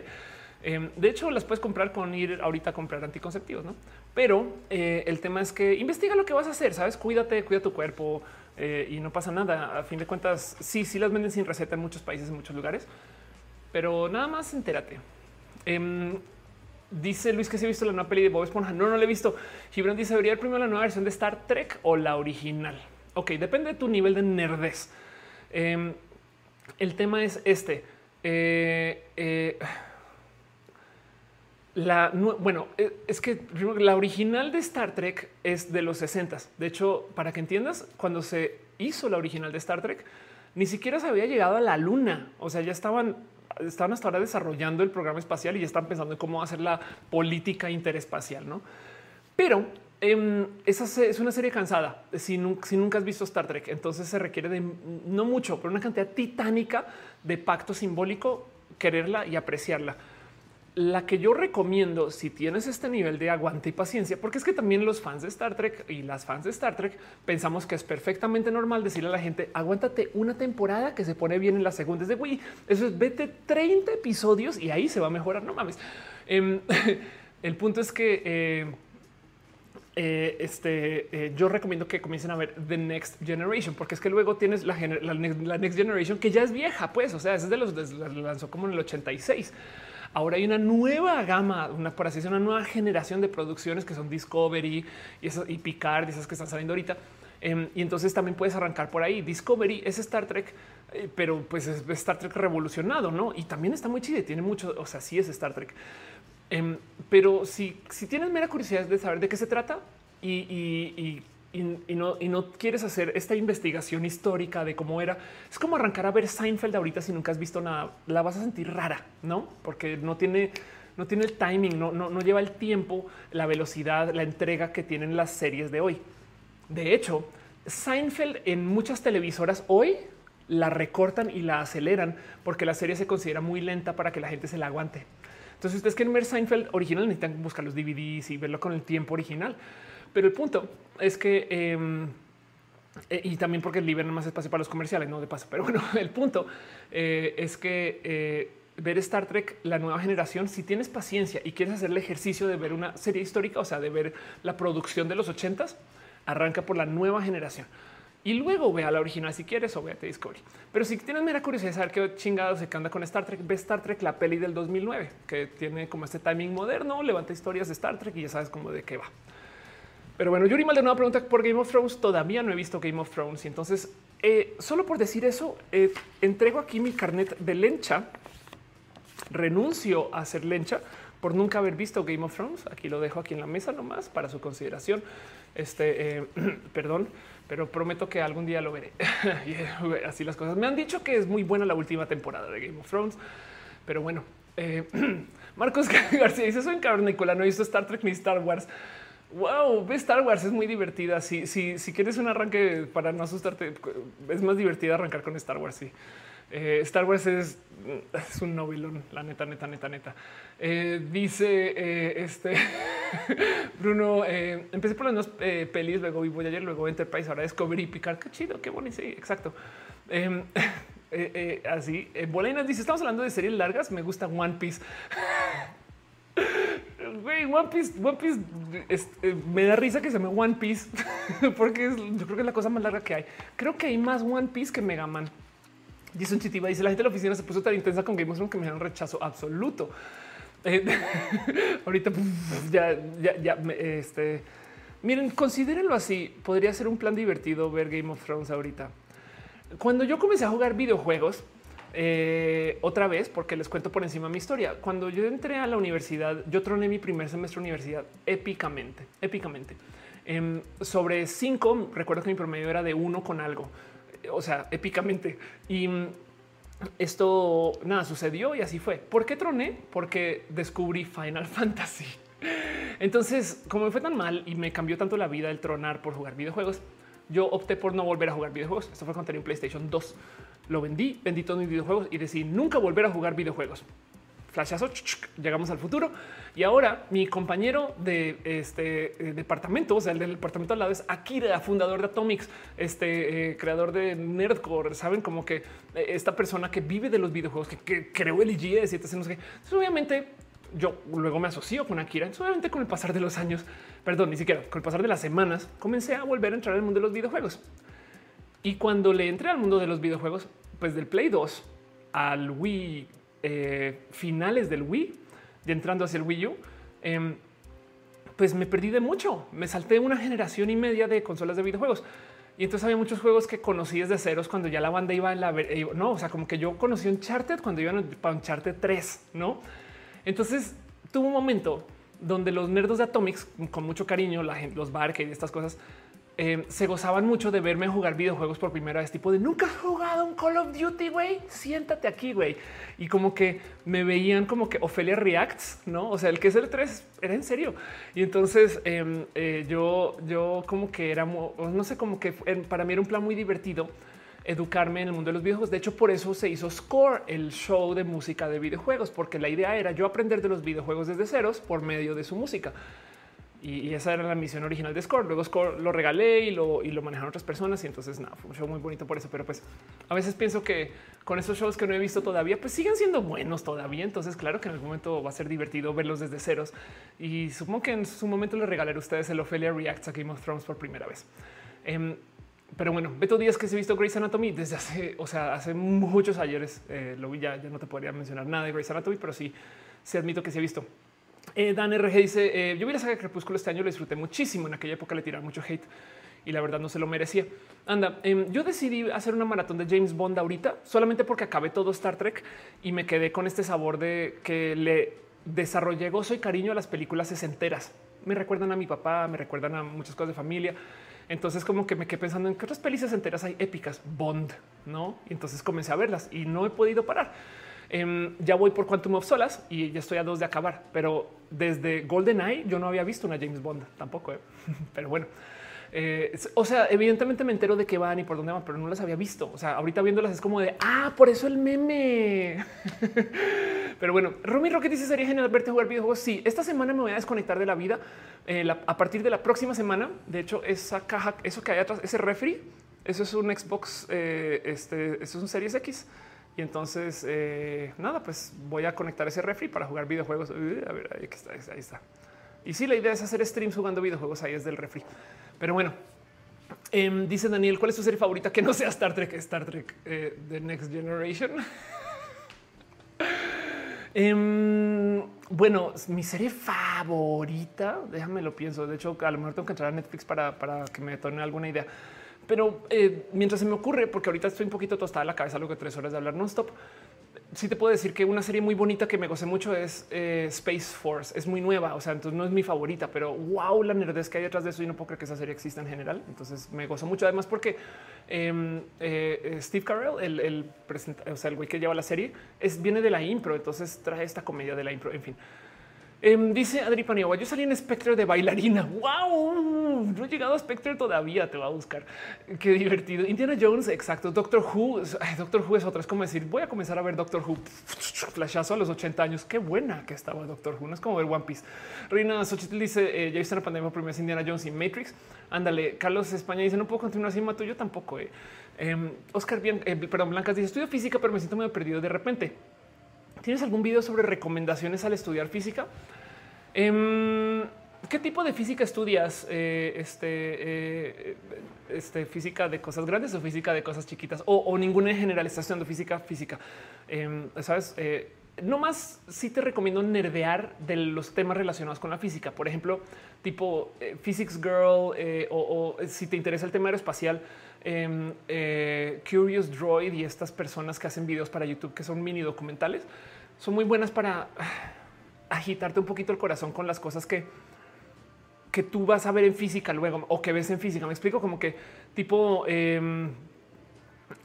Em, de hecho, las puedes comprar con ir ahorita a comprar anticonceptivos, ¿no? Pero eh, el tema es que investiga lo que vas a hacer, ¿sabes? Cuídate, cuida tu cuerpo eh, y no pasa nada. A fin de cuentas, sí, sí las venden sin receta en muchos países, en muchos lugares, pero nada más entérate. Em, dice Luis que se ha visto la nueva peli de Bob Esponja. No, no la he visto. Gibran dice, ¿debería primero la nueva versión de Star Trek o la original? Ok, depende de tu nivel de nerdez. Em, el tema es este. Eh, la bueno, e, es que la original de Star Trek es de los 60. De hecho, para que entiendas, cuando se hizo la original de Star Trek, ni siquiera se había llegado a la luna. O sea, ya estaban, estaban hasta ahora desarrollando el programa espacial y ya están pensando en cómo hacer la política interespacial, no? Pero em, esa es una serie cansada. Si, si nunca has visto Star Trek, entonces se requiere de no mucho, pero una cantidad titánica de pacto simbólico, quererla y apreciarla la que yo recomiendo si tienes este nivel de aguante y paciencia, porque es que también los fans de Star Trek y las fans de Star Trek pensamos que es perfectamente normal decirle a la gente aguántate una temporada que se pone bien en la segunda. De güey, eso es vete 30 episodios y ahí se va a mejorar. No mames. Em, (laughs) el punto es que eh, eh, este, eh, yo recomiendo que comiencen a ver The Next Generation, porque es que luego tienes la, Next Generation que ya es vieja, pues, o sea, es de los lanzó como en el 86. Ahora hay una nueva gama, una, por así decirlo, una nueva generación de producciones que son Discovery y, y Picard, esas que están saliendo ahorita. Em, y entonces también puedes arrancar por ahí. Discovery es Star Trek, eh, pero pues es Star Trek revolucionado, ¿no? Y también está muy chido, tiene mucho, o sea, sí es Star Trek. Em, pero si, tienes mera curiosidad de saber de qué se trata y y, no, quieres hacer esta investigación histórica de cómo era, es como arrancar a ver Seinfeld ahorita si nunca has visto nada, la vas a sentir rara, ¿no? Porque no tiene, no tiene el timing, no, no, no lleva el tiempo, la velocidad, la entrega que tienen las series de hoy. De hecho, Seinfeld en muchas televisoras hoy la recortan y la aceleran porque la serie se considera muy lenta para que la gente se la aguante. Entonces, ustedes quieren ver Seinfeld original, necesitan buscar los DVDs y verlo con el tiempo original. Pero el punto es que em, eh, y también porque liberan más espacio para los comerciales, no de paso. Pero bueno, (laughs) el punto eh, es que eh, ver Star Trek, la nueva generación, si tienes paciencia y quieres hacer el ejercicio de ver una serie histórica, o sea, de ver la producción de los ochentas, arranca por la nueva generación y luego ve a la original si quieres o véate Discovery. Pero si tienes mera curiosidad de saber qué chingado se anda con Star Trek, ve Star Trek, la peli del 2009, que tiene como este timing moderno, levanta historias de Star Trek y ya sabes cómo de qué va. Pero bueno, Yuri Maldonado pregunta por Game of Thrones. Todavía no he visto Game of Thrones y entonces eh, solo por decir eso, eh, entrego aquí mi carnet de lencha. Renuncio a ser lencha por nunca haber visto Game of Thrones. Aquí lo dejo aquí en la mesa nomás para su consideración. Este, eh, (clears throat) perdón, pero prometo que algún día lo veré. (laughs) Así las cosas. Me han dicho que es muy buena la última temporada de Game of Thrones, pero bueno. (clears throat) Marcos (laughs) García dice: Soy en Nicola, no he visto Star Trek ni Star Wars. Wow, Star Wars es muy divertida. Si, si, si quieres un arranque para no asustarte, es más divertida arrancar con Star Wars. Sí, eh, Star Wars es, es, un novelón, la neta, neta, neta, neta. Eh, dice eh, este (laughs) Bruno, empecé por las dos pelis, luego vi ayer, luego Enterprise, ahora Discovery, Picard. Qué chido, qué bonito. Sí, exacto. Em, (laughs) así, Bolinas dice: Estamos hablando de series largas. Me gusta One Piece. (laughs) Güey, One Piece, One Piece eh, me da risa que se me One Piece (laughs) porque yo creo que es la cosa más larga que hay. Creo que hay más One Piece que Mega Man. Dice un chitiba, dice la gente de la oficina se puso tan intensa con Game of Thrones que me dieron rechazo absoluto. Eh, (laughs) ahorita ya, ya, ya, este, miren, considérenlo así. Podría ser un plan divertido ver Game of Thrones ahorita. Cuando yo comencé a jugar videojuegos, eh, otra vez, porque les cuento por encima mi historia. Cuando yo entré a la universidad, yo troné mi primer semestre de universidad épicamente, épicamente. Em, sobre cinco, recuerdo que mi promedio era de uno con algo, o sea, épicamente. Y mm, esto nada sucedió y así fue. ¿Por qué troné? Porque descubrí Final (laughs) Fantasy. Entonces, como me fue tan mal y me cambió tanto la vida el tronar por jugar videojuegos, yo opté por no volver a jugar videojuegos. Esto fue cuando tenía un PlayStation 2 lo vendí, vendí todos mis videojuegos y decidí nunca volver a jugar videojuegos. Flashazo, llegamos al futuro y ahora mi compañero de este eh, departamento, o sea, el del departamento al lado es Akira, fundador de Atomics, este eh, creador de Nerdcore. Saben como que eh, esta persona que vive de los videojuegos, que, creó el IGS y etc. No sé Entonces, obviamente, yo luego me asocio con Akira. Entonces, obviamente, con el pasar de los años, perdón, ni siquiera con el pasar de las semanas, comencé a volver a entrar al mundo de los videojuegos. Y cuando le entré al mundo de los videojuegos, pues del Play 2 al Wii, eh, finales del Wii, y entrando hacia el Wii U, em, pues me perdí de mucho. Me salté una generación y media de consolas de videojuegos. Y entonces había muchos juegos que conocí desde ceros cuando ya la banda iba en la... Eh, no, o sea, como que yo conocí un Uncharted cuando iban para Uncharted 3, ¿no? Entonces tuvo un momento donde los nerdos de Atomics, con mucho cariño, la gente, los bar y estas cosas, eh, se gozaban mucho de verme jugar videojuegos por primera vez, tipo de nunca has jugado un Call of Duty, güey, siéntate aquí, güey. Y como que me veían como que Ofelia Reacts, no? O sea, el que es el 3 era en serio. Y entonces em, eh, yo, yo como que era, no sé, como que para mí era un plan muy divertido educarme en el mundo de los videojuegos. De hecho, por eso se hizo Score, el show de música de videojuegos, porque la idea era yo aprender de los videojuegos desde ceros por medio de su música. Y, esa era la misión original de Score. Luego Score lo regalé y lo, y lo manejaron otras personas. Y entonces nada, fue un show muy bonito por eso. Pero pues a veces pienso que con esos shows que no he visto todavía, pues siguen siendo buenos todavía. Entonces, claro que en algún momento va a ser divertido verlos desde ceros. Y supongo que en su momento les regalaré a ustedes el Ophelia Reacts a Game of Thrones por primera vez. Em, pero bueno, Beto Díaz que se ha visto Grey's Anatomy desde hace, o sea, hace muchos ayeres. Eh, lo vi ya, ya no te podría mencionar nada de Grey's Anatomy, pero sí, sí admito que se ha visto. Eh, Dan RG dice: eh, Yo vi la saga Crepúsculo este año, lo disfruté muchísimo. En aquella época le tiraron mucho hate y la verdad no se lo merecía. Anda, em, yo decidí hacer una maratón de James Bond ahorita solamente porque acabé todo Star Trek y me quedé con este sabor de que le desarrollé gozo y cariño a las películas enteras. Me recuerdan a mi papá, me recuerdan a muchas cosas de familia. Entonces, como que me quedé pensando en qué otras películas enteras hay épicas, Bond, no? Y entonces comencé a verlas y no he podido parar. Em, ya voy por Quantum of Solas y ya estoy a dos de acabar, pero desde Golden Eye yo no había visto una James Bond tampoco, ¿eh? (laughs) pero bueno. Eh, o sea, evidentemente me entero de qué van y por dónde van, pero no las había visto. O sea, ahorita viéndolas es como de ah, por eso el meme. (laughs) pero bueno, Romy Rocket dice sería genial verte jugar videojuegos. Sí, esta semana me voy a desconectar de la vida eh, a partir de la próxima semana. De hecho, esa caja, eso que hay atrás, ese refri, eso es un Xbox, eh, este, eso es un Series X. Y entonces, nada, pues voy a conectar ese refri para jugar videojuegos. a ver, ahí está. Y sí, la idea es hacer streams jugando videojuegos ahí desde el refri. Pero bueno, em, dice Daniel, ¿cuál es tu serie favorita que no sea Star Trek? Star Trek eh, The Next Generation. (laughs) Em, bueno, mi serie favorita, déjame lo pienso. De hecho, a lo mejor tengo que entrar a Netflix para, que me torne alguna idea. Pero eh, mientras se me ocurre, porque ahorita estoy un poquito tostada la cabeza, algo que tres horas de hablar non-stop, sí te puedo decir que una serie muy bonita que me gocé mucho es eh, Space Force. Es muy nueva, o sea, entonces no es mi favorita, pero wow, la nerdez que hay detrás de eso y no puedo creer que esa serie exista en general. Entonces me gozo mucho, además porque em, eh, Steve Carell, el, el, o sea, el güey que lleva la serie, es, viene de la impro, entonces trae esta comedia de la impro, en fin. Em, dice Adri Paniagua, yo salí en Spectre de bailarina. (laughs) Wow, no he llegado a Spectre todavía. Te va a buscar. Qué divertido. Indiana Jones, exacto. Doctor Who, Doctor Who es otra. Es como decir, voy a comenzar a ver Doctor Who. (laughs) Flashazo a los 80 años. Qué buena que estaba Doctor Who. No es como ver One Piece. Reina Xochitl dice, eh, ya viste la pandemia primera Indiana Jones y Matrix. Ándale. Carlos España dice, no puedo continuar así, Mato. Yo tampoco. Eh. Em, Oscar, bien, eh, perdón, Blancas dice, estudio física, pero me siento muy perdido de repente. ¿Tienes algún video sobre recomendaciones al estudiar física? Em, ¿Qué tipo de física estudias? Eh, este, eh, este, física de cosas grandes o física de cosas chiquitas o, ninguna en general está estudiando física, física. Em, Sabes, eh, no más si te recomiendo nerdear de los temas relacionados con la física. Por ejemplo, tipo Physics Girl o, si te interesa el tema aeroespacial, em, Curious Droid y estas personas que hacen videos para YouTube que son mini documentales son muy buenas para (sighs) agitarte un poquito el corazón con las cosas que que tú vas a ver en física luego o que ves en física. Me explico como que tipo em,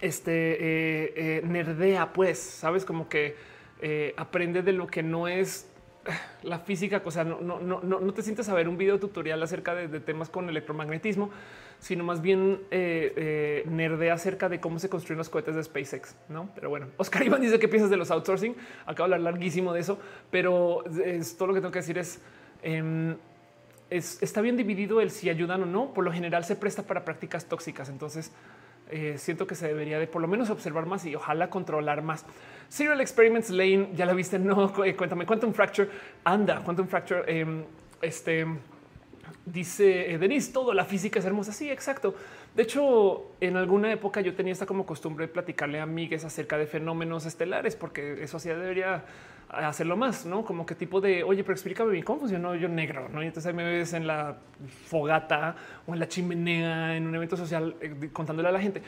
este eh, eh, nerdea, pues sabes como que eh, aprende de lo que no es (sighs) la física, o sea, no, no, no, no te sientes a ver un video tutorial acerca de, temas con electromagnetismo, sino más bien eh, nerdea acerca de cómo se construyen los cohetes de SpaceX, ¿no? Pero bueno, (laughs) Oscar Iván dice que piensas de los outsourcing, acabo de hablar larguísimo de eso, pero es, todo lo que tengo que decir es... Em, está bien dividido el si ayudan o no. Por lo general se presta para prácticas tóxicas. Entonces eh, siento que se debería de por lo menos observar más y ojalá controlar más. Serial Experiments Lane, ya la viste. No, (laughs) eh, cuéntame. Quantum Fracture anda. Quantum Fracture. Em, este dice eh, Denise, todo la física es hermosa. Sí, exacto. De hecho, en alguna época yo tenía esta como costumbre de platicarle a amigues acerca de fenómenos estelares, porque eso sí debería hacerlo más, no como qué tipo de oye, pero explícame cómo funcionó yo negro, no? Y entonces me ves en la fogata o en la chimenea en un evento social eh, contándole a la gente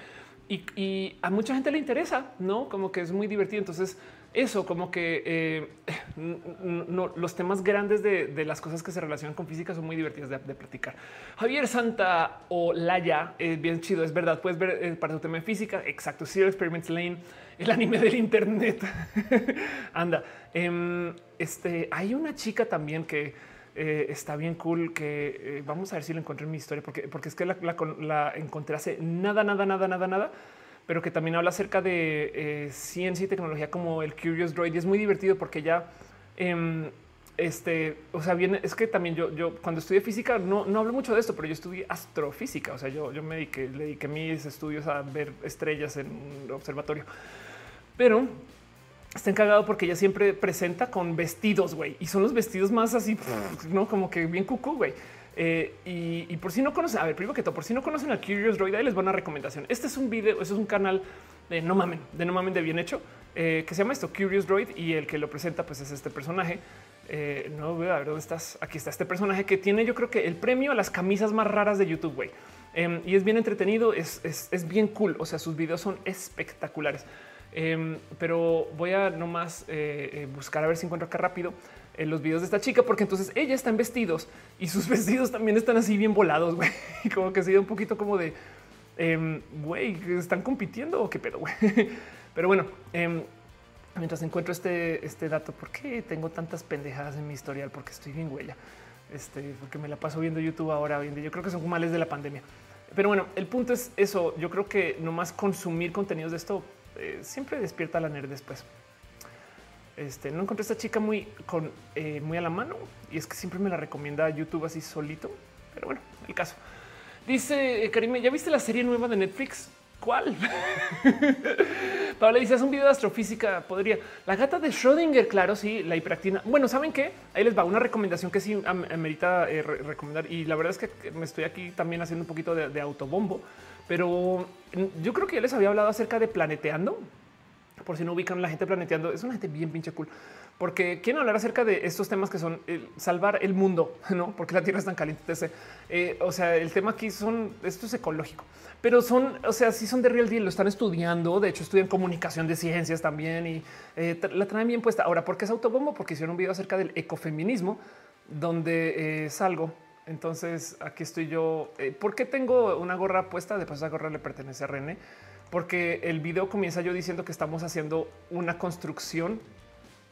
y, a mucha gente le interesa, no como que es muy divertido. Entonces, eso como que eh, (laughs) los temas grandes de, las cosas que se relacionan con física son muy divertidas de, platicar. Javier Santa o Laya es bien chido. Es verdad. Puedes ver eh, para tu tema de física. Exacto. Zero Experiments Lane, el anime del Internet. (laughs) Anda. Em, este hay una chica también que eh, está bien cool que eh, vamos a ver si lo encontré en mi historia, porque, porque es que la, encontré hace nada, nada, nada, nada, nada, pero que también habla acerca de eh, ciencia y tecnología como el Curious Droid y es muy divertido porque ya em, este, o sea, bien, es que también yo, yo cuando estudié física no, no hablo mucho de esto, pero yo estudié astrofísica. O sea, yo, yo me dediqué, le dediqué mis estudios a ver estrellas en un observatorio, pero está encargado porque ella siempre presenta con vestidos, güey, y son los vestidos más así, no como que bien cucú, güey. Eh, y, por si no conocen, a ver, primero que todo, por si no conocen a Curious Droid, ahí les va una recomendación. Este es un video, este es un canal de no mamen, de no mamen de bien hecho, eh, que se llama esto Curious Droid y el que lo presenta, pues es este personaje. Eh, no voy a ver dónde estás. Aquí está este personaje que tiene, yo creo que el premio a las camisas más raras de YouTube, güey. Em, y es bien entretenido, es, es, es bien cool. O sea, sus videos son espectaculares. Em, pero voy a nomás buscar a ver si encuentro acá rápido en eh, los videos de esta chica, porque entonces ella está en vestidos y sus (laughs) vestidos también están así bien volados, güey. (laughs) Como que sido un poquito como de, em, güey, están compitiendo o qué pedo, güey. (laughs) Pero bueno, em, mientras encuentro este, este dato, ¿por qué tengo tantas pendejadas en mi historial? Porque estoy bien huella. Este, porque me la paso viendo YouTube ahora día. Yo creo que son males de la pandemia. Pero bueno, el punto es eso. Yo creo que nomás consumir contenidos de esto eh, siempre despierta la nerd después. Este, no encontré esta chica muy eh, muy a la mano y es que siempre me la recomienda YouTube así solito. Pero bueno, el caso dice eh, Karime, ¿ya viste la serie nueva de Netflix? ¿Cuál? (laughs) Pablo dice, es un video de astrofísica. Podría. La gata de Schrödinger, claro, sí, la hiperactina. Bueno, ¿saben qué? Ahí les va una recomendación que sí amerita eh, recomendar. Y la verdad es que me estoy aquí también haciendo un poquito de, de autobombo, pero yo creo que ya les había hablado acerca de planeteando por si no ubican la gente planeteando, es una gente bien pinche cool, porque quieren hablar acerca de estos temas que son salvar el mundo, (laughs) no porque la tierra es tan caliente. Eh, o sea, el tema aquí son esto es ecológico, pero son, o sea, sí son de real deal, lo están estudiando. De hecho, estudian comunicación de ciencias también y eh, la traen bien puesta. Ahora, ¿por qué es autobombo? Porque hicieron un video acerca del ecofeminismo donde eh, salgo. Entonces aquí estoy yo. ¿Por qué tengo una gorra puesta? De paso, esa gorra le pertenece a René porque el video comienza yo diciendo que estamos haciendo una construcción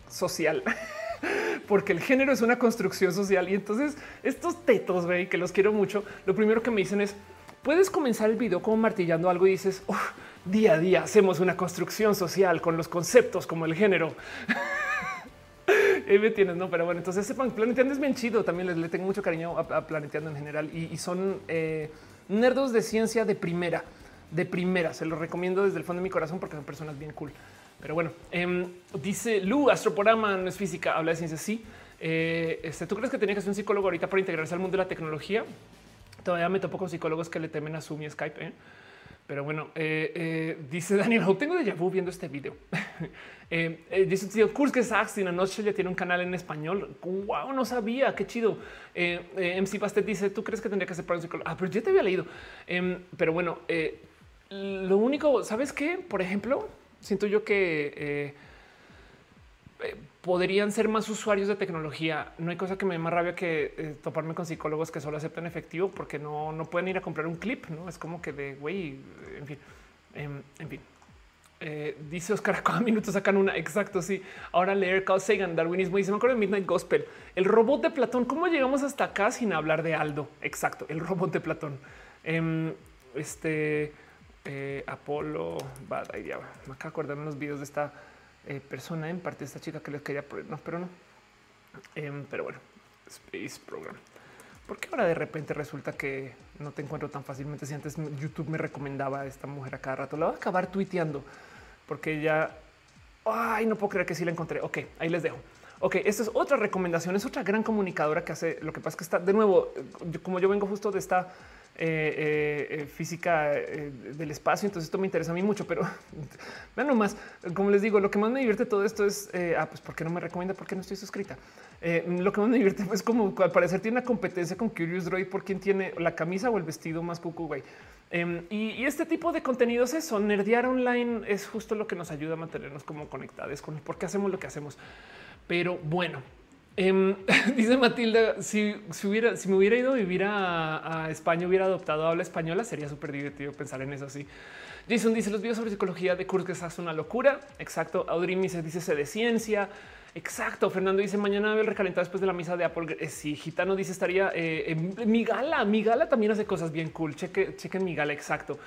social. (laughs) porque el género es una construcción social y entonces estos tetos ve que los quiero mucho. Lo primero que me dicen es puedes comenzar el video como martillando algo y dices día a día hacemos una construcción social con los conceptos como el género. (laughs) Ahí me tienes, no, pero bueno, entonces sepan, Planeteando es bien chido. También les le tengo mucho cariño a, Planeteando en general y, son eh, nerdos de ciencia de primera de primera. Se lo recomiendo desde el fondo de mi corazón porque son personas bien cool. Pero bueno, em, dice Lu, astroporama no es física, habla de ciencia. Sí. Eh, este, ¿Tú crees que tenía que ser un psicólogo ahorita para integrarse al mundo de la tecnología? Todavía me topo con psicólogos que le temen a Zoom y Skype. ¿eh? Pero bueno, eh, dice Daniel, tengo de vu viendo este video. (laughs) dice tío Kurs que Sachs en noche ya tiene un canal en español. Wow, no sabía, qué chido. MC Bastet dice, ¿tú crees que tendría que ser para un psicólogo? Ah, pero yo te había leído. Em, pero bueno, lo único, ¿sabes qué? Por ejemplo, siento yo que eh, eh, podrían ser más usuarios de tecnología. No hay cosa que me dé más rabia que eh, toparme con psicólogos que solo aceptan efectivo porque no, no pueden ir a comprar un clip. No es como que de güey, en fin, em, en fin. dice Oscar, (laughs) cada minuto sacan una. Exacto. Sí. Ahora leer Carl Sagan, darwinismo. Dice: Me acuerdo de Midnight Gospel. El robot de Platón. ¿Cómo llegamos hasta acá sin hablar de Aldo? Exacto. El robot de Platón. Em, este eh, Apolo, bad idea. Me acabo de acordar los videos de esta eh, persona, en parte de esta chica que les quería, no, pero no. Em, pero bueno, Space Program. ¿Por qué ahora de repente resulta que no te encuentro tan fácilmente? Si antes YouTube me recomendaba a esta mujer a cada rato, la voy a acabar tuiteando porque ya, ay, no puedo creer que sí la encontré. Ok, ahí les dejo. Ok, esta es otra recomendación, es otra gran comunicadora que hace. Lo que pasa es que está de nuevo, como yo vengo justo de esta eh, eh, eh, física del espacio. Entonces esto me interesa a mí mucho, pero (laughs) vean nomás, como les digo, lo que más me divierte todo esto es, ah, pues, ¿por qué no me recomienda? ¿Por qué no estoy suscrita? lo que más me divierte (laughs) es como al parecer tiene una competencia con Curious Droid por quién tiene la camisa o el vestido más cucu, güey. Em, y, este tipo de contenidos es eso, nerdear online es justo lo que nos ayuda a mantenernos como conectados con por qué hacemos lo que hacemos. Pero bueno, Em, (laughs) dice Matilda, si, hubiera, si me hubiera ido a vivir a, España, hubiera adoptado habla española, sería súper divertido pensar en eso así. Jason dice los videos sobre psicología de Kurt que es una locura. Exacto. Audrey dice, dice se de ciencia. Exacto. Fernando dice mañana el recalentado después de la misa de Apple. Eh, si Gitano dice estaría eh, mi gala. Mi gala también hace cosas bien cool. Cheque, chequen mi gala. Exacto.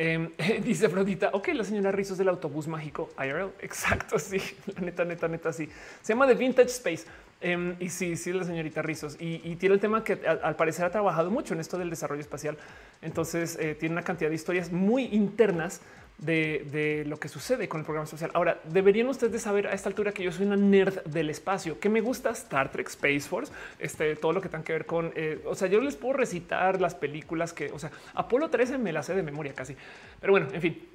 Em, (laughs) dice Afrodita, ok, la señora Rizos del autobús mágico IRL. (laughs) Exacto. Sí, la neta, neta, neta. Sí, se llama The Vintage Space. Em, y sí, sí, la señorita Rizos. Y, tiene el tema que al, parecer ha trabajado mucho en esto del desarrollo espacial. Entonces eh, tiene una cantidad de historias muy internas de, lo que sucede con el programa social. Ahora, deberían ustedes saber a esta altura que yo soy una nerd del espacio, que me gusta Star Trek, Space Force, este, todo lo que tenga que ver con, eh, o sea, yo les puedo recitar las películas que, o sea, Apolo 13 me la sé de memoria casi. Pero bueno, en fin,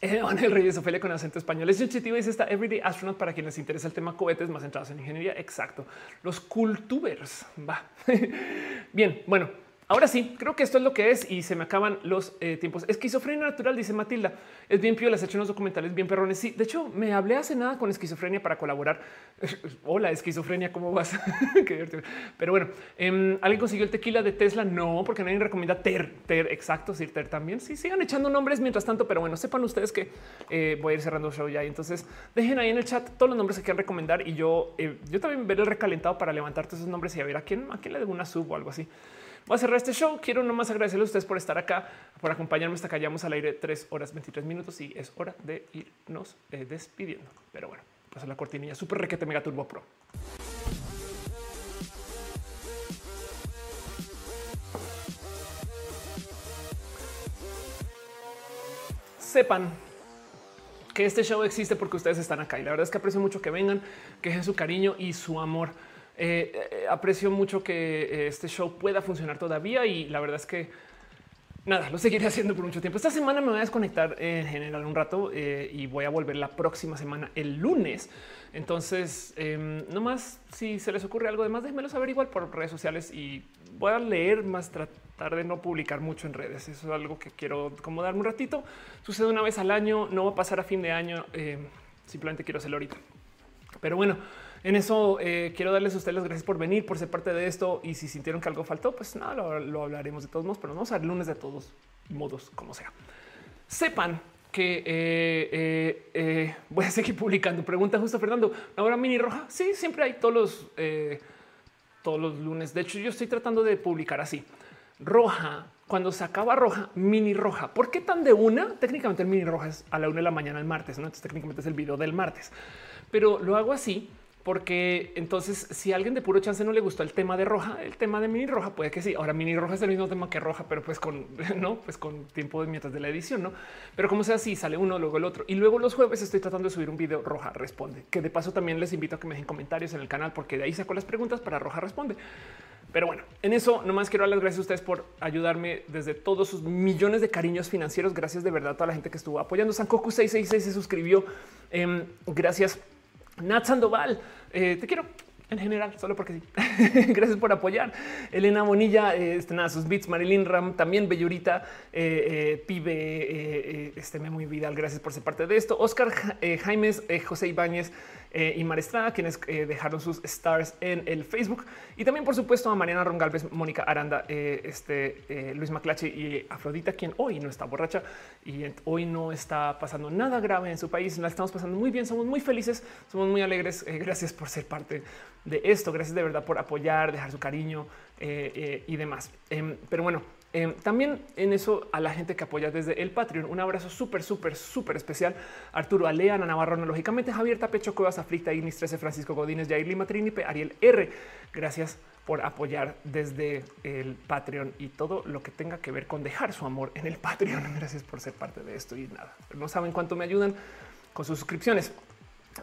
el Reyes Ofelia con acento español. Es intuitivo dice esta Everyday Astronaut para quienes interesa el tema cohetes más centrados en ingeniería. Exacto. Los cultubers. Va (laughs) bien. Bueno, Ahora sí, creo que esto es lo que es y se me acaban los eh, tiempos. Esquizofrenia natural, dice Matilda. Es bien piola, has hecho unos documentales bien perrones. Sí, de hecho, me hablé hace nada con esquizofrenia para colaborar. (laughs) Hola, esquizofrenia, ¿cómo vas? (laughs) Pero bueno, em, ¿alguien consiguió el tequila de Tesla? No, porque nadie recomienda Ter, Ter, exacto, sí, Ter también. Sí, sigan echando nombres mientras tanto, pero bueno, sepan ustedes que eh, voy a ir cerrando el show ya. Entonces, dejen ahí en el chat todos los nombres que quieran recomendar y yo, eh, yo también veré el recalentado para levantar todos esos nombres y a ver a quién, a quién le debo una sub o algo así. Voy a cerrar este show. Quiero nomás agradecerles a ustedes por estar acá, por acompañarme hasta que hayamos al aire 3 horas 23 minutos y es hora de irnos eh, despidiendo. Pero bueno, pues la cortinilla super requete mega turbo pro. Sepan que este show existe porque ustedes están acá y la verdad es que aprecio mucho que vengan, que dejen su cariño y su amor eh, eh, aprecio mucho que eh, este show pueda funcionar todavía y la verdad es que nada, lo seguiré (laughs) haciendo por mucho tiempo. Esta semana me voy a desconectar en general un rato y voy a volver la próxima semana, el lunes. Entonces, em, no más si se les ocurre algo de más, déjenmelo saber igual por redes sociales y voy a leer más, tratar de no publicar mucho en redes. Eso es algo que quiero acomodarme un ratito. Sucede una vez al año, no va a pasar a fin de año. Em, simplemente quiero hacerlo ahorita. Pero bueno, en eso eh, quiero darles a ustedes las gracias por venir, por ser parte de esto. Y si sintieron que algo faltó, pues nada, lo, hablaremos de todos modos, pero vamos a ver lunes de todos modos, como sea. Sepan que eh, eh, voy a seguir publicando. Pregunta justo Fernando. Ahora mini roja. Sí, siempre hay todos los todos los lunes. De hecho, yo estoy tratando de publicar así roja. Cuando se acaba roja, mini roja. ¿Por qué tan de una? Técnicamente el mini roja es a la una de la mañana el martes, ¿no? Entonces técnicamente es el video del martes, pero lo hago así porque entonces si a alguien de puro chance no le gustó el tema de roja, el tema de mini roja puede que sí. Ahora mini roja es el mismo tema que roja, pero pues con (laughs) no, pues con tiempo de mientras de la edición, no? Pero como sea así, sale uno, luego el otro y luego los jueves estoy tratando de subir un video roja responde, que de paso también les invito a que me dejen comentarios en el canal porque de ahí saco las preguntas para roja responde. Pero bueno, en eso nomás quiero dar las gracias a ustedes por ayudarme desde todos sus millones de cariños financieros. Gracias de verdad a toda la gente que estuvo apoyando. Sankoku 666 se suscribió. Em, gracias Nat Sandoval, eh, te quiero en general, solo porque sí. (laughs) Gracias por apoyar. Elena Bonilla, eh, este, nada, sus beats, Marilyn Ram, también Bellurita, eh, Pibe, este muy Vidal, gracias por ser parte de esto. Oscar Jaimes, José Ibáñez, eh, y Marestrada, quienes eh, dejaron sus stars en el Facebook. Y también, por supuesto, a Mariana Rongalves, Mónica Aranda, eh, este, Luis Maclache y Afrodita, quien hoy no está borracha y hoy no está pasando nada grave en su país. La estamos pasando muy bien, somos muy felices, somos muy alegres. gracias por ser parte de esto. Gracias de verdad por apoyar, dejar su cariño y demás. Em, pero bueno, Em, también en eso a la gente que apoya desde el Patreon. Un abrazo súper, súper, súper especial. Arturo Alea, Ana Navarro, lógicamente Javier Tapecho, Cuevas, Afrita, Ignis 13, Francisco Godínez, Jair Lima, Trinipe, Ariel R. Gracias por apoyar desde el Patreon y todo lo que tenga que ver con dejar su amor en el Patreon. (laughs) Gracias por ser parte de esto y nada. No saben cuánto me ayudan con sus suscripciones.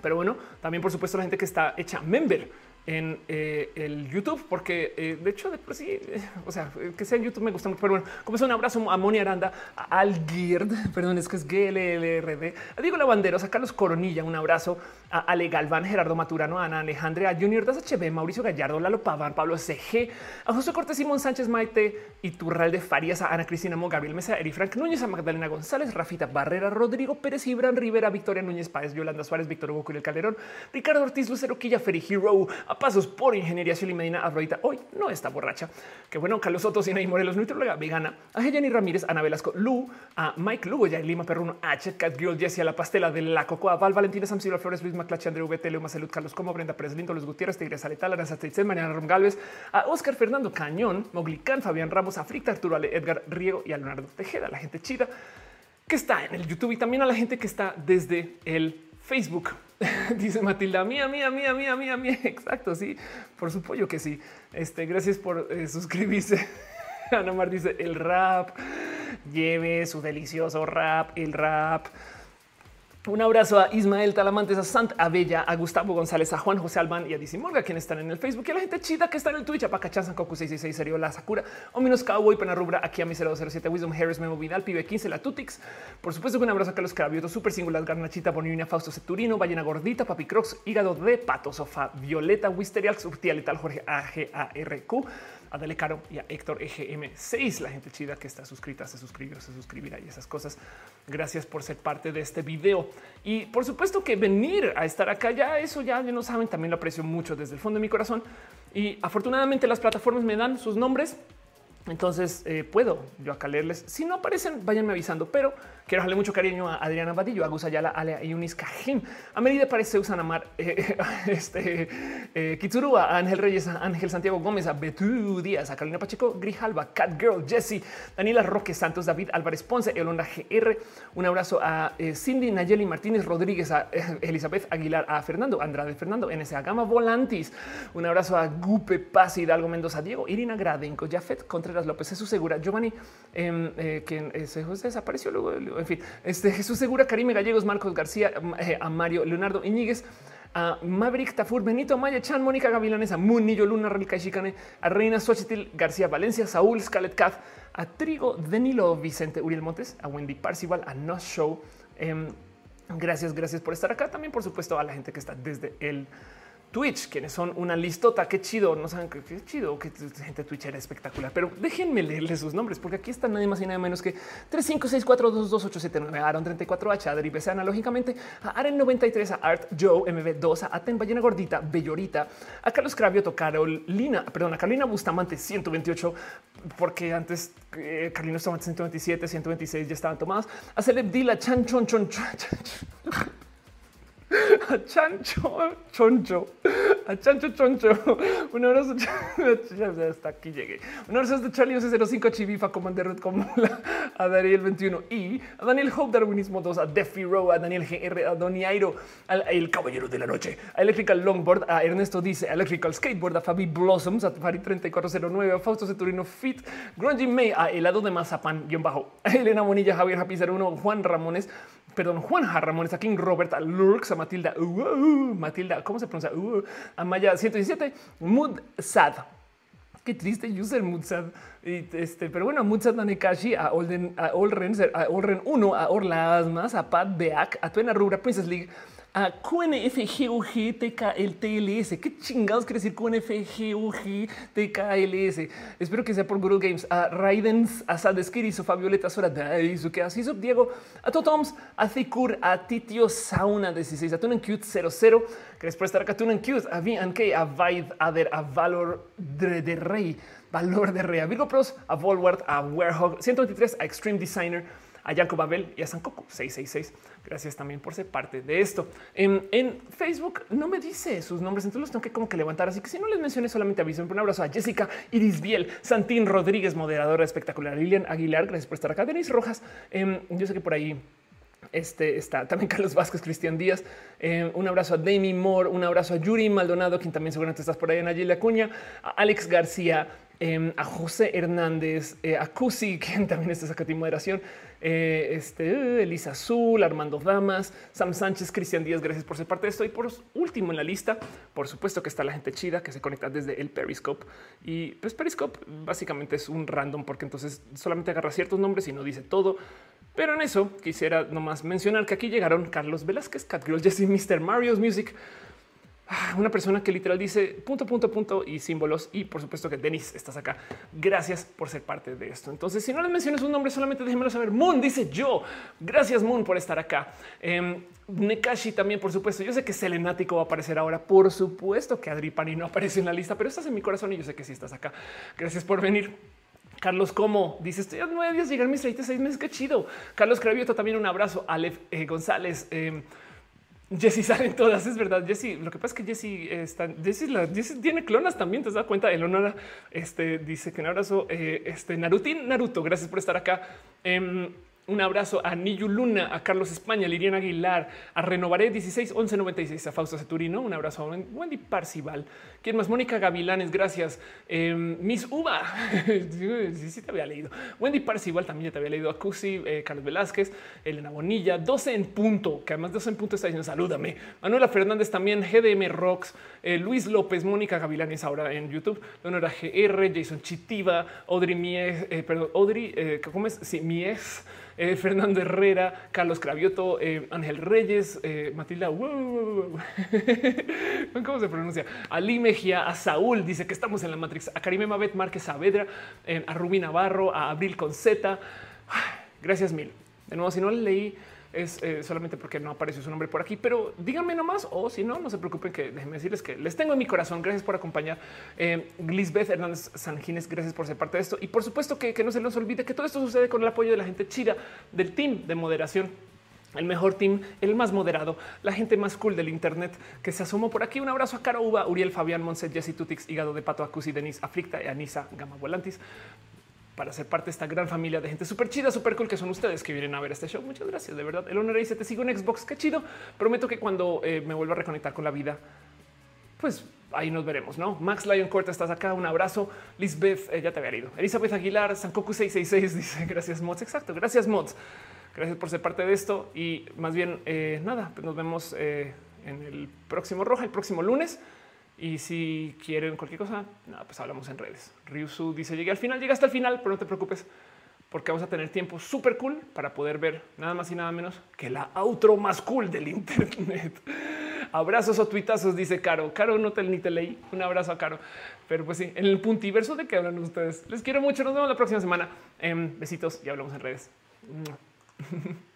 Pero bueno, también por supuesto la gente que está hecha member en eh, el YouTube, porque eh, de hecho, de sí, eh, o sea, que sea en YouTube me gusta mucho. Pero bueno, como es un abrazo a Moni Aranda, a Algird, (laughs) perdón, es que es GLLRD, a Diego Lavanderos, a Carlos Coronilla, un abrazo a Ale Galván, Gerardo Maturano, a Ana Alejandra, a Junior Das HB, Mauricio Gallardo, Lalo Paván, Pablo CG, a José Cortés, Simón Sánchez, Maite y Turral de Farias, a Ana Cristina Mo, Gabriel Mesa, Eri Frank Núñez, a Magdalena González, Rafita Barrera, Rodrigo Pérez, Ibran Rivera, Victoria Núñez Páez, Yolanda Suárez, Víctor Hugo el Calderón, Ricardo Ortiz, Lucero Quilla, Ferry Hero, a Pasos por Ingeniería Shelly Medina, Afrodita, hoy no está borracha, que bueno, Carlos Soto, Sina y Morelos, nutrióloga vegana, a Jenny Ramírez, Ana Velasco, Lu, a Mike Lugo, ya Lima Perruno, H, Cat Girl, Jessie, a la pastela de la Cocoa, Val, Valentina Samsilo, Flores, Luis Maclache, André VT, Leo Salud, Carlos Como, Brenda Pérez Lindo, Los Gutiérrez, Tigres Aletal, Aranza Teitzen, Mariana Rom Galvez, a Oscar Fernando Cañón, Moglicán, Fabián Ramos, Africta, Arturo Ale, Edgar Riego y a Leonardo Tejeda, la gente chida que está en el YouTube y también a la gente que está desde el Facebook. (laughs) Dice Matilda, mía, mía, mía, mía, mía, mía. (laughs) Exacto, sí, por su pollo que sí. Este, gracias por eh, suscribirse. (laughs) Ana Mar dice el rap, lleve su delicioso rap, el rap. Un abrazo a Ismael Talamantes, a Sant Abella, a Gustavo González, a Juan José Albán y a Dizzy Morga, quienes están en el Facebook y a la gente chida que está en el Twitch, a Pacachan, Coco 666, Serio, La Sakura, Ominos Cowboy, Pena Rubra, aquí a mi 007, Wisdom Harris, Memo Vidal, Pibe 15, La Tutix. Por supuesto, un abrazo a Carlos Carabioto, Super Singular, Garnachita, Bonina, Fausto Ceturino, Ballena Gordita, Papi Crocs, Hígado de Pato, Sofá, Violeta, Wisterial, Subtia Letal, Jorge AGARQ, a Dale Caro y a Héctor EGM6, la gente chida que está suscrita, se suscribió, se suscribirá y esas cosas. Gracias por ser parte de este video. Y por supuesto que venir a estar acá, ya eso ya, ya no saben, también lo aprecio mucho desde el fondo de mi corazón. Y afortunadamente las plataformas me dan sus nombres entonces eh, puedo yo acá leerles. Si no aparecen, váyanme avisando, pero quiero darle mucho cariño a Adriana Badillo, a Gus Ayala, Alea Yunis Cajim, a Merida Parece Usan Amar, (laughs) eh, este eh, a Ángel Reyes, a Ángel Santiago Gómez, a Betú Díaz, a Carolina Pacheco, Grijalba, Cat Girl, Jesse, Daniela Roque Santos, David Álvarez Ponce, Elona GR. Un abrazo a eh, Cindy Nayeli Martínez Rodríguez, a Elizabeth Aguilar, a Fernando Andrade Fernando, NSA Gama Volantis. Un abrazo a Gupe Paz, Hidalgo Mendoza, Diego, Irina Gradenco, Jafet Contreras. López, Jesús Segura, Giovanni, eh, eh, quien eh, se desapareció luego, en fin, este Jesús Segura, Karime Gallegos, Marcos García, eh, a Mario Leonardo Iñiguez, a Maverick Tafur, Benito Maya Chan, Mónica Gavilanes, a Munillo Luna, Ralica Chicane, a Reina Xochitl García Valencia, Saúl Scarlett Caz, a Trigo Denilo Vicente Uriel Montes, a Wendy Parcival, a No Show. Em, gracias, gracias por estar acá. También, por supuesto, a la gente que está desde el Twitch, quienes son una listota. Qué chido, no saben qué, chido, que gente Twitch era espectacular, pero déjenme leerles sus nombres, porque aquí están nadie más y nada menos que 356422879, Aaron 34H, Adri BC, analógicamente a Aren 93, a Art Joe MV2, a Aten Ballena Gordita, Bellorita, a Carlos Cravioto, Carolina, perdón, a Carolina Bustamante 128, porque antes eh, Carolina Bustamante 127, 126 ya estaban tomadas, a Celeb Dila, Chan Chon Chon. chon, chon (laughs) a Chancho Choncho, a Chancho Choncho. (laughs) Un abrazo (laughs) hasta aquí llegué. Un abrazo de Charlie 05 Chivifa, Commander Red Comula, a Daniel 21 y a Daniel Hope Darwinismo 2, a Defi Row, a Daniel GR, a Donny Airo, al El Caballero de la Noche, a Electrical Longboard, a Ernesto Dice, a Electrical Skateboard, a Fabi Blossoms, a Fari 3409, a Fausto Ceturino Fit, Grungy May, a Helado de Mazapán, guion bajo, a Elena Monilla, Javier Happy 01, Juan Ramones, perdón, Juan Ramón, está King Robert, a Lurks, a Matilda, uh, uh, Matilda, ¿cómo se pronuncia? Uh, a Maya 117, Mood Sad. Qué triste user Mudsad. Y este, pero bueno, Mudsad Nanekashi, a Olden, a Olren, a Olren 1, a Orlasmas, a Pat Beak, a Tuena Rubra, Princess League, a QNFGUG TKLTLS. ¿Qué chingados quiere decir QNFGUG TKLS? Espero que sea por Google Games. A Raidens, a Sadeskiri, a Violeta Sora, que así Diego, a Totoms, a Thikur, a Titio Sauna 16, a Tunen Cute 00. Gracias por estar acá. Tunen Cute, a VNK, a Vaid, Ader, a Valor de, Rey, Valor de Rey, a Virgo Pros, a Volward, a Warehog 123, a Extreme Designer a Yanko Babel y a Sankoku 666. Gracias también por ser parte de esto. En, Facebook no me dice sus nombres, entonces los tengo que como que levantar. Así que si no les mencioné, solamente aviso. Un abrazo a Jessica Iris Biel, Santín Rodríguez, moderadora espectacular, Lilian Aguilar. Gracias por estar acá. Denis Rojas. Em, yo sé que por ahí este está también (laughs) Carlos Vázquez, Cristian Díaz. Em, un abrazo a Demi Moore, un abrazo a Yuri Maldonado, quien también seguramente estás por ahí en Allí Acuña, a Alex García, em, a José Hernández, eh, a Cusi, (laughs) quien también está acá en moderación. Eh, este, Elisa Azul, Armando Damas, Sam Sánchez, Cristian Díaz, gracias por ser parte de esto. Y por último en la lista, por supuesto que está la gente chida que se conecta desde el Periscope. Y pues Periscope básicamente es un random porque entonces solamente agarra ciertos nombres y no dice todo. Pero en eso quisiera nomás mencionar que aquí llegaron Carlos Velázquez, Catgirl, Jesse, Mr. Mario's Music, una persona que literal dice punto, punto, punto y símbolos. Y por supuesto que Denis estás acá. Gracias por ser parte de esto. Entonces, si no les mencionas un nombre, solamente déjenmelo saber. Moon dice yo. Gracias, Moon, por estar acá. Eh, Nekashi también, por supuesto. Yo sé que Selenático va a aparecer ahora. Por supuesto que Adripani no aparece en la lista, pero estás en mi corazón y yo sé que sí estás acá. Gracias por venir. Carlos, ¿cómo? Dice, estoy a nueve días llegar mis 36 meses. Qué chido. Carlos Cravioto, también un abrazo. Aleph eh, González. Eh, Jesse salen todas, es verdad. Jesse, lo que pasa es que Jesse está, Jesse, tiene clonas también. Te das cuenta. El honor este dice que un abrazo. Eh, este Narutin Naruto, gracias por estar acá. Em, un abrazo a Niyu Luna, a Carlos España, a Liliana Aguilar, a Renovaré 16 11 96, a Fausto Ceturino. Un abrazo a Wendy Parcival. ¿Quién más? Mónica Gavilanes, gracias. Em, Miss Uva, (laughs) sí, sí, te había leído. Wendy Parcival también ya te había leído. A Cusi, eh, Carlos Velázquez, Elena Bonilla, 12 en punto, que además 12 en punto está diciendo salúdame. Manuela Fernández también, GDM Rocks, eh, Luis López, Mónica Gavilanes ahora en YouTube, Leonora GR, Jason Chitiva, Audrey Mies, eh, perdón, Audrey, ¿cómo es? Sí, Mies. eh, Fernando Herrera, Carlos Cravioto, eh, Ángel Reyes, eh, Matilda, (laughs) ¿cómo se pronuncia? Ali Mejía, a Saúl, dice que estamos en la Matrix, a Karime Mabet Márquez Saavedra, a Rubí Navarro, a Abril Conceta. Gracias mil. De nuevo, si no le leí, es eh, solamente porque no apareció su nombre por aquí, pero díganme nomás o si no, no se preocupen que déjenme decirles que les tengo en mi corazón. Gracias por acompañar. Eh, Lisbeth Hernández Sanjines, gracias por ser parte de esto. Y por supuesto que, no se les olvide que todo esto sucede con el apoyo de la gente chida del team de moderación el mejor team, el más moderado, la gente más cool del Internet que se asomó por aquí. Un abrazo a Caro Uba, Uriel Fabián Monset, Jesse Tutix, Hígado de Pato, Acusi, Denis, Aflicta y Anisa Gama Volantis para ser parte de esta gran familia de gente súper chida, súper cool que son ustedes que vienen a ver este show. Muchas gracias, de verdad. El honor dice, te sigo en Xbox, qué chido. Prometo que cuando eh, me vuelva a reconectar con la vida, pues ahí nos veremos, ¿no? Max Lion Corta, estás acá, un abrazo. Lisbeth, eh, ya te había ido. Elizabeth Aguilar, Sankoku 666 (laughs) dice, gracias mods, exacto, gracias mods. Gracias por ser parte de esto y más bien, eh, nada, pues nos vemos en el próximo Roja, el próximo lunes. Y si quieren cualquier cosa, nada, pues hablamos en redes. Ryusu dice llegué al final, llega hasta el final, pero no te preocupes porque vamos a tener tiempo súper cool para poder ver nada más y nada menos que la outro más cool del Internet. (laughs) Abrazos o tuitazos, dice Caro. Caro, no te ni te leí. Un abrazo a Caro. Pero pues sí, en el puntiverso de que hablan ustedes. Les quiero mucho. Nos vemos la próxima semana. Em, besitos y hablamos en redes. (laughs)